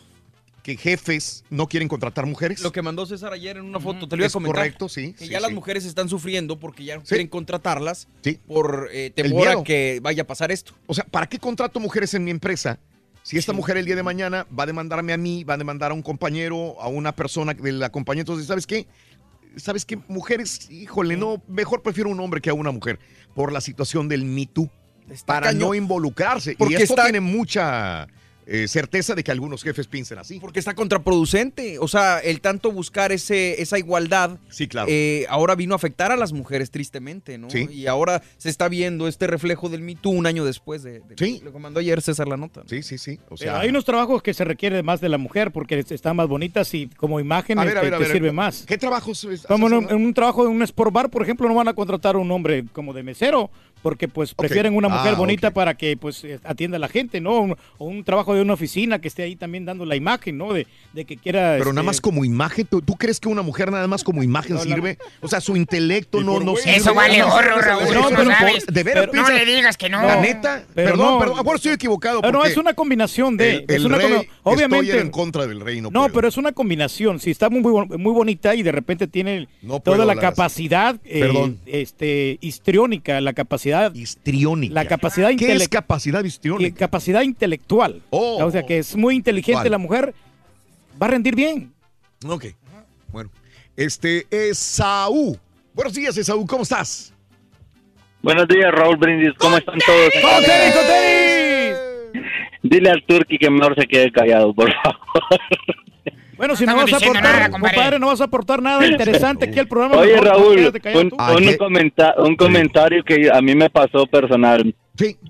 Que jefes no quieren contratar mujeres. Lo que mandó César ayer en una foto, te lo iba a comentar. correcto, sí. Que sí, ya las mujeres están sufriendo porque ya no quieren contratarlas Sí. por eh, temor a que vaya a pasar esto. O sea, ¿para qué contrato mujeres en mi empresa? Si esta mujer el día de mañana va a demandarme a mí, va a demandar a un compañero, a una persona de la compañía, entonces, ¿sabes qué? ¿Sabes qué? Mujeres, híjole, no, mejor prefiero un hombre que a una mujer por la situación del Me Too, para cañón. no involucrarse. Porque y esto está- tiene mucha eh, certeza de que algunos jefes piensen así. Porque está contraproducente. O sea, el tanto buscar ese, esa igualdad. Sí, claro. eh, ahora vino a afectar a las mujeres, tristemente, ¿no? Sí. Y ahora se está viendo este reflejo del Me Too un año después de, de- Sí. lo que mandó ayer César la nota. Sí, sí, sí. O Pero hay unos trabajos que se requiere más de la mujer porque están más bonitas y como imagen a te, ver, sirve más. ¿Qué trabajos? Como en un, en un trabajo de un sport bar, por ejemplo, no van a contratar a un hombre como de mesero porque pues prefieren una mujer Ah, bonita para que pues eh, atienda a la gente, ¿no? Un- o un trabajo de una oficina que esté ahí también dando la imagen, ¿no? De, de que quiera... Pero nada este, más como imagen, ¿tú, tú crees que una mujer nada más como imagen No, la- sirve? O sea, su intelecto no, no sirve. Eso vale no, Raúl, no, pero sabes. De veras, Pero piensa- no le digas que no. La neta, Pero perdón, no. perdón. Bueno, estoy equivocado. Pero no, es una combinación de... el, es una rey, combi- obviamente... estoy en contra del rey, no, puedo. pero es una combinación. Si está muy, muy bonita y de repente tiene toda la hablar capacidad eh, Perdón. este, histriónica, la capacidad... Histriónica. La capacidad ¿Qué es capacidad histriónica? capacidad intelectual. Oh. o sea, que es muy inteligente la mujer, va a rendir bien. Ok. Bueno. Este, Esaú. Buenos días, Esaú. ¿Cómo estás? Buenos días, Raúl Brindis. ¿Cómo están todos? ¡Con tenis, con tenis! Dile al Turqui que mejor se quede callado, por favor. Bueno, si no, vas a aportar, nada, compadre. compadre, no vas a aportar nada interesante aquí al programa. Oye, mejor Raúl, un, un comenta- un comentario que a mí me pasó personal.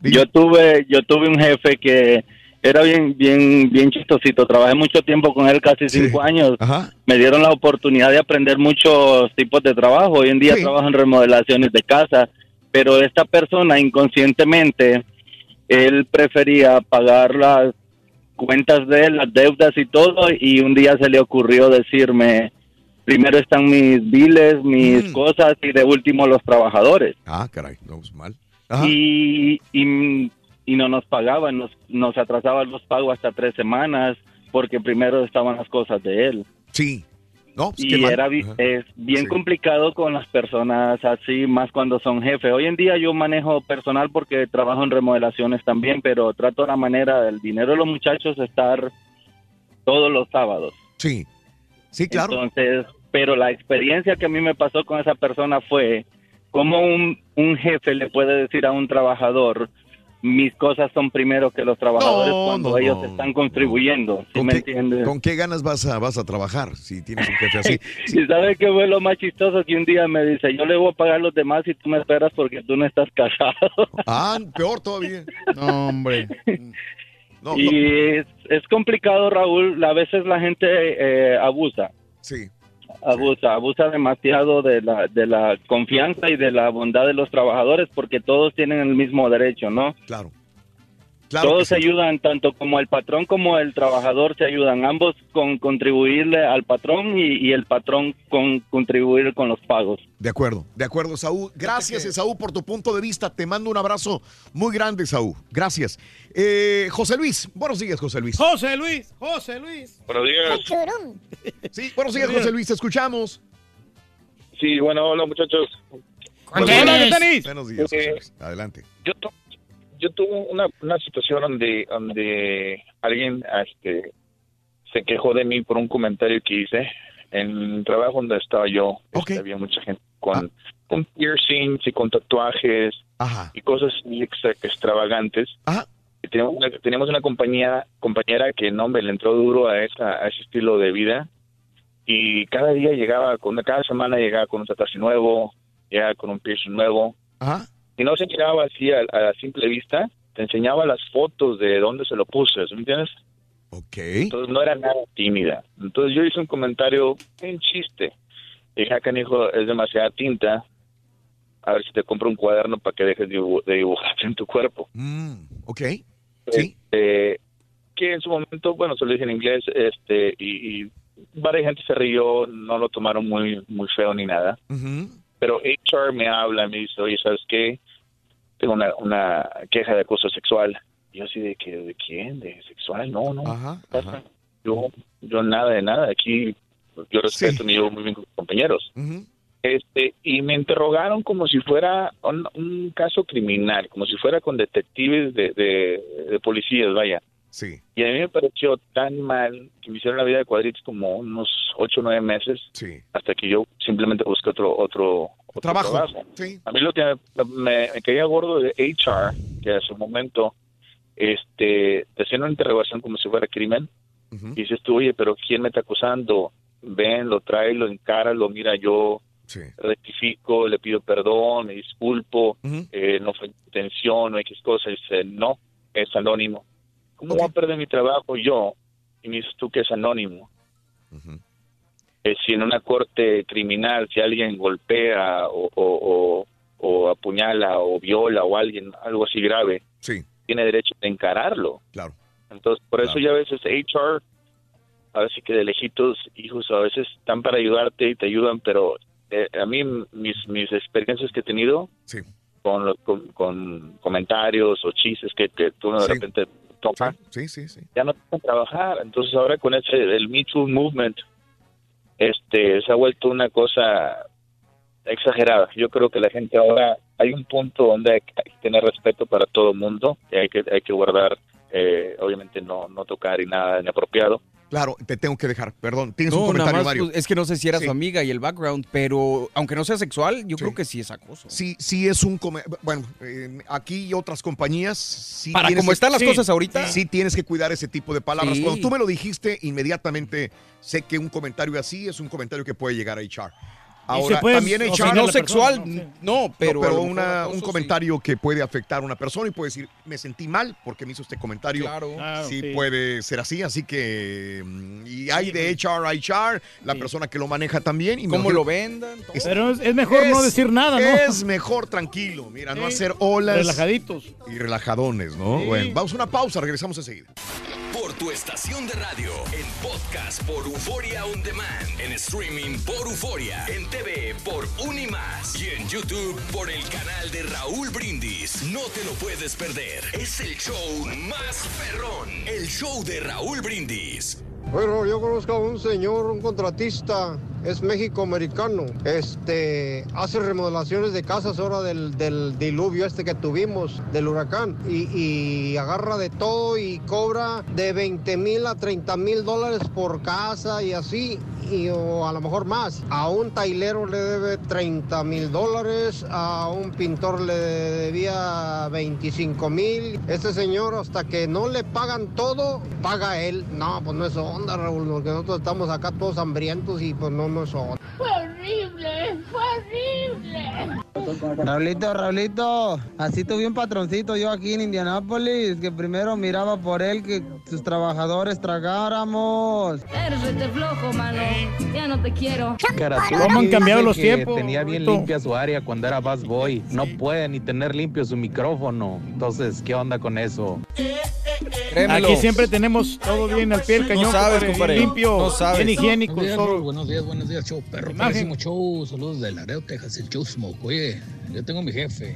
yo tuve yo tuve un jefe que era bien bien bien chistosito. Trabajé mucho tiempo con él, casi cinco años. Me dieron la oportunidad de aprender muchos tipos de trabajo. Hoy en día trabajo en remodelaciones de casa, pero esta persona inconscientemente él prefería pagar las cuentas de él, las deudas y todo, y un día se le ocurrió decirme, primero están mis biles, mis cosas, y de último los trabajadores. Ah, caray, no, pues mal. Y, y, y no nos pagaban, nos, nos atrasaban los pagos hasta tres semanas, porque primero estaban las cosas de él. Sí. No, pues, y era es bien complicado con las personas así, más cuando son jefes. Hoy en día yo manejo personal porque trabajo en remodelaciones también, pero trato la manera del dinero de los muchachos estar todos los sábados. Sí, sí, claro. Entonces, pero la experiencia que a mí me pasó con esa persona fue cómo un, un jefe le puede decir a un trabajador, mis cosas son primero que los trabajadores No, cuando no, ellos no, están contribuyendo. ¿sí ¿Con me qué, entiendes? con qué ganas vas a, vas a trabajar si tienes un jefe así? [LAUGHS] Y sabes qué fue lo más chistoso que un día me dice, yo le voy a pagar a los demás y tú me esperas porque tú no estás casado. [LAUGHS] Ah, peor todavía. No, hombre. No, y Es, es complicado, Raúl. A veces la gente eh, abusa. Sí. Abusa, abusa demasiado de la, de la confianza y de la bondad de los trabajadores porque todos tienen el mismo derecho, ¿no? Claro. Claro todos se ayudan, tanto como el patrón como el trabajador se ayudan, ambos con contribuirle al patrón y, y el patrón con contribuir con los pagos. De acuerdo, de acuerdo, Saúl. Gracias, Esaú, por tu punto de vista. Te mando un abrazo muy grande, Saúl. Gracias. Eh, José Luis, buenos días, José Luis. José Luis, José Luis. Buenos días. Sí, buenos días, José Luis, te escuchamos. Sí, bueno, hola muchachos. Buenos días. Buenos días, José Luis. Adelante. yo, yo tuve una, una situación donde, donde alguien este, se quejó de mí por un comentario que hice en el trabajo donde estaba yo. este, había mucha gente con, con piercings y con tatuajes y cosas extra- extravagantes. Y teníamos una, teníamos una compañía, compañera que no me le entró duro a, esa, a ese estilo de vida. Y cada día llegaba con cada semana llegaba con un tatuaje nuevo llegaba con un piercing nuevo y no se miraba así a, a simple vista te enseñaba las fotos de dónde se lo puse ¿sí ¿me entiendes? Ok. entonces no era nada tímida. Entonces yo hice un comentario en chiste. Dije acá hijo es demasiada tinta. A ver si te compro un cuaderno para que dejes de, dibu- de dibujar en tu cuerpo ok. Sí. Que en su momento bueno se lo dije en inglés este y, y varias gente se rió, no lo tomaron muy, muy feo ni nada. Pero HR me habla, me dice, oye, ¿sabes qué? Tengo una, una queja de acoso sexual. Y yo así de que, ¿de quién? ¿De sexual? No, no. Yo, yo nada de nada. Aquí yo respeto, me llevo muy bien con mis compañeros. Este, y me interrogaron como si fuera un, caso criminal, como si fuera con detectives de, de, policías, vaya. Sí. Y a mí me pareció tan mal que me hicieron la vida de cuadritos como unos ocho o nueve meses. Sí. Hasta que yo simplemente busqué otro, otro, trabajo. Sí. A mí lo que me, me, caía gordo de HR, que a su momento, este, te hacían una interrogación como si fuera crimen. Y dices tú, oye, pero ¿quién me está acusando? Ven, lo trae, lo encara, lo mira yo rectifico, le pido perdón, me disculpo, eh, no fue intención, no X cosa. Dice, no, es anónimo. ¿Cómo voy a perder mi trabajo yo? Y dices tú que es anónimo. Eh, si en una corte criminal, si alguien golpea o, o, apuñala o viola o alguien, algo así grave, tiene derecho a encararlo. Claro. Entonces, por eso ya a veces HR, a veces que de lejitos, hijos, a veces están para ayudarte y te ayudan, pero eh, a mí mis, mis experiencias que he tenido con, con, comentarios o chistes que, que tú de repente topas, sí, sí, sí, ya no pueden trabajar. Entonces ahora con ese el Me Too movement, este, se ha vuelto una cosa exagerada. Yo creo que la gente ahora hay un punto donde hay que tener respeto para todo el mundo y hay que hay que guardar, eh, obviamente no no tocar y nada inapropiado Claro, te tengo que dejar, perdón. Tienes un comentario, Mario. Pues, es que no sé si era su amiga y el background, pero aunque no sea sexual, yo creo que sí es acoso. Sí, sí es un... Bueno, eh, aquí y otras compañías... Sí Para como están las cosas ahorita... Sí tienes que cuidar ese tipo de palabras. Cuando tú me lo dijiste, inmediatamente sé que un comentario así es un comentario que puede llegar a echar. Ahora, también echar. no sexual, no, pero. pero un comentario que puede afectar a una persona y puede decir, me sentí mal porque me hizo este comentario. Claro. sí, puede ser así, así que. Mm, y hay de HR a HR, la persona que lo maneja también. Y ¿Cómo lo vendan? pero es, mejor no decir nada, ¿no? Es mejor tranquilo, mira, no hacer olas. Relajaditos. Y relajadones, ¿no? Bueno, vamos a una pausa, regresamos enseguida por tu estación de radio, en podcast por Euforia On Demand, en streaming por Euforia, en TV por Unimas y en YouTube por el canal de Raúl Brindis. No te lo puedes perder. Es el show más perrón, el show de Raúl Brindis. Bueno, yo conozco a un señor, un contratista es México-americano. Este, hace remodelaciones de casas ahora del, diluvio este que tuvimos, del huracán, y, agarra de todo y cobra de 20 mil a 30 mil dólares por casa y así, y, o a lo mejor más. A un tailero le debe 30 mil dólares, a un pintor le debía 25 mil. Este señor, hasta que no le pagan todo, paga él. No, pues no es onda, Raúl, porque nosotros estamos acá todos hambrientos y pues no fue horrible, fue horrible. Raulito, Raulito, así tuve un patroncito yo aquí en Indianápolis que primero miraba por él que sus trabajadores tragáramos. Eres este flojo, mano. Ya no te quiero. ¿Cómo han cambiado los tiempos? Tenía bien limpia su área cuando era Bass Boy. No puede ni tener limpio su micrófono. Entonces, ¿qué onda con eso? Aquí siempre tenemos todo bien al pie del cañón. No sabes, compadre. Limpio, no sabes. bien higiénico. Buenos días, buenos días, show perro. Máximo show. Saludos de Laredo, Texas, el show smoke. Oye, yo tengo mi jefe.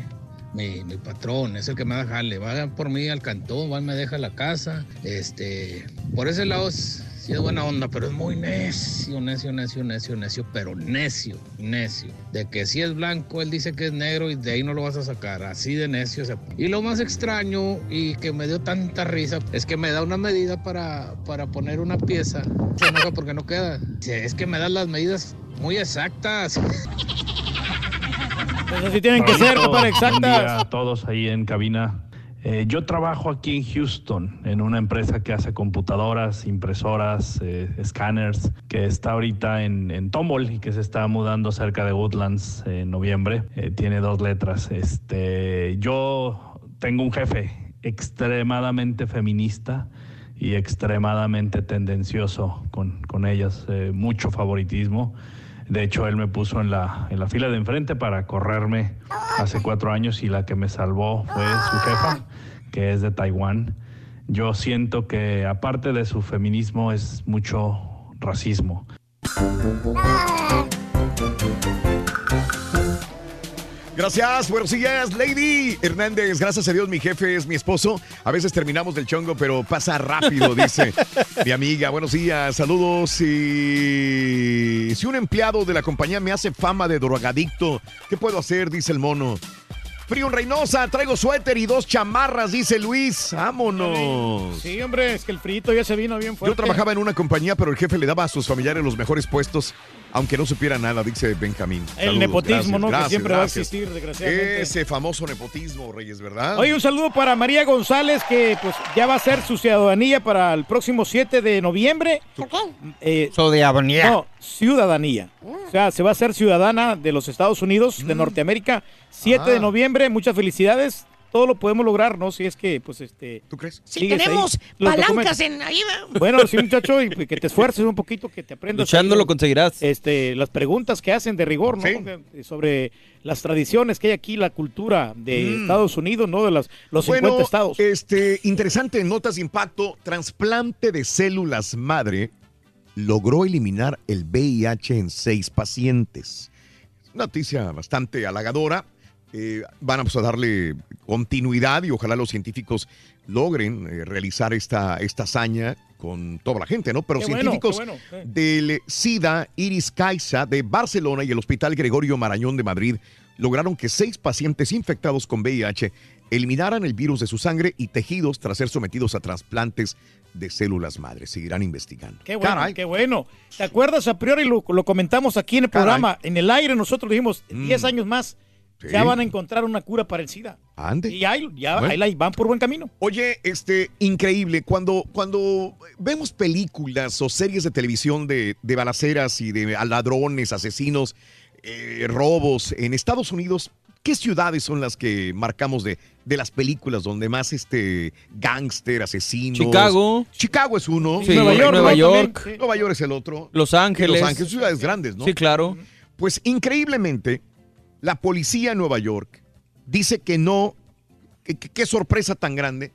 Mi, mi, patrón, es el que me da jale, va por mí al cantón, va y me deja la casa. Este, por ese lado sí es buena onda, pero es muy necio, necio, necio, necio, necio, pero necio, necio. De que si es blanco, él dice que es negro y de ahí no lo vas a sacar, así de necio. Y lo más extraño y que me dio tanta risa es que me da una medida para, para poner una pieza. Se enoja porque no queda. Es que me da las medidas muy exactas. Pues así tienen que ser, para exactas. a todos ahí en cabina. Eh, yo trabajo aquí en Houston, en una empresa que hace computadoras, impresoras, eh, escáneres, que está ahorita en, en y que se está mudando cerca de Woodlands en noviembre. Eh, tiene dos letras. Este, yo tengo un jefe extremadamente feminista y extremadamente tendencioso con, con ellas, mucho favoritismo. De hecho, él me puso en la, en la fila de enfrente para correrme hace cuatro años y la que me salvó fue su jefa, que es de Taiwán. Yo siento que aparte de su feminismo es mucho racismo. Gracias, buenos días, Lady Hernández. Gracias a Dios, mi jefe es mi esposo. A veces terminamos del chongo, pero pasa rápido, [LAUGHS] dice mi amiga. Buenos días, saludos. Y si un empleado de la compañía me hace fama de drogadicto, ¿qué puedo hacer? Dice el mono. Frío en Reynosa, traigo suéter y dos chamarras, dice Luis. Vámonos. Sí, hombre, es que el frito ya se vino bien fuerte. Yo trabajaba en una compañía, pero el jefe le daba a sus familiares los mejores puestos, aunque no supiera nada, dice Benjamín. El Saludos, nepotismo, gracias, ¿no? gracias, que siempre va a existir, desgraciadamente. Ese famoso nepotismo, Reyes, ¿verdad? Oye, un saludo para María González, que pues ya va a ser su ciudadanía para el próximo 7 de noviembre. Eh, Ciudadanía. No, ciudadanía. O sea, se va a ser ciudadana de los Estados Unidos, de Norteamérica, 7 de Ah. noviembre. Muchas felicidades. Todo lo podemos lograr, ¿no? Si es que, pues, este... ¿Tú crees? Si ahí. tenemos palancas en ahí. Bueno, sí, muchacho, y que te esfuerces un poquito, que te aprendas. Luchando ahí, lo conseguirás. Este, las preguntas que hacen de rigor, ¿no? Que- Sobre las tradiciones que hay aquí, la cultura de Mm. Estados Unidos, ¿no? De los, los 50 bueno, estados. Este, interesante, notas de impacto. Trasplante de células madre logró eliminar el VIH en seis pacientes. Noticia bastante halagadora. Eh, van a, pues, a darle continuidad y ojalá los científicos logren eh, realizar esta, esta hazaña con toda la gente, ¿no? Pero Qué científicos bueno, del SIDA Iris Caixa de Barcelona y el Hospital Gregorio Marañón de Madrid lograron que seis pacientes infectados con VIH eliminaran el virus de su sangre y tejidos tras ser sometidos a trasplantes de células madres. Seguirán investigando. Qué bueno, Caray. qué bueno. ¿Te acuerdas? A priori lo, lo comentamos aquí en el Caray. programa. En el aire nosotros dijimos, Mm. 10 años más, Sí. ya van a encontrar una cura para el SIDA. Ande. Y ahí, ya, Bueno. ahí la- van por buen camino. Oye, este, increíble, cuando, cuando vemos películas o series de televisión de, de balaceras y de ladrones, asesinos, eh, robos en Estados Unidos, ¿qué ciudades son las que marcamos de, de las películas donde más este gángster, asesinos? Chicago. Chicago es uno. Sí, Nueva York, Nueva ¿no? York. Nueva York es el otro. Los Ángeles. Los Ángeles, ciudades grandes, ¿no? Sí, claro. Pues increíblemente, la policía en Nueva York dice que no, qué sorpresa tan grande,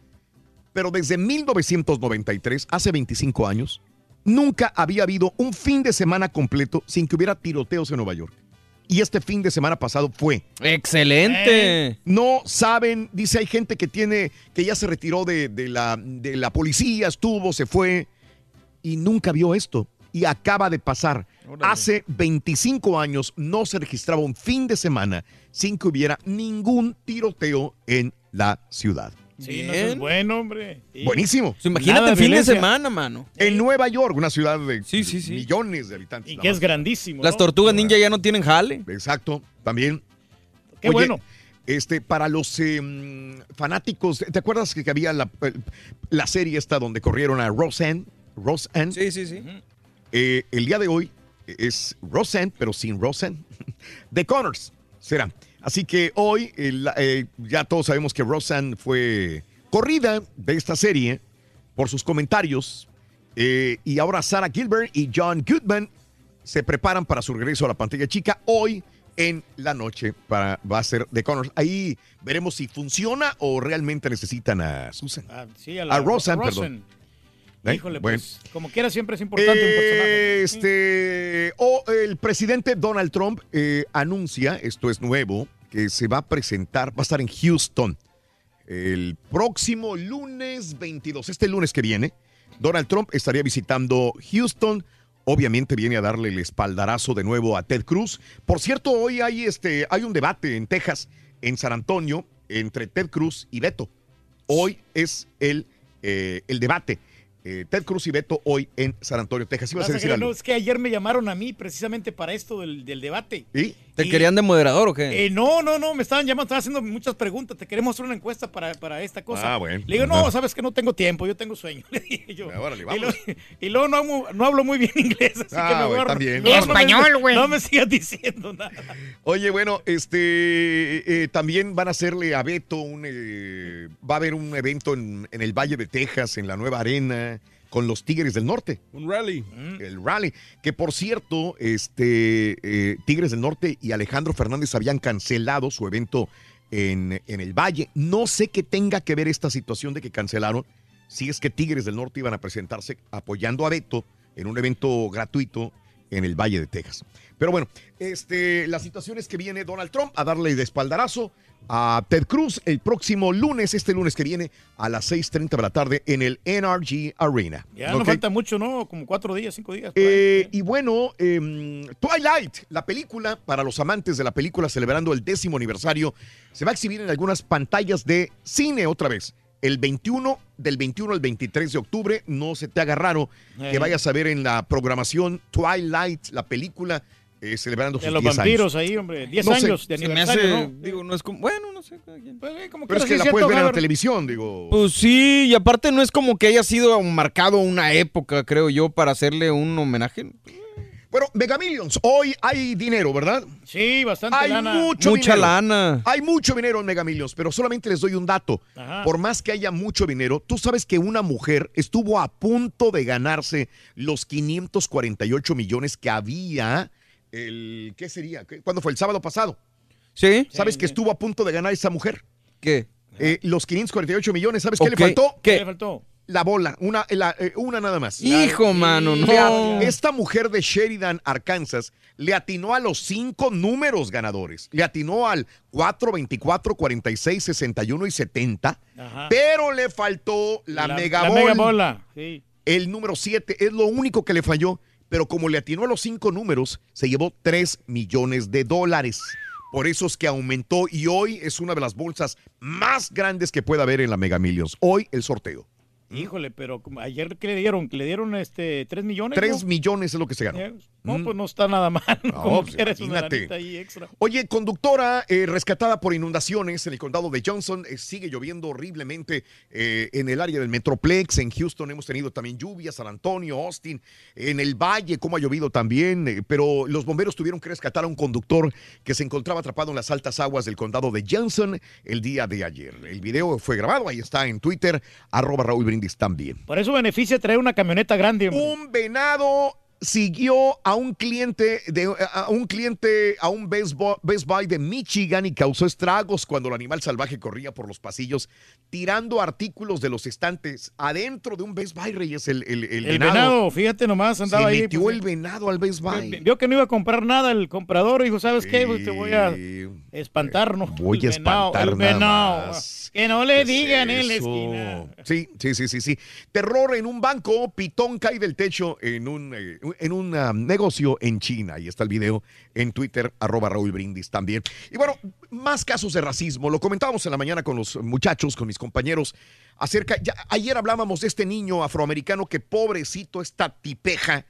pero desde 1993, hace 25 años, nunca había habido un fin de semana completo sin que hubiera tiroteos en Nueva York. Y este fin de semana pasado fue. Excelente. No saben, dice, hay gente que tiene, que ya se retiró de, de la, de la policía, estuvo, se fue y nunca vio esto. Y acaba de pasar. Hace 25 años no se registraba un fin de semana sin que hubiera ningún tiroteo en la ciudad. Sí, no, es bueno, hombre. Sí. Buenísimo. So, imagínate el fin de semana, mano. En Nueva York, una ciudad de millones de habitantes. Y que es grandísimo. Las ¿no? tortugas ninja ya no tienen jale. Exacto, también. Qué bueno. Este, para los eh, mm, fanáticos, ¿te acuerdas que había la, la serie esta donde corrieron a Roseanne? Roseanne. Sí, sí, sí. Eh, el día de hoy es Roseanne, pero sin Roseanne. [LAUGHS] The Connors será. Así que hoy el- eh, ya todos sabemos que Roseanne fue corrida de esta serie por sus comentarios. eh, y ahora Sarah Gilbert y John Goodman se preparan para su regreso a la pantalla chica hoy en la noche para va a ser The Connors. Ahí veremos si funciona o realmente necesitan a Susan. Ah, sí, a, la, A Roseanne, a perdón. ¿Eh? Híjole, Bueno. pues, como quiera siempre es importante un personaje. Este, o el presidente Donald Trump eh, anuncia, esto es nuevo, que se va a presentar, va a estar en Houston el próximo lunes 22, este lunes que viene. Donald Trump estaría visitando Houston. Obviamente viene a darle el espaldarazo de nuevo a Ted Cruz. Por cierto, hoy hay, este, hay un debate en Texas, en San Antonio, entre Ted Cruz y Beto. Hoy es el, eh, el debate. Eh, Ted Cruz y Beto hoy en San Antonio, Texas. Ibas a decir algo. no, es que ayer me llamaron a mí precisamente para esto del, del debate. ¿Y? ¿Te querían de moderador o qué? Eh, no, no, no, me estaban llamando, estaban haciendo muchas preguntas. Te queremos hacer una encuesta para, para esta cosa. Ah, bueno. Le digo, no, sabes que no tengo tiempo, yo tengo sueño. [LAUGHS] Le dije yo. Y, vamos. luego, y luego no, hablo- no hablo muy bien [LAUGHS] inglés, así Ah, que me güey, voy a- también. no, no me- Español, [LAUGHS] güey. No me sigas diciendo nada. Oye, bueno, este eh, también van a hacerle a Beto un eh, va a haber un evento en, en el Valle de Texas, en la nueva arena, con los Tigres del Norte. Un rally. El rally. Que por cierto, este eh, Tigres del Norte y Alejandro Fernández habían cancelado su evento en, en el Valle. No sé qué tenga que ver esta situación de que cancelaron. Si es que Tigres del Norte iban a presentarse apoyando a Beto en un evento gratuito en el Valle de Texas. Pero bueno, este, la situación es que viene Donald Trump a darle de espaldarazo a Ted Cruz el próximo lunes, este lunes que viene, a las 6.30 de la tarde en el NRG Arena. Ya no falta mucho, ¿no? Como cuatro días, cinco días. Eh, y bueno, em, Twilight, la película, para los amantes de la película celebrando el décimo aniversario, se va a exhibir en algunas pantallas de cine otra vez. El 21, del 21 al 23 de octubre, no se te haga raro que Eh. vayas a ver en la programación Twilight, la película, eh, celebrando sus De los 10 vampiros años. ahí, hombre. 10 No sé. años de Se me aniversario, hace, ¿no? digo, no es como, bueno, no sé. Pues, eh, como Pero es que la puedes ver en la televisión, digo. Pues sí, y aparte no es como que haya sido marcado una época, creo yo, para hacerle un homenaje. Bueno, Mega Millions, hoy hay dinero, ¿verdad? Sí, bastante Hay lana. mucho Mucha dinero. lana. Hay mucho dinero en Mega Millions, pero solamente les doy un dato. Ajá. Por más que haya mucho dinero, tú sabes que una mujer estuvo a punto de ganarse los 548 millones que había el ¿qué sería? ¿Qué- ¿Cuándo fue el sábado pasado? ¿Sí? ¿Sabes que estuvo a punto de ganar esa mujer? ¿Qué? Eh, los 548 millones, ¿sabes qué Ok. le faltó? ¿Qué ¿Qué? le faltó? La bola, una, la- eh, una nada más. Hijo, mano, no. esta mujer de Sheridan, Arkansas, le atinó a los cinco números ganadores. Le atinó al 4, 24, 46, 61 y 70. Ajá. Pero le faltó la, mega la bola. mega bola. Sí. El número 7 es lo único que le falló. Pero como le atinó a los cinco números, se llevó 3 millones de dólares. Por eso es que aumentó y hoy es una de las bolsas más grandes que pueda haber en la Mega Millions. Hoy el sorteo. Híjole, pero ayer ¿qué le dieron? ¿Que le dieron este 3 millones? 3 ¿no? millones es lo que se ganó. No, Mm. pues no está nada mal. [LAUGHS] ¿no? Pues, imagínate. ahí extra. Oye, conductora eh, rescatada por inundaciones en el condado de Johnson. Eh, sigue lloviendo horriblemente eh, en el área del Metroplex. En Houston hemos tenido también lluvias, San Antonio, Austin. En el Valle, como ha llovido también. pero los bomberos tuvieron que rescatar a un conductor que se encontraba atrapado en las altas aguas del condado de Johnson el día de ayer. El video fue grabado, ahí está en Twitter, arroba Raúl Brindis también. Por eso beneficia traer una camioneta grande. hombre. Un venado siguió a un cliente de a un cliente a un Best Buy, Best Buy de Michigan y causó estragos cuando el animal salvaje corría por los pasillos tirando artículos de los estantes adentro de un Best Buy Reyes el, el, el El venado, fíjate nomás, andaba se ahí. metió pues, el venado al Best Buy vi- Vio que no iba a comprar nada el comprador y dijo, ¿sabes qué? Pues te voy a espantar, ¿no? Voy El a espantar el nada venado. más. Que no le ¿Qué es digan en la esquina. Sí, sí, sí, sí, sí. Terror en un banco, pitón cae del techo en un, eh, en un ah, negocio en China. Ahí está el video en Twitter, arroba Raúl Brindis también. Y bueno, más casos de racismo. Lo comentábamos en la mañana con los muchachos, con mis compañeros, acerca, ya, ayer hablábamos de este niño afroamericano que pobrecito, esta tipeja,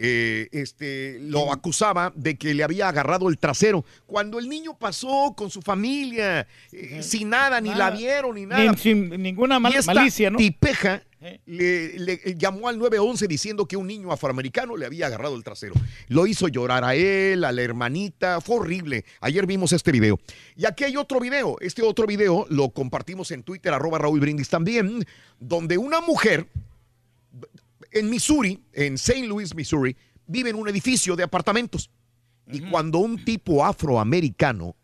eh, este, lo acusaba de que le había agarrado el trasero. Cuando el niño pasó con su familia, eh, sin nada, ni la vieron, ni nada. Ni- sin ninguna mal- Y esta malicia, ¿no? tipeja le, le llamó al 911 diciendo que un niño afroamericano le había agarrado el trasero. Lo hizo llorar a él, a la hermanita. Fue horrible. Ayer vimos este video. Y aquí hay otro video. Este otro video lo compartimos en Twitter, arroba Raúl Brindis también, donde una mujer en Missouri, en St. Louis, Missouri, vive en un edificio de apartamentos. Y cuando un tipo afroamericano,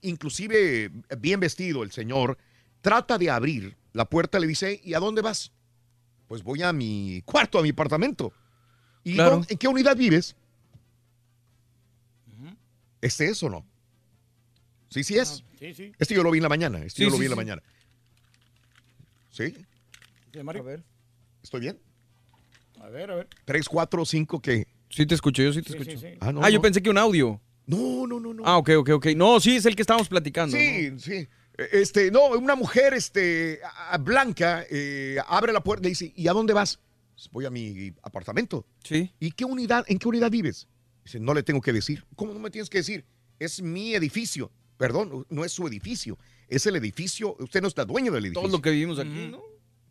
inclusive bien vestido el señor, trata de abrir la puerta, le dice, ¿y a dónde vas? Pues voy a mi cuarto, a mi apartamento. ¿Y Claro. dónde- en qué unidad vives? ¿Este es o no? Sí, sí es. Sí, sí. Este yo lo vi en la mañana. Este Sí, yo lo sí, vi en la sí. mañana. ¿Sí? Sí, Mario. A ver. ¿Estoy bien? A ver, a ver. ¿Tres, cuatro, cinco qué? Sí te escucho, yo sí te Sí, escucho. sí, sí. Ah, no, ah, yo no. pensé que un audio. No, no, no, no. Ah, ok, ok, ok. No, sí, es el que estábamos platicando. Sí, ¿no? sí. Este, no, una mujer este, a- a- blanca eh, abre la puerta y dice, ¿y a dónde vas? "Pues Voy a mi apartamento. Sí. ¿Y qué unidad, en qué unidad vives? Dice, no le tengo que decir. ¿Cómo no me tienes que decir? Es mi edificio. Perdón, no es su edificio. Es el edificio. Usted no está dueño del edificio. Todo lo que vivimos aquí, ¿no?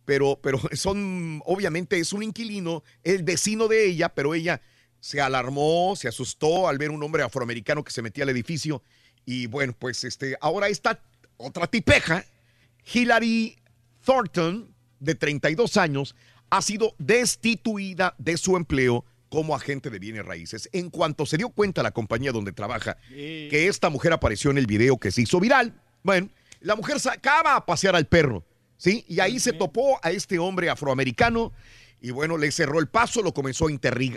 Pero, pero [LAUGHS] son, obviamente es un inquilino, el vecino de ella, pero ella se alarmó, se asustó al ver un hombre afroamericano que se metía al edificio. Y bueno, pues este, ahora esta otra tipeja, Hillary Thornton, de 32 años, ha sido destituida de su empleo como agente de bienes raíces. En cuanto se dio cuenta la compañía donde trabaja que esta mujer apareció en el video que se hizo viral, bueno, la mujer sacaba a pasear al perro, ¿sí? Y ahí se topó a este hombre afroamericano y bueno, le cerró el paso, lo comenzó a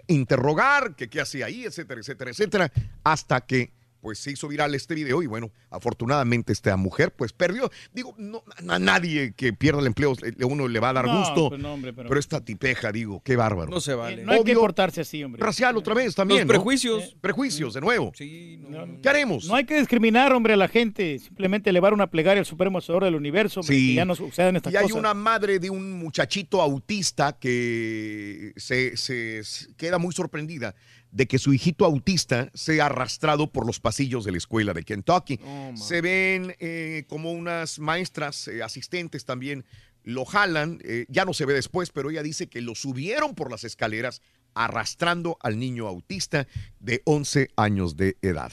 interrogar, que qué hacía ahí, etcétera, etcétera, etcétera, hasta que pues se hizo viral este video y bueno, afortunadamente esta mujer pues perdió. Digo, no, a nadie que pierda el empleo uno le va a dar gusto. Pues pero... esta tipeja, digo, qué bárbaro. No se vale. no hay que portarse así, hombre. Racial otra vez también. Los prejuicios. Prejuicios, de nuevo. Sí, ¿Qué haremos? No hay que discriminar, hombre, a la gente. Simplemente elevar una plegaria al Supremo Senador del Universo. Sí. ya no sucedan estas y hay una madre de un muchachito autista que se, se queda muy sorprendida de que su hijito autista sea arrastrado por los pasillos de la escuela de Kentucky. Oh, Se ven eh, como unas maestras eh, asistentes también lo jalan, eh, ya no se ve después, pero ella dice que lo subieron por las escaleras arrastrando al niño autista de 11 años de edad.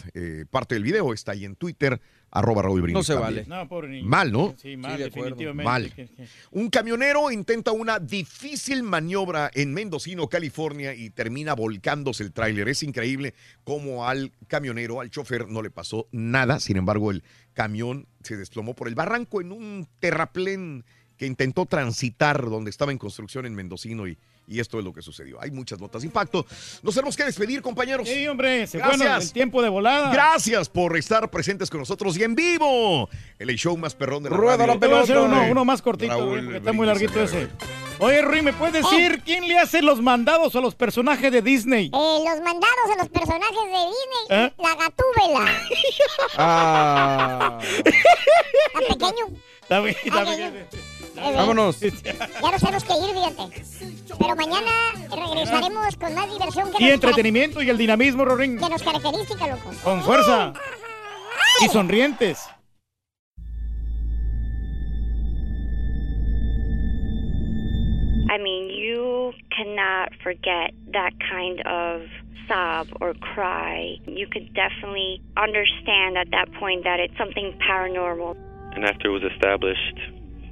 parte del video está ahí en Twitter arroba Raúl Brindis. No se vale. No, pobre niño. Mal, ¿no? Sí, mal, definitivamente. Mal. Un camionero intenta una difícil maniobra en Mendocino, California, y termina volcándose el tráiler. Es increíble cómo al camionero, al chofer, no le pasó nada. Sin embargo, el camión se desplomó por el barranco en un terraplén que intentó transitar donde estaba en construcción en Mendocino y y esto es lo que sucedió. Hay muchas notas de impacto. Nos tenemos que despedir, compañeros. Sí, hombre, se Gracias. el tiempo de volada. Gracias por estar presentes con nosotros y en vivo. El show más perrón de la Rueda radio. la pelota. Uno, uno, más cortito, porque está muy larguito ese. Oye, Rui, ¿me puedes decir quién le hace los mandados a los personajes de Disney? Eh, los mandados a los personajes de Disney, ¿Eh? la gatúbela. ah. Está pequeño. Está bien, está Vámonos. Ya nos tenemos que ir, fíjate. Pero mañana regresaremos con más diversión. Que y entretenimiento y el dinamismo, Rorín. Que nos caracteriza, loco. Con fuerza. Y sonrientes. I mean, you cannot forget that kind of sob or cry. You could definitely understand at that point that it's something paranormal. And after it was established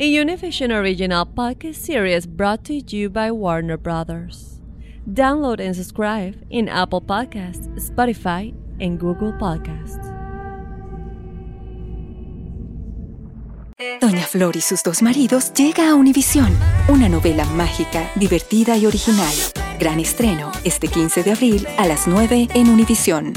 a Univision original podcast series brought to you by Warner Brothers. Download and subscribe in Apple Podcasts, Spotify, and Google Podcasts. Doña Flor y sus dos maridos llega a Univisión, una novela mágica, divertida y original. Gran estreno este 15 de abril a las 9 en Univisión.